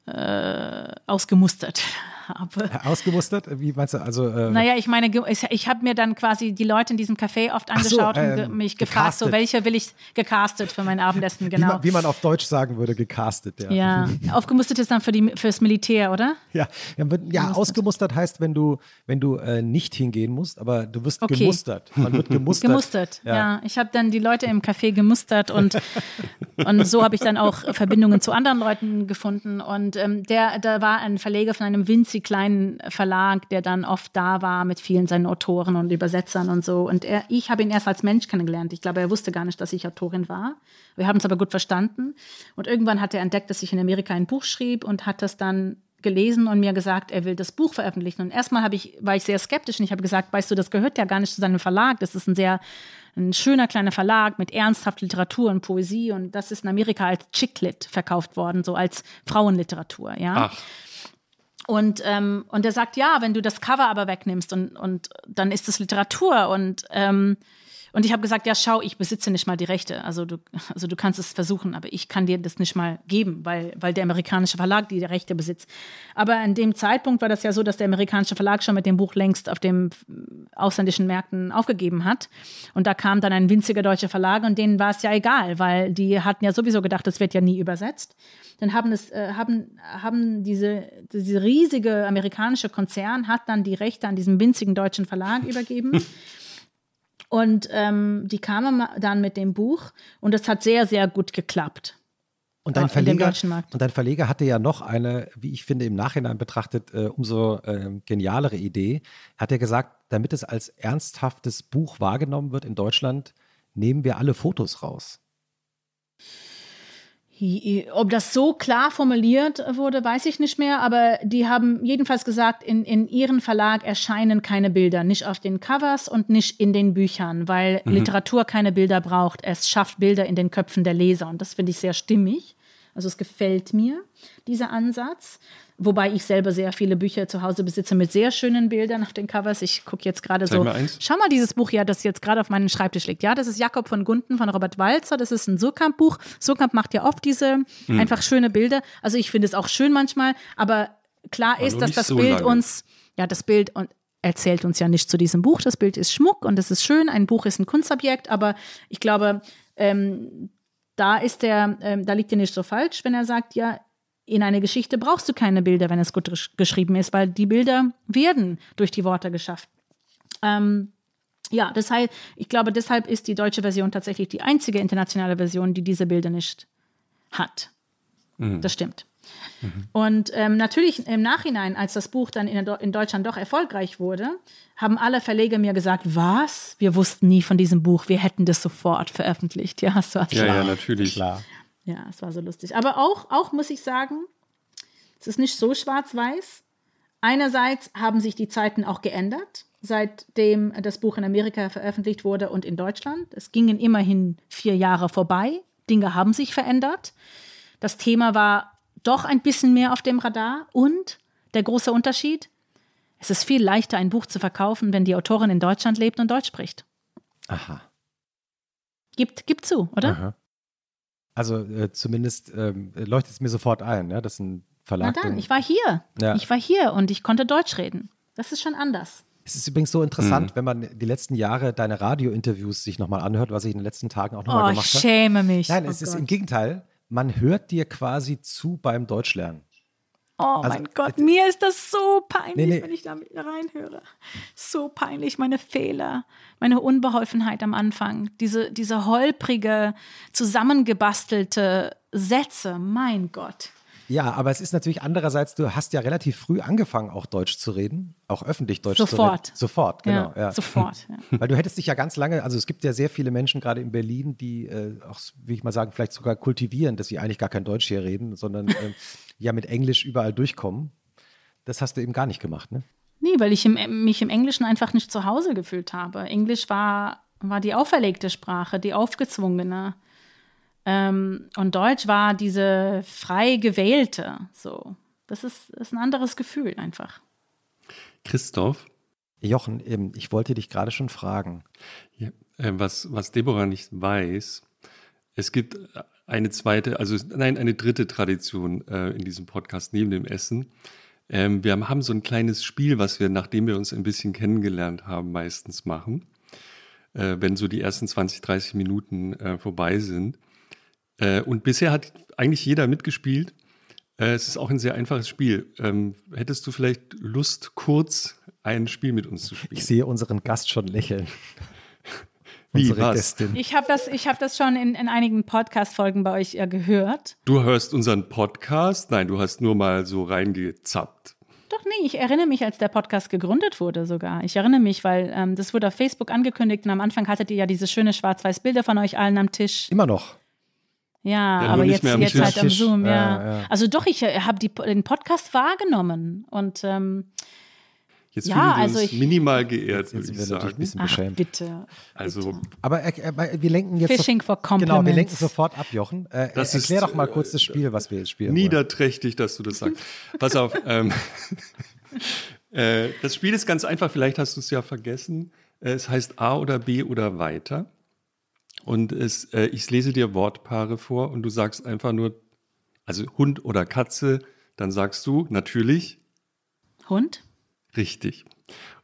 äh, ausgemustert habe. Ausgemustert? Wie meinst du? Also, äh, naja, ich meine, ich habe mir dann quasi die Leute in diesem Café oft angeschaut so, ähm, und mich gefragt, gecastet. so welche will ich gecastet für mein Abendessen, genau. Wie man, wie man auf Deutsch sagen würde, gecastet, ja. Ja, aufgemustert ist dann für die, fürs Militär, oder? Ja, ja, ja ausgemustert heißt, wenn du, wenn du äh, nicht hingehen musst, aber du wirst okay. gemustert. Man wird gemustert. gemustert, ja. ja. Ich habe dann die Leute im Café gemustert und, und so habe ich dann auch Verbindungen zu anderen Leuten gefunden und ähm, der, da war ein Verleger von einem winzig kleinen Verlag, der dann oft da war mit vielen seinen Autoren und Übersetzern und so. Und er, ich habe ihn erst als Mensch kennengelernt. Ich glaube, er wusste gar nicht, dass ich Autorin war. Wir haben es aber gut verstanden. Und irgendwann hat er entdeckt, dass ich in Amerika ein Buch schrieb und hat das dann gelesen und mir gesagt, er will das Buch veröffentlichen. Und erstmal ich, war ich sehr skeptisch und ich habe gesagt, weißt du, das gehört ja gar nicht zu seinem Verlag. Das ist ein sehr ein schöner kleiner Verlag mit ernsthafter Literatur und Poesie und das ist in Amerika als Chicklit verkauft worden, so als Frauenliteratur, ja. Ach. Und, ähm, und er sagt, ja, wenn du das Cover aber wegnimmst und, und dann ist es Literatur und ähm, und ich habe gesagt, ja, schau, ich besitze nicht mal die Rechte. Also du, also du kannst es versuchen, aber ich kann dir das nicht mal geben, weil, weil der amerikanische Verlag die Rechte besitzt. Aber an dem Zeitpunkt war das ja so, dass der amerikanische Verlag schon mit dem Buch längst auf den ausländischen Märkten aufgegeben hat. Und da kam dann ein winziger deutscher Verlag und denen war es ja egal, weil die hatten ja sowieso gedacht, das wird ja nie übersetzt. Dann haben es, äh, haben, haben diese, diese riesige amerikanische Konzern hat dann die Rechte an diesem winzigen deutschen Verlag übergeben. Und ähm, die kamen dann mit dem Buch und es hat sehr, sehr gut geklappt. Und dein, Verleger, und dein Verleger hatte ja noch eine, wie ich finde, im Nachhinein betrachtet, äh, umso äh, genialere Idee. Hat er gesagt, damit es als ernsthaftes Buch wahrgenommen wird in Deutschland, nehmen wir alle Fotos raus. Ob das so klar formuliert wurde, weiß ich nicht mehr, aber die haben jedenfalls gesagt, in, in ihrem Verlag erscheinen keine Bilder, nicht auf den Covers und nicht in den Büchern, weil mhm. Literatur keine Bilder braucht. Es schafft Bilder in den Köpfen der Leser und das finde ich sehr stimmig. Also es gefällt mir, dieser Ansatz. Wobei ich selber sehr viele Bücher zu Hause besitze mit sehr schönen Bildern auf den Covers. Ich gucke jetzt gerade so. Mal Schau mal dieses Buch ja, das jetzt gerade auf meinem Schreibtisch liegt. Ja, das ist Jakob von Gunten von Robert Walzer. Das ist ein Surkamp-Buch. Surkamp macht ja oft diese hm. einfach schöne Bilder. Also ich finde es auch schön manchmal, aber klar aber ist, dass das so Bild lange. uns, ja, das Bild und erzählt uns ja nicht zu diesem Buch. Das Bild ist Schmuck und es ist schön. Ein Buch ist ein Kunstobjekt, aber ich glaube, ähm, da ist der, ähm, da liegt er nicht so falsch, wenn er sagt, ja, in einer Geschichte brauchst du keine Bilder, wenn es gut geschrieben ist, weil die Bilder werden durch die Worte geschafft. Ähm, ja, deshalb, ich glaube, deshalb ist die deutsche Version tatsächlich die einzige internationale Version, die diese Bilder nicht hat. Mhm. Das stimmt. Mhm. Und ähm, natürlich im Nachhinein, als das Buch dann in, in, Deutschland doch erfolgreich wurde, haben alle Verleger mir gesagt, was? Wir wussten nie von diesem Buch, wir hätten das sofort veröffentlicht. Ja, war klar. Ja, ja, natürlich. Klar. Ja, es war so lustig. Aber auch, auch muss ich sagen, es ist nicht so schwarz-weiß. Einerseits haben sich die Zeiten auch geändert, seitdem das Buch in Amerika veröffentlicht wurde und in Deutschland. Es gingen immerhin vier Jahre vorbei. Dinge haben sich verändert. Das Thema war doch ein bisschen mehr auf dem Radar. Und der große Unterschied, es ist viel leichter, ein Buch zu verkaufen, wenn die Autorin in Deutschland lebt und Deutsch spricht. Aha. Gibt, gibt zu, oder? Aha. Also äh, zumindest ähm, leuchtet es mir sofort ein, ja, dass ein Verlag. Na dann, ich war hier. Ja. Ich war hier und ich konnte Deutsch reden. Das ist schon anders. Es ist übrigens so interessant, mhm. wenn man die letzten Jahre deine Radiointerviews sich nochmal anhört, was ich in den letzten Tagen auch nochmal oh, gemacht habe. Ich schäme mich. Nein, oh es Gott. ist im Gegenteil. Man hört dir quasi zu beim Deutschlernen. Oh also, mein Gott, äh, mir ist das so peinlich, nee, nee. wenn ich da reinhöre. So peinlich, meine Fehler, meine Unbeholfenheit am Anfang, diese, diese holprige, zusammengebastelte Sätze, mein Gott. Ja, aber es ist natürlich andererseits, du hast ja relativ früh angefangen, auch Deutsch zu reden, auch öffentlich Deutsch sofort. zu reden. Sofort. Genau, ja, ja. Sofort. Ja. Weil du hättest dich ja ganz lange, also es gibt ja sehr viele Menschen gerade in Berlin, die äh, auch, wie ich mal sagen, vielleicht sogar kultivieren, dass sie eigentlich gar kein Deutsch hier reden, sondern äh, ja mit Englisch überall durchkommen. Das hast du eben gar nicht gemacht, ne? Nee, weil ich im, mich im Englischen einfach nicht zu Hause gefühlt habe. Englisch war, war die auferlegte Sprache, die aufgezwungene. Ähm, und Deutsch war diese frei gewählte. So, das ist, ist ein anderes Gefühl einfach. Christoph? Jochen, ähm, ich wollte dich gerade schon fragen. Ja, äh, was, was Deborah nicht weiß, es gibt eine zweite, also nein, eine dritte Tradition äh, in diesem Podcast neben dem Essen. Ähm, wir haben so ein kleines Spiel, was wir, nachdem wir uns ein bisschen kennengelernt haben, meistens machen, äh, wenn so die ersten 20, 30 Minuten äh, vorbei sind. Äh, und bisher hat eigentlich jeder mitgespielt. Äh, es ist auch ein sehr einfaches Spiel. Ähm, hättest du vielleicht Lust, kurz ein Spiel mit uns zu spielen? Ich sehe unseren Gast schon lächeln. Wie, was? Gästin. Ich habe das, hab das schon in, in einigen Podcast-Folgen bei euch ja gehört. Du hörst unseren Podcast? Nein, du hast nur mal so reingezappt. Doch, nee, ich erinnere mich, als der Podcast gegründet wurde sogar. Ich erinnere mich, weil ähm, das wurde auf Facebook angekündigt und am Anfang hattet ihr ja diese schöne schwarz-weiß Bilder von euch allen am Tisch. Immer noch. Ja, ja aber jetzt, jetzt halt am Zoom, ja. ja. Also doch, ich äh, habe den Podcast wahrgenommen und ähm, Jetzt ja, fühlen wir also uns ich, minimal geehrt, würde ich sagen. Ein bisschen beschämt. Ach, bitte. Also, bitte. Aber äh, wir lenken jetzt. Fishing for Compliments. Genau, wir lenken sofort ab, Jochen. Äh, das erklär ist, doch mal kurz das Spiel, was wir jetzt spielen. Niederträchtig, wollen. dass du das sagst. Pass auf. ähm, äh, das Spiel ist ganz einfach, vielleicht hast du es ja vergessen. Äh, es heißt A oder B oder weiter. Und es, äh, ich lese dir Wortpaare vor und du sagst einfach nur, also Hund oder Katze, dann sagst du natürlich Hund. Richtig.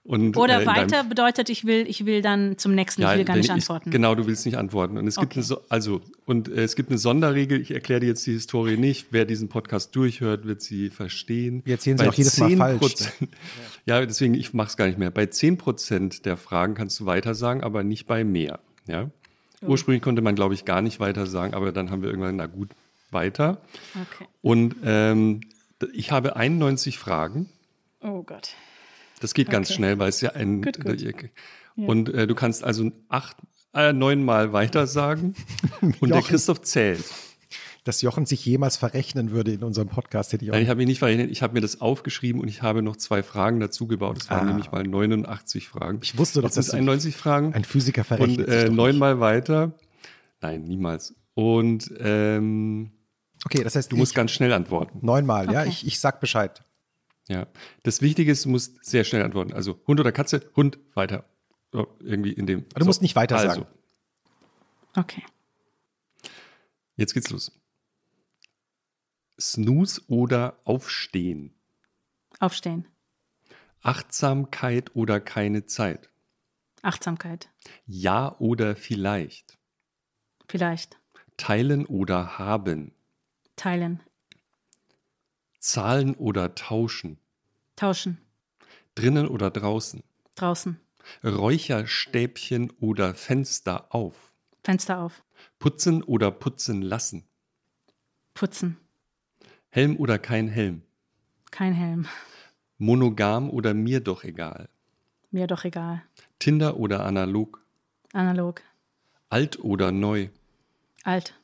Und, Oder äh, weiter bedeutet, ich will, ich will dann zum nächsten, ja, ich will gar nicht antworten. Ich, genau, du willst nicht antworten. Und es okay. gibt eine, also, und äh, es gibt eine Sonderregel, ich erkläre dir jetzt die Historie nicht. Wer diesen Podcast durchhört, wird sie verstehen. Wir erzählen sie auch jedes Mal falsch. ja, deswegen, ich mache es gar nicht mehr. Bei 10% der Fragen kannst du weiter sagen, aber nicht bei mehr. Ja? Ursprünglich konnte man, glaube ich, gar nicht weiter sagen, aber dann haben wir irgendwann, na gut, weiter. Okay. Und ähm, ich habe 91 Fragen. Oh Gott. Das geht ganz okay. schnell, weil es ja ein. Gut, gut. Und äh, du kannst also acht, äh, neunmal weiter sagen und der Christoph zählt. Dass Jochen sich jemals verrechnen würde in unserem Podcast, hätte ich auch. Nein, ich habe mich nicht verrechnet. Ich habe mir das aufgeschrieben und ich habe noch zwei Fragen dazu gebaut. Es waren ah. nämlich mal 89 Fragen. Ich wusste doch, dass 91 Fragen. Ein Physiker verrechnet. Und äh, neunmal weiter. Nein, niemals. Und ähm, okay, das heißt, du musst ganz schnell antworten. Neunmal, okay. ja. Ich, ich sag Bescheid. Ja, das Wichtige ist, du musst sehr schnell antworten. Also Hund oder Katze, Hund, weiter. So, irgendwie in dem. Aber du so, musst nicht weiter also. sagen. Okay. Jetzt geht's los. Snooze oder Aufstehen? Aufstehen. Achtsamkeit oder keine Zeit? Achtsamkeit. Ja oder vielleicht? Vielleicht. Teilen oder haben? Teilen. Zahlen oder tauschen? Tauschen. Drinnen oder draußen? Draußen. Räucherstäbchen oder Fenster auf? Fenster auf. Putzen oder putzen lassen? Putzen. Helm oder kein Helm? Kein Helm. Monogam oder mir doch egal? Mir doch egal. Tinder oder analog? Analog. Alt oder neu? Alt.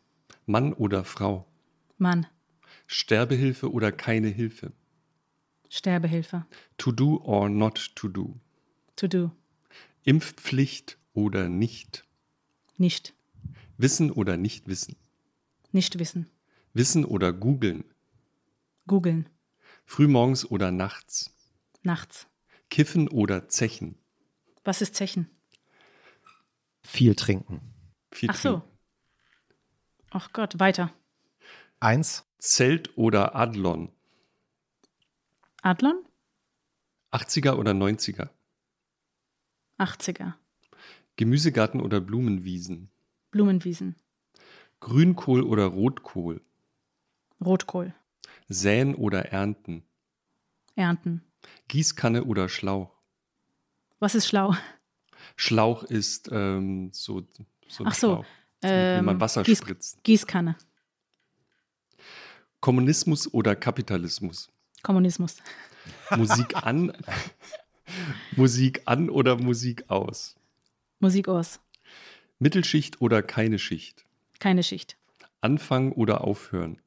Mann oder Frau? Mann. Sterbehilfe oder keine Hilfe? Sterbehilfe. To do or not to do? To do. Impfpflicht oder nicht? Nicht. Wissen oder nicht wissen? Nicht wissen. Wissen oder googeln? Googeln. Frühmorgens oder nachts? Nachts. Kiffen oder zechen? Was ist zechen? Viel trinken. Viel Ach so. Ach Gott, weiter. Eins. Zelt oder Adlon? Adlon? 80er oder 90er? 80er. Gemüsegarten oder Blumenwiesen? Blumenwiesen. Grünkohl oder Rotkohl? Rotkohl. Säen oder Ernten? Ernten. Gießkanne oder Schlauch? Was ist schlau? Schlauch ist ähm, so, so ein Ach so, Schlauch, wenn man Ähm, Wasser Gieß- spritzt. Gießkanne. Kommunismus oder Kapitalismus? Kommunismus. Musik an, Musik an oder Musik aus? Musik aus. Mittelschicht oder keine Schicht? Keine Schicht. Anfangen oder aufhören?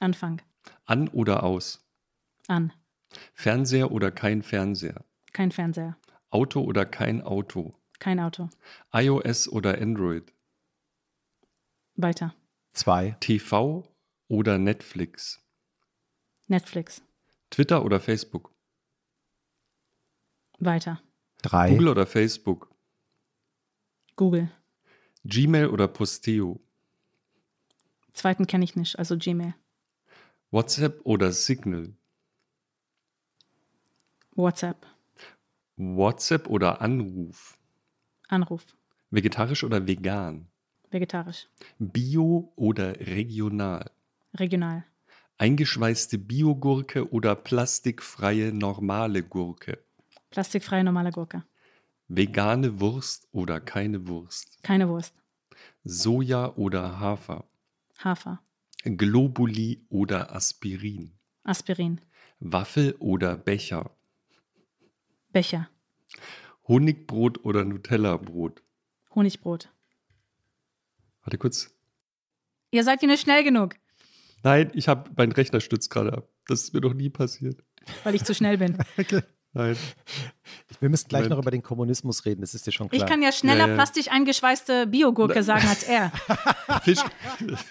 Anfang. An oder aus? An. Fernseher oder kein Fernseher? Kein Fernseher. Auto oder kein Auto? Kein Auto. iOS oder Android? Weiter. Zwei. TV oder Netflix? Netflix. Twitter oder Facebook? Weiter. Drei. Google oder Facebook? Google. Gmail oder Posteo? Zweiten kenne ich nicht, also Gmail. WhatsApp oder Signal? WhatsApp. WhatsApp oder Anruf? Anruf. Vegetarisch oder vegan? Vegetarisch. Bio oder regional? Regional. Eingeschweißte Biogurke oder plastikfreie normale Gurke? Plastikfreie normale Gurke. Vegane Wurst oder keine Wurst? Keine Wurst. Soja oder Hafer? Hafer. Globuli oder Aspirin? Aspirin. Waffel oder Becher? Becher. Honigbrot oder Nutella-Brot? Honigbrot. Warte kurz. Ihr seid hier nicht schnell genug, Nein, ich habe meinen Rechner stützt gerade ab. Das ist mir noch nie passiert. weil ich zu schnell bin. Nein. Wir müssen gleich Moment. noch über den Kommunismus reden, das ist dir schon klar. Ich kann ja schneller Ja, ja. plastisch eingeschweißte Biogurke sagen als er. Fisch.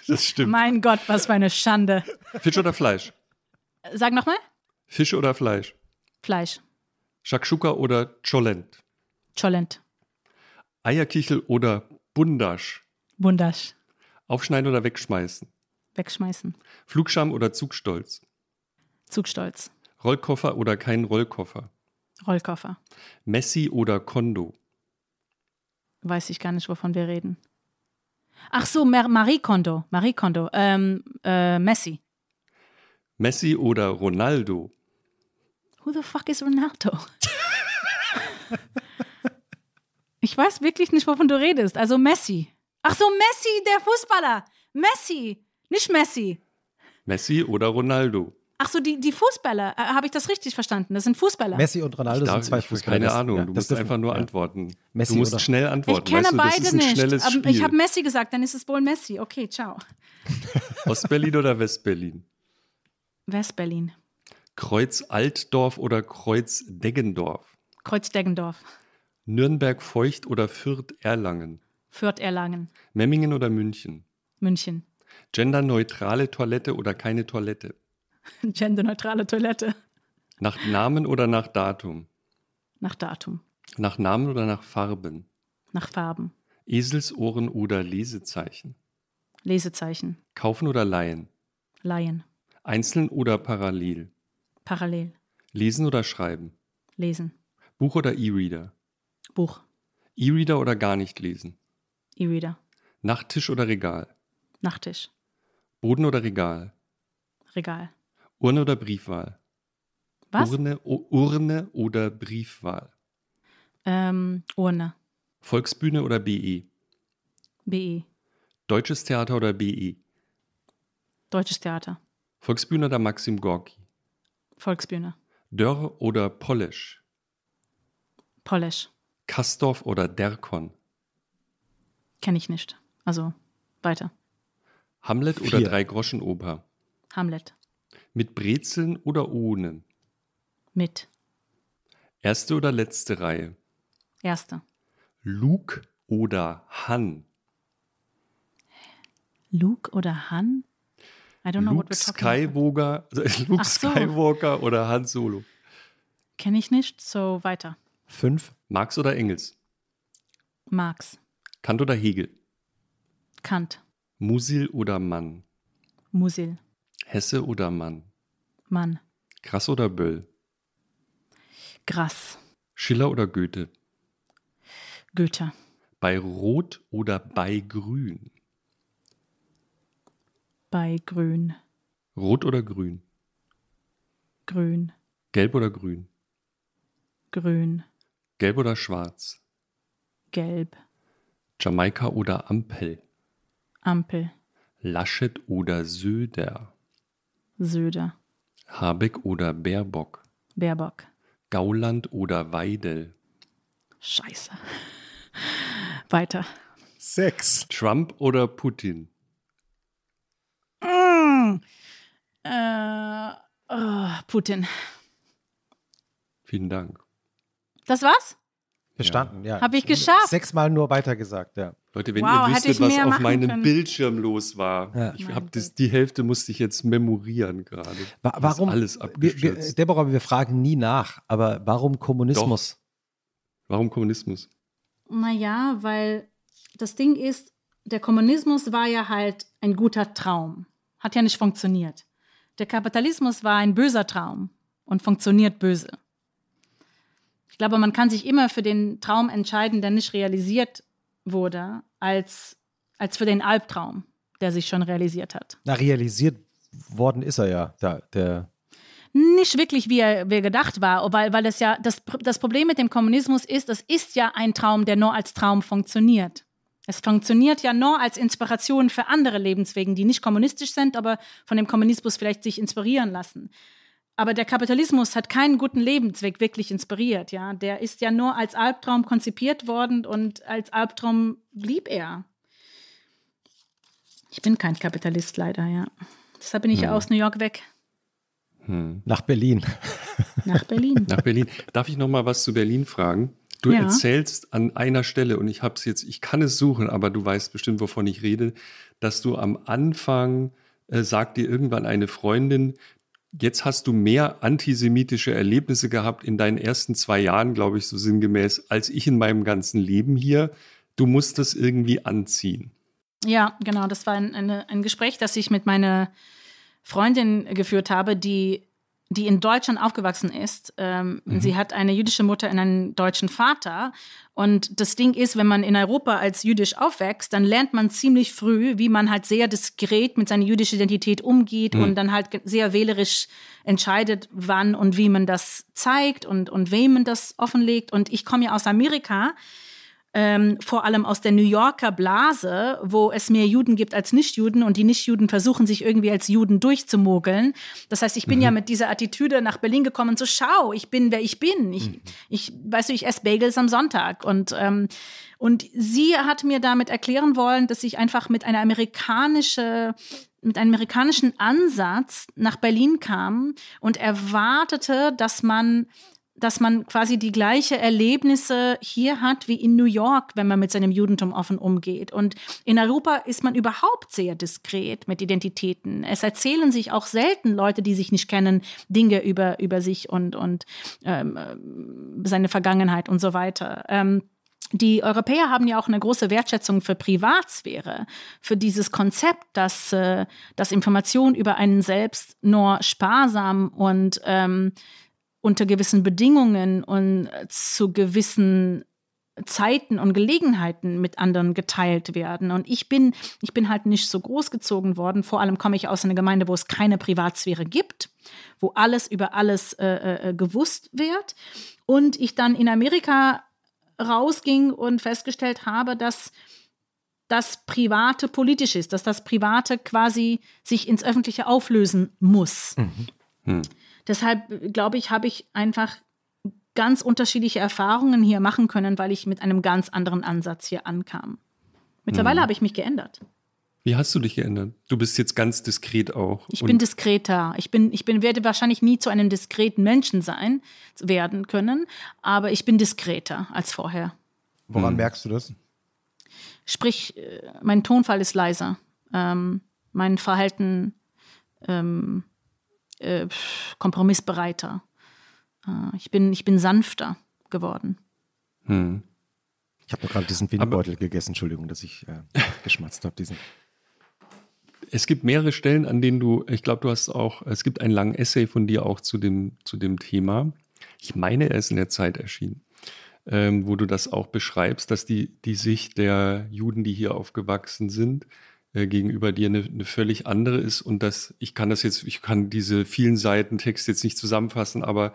Das stimmt. Mein Gott, was für eine Schande. Fisch oder Fleisch? Sag nochmal. Fisch oder Fleisch? Fleisch. Shakshuka oder Cholent? Cholent. Eierkichel oder Bundasch? Bundasch. Aufschneiden oder wegschmeißen? Wegschmeißen. Flugscham oder Zugstolz? Zugstolz. Rollkoffer oder kein Rollkoffer? Rollkoffer. Messi oder Kondo? Weiß ich gar nicht, wovon wir reden. Ach so, Mar Marie Kondo. Marie Kondo. Ähm, äh, Messi. Messi oder Ronaldo? Who the fuck is Ronaldo? ich weiß wirklich nicht, wovon du redest. Also Messi. Ach so, Messi, der Fußballer. Messi. Nicht Messi. Messi oder Ronaldo? Ach so, die, die Fußballer. Äh, Habe ich das richtig verstanden? Das sind Fußballer. Messi und Ronaldo Darf- sind zwei ich- Fußballer. Keine Ahnung, ja, du das musst dürfen- einfach nur ja. antworten. Messi du musst oder- schnell ich antworten. kenne weißt du, das beide ist ein nicht. schnelles Aber Spiel. Ich habe Messi gesagt, dann ist es wohl Messi. Okay, ciao. Ostberlin oder Westberlin? West-Berlin. Kreuz Altdorf oder Kreuz Deggendorf? Kreuz-Deggendorf. Nürnberg Feucht oder Fürth Erlangen? Fürth-Erlangen. Memmingen oder München? München. Genderneutrale Toilette oder keine Toilette? Genderneutrale Toilette. Nach Namen oder nach Datum? Nach Datum. Nach Namen oder nach Farben? Nach Farben. Eselsohren oder Lesezeichen? Lesezeichen. Kaufen oder leihen? Laien. Einzeln oder parallel? Parallel. Lesen oder schreiben? Lesen. Buch oder E-Reader? Buch. E-Reader oder gar nicht lesen? E-Reader. Nachttisch oder Regal? Nachttisch. Boden oder Regal? Regal. Urne oder Briefwahl? Was? Urne, Urne oder Briefwahl? Ähm, Urne. Volksbühne oder BE? BE. Deutsches Theater oder BE? Deutsches Theater. Volksbühne oder Maxim Gorki? Volksbühne. Dörr oder Polesch? Polish. Kastorf oder Derkon? Kenne ich nicht. Also, weiter. Hamlet oder Vier. Dreigroschenoper? Hamlet. Mit Brezeln oder ohne? Mit. Erste oder letzte Reihe? Erste. Luke oder Han? Luke oder Han? I don't know Luke what we're talking about. Skywalker, also Luke so. Skywalker oder Han Solo? Kenne ich nicht, so weiter. Fünf. Marx oder Engels? Marx. Kant oder Hegel? Kant. Musil oder Mann? Musil. Hesse oder Mann? Mann. Krass oder Böll? Grass. Schiller oder Goethe? Goethe. Bei Rot oder bei Grün? Bei Grün. Rot oder Grün? Grün. Gelb oder Grün? Grün. Gelb oder Schwarz? Gelb. Jamaika oder Ampel? Ampel. Laschet oder Söder? Söder. Habeck oder Baerbock? Baerbock. Gauland oder Weidel? Scheiße. Weiter. Sechs. Trump oder Putin? Mm. Äh, oh, Putin. Vielen Dank. Das war's? Bestanden, ja. Hab ich geschafft. Sechsmal nur weiter gesagt, ja. Leute, wenn Wow, ihr wüsstet, was auf meinem können. Bildschirm los war. Ja. Ich Mein hab das, die Hälfte musste ich jetzt memorieren gerade. Wa warum? alles wir, wir, abgestürzt. Deborah, wir fragen nie nach, aber warum Kommunismus? Warum Kommunismus? Naja, weil das Ding ist, der Kommunismus war ja halt ein guter Traum. Hat ja nicht funktioniert. Der Kapitalismus war ein böser Traum und funktioniert böse. Ich glaube, man kann sich immer für den Traum entscheiden, der nicht realisiert wurde, als, als für den Albtraum, der sich schon realisiert hat. Na, realisiert worden ist er ja, da, der Nicht wirklich, wie er, wie er gedacht war, weil, weil das ja, das, das Problem mit dem Kommunismus ist, das ist ja ein Traum, der nur als Traum funktioniert. Es funktioniert ja nur als Inspiration für andere Lebenswegen, die nicht kommunistisch sind, aber von dem Kommunismus vielleicht sich inspirieren lassen. Aber der Kapitalismus hat keinen guten Lebensweg wirklich inspiriert, ja. Der ist ja nur als Albtraum konzipiert worden und als Albtraum blieb er. Ich bin kein Kapitalist leider, ja. Deshalb bin ich ja aus New York weg Hm. nach Berlin. nach Berlin. Nach Berlin. Darf ich noch mal was zu Berlin fragen? Du Ja. erzählst an einer Stelle, und ich habe es jetzt, ich kann es suchen, aber du weißt bestimmt, wovon ich rede, dass du am Anfang, äh, sagt dir irgendwann eine Freundin, jetzt hast du mehr antisemitische Erlebnisse gehabt in deinen ersten zwei Jahren, glaube ich, so sinngemäß, als ich in meinem ganzen Leben hier. Du musst das irgendwie anziehen. Ja, genau. Das war ein, eine, ein Gespräch, das ich mit meiner Freundin geführt habe, die, die in Deutschland aufgewachsen ist. Ähm, Sie hat eine jüdische Mutter und einen deutschen Vater. Und das Ding ist, wenn man in Europa als jüdisch aufwächst, dann lernt man ziemlich früh, wie man halt sehr diskret mit seiner jüdischen Identität umgeht und dann halt sehr wählerisch entscheidet, wann und wie man das zeigt und, und wem man das offenlegt. Und ich komme ja aus Amerika ähm, vor allem aus der New Yorker Blase, wo es mehr Juden gibt als Nichtjuden und die Nichtjuden versuchen sich irgendwie als Juden durchzumogeln. Das heißt, ich bin ja mit dieser Attitüde nach Berlin gekommen, so schau, ich bin wer ich bin. Ich, ich weißt du, ich esse Bagels am Sonntag und ähm, und sie hat mir damit erklären wollen, dass ich einfach mit einer amerikanische mit einem amerikanischen Ansatz nach Berlin kam und erwartete, dass man dass man quasi die gleiche Erlebnisse hier hat wie in New York, wenn man mit seinem Judentum offen umgeht. Und in Europa ist man überhaupt sehr diskret mit Identitäten. Es erzählen sich auch selten Leute, die sich nicht kennen, Dinge über, über sich und, und ähm, äh, seine Vergangenheit und so weiter. Ähm, die Europäer haben ja auch eine große Wertschätzung für Privatsphäre, für dieses Konzept, dass, äh, dass Information über einen selbst nur sparsam und ähm, unter gewissen Bedingungen und äh, zu gewissen Zeiten und Gelegenheiten mit anderen geteilt werden. Und ich bin, ich bin halt nicht so großgezogen worden. Vor allem komme ich aus einer Gemeinde, wo es keine Privatsphäre gibt, wo alles über alles äh, äh, gewusst wird. Und ich dann in Amerika rausging und festgestellt habe, dass das Private politisch ist, dass das Private quasi sich ins Öffentliche auflösen muss. Hm. Deshalb glaube ich, habe ich einfach ganz unterschiedliche Erfahrungen hier machen können, weil ich mit einem ganz anderen Ansatz hier ankam. Mittlerweile habe ich mich geändert. Wie hast du dich geändert? Du bist jetzt ganz diskret auch. Ich bin diskreter. Ich bin, ich bin, werde wahrscheinlich nie zu einem diskreten Menschen sein, werden können, aber ich bin diskreter als vorher. Woran merkst du das? Sprich, äh, mein Tonfall ist leiser. Ähm, mein Verhalten ähm, äh, kompromissbereiter. Äh, ich, bin, ich bin sanfter geworden. hm. Ich habe gerade diesen Windbeutel gegessen, Entschuldigung, dass ich äh, geschmatzt habe. Diesen. Es gibt mehrere Stellen, an denen du, ich glaube, du hast auch, es gibt einen langen Essay von dir auch zu dem, zu dem Thema. Ich meine, er ist in der Zeit erschienen, ähm, wo du das auch beschreibst, dass die, die Sicht der Juden, die hier aufgewachsen sind, äh, gegenüber dir eine, eine, völlig andere ist und dass ich kann das jetzt, ich kann diese vielen Seiten Text jetzt nicht zusammenfassen, aber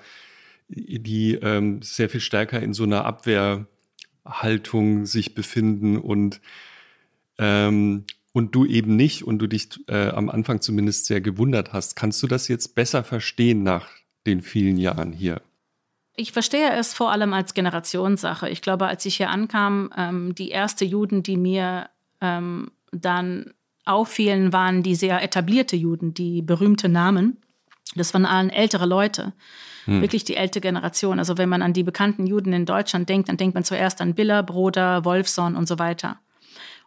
die ähm, sehr viel stärker in so einer Abwehrhaltung sich befinden und ähm, und du eben nicht und du dich äh, am Anfang zumindest sehr gewundert hast. Kannst du das jetzt besser verstehen nach den vielen Jahren hier? Ich verstehe es vor allem als Generationssache. Ich glaube, als ich hier ankam, ähm, die erste Juden, die mir ähm, dann auffielen, waren die sehr etablierte Juden, die berühmte Namen. Das waren allen ältere Leute, hm. wirklich die ältere Generation. Also wenn man an die bekannten Juden in Deutschland denkt, dann denkt man zuerst an Biller, Broder, Wolfson und so weiter.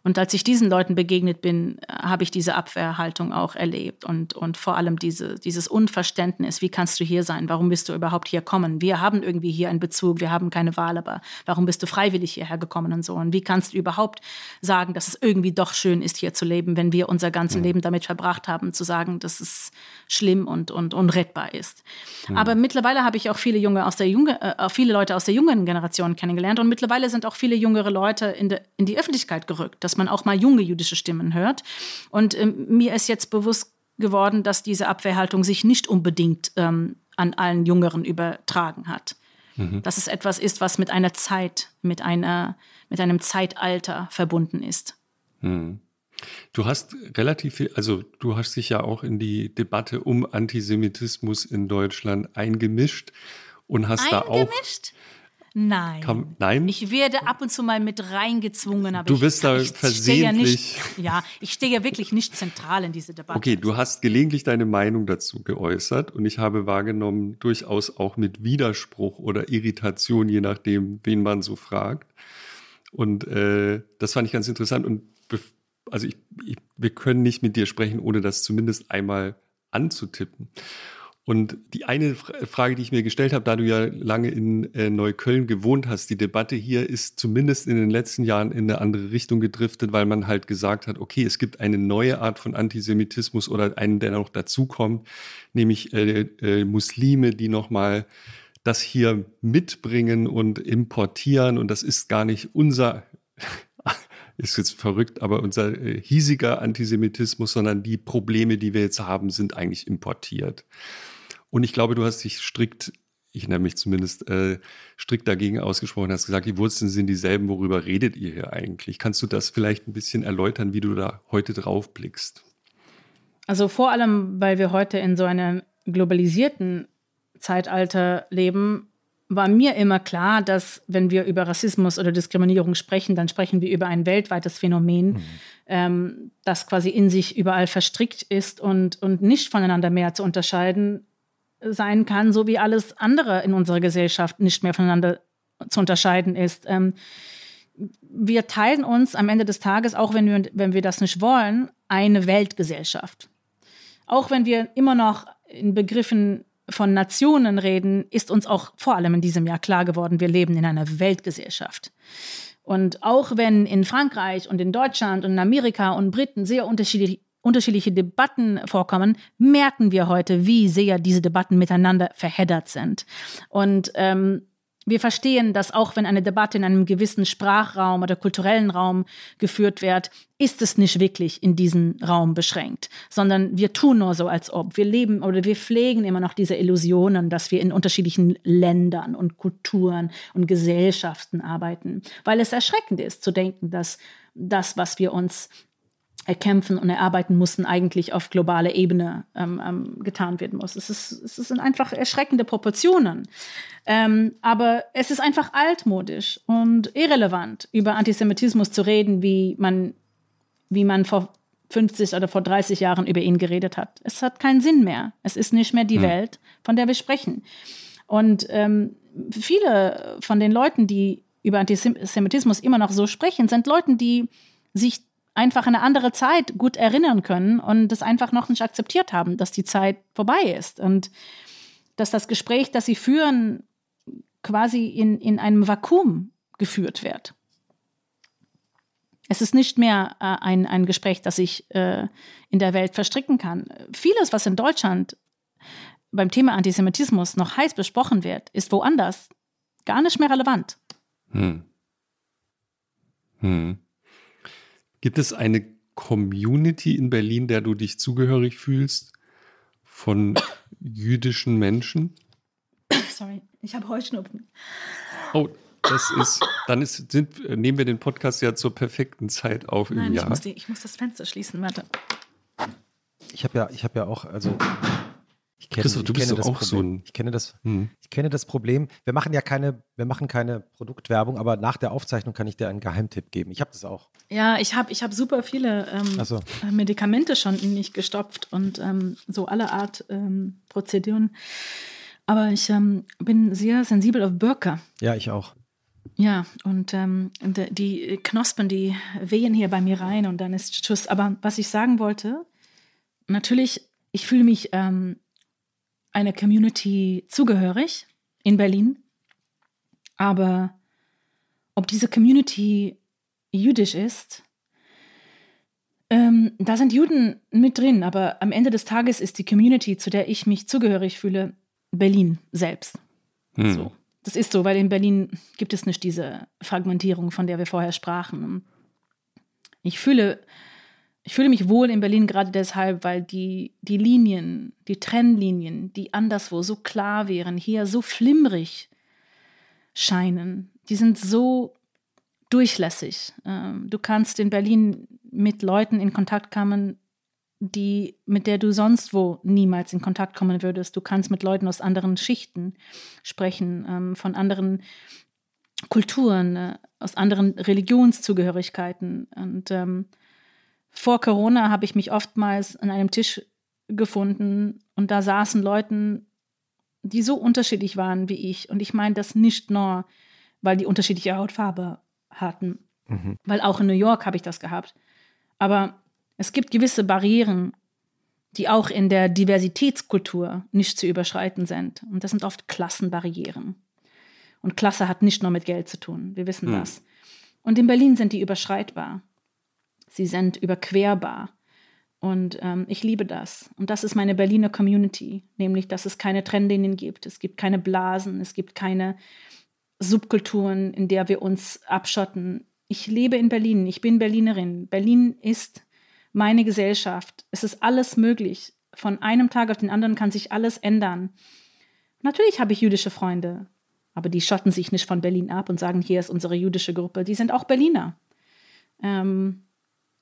Und als ich diesen Leuten begegnet bin, habe ich diese Abwehrhaltung auch erlebt und, und vor allem diese, dieses Unverständnis, wie kannst du hier sein? Warum bist du überhaupt hier kommen? Wir haben irgendwie hier einen Bezug, wir haben keine Wahl, aber warum bist du freiwillig hierher gekommen und so? Und wie kannst du überhaupt sagen, dass es irgendwie doch schön ist, hier zu leben, wenn wir unser ganzes mhm. Leben damit verbracht haben, zu sagen, dass es schlimm und, und unrettbar ist? Mhm. Aber mittlerweile habe ich auch viele junge aus der junge, äh, viele Leute aus der jungen Generation kennengelernt und mittlerweile sind auch viele jüngere Leute in, de, in die Öffentlichkeit gerückt dass man auch mal junge jüdische Stimmen hört. Und ähm, mir ist jetzt bewusst geworden, dass diese Abwehrhaltung sich nicht unbedingt ähm, an allen Jüngeren übertragen hat. Mhm. Dass es etwas ist, was mit einer Zeit, mit, einer, mit einem Zeitalter verbunden ist. Mhm. Du hast relativ viel, also du hast dich ja auch in die Debatte um Antisemitismus in Deutschland eingemischt und hast eingemischt? da auch Nein. Komm, nein. Ich werde ab und zu mal mit reingezwungen, aber du ich, bist da ich versehentlich. Ja, nicht, ja, ich stehe ja wirklich nicht zentral in diese Debatte. Okay, du hast gelegentlich deine Meinung dazu geäußert und ich habe wahrgenommen, durchaus auch mit Widerspruch oder Irritation, je nachdem, wen man so fragt. Und äh, das fand ich ganz interessant. Und also ich, ich, wir können nicht mit dir sprechen, ohne das zumindest einmal anzutippen. Und die eine Frage, die ich mir gestellt habe, da du ja lange in äh, Neukölln gewohnt hast, die Debatte hier ist zumindest in den letzten Jahren in eine andere Richtung gedriftet, weil man halt gesagt hat, okay, es gibt eine neue Art von Antisemitismus oder einen, der noch dazukommt, nämlich äh, äh, Muslime, die nochmal das hier mitbringen und importieren. Und das ist gar nicht unser ist jetzt verrückt, aber unser äh, hiesiger Antisemitismus, sondern die Probleme, die wir jetzt haben, sind eigentlich importiert. Und ich glaube, du hast dich strikt, ich nenne mich zumindest, äh, strikt dagegen ausgesprochen, hast gesagt, die Wurzeln sind dieselben, worüber redet ihr hier eigentlich? Kannst du das vielleicht ein bisschen erläutern, wie du da heute drauf blickst? Also vor allem, weil wir heute in so einem globalisierten Zeitalter leben, war mir immer klar, dass wenn wir über Rassismus oder Diskriminierung sprechen, dann sprechen wir über ein weltweites Phänomen, mhm. ähm, das quasi in sich überall verstrickt ist und, und nicht voneinander mehr zu unterscheiden sein kann, so wie alles andere in unserer Gesellschaft nicht mehr voneinander zu unterscheiden ist. Ähm, wir teilen uns am Ende des Tages, auch wenn wir, wenn wir das nicht wollen, eine Weltgesellschaft. Auch wenn wir immer noch in Begriffen von Nationen reden, ist uns auch vor allem in diesem Jahr klar geworden, wir leben in einer Weltgesellschaft. Und auch wenn in Frankreich und in Deutschland und in Amerika und Briten sehr unterschiedlich, unterschiedliche Debatten vorkommen, merken wir heute, wie sehr diese Debatten miteinander verheddert sind. Und ähm, wir verstehen, dass auch wenn eine Debatte in einem gewissen Sprachraum oder kulturellen Raum geführt wird, ist es nicht wirklich in diesen Raum beschränkt, sondern wir tun nur so, als ob. Wir leben oder wir pflegen immer noch diese Illusionen, dass wir in unterschiedlichen Ländern und Kulturen und Gesellschaften arbeiten, weil es erschreckend ist zu denken, dass das, was wir uns erkämpfen und erarbeiten mussten, eigentlich auf globaler Ebene ähm, ähm, getan werden muss. Es, ist, es sind einfach erschreckende Proportionen. Ähm, aber es ist einfach altmodisch und irrelevant, über Antisemitismus zu reden, wie man, wie man vor 50 oder vor 30 Jahren über ihn geredet hat. Es hat keinen Sinn mehr. Es ist nicht mehr die hm. Welt, von der wir sprechen. Und ähm, viele von den Leuten, die über Antisemitismus immer noch so sprechen, sind Leute, die sich einfach eine andere Zeit gut erinnern können und das einfach noch nicht akzeptiert haben, dass die Zeit vorbei ist und dass das Gespräch, das sie führen, quasi in, in einem Vakuum geführt wird. Es ist nicht mehr äh, ein, ein Gespräch, das sich äh, in der Welt verstricken kann. Vieles, was in Deutschland beim Thema Antisemitismus noch heiß besprochen wird, ist woanders gar nicht mehr relevant. Hm. Hm. Gibt es eine Community in Berlin, der du dich zugehörig fühlst von jüdischen Menschen? Sorry, ich habe Heuschnupfen. Oh, das ist, dann ist, sind, nehmen wir den Podcast ja zur perfekten Zeit auf Nein, im Jahr. Ich muss, die, ich muss das Fenster schließen, warte. Ich habe ja, ich habe ja auch, also ich kenne, Christoph, du bist doch auch Problem. so ein. Ich kenne das. Hm. Ich kenne das Problem. Wir machen ja keine, wir machen keine Produktwerbung, aber nach der Aufzeichnung kann ich dir einen Geheimtipp geben. Ich habe das auch. Ja, ich habe, ich habe super viele ähm, so. Medikamente schon in mich gestopft und ähm, so alle Art ähm, Prozeduren. Aber ich ähm, bin sehr sensibel auf Birke. Ja, ich auch. Ja, und ähm, die Knospen, die wehen hier bei mir rein und dann ist Schuss. Aber was ich sagen wollte, natürlich, ich fühle mich ähm, einer Community zugehörig in Berlin. Aber ob diese Community jüdisch ist, ähm, da sind Juden mit drin, aber am Ende des Tages ist die Community, zu der ich mich zugehörig fühle, Berlin selbst. Hm. So. Das ist so, weil in Berlin gibt es nicht diese Fragmentierung, von der wir vorher sprachen. Ich fühle ich fühle mich wohl in Berlin gerade deshalb, weil die, die Linien, die Trennlinien, die anderswo so klar wären, hier so flimmerig scheinen. Die sind so durchlässig. Ähm, du kannst in Berlin mit Leuten in Kontakt kommen, die, mit der du sonst wo niemals in Kontakt kommen würdest. Du kannst mit Leuten aus anderen Schichten sprechen, ähm, von anderen Kulturen, äh, aus anderen Religionszugehörigkeiten. Und ähm, vor Corona habe ich mich oftmals an einem Tisch gefunden und da saßen Leute, die so unterschiedlich waren wie ich. Und ich meine das nicht nur, weil die unterschiedliche Hautfarbe hatten, mhm. weil auch in New York habe ich das gehabt. Aber es gibt gewisse Barrieren, die auch in der Diversitätskultur nicht zu überschreiten sind. Und das sind oft Klassenbarrieren. Und Klasse hat nicht nur mit Geld zu tun. Wir wissen mhm. das. Und in Berlin sind die überschreitbar. Sie sind überquerbar. Und ähm, ich liebe das. Und das ist meine Berliner Community, nämlich, dass es keine Trennlinien gibt. Es gibt keine Blasen, es gibt keine Subkulturen, in der wir uns abschotten. Ich lebe in Berlin, ich bin Berlinerin. Berlin ist meine Gesellschaft. Es ist alles möglich. Von einem Tag auf den anderen kann sich alles ändern. Natürlich habe ich jüdische Freunde, aber die schotten sich nicht von Berlin ab und sagen, hier ist unsere jüdische Gruppe. Die sind auch Berliner. Ähm,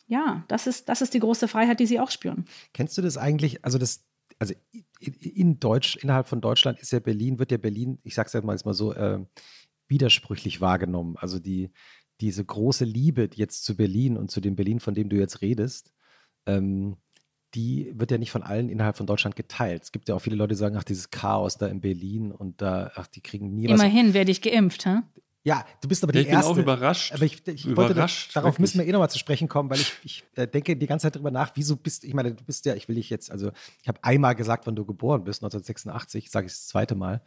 ja, das ist, das ist die große Freiheit, die sie auch spüren. Kennst du das eigentlich? Also das, also in Deutsch, innerhalb von Deutschland ist ja Berlin, wird ja Berlin, ich sag's ja mal, mal so, äh, widersprüchlich wahrgenommen. Also die, diese große Liebe jetzt zu Berlin und zu dem Berlin, von dem du jetzt redest, ähm, die wird ja nicht von allen innerhalb von Deutschland geteilt. Es gibt ja auch viele Leute, die sagen, ach, dieses Chaos da in Berlin und da, ach, die kriegen nie Immerhin was. Immerhin werde ich geimpft, hä? Ja, du bist aber die ich Erste. Ich bin auch überrascht. Aber ich, ich überrascht, wollte, darauf müssen wir eh nochmal zu sprechen kommen, weil ich, ich äh, denke die ganze Zeit darüber nach, wieso bist, ich meine, du bist ja, ich will dich jetzt, also ich habe einmal gesagt, wann du geboren bist, 1986, sage ich das zweite Mal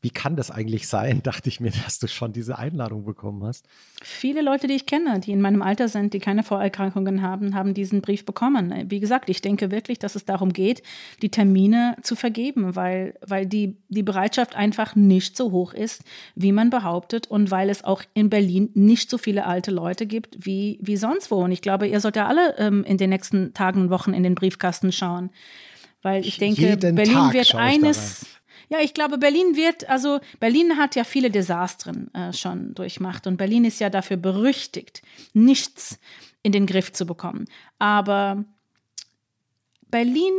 wie kann das eigentlich sein, dachte ich mir, dass du schon diese Einladung bekommen hast. Viele Leute, die ich kenne, die in meinem Alter sind, die keine Vorerkrankungen haben, haben diesen Brief bekommen. Wie gesagt, ich denke wirklich, dass es darum geht, die Termine zu vergeben, weil, weil die, die Bereitschaft einfach nicht so hoch ist, wie man behauptet und weil es auch in Berlin nicht so viele alte Leute gibt wie, wie sonst wo. Und ich glaube, ihr sollt ja alle ähm, in den nächsten Tagen und Wochen in den Briefkasten schauen. Weil ich denke, Jeden Berlin Tag wird eines ja, ich glaube, Berlin wird, also Berlin hat ja viele Desastren äh, schon durchmacht und Berlin ist ja dafür berüchtigt, nichts in den Griff zu bekommen. Aber Berlin,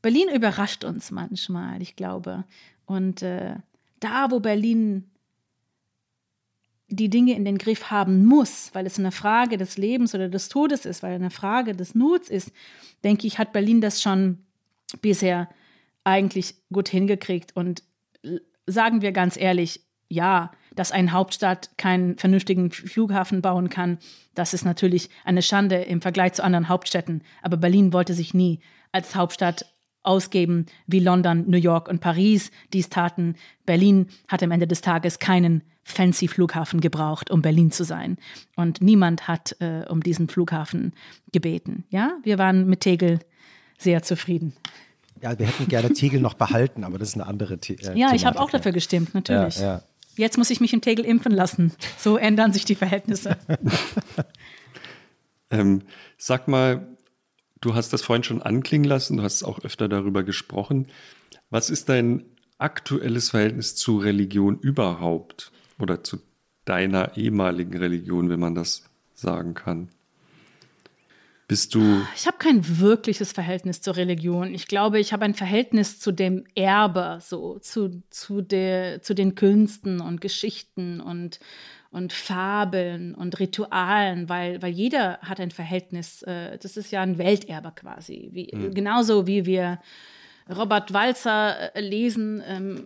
Berlin überrascht uns manchmal, ich glaube. Und äh, da, wo Berlin die Dinge in den Griff haben muss, weil es eine Frage des Lebens oder des Todes ist, weil eine Frage des Nuts ist, denke ich, hat Berlin das schon bisher eigentlich gut hingekriegt. Und sagen wir ganz ehrlich, ja, dass eine Hauptstadt keinen vernünftigen Flughafen bauen kann, das ist natürlich eine Schande im Vergleich zu anderen Hauptstädten. Aber Berlin wollte sich nie als Hauptstadt ausgeben, wie London, New York und Paris dies taten. Berlin hat am Ende des Tages keinen fancy Flughafen gebraucht, um Berlin zu sein. Und niemand hat äh, um diesen Flughafen gebeten. Ja, wir waren mit Tegel sehr zufrieden. Ja, wir hätten gerne Tegel noch behalten, aber das ist eine andere The äh, Ja, ich habe auch dafür gestimmt, natürlich. Ja, ja. Jetzt muss ich mich im Tegel impfen lassen. So ändern sich die Verhältnisse. ähm, sag mal, du hast das vorhin schon anklingen lassen, du hast auch öfter darüber gesprochen. Was ist dein aktuelles Verhältnis zu Religion überhaupt? Oder zu deiner ehemaligen Religion, wenn man das sagen kann? Bist du. Ich habe kein wirkliches Verhältnis zur Religion. Ich glaube, ich habe ein Verhältnis zu dem Erbe, so zu, zu, der, zu den Künsten und Geschichten und, und Fabeln und Ritualen, weil, weil jeder hat ein Verhältnis. Äh, das ist ja ein Welterbe quasi. Wie, mhm. Genauso wie wir Robert Walzer äh, lesen, ähm,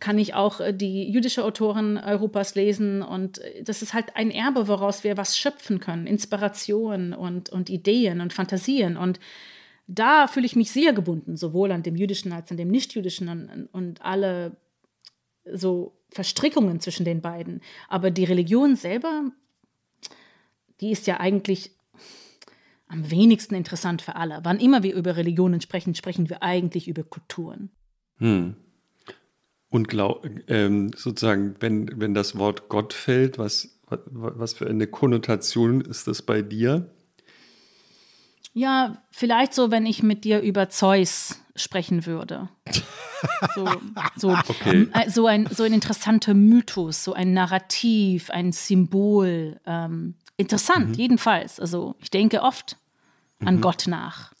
kann ich auch äh, die jüdische Autoren Europas lesen. Und äh, das ist halt ein Erbe, woraus wir was schöpfen können. Inspiration und, und Ideen und Fantasien. Und da fühle ich mich sehr gebunden, sowohl an dem jüdischen als an dem nichtjüdischen und, und alle so Verstrickungen zwischen den beiden. Aber die Religion selber, die ist ja eigentlich am wenigsten interessant für alle. Wann immer wir über Religionen sprechen, sprechen wir eigentlich über Kulturen. Hm. Und glaub, ähm, sozusagen, wenn, wenn das Wort Gott fällt, was, was für eine Konnotation ist das bei dir? Ja, vielleicht so, wenn ich mit dir über Zeus sprechen würde. So, so, okay. äh, so, ein, so ein interessanter Mythos, so ein Narrativ, ein Symbol. Ähm, interessant, mhm. jedenfalls. Also ich denke oft an mhm. Gott nach.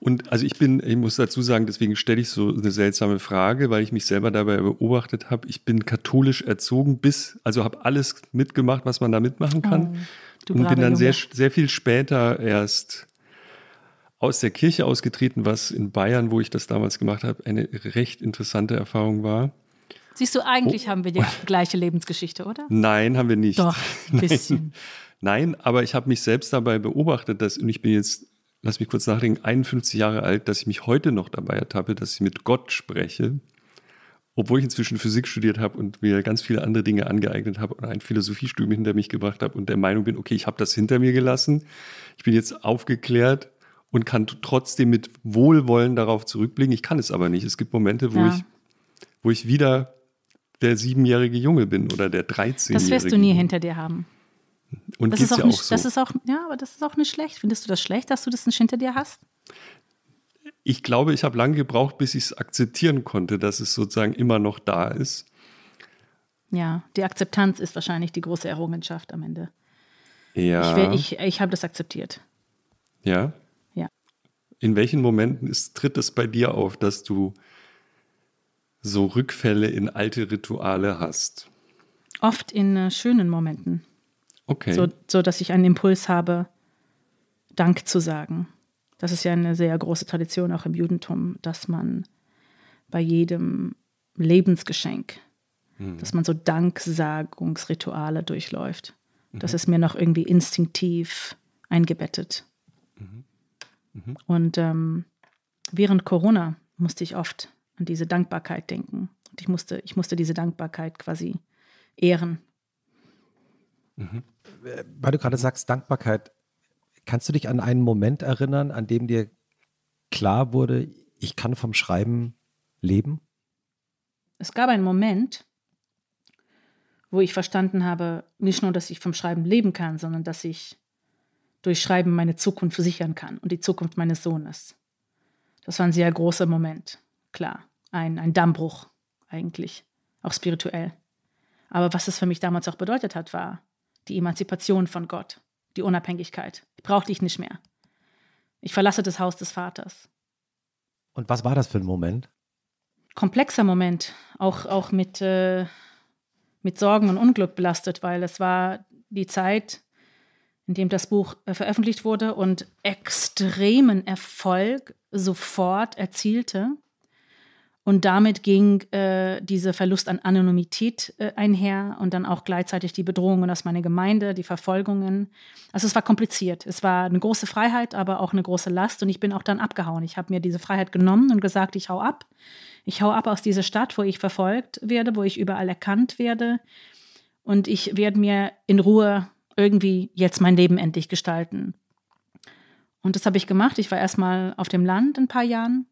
Und also ich bin, ich muss dazu sagen, deswegen stelle ich so eine seltsame Frage, weil ich mich selber dabei beobachtet habe. Ich bin katholisch erzogen bis, also habe alles mitgemacht, was man da mitmachen kann. Oh, und bin dann sehr, sehr viel später erst aus der Kirche ausgetreten, was in Bayern, wo ich das damals gemacht habe, eine recht interessante Erfahrung war. Siehst du, eigentlich oh. haben wir die gleiche Lebensgeschichte, oder? Nein, haben wir nicht. Doch, ein bisschen. Nein, aber ich habe mich selbst dabei beobachtet, dass, und ich bin jetzt lass mich kurz nachdenken, 51 Jahre alt, dass ich mich heute noch dabei ertappe, dass ich mit Gott spreche, obwohl ich inzwischen Physik studiert habe und mir ganz viele andere Dinge angeeignet habe und ein Philosophiestudium hinter mich gebracht habe und der Meinung bin, okay, ich habe das hinter mir gelassen, ich bin jetzt aufgeklärt und kann trotzdem mit Wohlwollen darauf zurückblicken. Ich kann es aber nicht. Es gibt Momente, wo ja. ich, wo ich wieder der siebenjährige Junge bin oder der 13-jährige. Das wirst du nie hinter dir haben. Und das ist auch, ja nicht, auch so. das ist auch, ja, aber das ist auch nicht schlecht. Findest du das schlecht, dass du das nicht hinter dir hast? Ich glaube, ich habe lange gebraucht, bis ich es akzeptieren konnte, dass es sozusagen immer noch da ist. Ja, die Akzeptanz ist wahrscheinlich die große Errungenschaft am Ende. Ja. Ich, ich, ich habe das akzeptiert. Ja? Ja. In welchen Momenten ist, tritt es bei dir auf, dass du so Rückfälle in alte Rituale hast? Oft in äh, schönen Momenten. Okay. So, so dass ich einen Impuls habe, Dank zu sagen. Das ist ja eine sehr große Tradition auch im Judentum, dass man bei jedem Lebensgeschenk, mhm. dass man so Danksagungsrituale durchläuft. Mhm. Das ist mir noch irgendwie instinktiv eingebettet. Mhm. mhm. Und ähm, während Corona musste ich oft an diese Dankbarkeit denken. Und ich musste, ich musste diese Dankbarkeit quasi ehren. Mhm weil du gerade sagst, Dankbarkeit, kannst du dich an einen Moment erinnern, an dem dir klar wurde, ich kann vom Schreiben leben? Es gab einen Moment, wo ich verstanden habe, nicht nur, dass ich vom Schreiben leben kann, sondern dass ich durch Schreiben meine Zukunft versichern kann und die Zukunft meines Sohnes. Das war ein sehr großer Moment, klar. Ein, ein Dammbruch eigentlich, auch spirituell. Aber was es für mich damals auch bedeutet hat, war, die Emanzipation von Gott, die Unabhängigkeit. Ich brauche dich nicht mehr. Ich verlasse das Haus des Vaters. Und was war das für ein Moment? Komplexer Moment, auch, auch mit, äh, mit Sorgen und Unglück belastet, weil es war die Zeit, in dem das Buch äh, veröffentlicht wurde und extremen Erfolg sofort erzielte. Und damit ging äh, dieser Verlust an Anonymität äh, einher und dann auch gleichzeitig die Bedrohungen aus meiner Gemeinde, die Verfolgungen. Also es war kompliziert. Es war eine große Freiheit, aber auch eine große Last. Und ich bin auch dann abgehauen. Ich habe mir diese Freiheit genommen und gesagt, ich hau ab. Ich hau ab aus dieser Stadt, wo ich verfolgt werde, wo ich überall erkannt werde. Und ich werde mir in Ruhe irgendwie jetzt mein Leben endlich gestalten. Und das habe ich gemacht. Ich war erstmal auf dem Land ein paar Jahren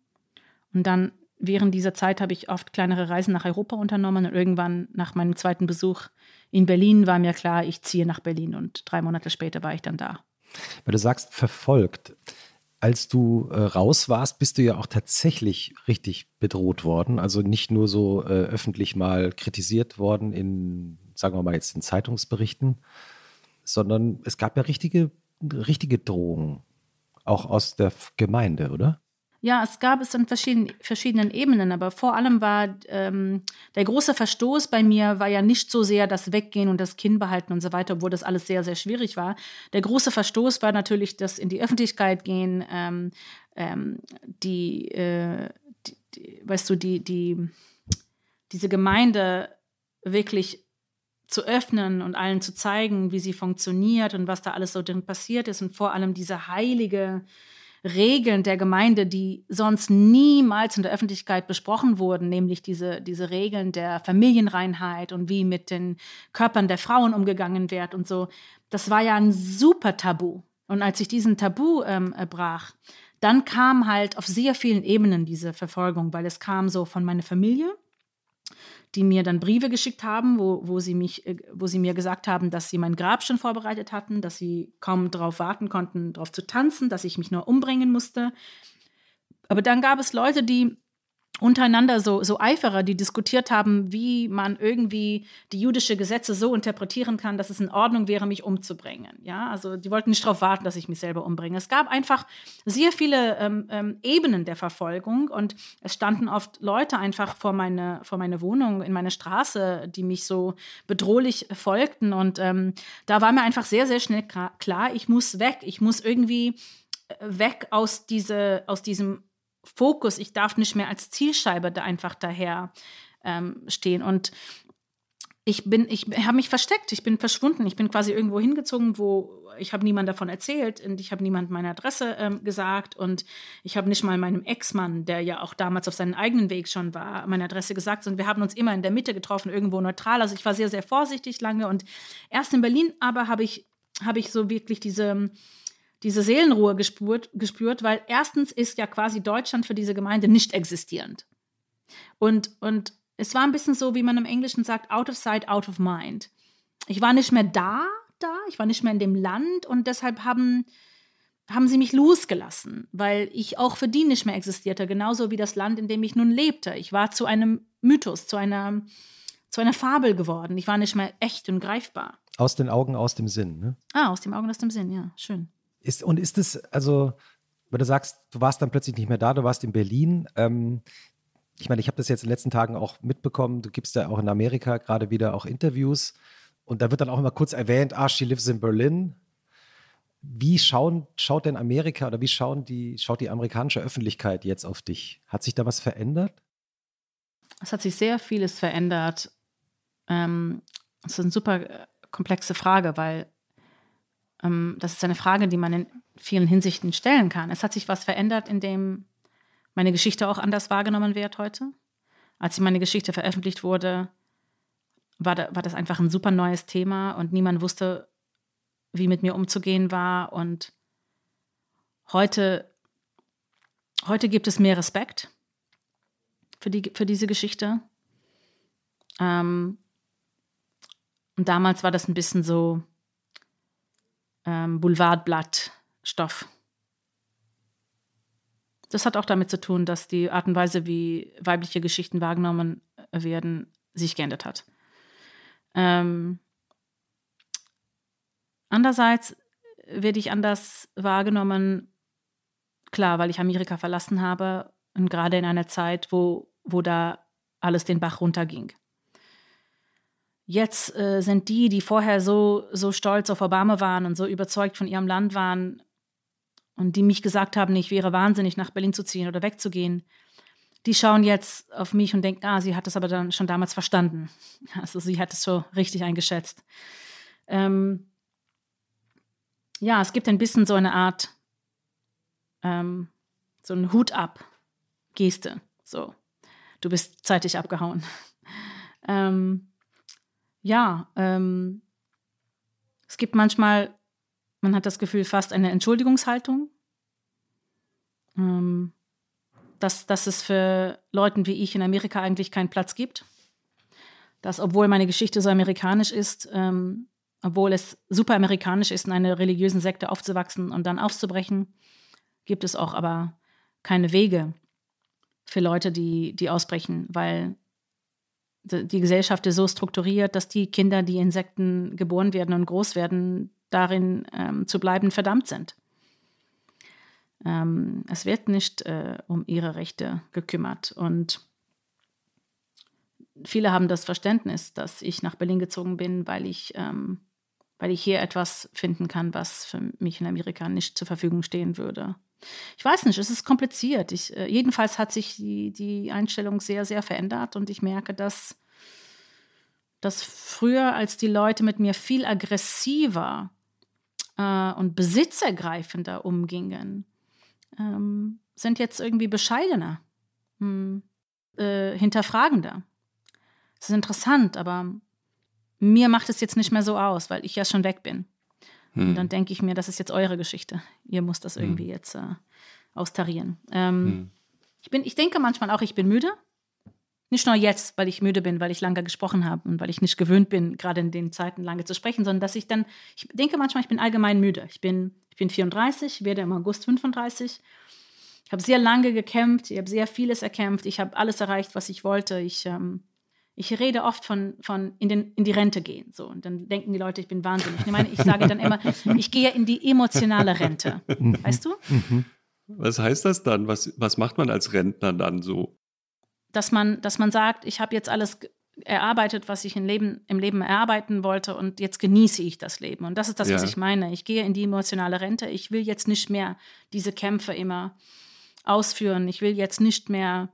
Und dann während dieser Zeit habe ich oft kleinere Reisen nach Europa unternommen und irgendwann nach meinem zweiten Besuch in Berlin war mir klar, ich ziehe nach Berlin und drei Monate später war ich dann da. Weil du sagst, verfolgt. Als du äh, raus warst, bist du ja auch tatsächlich richtig bedroht worden. Also nicht nur so äh, öffentlich mal kritisiert worden in, sagen wir mal jetzt in Zeitungsberichten, sondern es gab ja richtige, richtige Drohungen, auch aus der Gemeinde, oder? Ja, es gab es an verschiedenen, verschiedenen Ebenen, aber vor allem war ähm, der große Verstoß bei mir war ja nicht so sehr das Weggehen und das Kinn behalten und so weiter, obwohl das alles sehr, sehr schwierig war. Der große Verstoß war natürlich das in die Öffentlichkeit gehen, ähm, ähm, die, äh, die, die, weißt du, die, die, diese Gemeinde wirklich zu öffnen und allen zu zeigen, wie sie funktioniert und was da alles so drin passiert ist und vor allem diese heilige Regeln der Gemeinde, die sonst niemals in der Öffentlichkeit besprochen wurden, nämlich diese, diese Regeln der Familienreinheit und wie mit den Körpern der Frauen umgegangen wird und so. Das war ja ein super Tabu. Und als ich diesen Tabu ähm, brach, dann kam halt auf sehr vielen Ebenen diese Verfolgung, weil es kam so von meiner Familie, die mir dann Briefe geschickt haben, wo, wo, sie mich, äh, wo sie mir gesagt haben, dass sie mein Grab schon vorbereitet hatten, dass sie kaum darauf warten konnten, darauf zu tanzen, dass ich mich nur umbringen musste. Aber dann gab es Leute, die untereinander so, so Eiferer, die diskutiert haben, wie man irgendwie die jüdische Gesetze so interpretieren kann, dass es in Ordnung wäre, mich umzubringen. Ja, also die wollten nicht darauf warten, dass ich mich selber umbringe. Es gab einfach sehr viele ähm, ähm, Ebenen der Verfolgung und es standen oft Leute einfach vor meine, vor meine Wohnung, in meine Straße, die mich so bedrohlich folgten und ähm, da war mir einfach sehr, sehr schnell klar, ich muss weg, ich muss irgendwie äh, weg aus, diese, aus diesem Fokus, ich darf nicht mehr als Zielscheibe da einfach daher ähm, stehen. Und ich bin, ich habe mich versteckt, ich bin verschwunden, ich bin quasi irgendwo hingezogen, wo ich habe niemand davon erzählt und ich habe niemand meine Adresse ähm, gesagt und ich habe nicht mal meinem Ex-Mann, der ja auch damals auf seinem eigenen Weg schon war, meine Adresse gesagt, sondern wir haben uns immer in der Mitte getroffen, irgendwo neutral. Also ich war sehr, sehr vorsichtig lange und erst in Berlin aber habe ich, habe ich so wirklich diese diese Seelenruhe gespürt, gespürt, weil erstens ist ja quasi Deutschland für diese Gemeinde nicht existierend. Und, und es war ein bisschen so, wie man im Englischen sagt, out of sight, out of mind. Ich war nicht mehr da, da, ich war nicht mehr in dem Land und deshalb haben, haben sie mich losgelassen, weil ich auch für die nicht mehr existierte, genauso wie das Land, in dem ich nun lebte. Ich war zu einem Mythos, zu einer, zu einer Fabel geworden. Ich war nicht mehr echt und greifbar. Aus den Augen, aus dem Sinn, ne? Ah, aus dem Augen, aus dem Sinn, ja, schön. Ist, und ist es, also, weil du sagst, du warst dann plötzlich nicht mehr da, du warst in Berlin. Ähm, ich meine, ich habe das jetzt in den letzten Tagen auch mitbekommen. Du gibst ja auch in Amerika gerade wieder auch Interviews. Und da wird dann auch immer kurz erwähnt, ah, she lives in Berlin. Wie schauen, schaut denn Amerika oder wie schauen die, schaut die amerikanische Öffentlichkeit jetzt auf dich? Hat sich da was verändert? Es hat sich sehr vieles verändert. Ähm, das ist eine super äh, komplexe Frage, weil das ist eine Frage, die man in vielen Hinsichten stellen kann. Es hat sich was verändert, indem meine Geschichte auch anders wahrgenommen wird heute. Als meine Geschichte veröffentlicht wurde, war das einfach ein super neues Thema und niemand wusste, wie mit mir umzugehen war. Und heute, heute gibt es mehr Respekt für, die, für diese Geschichte. Ähm, und damals war das ein bisschen so, ähm, Boulevardblattstoff. Das hat auch damit zu tun, dass die Art und Weise, wie weibliche Geschichten wahrgenommen werden, sich geändert hat. Ähm, andererseits werde ich anders wahrgenommen, klar, weil ich Amerika verlassen habe und gerade in einer Zeit, wo, wo da alles den Bach runterging. Jetzt äh, sind die, die vorher so, so stolz auf Obama waren und so überzeugt von ihrem Land waren und die mich gesagt haben, ich wäre wahnsinnig, nach Berlin zu ziehen oder wegzugehen, die schauen jetzt auf mich und denken, ah, sie hat es aber dann schon damals verstanden. Also sie hat es so richtig eingeschätzt. Ähm, ja, es gibt ein bisschen so eine Art, ähm, so ein Hut ab Geste. So, du bist zeitig abgehauen. ähm, ja, ähm, es gibt manchmal, man hat das Gefühl, fast eine Entschuldigungshaltung. Ähm, dass, dass es für Leute wie ich in Amerika eigentlich keinen Platz gibt. Dass, obwohl meine Geschichte so amerikanisch ist, ähm, obwohl es super amerikanisch ist, in einer religiösen Sekte aufzuwachsen und dann auszubrechen, gibt es auch aber keine Wege für Leute, die, die ausbrechen, weil die Gesellschaft ist so strukturiert, dass die Kinder, die Insekten geboren werden und groß werden, darin ähm, zu bleiben verdammt sind. Ähm, es wird nicht äh, um ihre Rechte gekümmert. Und viele haben das Verständnis, dass ich nach Berlin gezogen bin, weil ich, ähm, weil ich hier etwas finden kann, was für mich in Amerika nicht zur Verfügung stehen würde. Ich weiß nicht, es ist kompliziert. Ich, äh, jedenfalls hat sich die, die Einstellung sehr, sehr verändert und ich merke, dass, dass früher, als die Leute mit mir viel aggressiver äh, und besitzergreifender umgingen, ähm, sind jetzt irgendwie bescheidener, hm, äh, hinterfragender. Das ist interessant, aber mir macht es jetzt nicht mehr so aus, weil ich ja schon weg bin. Hm. Und dann denke ich mir, das ist jetzt eure Geschichte. Ihr müsst das hm. irgendwie hm. jetzt äh, austarieren. Ähm, hm. ich, bin, ich denke manchmal auch, ich bin müde. Nicht nur jetzt, weil ich müde bin, weil ich lange gesprochen habe und weil ich nicht gewöhnt bin, gerade in den Zeiten lange zu sprechen, sondern dass ich dann, ich denke manchmal, ich bin allgemein müde. Ich bin, ich bin 34, werde im August 35. Ich habe sehr lange gekämpft, ich habe sehr vieles erkämpft, ich habe alles erreicht, was ich wollte. Ich, ähm, ich rede oft von, von in, den, in die Rente gehen. So. Und dann denken die Leute, ich bin wahnsinnig. Ich meine, ich sage dann immer, ich gehe in die emotionale Rente. Weißt du? Was heißt das dann? Was, was macht man als Rentner dann so? dass man, dass man sagt, ich habe jetzt alles erarbeitet, was ich im Leben, im Leben erarbeiten wollte und jetzt genieße ich das Leben. Und das ist das, ja. was ich meine. Ich gehe in die emotionale Rente. Ich will jetzt nicht mehr diese Kämpfe immer ausführen. Ich will jetzt nicht mehr.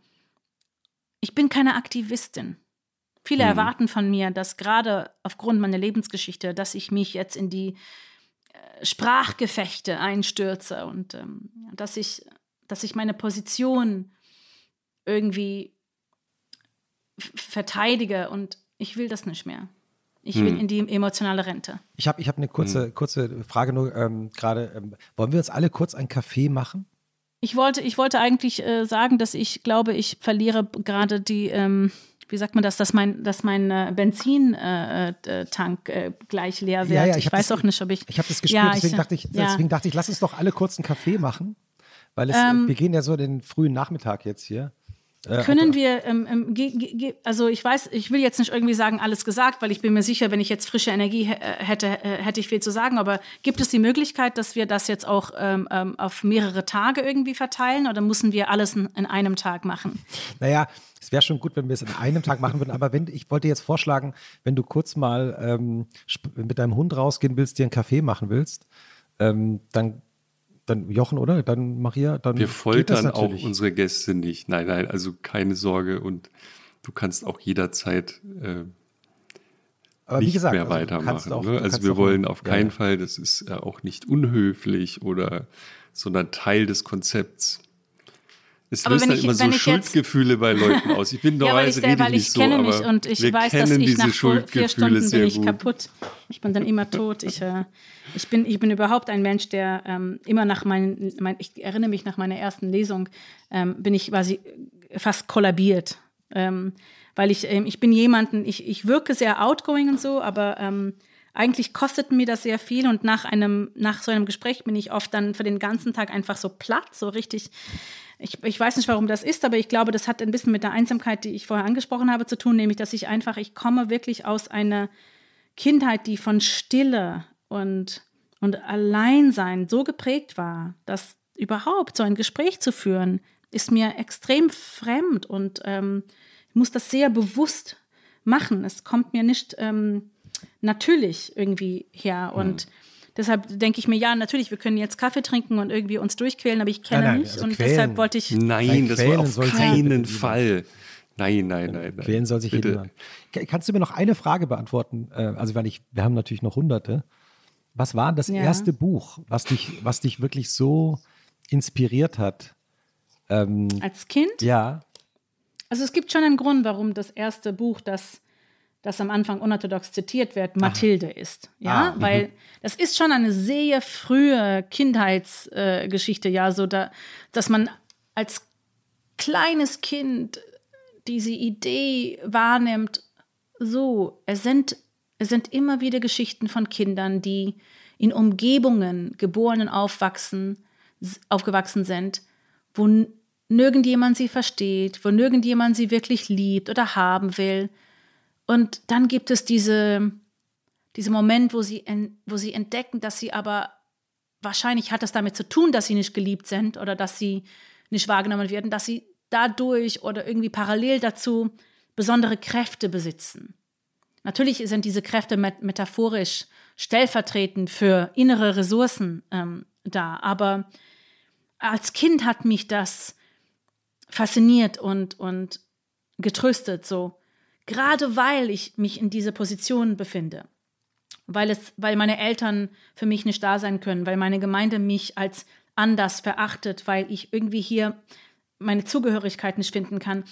Ich bin keine Aktivistin. Viele mhm. erwarten von mir, dass gerade aufgrund meiner Lebensgeschichte, dass ich mich jetzt in die äh, Sprachgefechte einstürze und ähm, dass ich, dass ich meine Position irgendwie verteidige und ich will das nicht mehr. Ich will hm. in die emotionale Rente. Ich habe ich hab eine kurze, hm. kurze Frage nur ähm, gerade. Ähm, wollen wir uns alle kurz einen Kaffee machen? Ich wollte, ich wollte eigentlich äh, sagen, dass ich glaube, ich verliere gerade die, ähm, wie sagt man das, dass mein, dass mein äh, Benzintank äh, äh, gleich leer wird. Ja, ja, ich, ich weiß das, auch nicht, ob ich. Ich habe das gespürt, ja, deswegen, ich, dachte ich, deswegen dachte ich, lass uns doch alle kurz einen Kaffee machen. Weil es, ähm, wir gehen ja so den frühen Nachmittag jetzt hier. Äh, Können wir, ähm, ähm, also ich weiß, ich will jetzt nicht irgendwie sagen, alles gesagt, weil ich bin mir sicher, wenn ich jetzt frische Energie hätte, hätte ich viel zu sagen. Aber gibt es die Möglichkeit, dass wir das jetzt auch ähm, ähm, auf mehrere Tage irgendwie verteilen oder müssen wir alles in, in einem Tag machen? Naja, es wäre schon gut, wenn wir es in einem Tag machen würden. Aber wenn, ich wollte jetzt vorschlagen, wenn du kurz mal ähm, mit deinem Hund rausgehen willst, dir einen Kaffee machen willst, ähm, dann dann Jochen, oder? Dann Maria, dann. Wir foltern auch unsere Gäste nicht. Nein, nein, also keine Sorge und du kannst auch jederzeit äh, aber nicht gesagt, mehr also weitermachen. Auch, ne? Also wir wollen auf keinen ja. Fall, das ist ja auch nicht unhöflich oder, sondern Teil des Konzepts. Es löst dann ich, immer so Schuldgefühle bei Leuten aus. Ich bin normalerweise ja, weil ich, weil ich kenne mich so, und ich weiß, dass ich nach vier Stunden bin ich kaputt. Ich bin dann immer tot. Ich, äh, ich, bin, ich bin überhaupt ein Mensch, der ähm, immer nach meinen, mein, ich erinnere mich nach meiner ersten Lesung, ähm, bin ich quasi fast kollabiert. Ähm, weil ich, ähm, ich bin jemanden, ich, ich wirke sehr outgoing und so, aber ähm, eigentlich kostet mir das sehr viel und nach einem, nach so einem Gespräch bin ich oft dann für den ganzen Tag einfach so platt, so richtig ich, ich weiß nicht, warum das ist, aber ich glaube, das hat ein bisschen mit der Einsamkeit, die ich vorher angesprochen habe, zu tun, nämlich, dass ich einfach, ich komme wirklich aus einer Kindheit, die von Stille und, und Alleinsein so geprägt war, dass überhaupt so ein Gespräch zu führen, ist mir extrem fremd und ähm, ich muss das sehr bewusst machen. Es kommt mir nicht ähm, natürlich irgendwie her. Und mhm. Deshalb denke ich mir, ja, natürlich, wir können jetzt Kaffee trinken und irgendwie uns durchquälen, aber ich kenne nein, nein, nicht. Also und quälen. deshalb wollte ich. Nein, das war auf keinen Fall. Nein, nein, nein, nein. Quälen soll sich Bitte. Kannst du mir noch eine Frage beantworten? Äh, also, weil ich, wir haben natürlich noch hunderte. Was war das ja. erste Buch, was dich, was dich wirklich so inspiriert hat? Ähm, Als Kind? Ja. Also es gibt schon einen Grund, warum das erste Buch, das das am Anfang unorthodox zitiert wird, Mathilde Aha. ist. Ja, ah, weil das ist schon eine sehr frühe Kindheitsgeschichte, äh, ja, so da, dass man als kleines Kind diese Idee wahrnimmt, so, es sind, es sind immer wieder Geschichten von Kindern, die in Umgebungen geboren und aufwachsen, aufgewachsen sind, wo nirgendjemand sie versteht, wo nirgendjemand sie wirklich liebt oder haben will. Und dann gibt es diese, diese Moment, wo sie, wo sie entdecken, dass sie aber wahrscheinlich hat das damit zu tun, dass sie nicht geliebt sind oder dass sie nicht wahrgenommen werden, dass sie dadurch oder irgendwie parallel dazu besondere Kräfte besitzen. Natürlich sind diese Kräfte met metaphorisch stellvertretend für innere Ressourcen ähm, da, aber als Kind hat mich das fasziniert und, und getröstet, so gerade weil ich mich in dieser Position befinde, weil es, weil meine Eltern für mich nicht da sein können, weil meine Gemeinde mich als anders verachtet, weil ich irgendwie hier meine Zugehörigkeit nicht finden kann.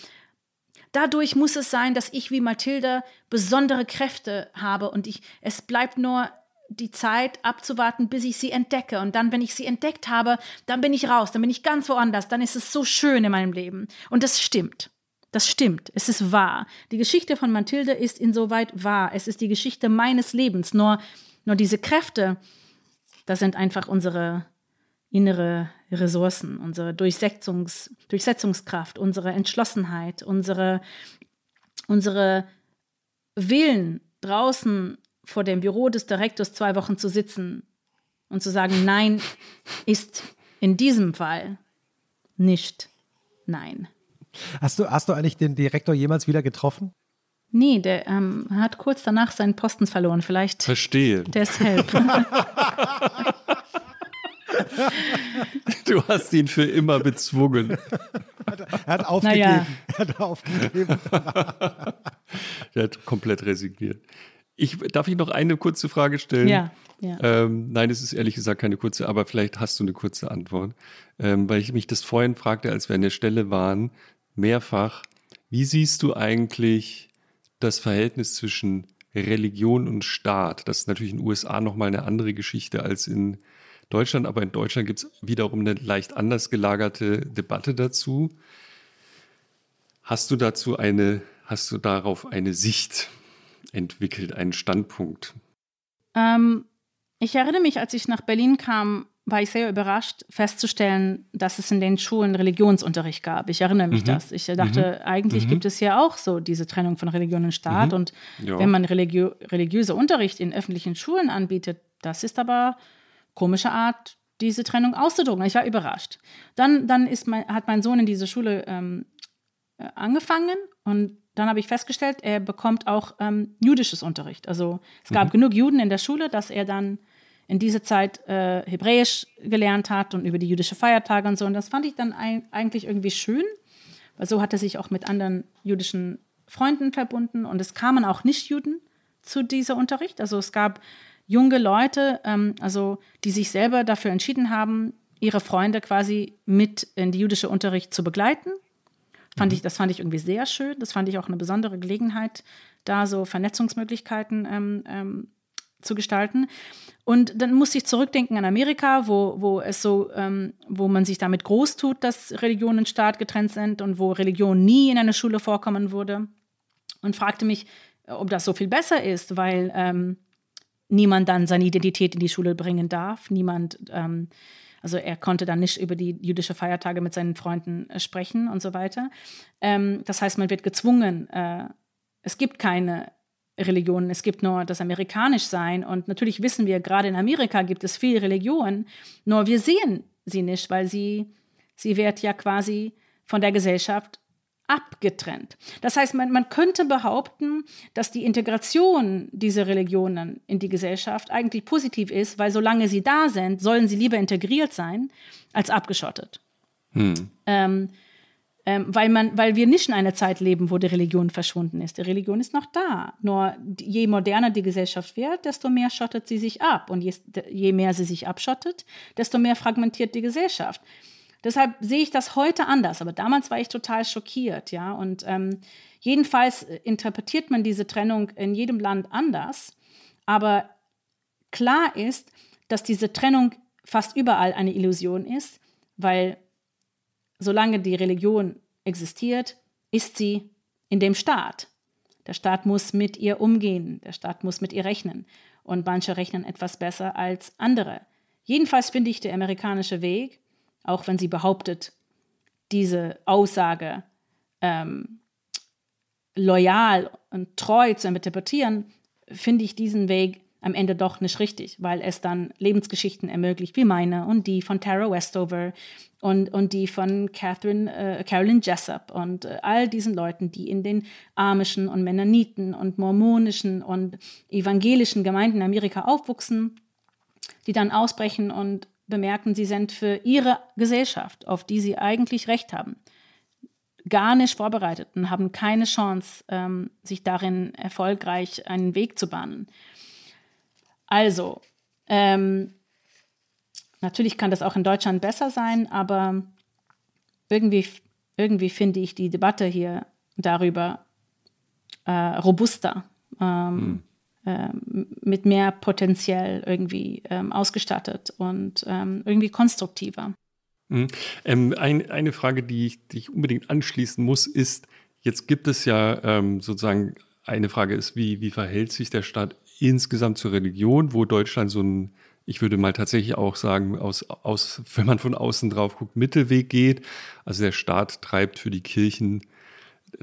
Dadurch muss es sein, dass ich wie Mathilda besondere Kräfte habe und ich, es bleibt nur die Zeit abzuwarten, bis ich sie entdecke. Und dann, wenn ich sie entdeckt habe, dann bin ich raus, dann bin ich ganz woanders, dann ist es so schön in meinem Leben. Und das stimmt. Das stimmt. Es ist wahr. Die Geschichte von Mathilde ist insoweit wahr. Es ist die Geschichte meines Lebens. Nur, nur diese Kräfte, das sind einfach unsere innere Ressourcen, unsere Durchsetzungs, Durchsetzungskraft, unsere Entschlossenheit, unsere, unsere Willen, draußen vor dem Büro des Direktors zwei Wochen zu sitzen und zu sagen, nein, ist in diesem Fall nicht nein. Hast du, hast du eigentlich den Direktor jemals wieder getroffen? Nee, der ähm, hat kurz danach seinen Posten verloren. Vielleicht. Verstehe. Deshalb. Du hast ihn für immer bezwungen. Er hat aufgegeben. Naja. Er hat aufgegeben. er hat komplett resigniert. Ich, darf ich noch eine kurze Frage stellen? Ja. ja. Ähm, nein, es ist ehrlich gesagt keine kurze, aber vielleicht hast du eine kurze Antwort. Ähm, weil ich mich das vorhin fragte, als wir an der Stelle waren, mehrfach, wie siehst du eigentlich das Verhältnis zwischen Religion und Staat? Das ist natürlich in den USA nochmal eine andere Geschichte als in Deutschland, aber in Deutschland gibt es wiederum eine leicht anders gelagerte Debatte dazu. Hast du dazu eine, hast du darauf eine Sicht entwickelt, einen Standpunkt? Ähm, ich erinnere mich, als ich nach Berlin kam, war ich sehr überrascht festzustellen, dass es in den Schulen Religionsunterricht gab. Ich erinnere mich mhm. das. Ich dachte, mhm. eigentlich mhm. gibt es ja auch so diese Trennung von Religion und Staat. Mhm. Und ja. wenn man religiö religiöser Unterricht in öffentlichen Schulen anbietet, das ist aber komische Art, diese Trennung auszudrucken. Ich war überrascht. Dann, dann ist mein, hat mein Sohn in diese Schule ähm, äh, angefangen und dann habe ich festgestellt, er bekommt auch ähm, jüdisches Unterricht. Also es gab mhm. genug Juden in der Schule, dass er dann in dieser Zeit äh, Hebräisch gelernt hat und über die jüdischen Feiertage und so. Und das fand ich dann ein, eigentlich irgendwie schön, weil so hat er sich auch mit anderen jüdischen Freunden verbunden und es kamen auch Nicht-Juden zu diesem Unterricht. Also es gab junge Leute, ähm, also die sich selber dafür entschieden haben, ihre Freunde quasi mit in die jüdische Unterricht zu begleiten. Fand mhm. ich, das fand ich irgendwie sehr schön. Das fand ich auch eine besondere Gelegenheit, da so Vernetzungsmöglichkeiten ähm, ähm, zu gestalten. Und dann musste ich zurückdenken an Amerika, wo, wo es so, ähm, wo man sich damit groß tut, dass Religion und Staat getrennt sind und wo Religion nie in einer Schule vorkommen würde. Und fragte mich, ob das so viel besser ist, weil ähm, niemand dann seine Identität in die Schule bringen darf. Niemand, ähm, also er konnte dann nicht über die jüdische Feiertage mit seinen Freunden äh, sprechen und so weiter. Ähm, das heißt, man wird gezwungen, äh, es gibt keine Religionen, es gibt nur das Amerikanischsein. Und natürlich wissen wir, gerade in Amerika gibt es viele Religionen, nur wir sehen sie nicht, weil sie, sie wird ja quasi von der Gesellschaft abgetrennt. Das heißt, man, man könnte behaupten, dass die Integration dieser Religionen in die Gesellschaft eigentlich positiv ist, weil solange sie da sind, sollen sie lieber integriert sein als abgeschottet. Hm. Ähm, ähm, weil, man, weil wir nicht in einer Zeit leben, wo die Religion verschwunden ist. Die Religion ist noch da. Nur je moderner die Gesellschaft wird, desto mehr schottet sie sich ab. Und je, je mehr sie sich abschottet, desto mehr fragmentiert die Gesellschaft. Deshalb sehe ich das heute anders, aber damals war ich total schockiert, ja. Und ähm, jedenfalls interpretiert man diese Trennung in jedem Land anders. Aber klar ist, dass diese Trennung fast überall eine Illusion ist, weil solange die Religion existiert, ist sie in dem Staat. Der Staat muss mit ihr umgehen, der Staat muss mit ihr rechnen. Und manche rechnen etwas besser als andere. Jedenfalls finde ich der amerikanische Weg, auch wenn sie behauptet, diese Aussage ähm, loyal und treu zu interpretieren, finde ich diesen Weg am Ende doch nicht richtig, weil es dann Lebensgeschichten ermöglicht, wie meine und die von Tara Westover und, und die von Catherine, äh, Carolyn Jessup und äh, all diesen Leuten, die in den amischen und Mennoniten und mormonischen und evangelischen Gemeinden in Amerika aufwuchsen, die dann ausbrechen und bemerken, sie sind für ihre Gesellschaft, auf die sie eigentlich Recht haben, gar nicht vorbereitet und haben keine Chance, ähm, sich darin erfolgreich einen Weg zu bahnen. Also, ähm, natürlich kann das auch in Deutschland besser sein, aber irgendwie, irgendwie finde ich die Debatte hier darüber äh, robuster, ähm, hm. äh, mit mehr Potenzial irgendwie ähm, ausgestattet und ähm, irgendwie konstruktiver. Mhm. Ähm, ein, eine Frage, die ich, die ich, unbedingt anschließen muss, ist, jetzt gibt es ja ähm, sozusagen, eine Frage ist, wie, wie verhält sich der Staat insgesamt zur Religion, wo Deutschland so ein, ich würde mal tatsächlich auch sagen, aus, aus, wenn man von außen drauf guckt, Mittelweg geht. Also der Staat treibt für die Kirchen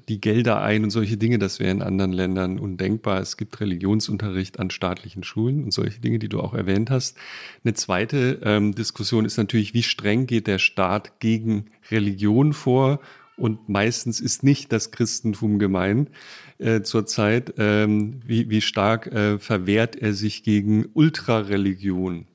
die Gelder ein und solche Dinge, das wäre in anderen Ländern undenkbar. Es gibt Religionsunterricht an staatlichen Schulen und solche Dinge, die du auch erwähnt hast. Eine zweite ähm, Diskussion ist natürlich, wie streng geht der Staat gegen Religion vor? Und meistens ist nicht das Christentum gemeint äh, zurzeit, ähm, wie, wie stark äh, verwehrt er sich gegen Ultrareligion.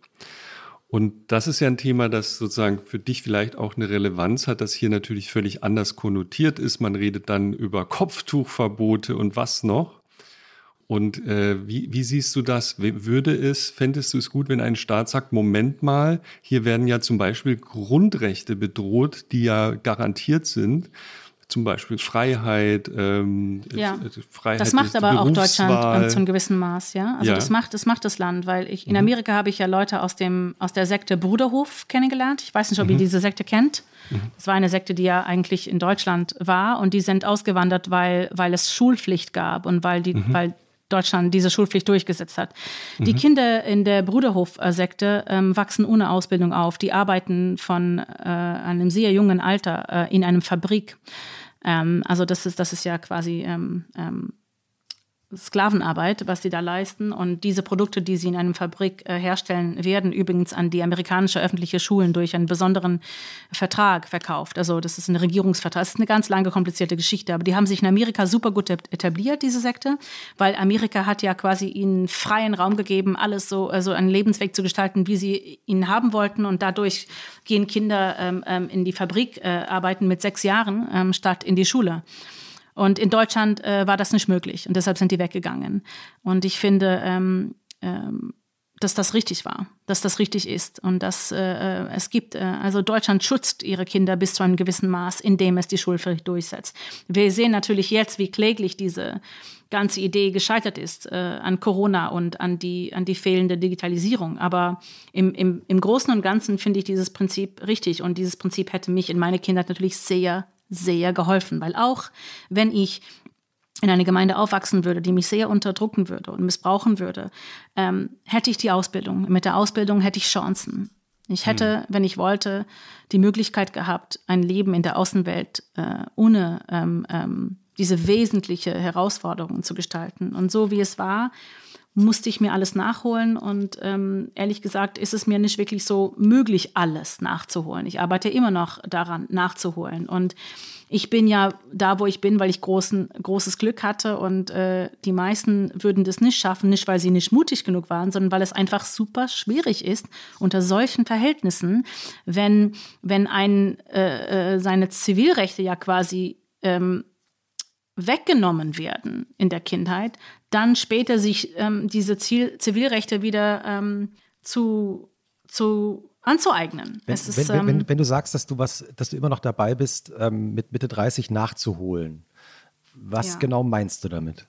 Und das ist ja ein Thema, das sozusagen für dich vielleicht auch eine Relevanz hat, das hier natürlich völlig anders konnotiert ist. Man redet dann über Kopftuchverbote und was noch. Und äh, wie, wie siehst du das? Würde es, fändest du es gut, wenn ein Staat sagt, Moment mal, hier werden ja zum Beispiel Grundrechte bedroht, die ja garantiert sind zum Beispiel Freiheit, ähm, ja. Freiheit das macht aber auch Deutschland zu einem gewissen Maß, ja. Also ja. das macht, das macht das Land, weil ich in mhm. Amerika habe ich ja Leute aus dem aus der Sekte Bruderhof kennengelernt. Ich weiß nicht, ob mhm. ihr diese Sekte kennt. Mhm. Das war eine Sekte, die ja eigentlich in Deutschland war und die sind ausgewandert, weil weil es Schulpflicht gab und weil die mhm. weil Deutschland diese Schulpflicht durchgesetzt hat. Die mhm. Kinder in der Bruderhof-Sekte ähm, wachsen ohne Ausbildung auf. Die arbeiten von äh, einem sehr jungen Alter äh, in einem Fabrik. Ähm, also das ist, das ist ja quasi ähm, ähm Sklavenarbeit, was sie da leisten. Und diese Produkte, die sie in einer Fabrik äh, herstellen, werden übrigens an die amerikanische öffentliche Schulen durch einen besonderen Vertrag verkauft. Also das ist ein Regierungsvertrag. Das ist eine ganz lange, komplizierte Geschichte. Aber die haben sich in Amerika super gut etabliert, diese Sekte, weil Amerika hat ja quasi ihnen freien Raum gegeben, alles so, also einen Lebensweg zu gestalten, wie sie ihn haben wollten. Und dadurch gehen Kinder ähm, ähm in die Fabrik, äh, arbeiten mit sechs Jahren ähm, statt in die Schule. Und in Deutschland äh, war das nicht möglich und deshalb sind die weggegangen. Und ich finde, ähm, ähm, dass das richtig war, dass das richtig ist und dass äh, äh, es gibt, äh, also Deutschland schützt ihre Kinder bis zu einem gewissen Maß, indem es die Schulpflicht durchsetzt. Wir sehen natürlich jetzt, wie kläglich diese ganze Idee gescheitert ist äh, an Corona und an die, an die fehlende Digitalisierung. Aber im, im, im Großen und Ganzen finde ich dieses Prinzip richtig und dieses Prinzip hätte mich in meine Kindheit natürlich sehr sehr geholfen, weil auch wenn ich in eine Gemeinde aufwachsen würde, die mich sehr unterdrücken würde und missbrauchen würde, ähm, hätte ich die Ausbildung. Mit der Ausbildung hätte ich Chancen. Ich hätte, mhm. wenn ich wollte, die Möglichkeit gehabt, ein Leben in der Außenwelt äh, ohne ähm, ähm, diese wesentliche Herausforderung zu gestalten. Und so wie es war, musste ich mir alles nachholen und ähm, ehrlich gesagt ist es mir nicht wirklich so möglich, alles nachzuholen. Ich arbeite immer noch daran, nachzuholen und ich bin ja da, wo ich bin, weil ich großen, großes Glück hatte und äh, die meisten würden das nicht schaffen, nicht weil sie nicht mutig genug waren, sondern weil es einfach super schwierig ist unter solchen Verhältnissen, wenn, wenn ein äh, äh seine Zivilrechte ja quasi ähm, weggenommen werden in der Kindheit, dann später sich ähm, diese Ziel Zivilrechte wieder ähm, zu, zu anzueignen. Wenn, ist, wenn, ähm, wenn, wenn, du sagst, dass du was, dass du immer noch dabei bist, ähm, mit Mitte 30 nachzuholen, was ja. genau meinst du damit?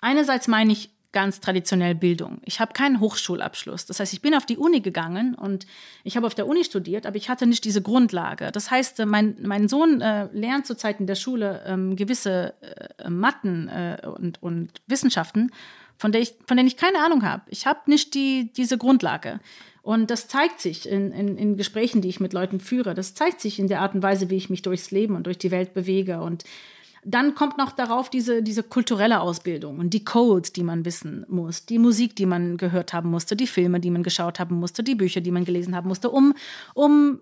Einerseits meine ich ganz traditionell Bildung. Ich habe keinen Hochschulabschluss. Das heißt, ich bin auf die Uni gegangen und ich habe auf der Uni studiert, aber ich hatte nicht diese Grundlage. Das heißt, äh, mein, mein Sohn äh, lernt zurzeit in der Schule ähm, gewisse äh, Matten äh, und, und Wissenschaften, von, der ich, von denen ich keine Ahnung habe. Ich habe nicht die, diese Grundlage. Und das zeigt sich in, in, in, Gesprächen, die ich mit Leuten führe. Das zeigt sich in der Art und Weise, wie ich mich durchs Leben und durch die Welt bewege. Und dann kommt noch darauf diese, diese kulturelle Ausbildung und die Codes, die man wissen muss, die Musik, die man gehört haben musste, die Filme, die man geschaut haben musste, die Bücher, die man gelesen haben musste, um, um,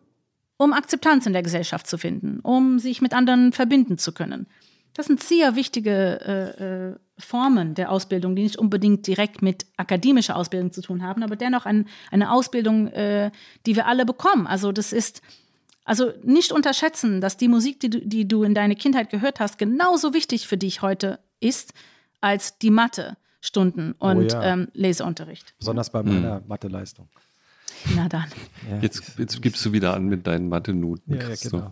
um Akzeptanz in der Gesellschaft zu finden, um sich mit anderen verbinden zu können. Das sind sehr wichtige äh, äh, Formen der Ausbildung, die nicht unbedingt direkt mit akademischer Ausbildung zu tun haben, aber dennoch ein, eine Ausbildung, äh, die wir alle bekommen. Also das ist also nicht unterschätzen, dass die Musik, die du, die du in deiner Kindheit gehört hast, genauso wichtig für dich heute ist als die Mathe-Stunden und oh ja. ähm, Leseunterricht. Besonders bei meiner hm. Mathe-Leistung. Na dann. Ja. Jetzt, jetzt, gibst du wieder an mit deinen Mathe-Noten. Ja, ja, genau.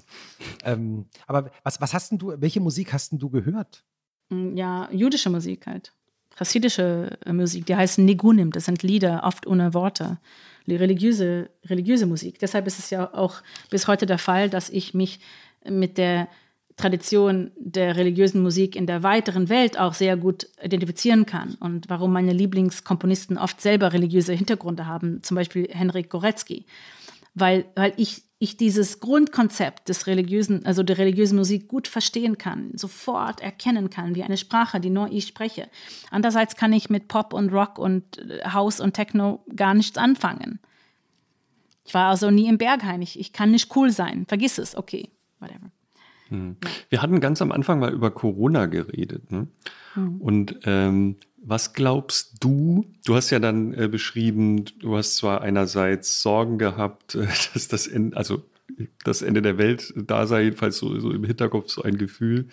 ähm, aber was, was hast denn du, welche Musik hast denn du gehört? Hm, ja, jüdische Musik halt. Chassidische äh, Musik, die heißen Nigunim, das sind Lieder, oft ohne Worte. Religiöse, religiöse Musik. Deshalb ist es ja auch bis heute der Fall, dass ich mich mit der Tradition der religiösen Musik in der weiteren Welt auch sehr gut identifizieren kann. Und warum meine Lieblingskomponisten oft selber religiöse Hintergründe haben, zum Beispiel Henrik Goretzky, weil, weil ich ich dieses Grundkonzept des religiösen, also der religiösen Musik gut verstehen kann, sofort erkennen kann, wie eine Sprache, die nur ich spreche. Andererseits kann ich mit Pop und Rock und äh, House und Techno gar nichts anfangen. Ich war also nie im Berghain. Ich, ich kann nicht cool sein. Vergiss es. Okay, whatever. Hm. Wir hatten ganz am Anfang mal über Corona geredet. Ne? Hm. Und ähm, was glaubst du? Du hast ja dann äh, beschrieben, du hast zwar einerseits Sorgen gehabt, äh, dass das Ende, also das Ende der Welt da sei, jedenfalls so, so im Hinterkopf so ein Gefühl.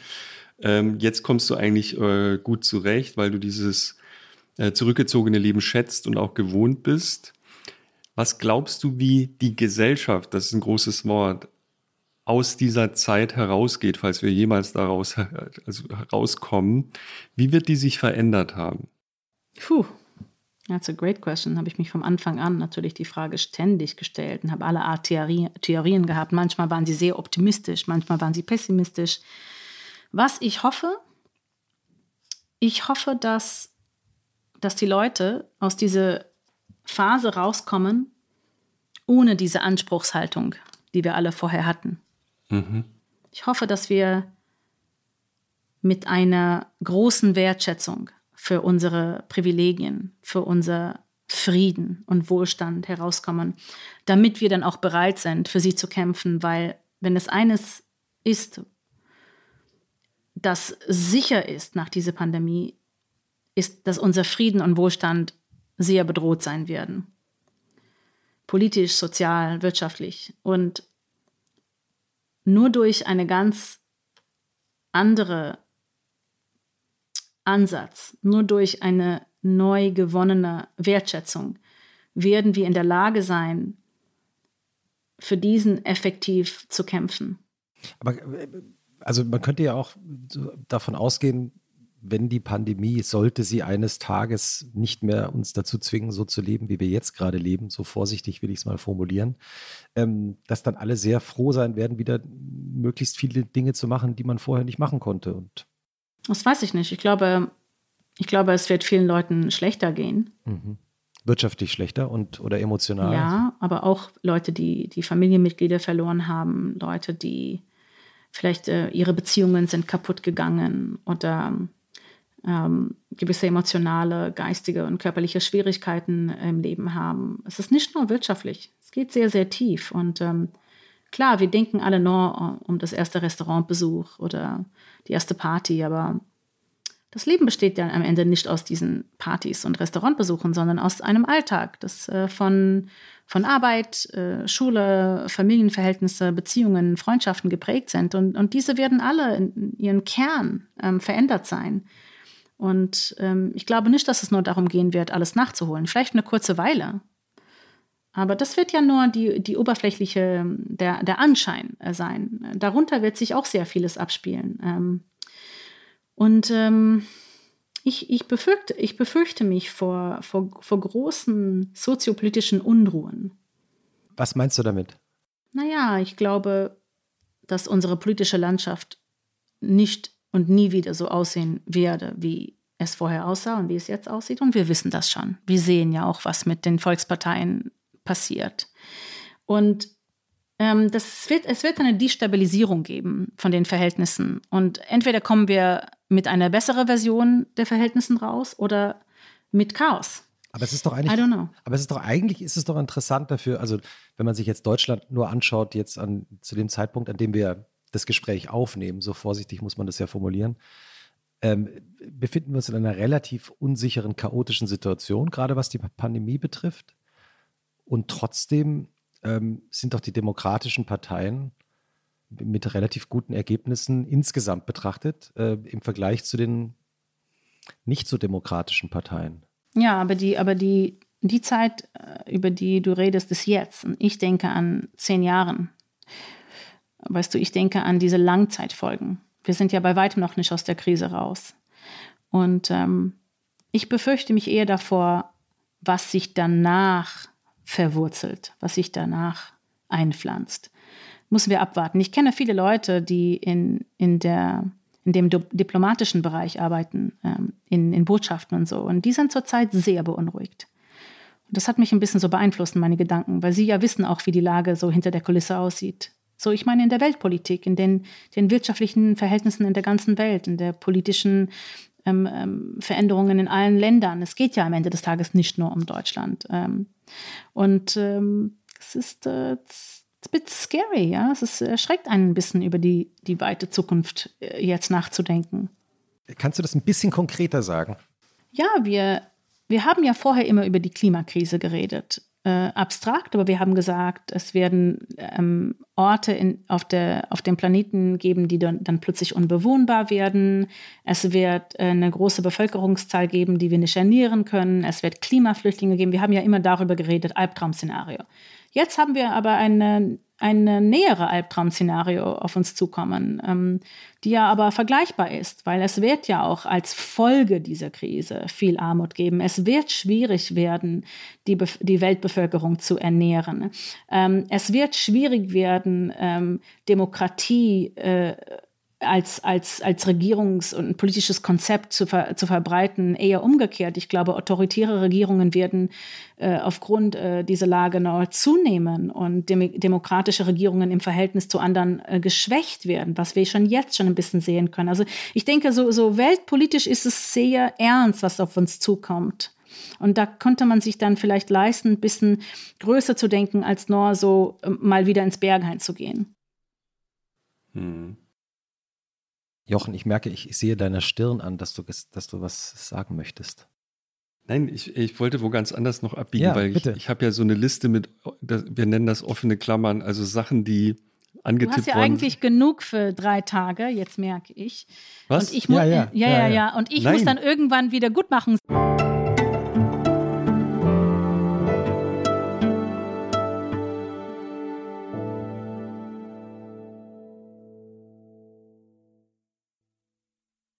Ähm, jetzt kommst du eigentlich äh, gut zurecht, weil du dieses äh, zurückgezogene Leben schätzt und auch gewohnt bist. Was glaubst du, wie die Gesellschaft, das ist ein großes Wort, aus dieser Zeit herausgeht, falls wir jemals daraus also herauskommen, wie wird die sich verändert haben? Puh, that's a great question. Habe ich mich vom Anfang an natürlich die Frage ständig gestellt und habe alle Art Theorie, Theorien gehabt. Manchmal waren sie sehr optimistisch, manchmal waren sie pessimistisch. Was ich hoffe, ich hoffe, dass, dass die Leute aus dieser Phase rauskommen, ohne diese Anspruchshaltung, die wir alle vorher hatten. Mhm. Ich hoffe, dass wir mit einer großen Wertschätzung für unsere Privilegien, für unser Frieden und Wohlstand herauskommen, damit wir dann auch bereit sind, für sie zu kämpfen, weil wenn es eines ist, das sicher ist nach dieser Pandemie, ist, dass unser Frieden und Wohlstand sehr bedroht sein werden. Politisch, sozial, wirtschaftlich. Und nur durch eine ganz andere Ansatz, nur durch eine neu gewonnene Wertschätzung werden wir in der Lage sein, für diesen effektiv zu kämpfen. Aber äh, also man könnte ja auch davon ausgehen, wenn die Pandemie, sollte sie eines Tages nicht mehr uns dazu zwingen, so zu leben, wie wir jetzt gerade leben, so vorsichtig will ich es mal formulieren, ähm, dass dann alle sehr froh sein werden, wieder möglichst viele Dinge zu machen, die man vorher nicht machen konnte. Und das weiß ich nicht. Ich glaube, ich glaube, es wird vielen Leuten schlechter gehen. Mhm. Wirtschaftlich schlechter und oder emotional. Ja, aber auch Leute, die die Familienmitglieder verloren haben, Leute, die vielleicht äh, ihre Beziehungen sind kaputt gegangen oder ähm, gewisse emotionale, geistige und körperliche Schwierigkeiten im Leben haben. Es ist nicht nur wirtschaftlich, es geht sehr, sehr tief. Und ähm, klar, wir denken alle nur um das erste Restaurantbesuch oder die erste Party, aber das Leben besteht ja am Ende nicht aus diesen Partys und Restaurantbesuchen, sondern aus einem Alltag, das äh, von, von Arbeit, äh, Schule, Familienverhältnisse, Beziehungen, Freundschaften geprägt sind. Und, und diese werden alle in ihrem Kern ähm, verändert sein. Und ähm, ich glaube nicht, dass es nur darum gehen wird, alles nachzuholen. Vielleicht eine kurze Weile. Aber das wird ja nur die, die oberflächliche, der, der Anschein äh, sein. Darunter wird sich auch sehr vieles abspielen. Ähm, und ähm, ich, ich, befürchte, ich befürchte mich vor, vor, vor großen soziopolitischen Unruhen. Was meinst du damit? Naja, ich glaube, dass unsere politische Landschaft nicht und nie wieder so aussehen werde, wie es vorher aussah und wie es jetzt aussieht. Und wir wissen das schon. Wir sehen ja auch, was mit den Volksparteien passiert. Und ähm, das wird, es wird eine Destabilisierung geben von den Verhältnissen. Und entweder kommen wir mit einer besseren Version der Verhältnissen raus oder mit Chaos. Aber es ist doch eigentlich, I don't know. aber es ist doch eigentlich ist es doch interessant dafür, also wenn man sich jetzt Deutschland nur anschaut, jetzt an, zu dem Zeitpunkt, an dem wir das Gespräch aufnehmen, so vorsichtig muss man das ja formulieren, ähm, befinden wir uns in einer relativ unsicheren, chaotischen Situation, gerade was die Pandemie betrifft. Und trotzdem ähm, sind doch die demokratischen Parteien mit relativ guten Ergebnissen insgesamt betrachtet äh, im Vergleich zu den nicht so demokratischen Parteien. Ja, aber die, aber die, die Zeit, äh, über die du redest, ist jetzt. Und ich denke an zehn Jahren. Weißt du, ich denke an diese Langzeitfolgen. Wir sind ja bei weitem noch nicht aus der Krise raus. Und ähm, ich befürchte mich eher davor, was sich danach verwurzelt, was sich danach einpflanzt. Müssen wir abwarten. Ich kenne viele Leute, die in, in, der, in dem diplomatischen Bereich arbeiten, ähm, in, in Botschaften und so. Und die sind zurzeit sehr beunruhigt. Und das hat mich ein bisschen so beeinflusst, meine Gedanken, weil sie ja wissen auch, wie die Lage so hinter der Kulisse aussieht. So, ich meine in der Weltpolitik, in den, den wirtschaftlichen Verhältnissen in der ganzen Welt, in der politischen ähm, ähm, Veränderungen in allen Ländern. Es geht ja am Ende des Tages nicht nur um Deutschland. Ähm, und ähm, es ist äh, ein bisschen scary, ja. Es ist, erschreckt einen ein bisschen über die, die weite Zukunft äh, jetzt nachzudenken. Kannst du das ein bisschen konkreter sagen? Ja, wir, wir haben ja vorher immer über die Klimakrise geredet äh, abstrakt, aber wir haben gesagt, es werden ähm, Orte in, auf, der, auf dem Planeten geben, die dann, dann plötzlich unbewohnbar werden. Es wird äh, eine große Bevölkerungszahl geben, die wir nicht ernähren können. Es wird Klimaflüchtlinge geben. Wir haben ja immer darüber geredet, Albtraum-Szenario. Jetzt haben wir aber eine ein nähere Albtraum-Szenario auf uns zukommen, ähm, die ja aber vergleichbar ist, weil es wird ja auch als Folge dieser Krise viel Armut geben. Es wird schwierig werden, die, Be die Weltbevölkerung zu ernähren. Ähm, es wird schwierig werden, ähm, Demokratie äh, als, als, als Regierungs- und politisches Konzept zu, ver, zu verbreiten, eher umgekehrt. Ich glaube, autoritäre Regierungen werden äh, aufgrund äh, dieser Lage noch zunehmen und dem, demokratische Regierungen im Verhältnis zu anderen äh, geschwächt werden, was wir schon jetzt schon ein bisschen sehen können. Also ich denke, so, so weltpolitisch ist es sehr ernst, was auf uns zukommt. Und da konnte man sich dann vielleicht leisten, ein bisschen größer zu denken, als nur so äh, mal wieder ins Berghain zu gehen. Hm. Jochen, ich merke, ich sehe deiner Stirn an, dass du, dass du was sagen möchtest. Nein, ich, ich wollte wo ganz anders noch abbiegen, ja, weil bitte. ich, ich habe ja so eine Liste mit, wir nennen das offene Klammern, also Sachen, die angetippt Du hast ja worden. eigentlich genug für drei Tage, jetzt merke ich. Was? Und ich ja, ja, ja, ja, ja, ja. Und ich Nein. muss dann irgendwann wieder gut machen.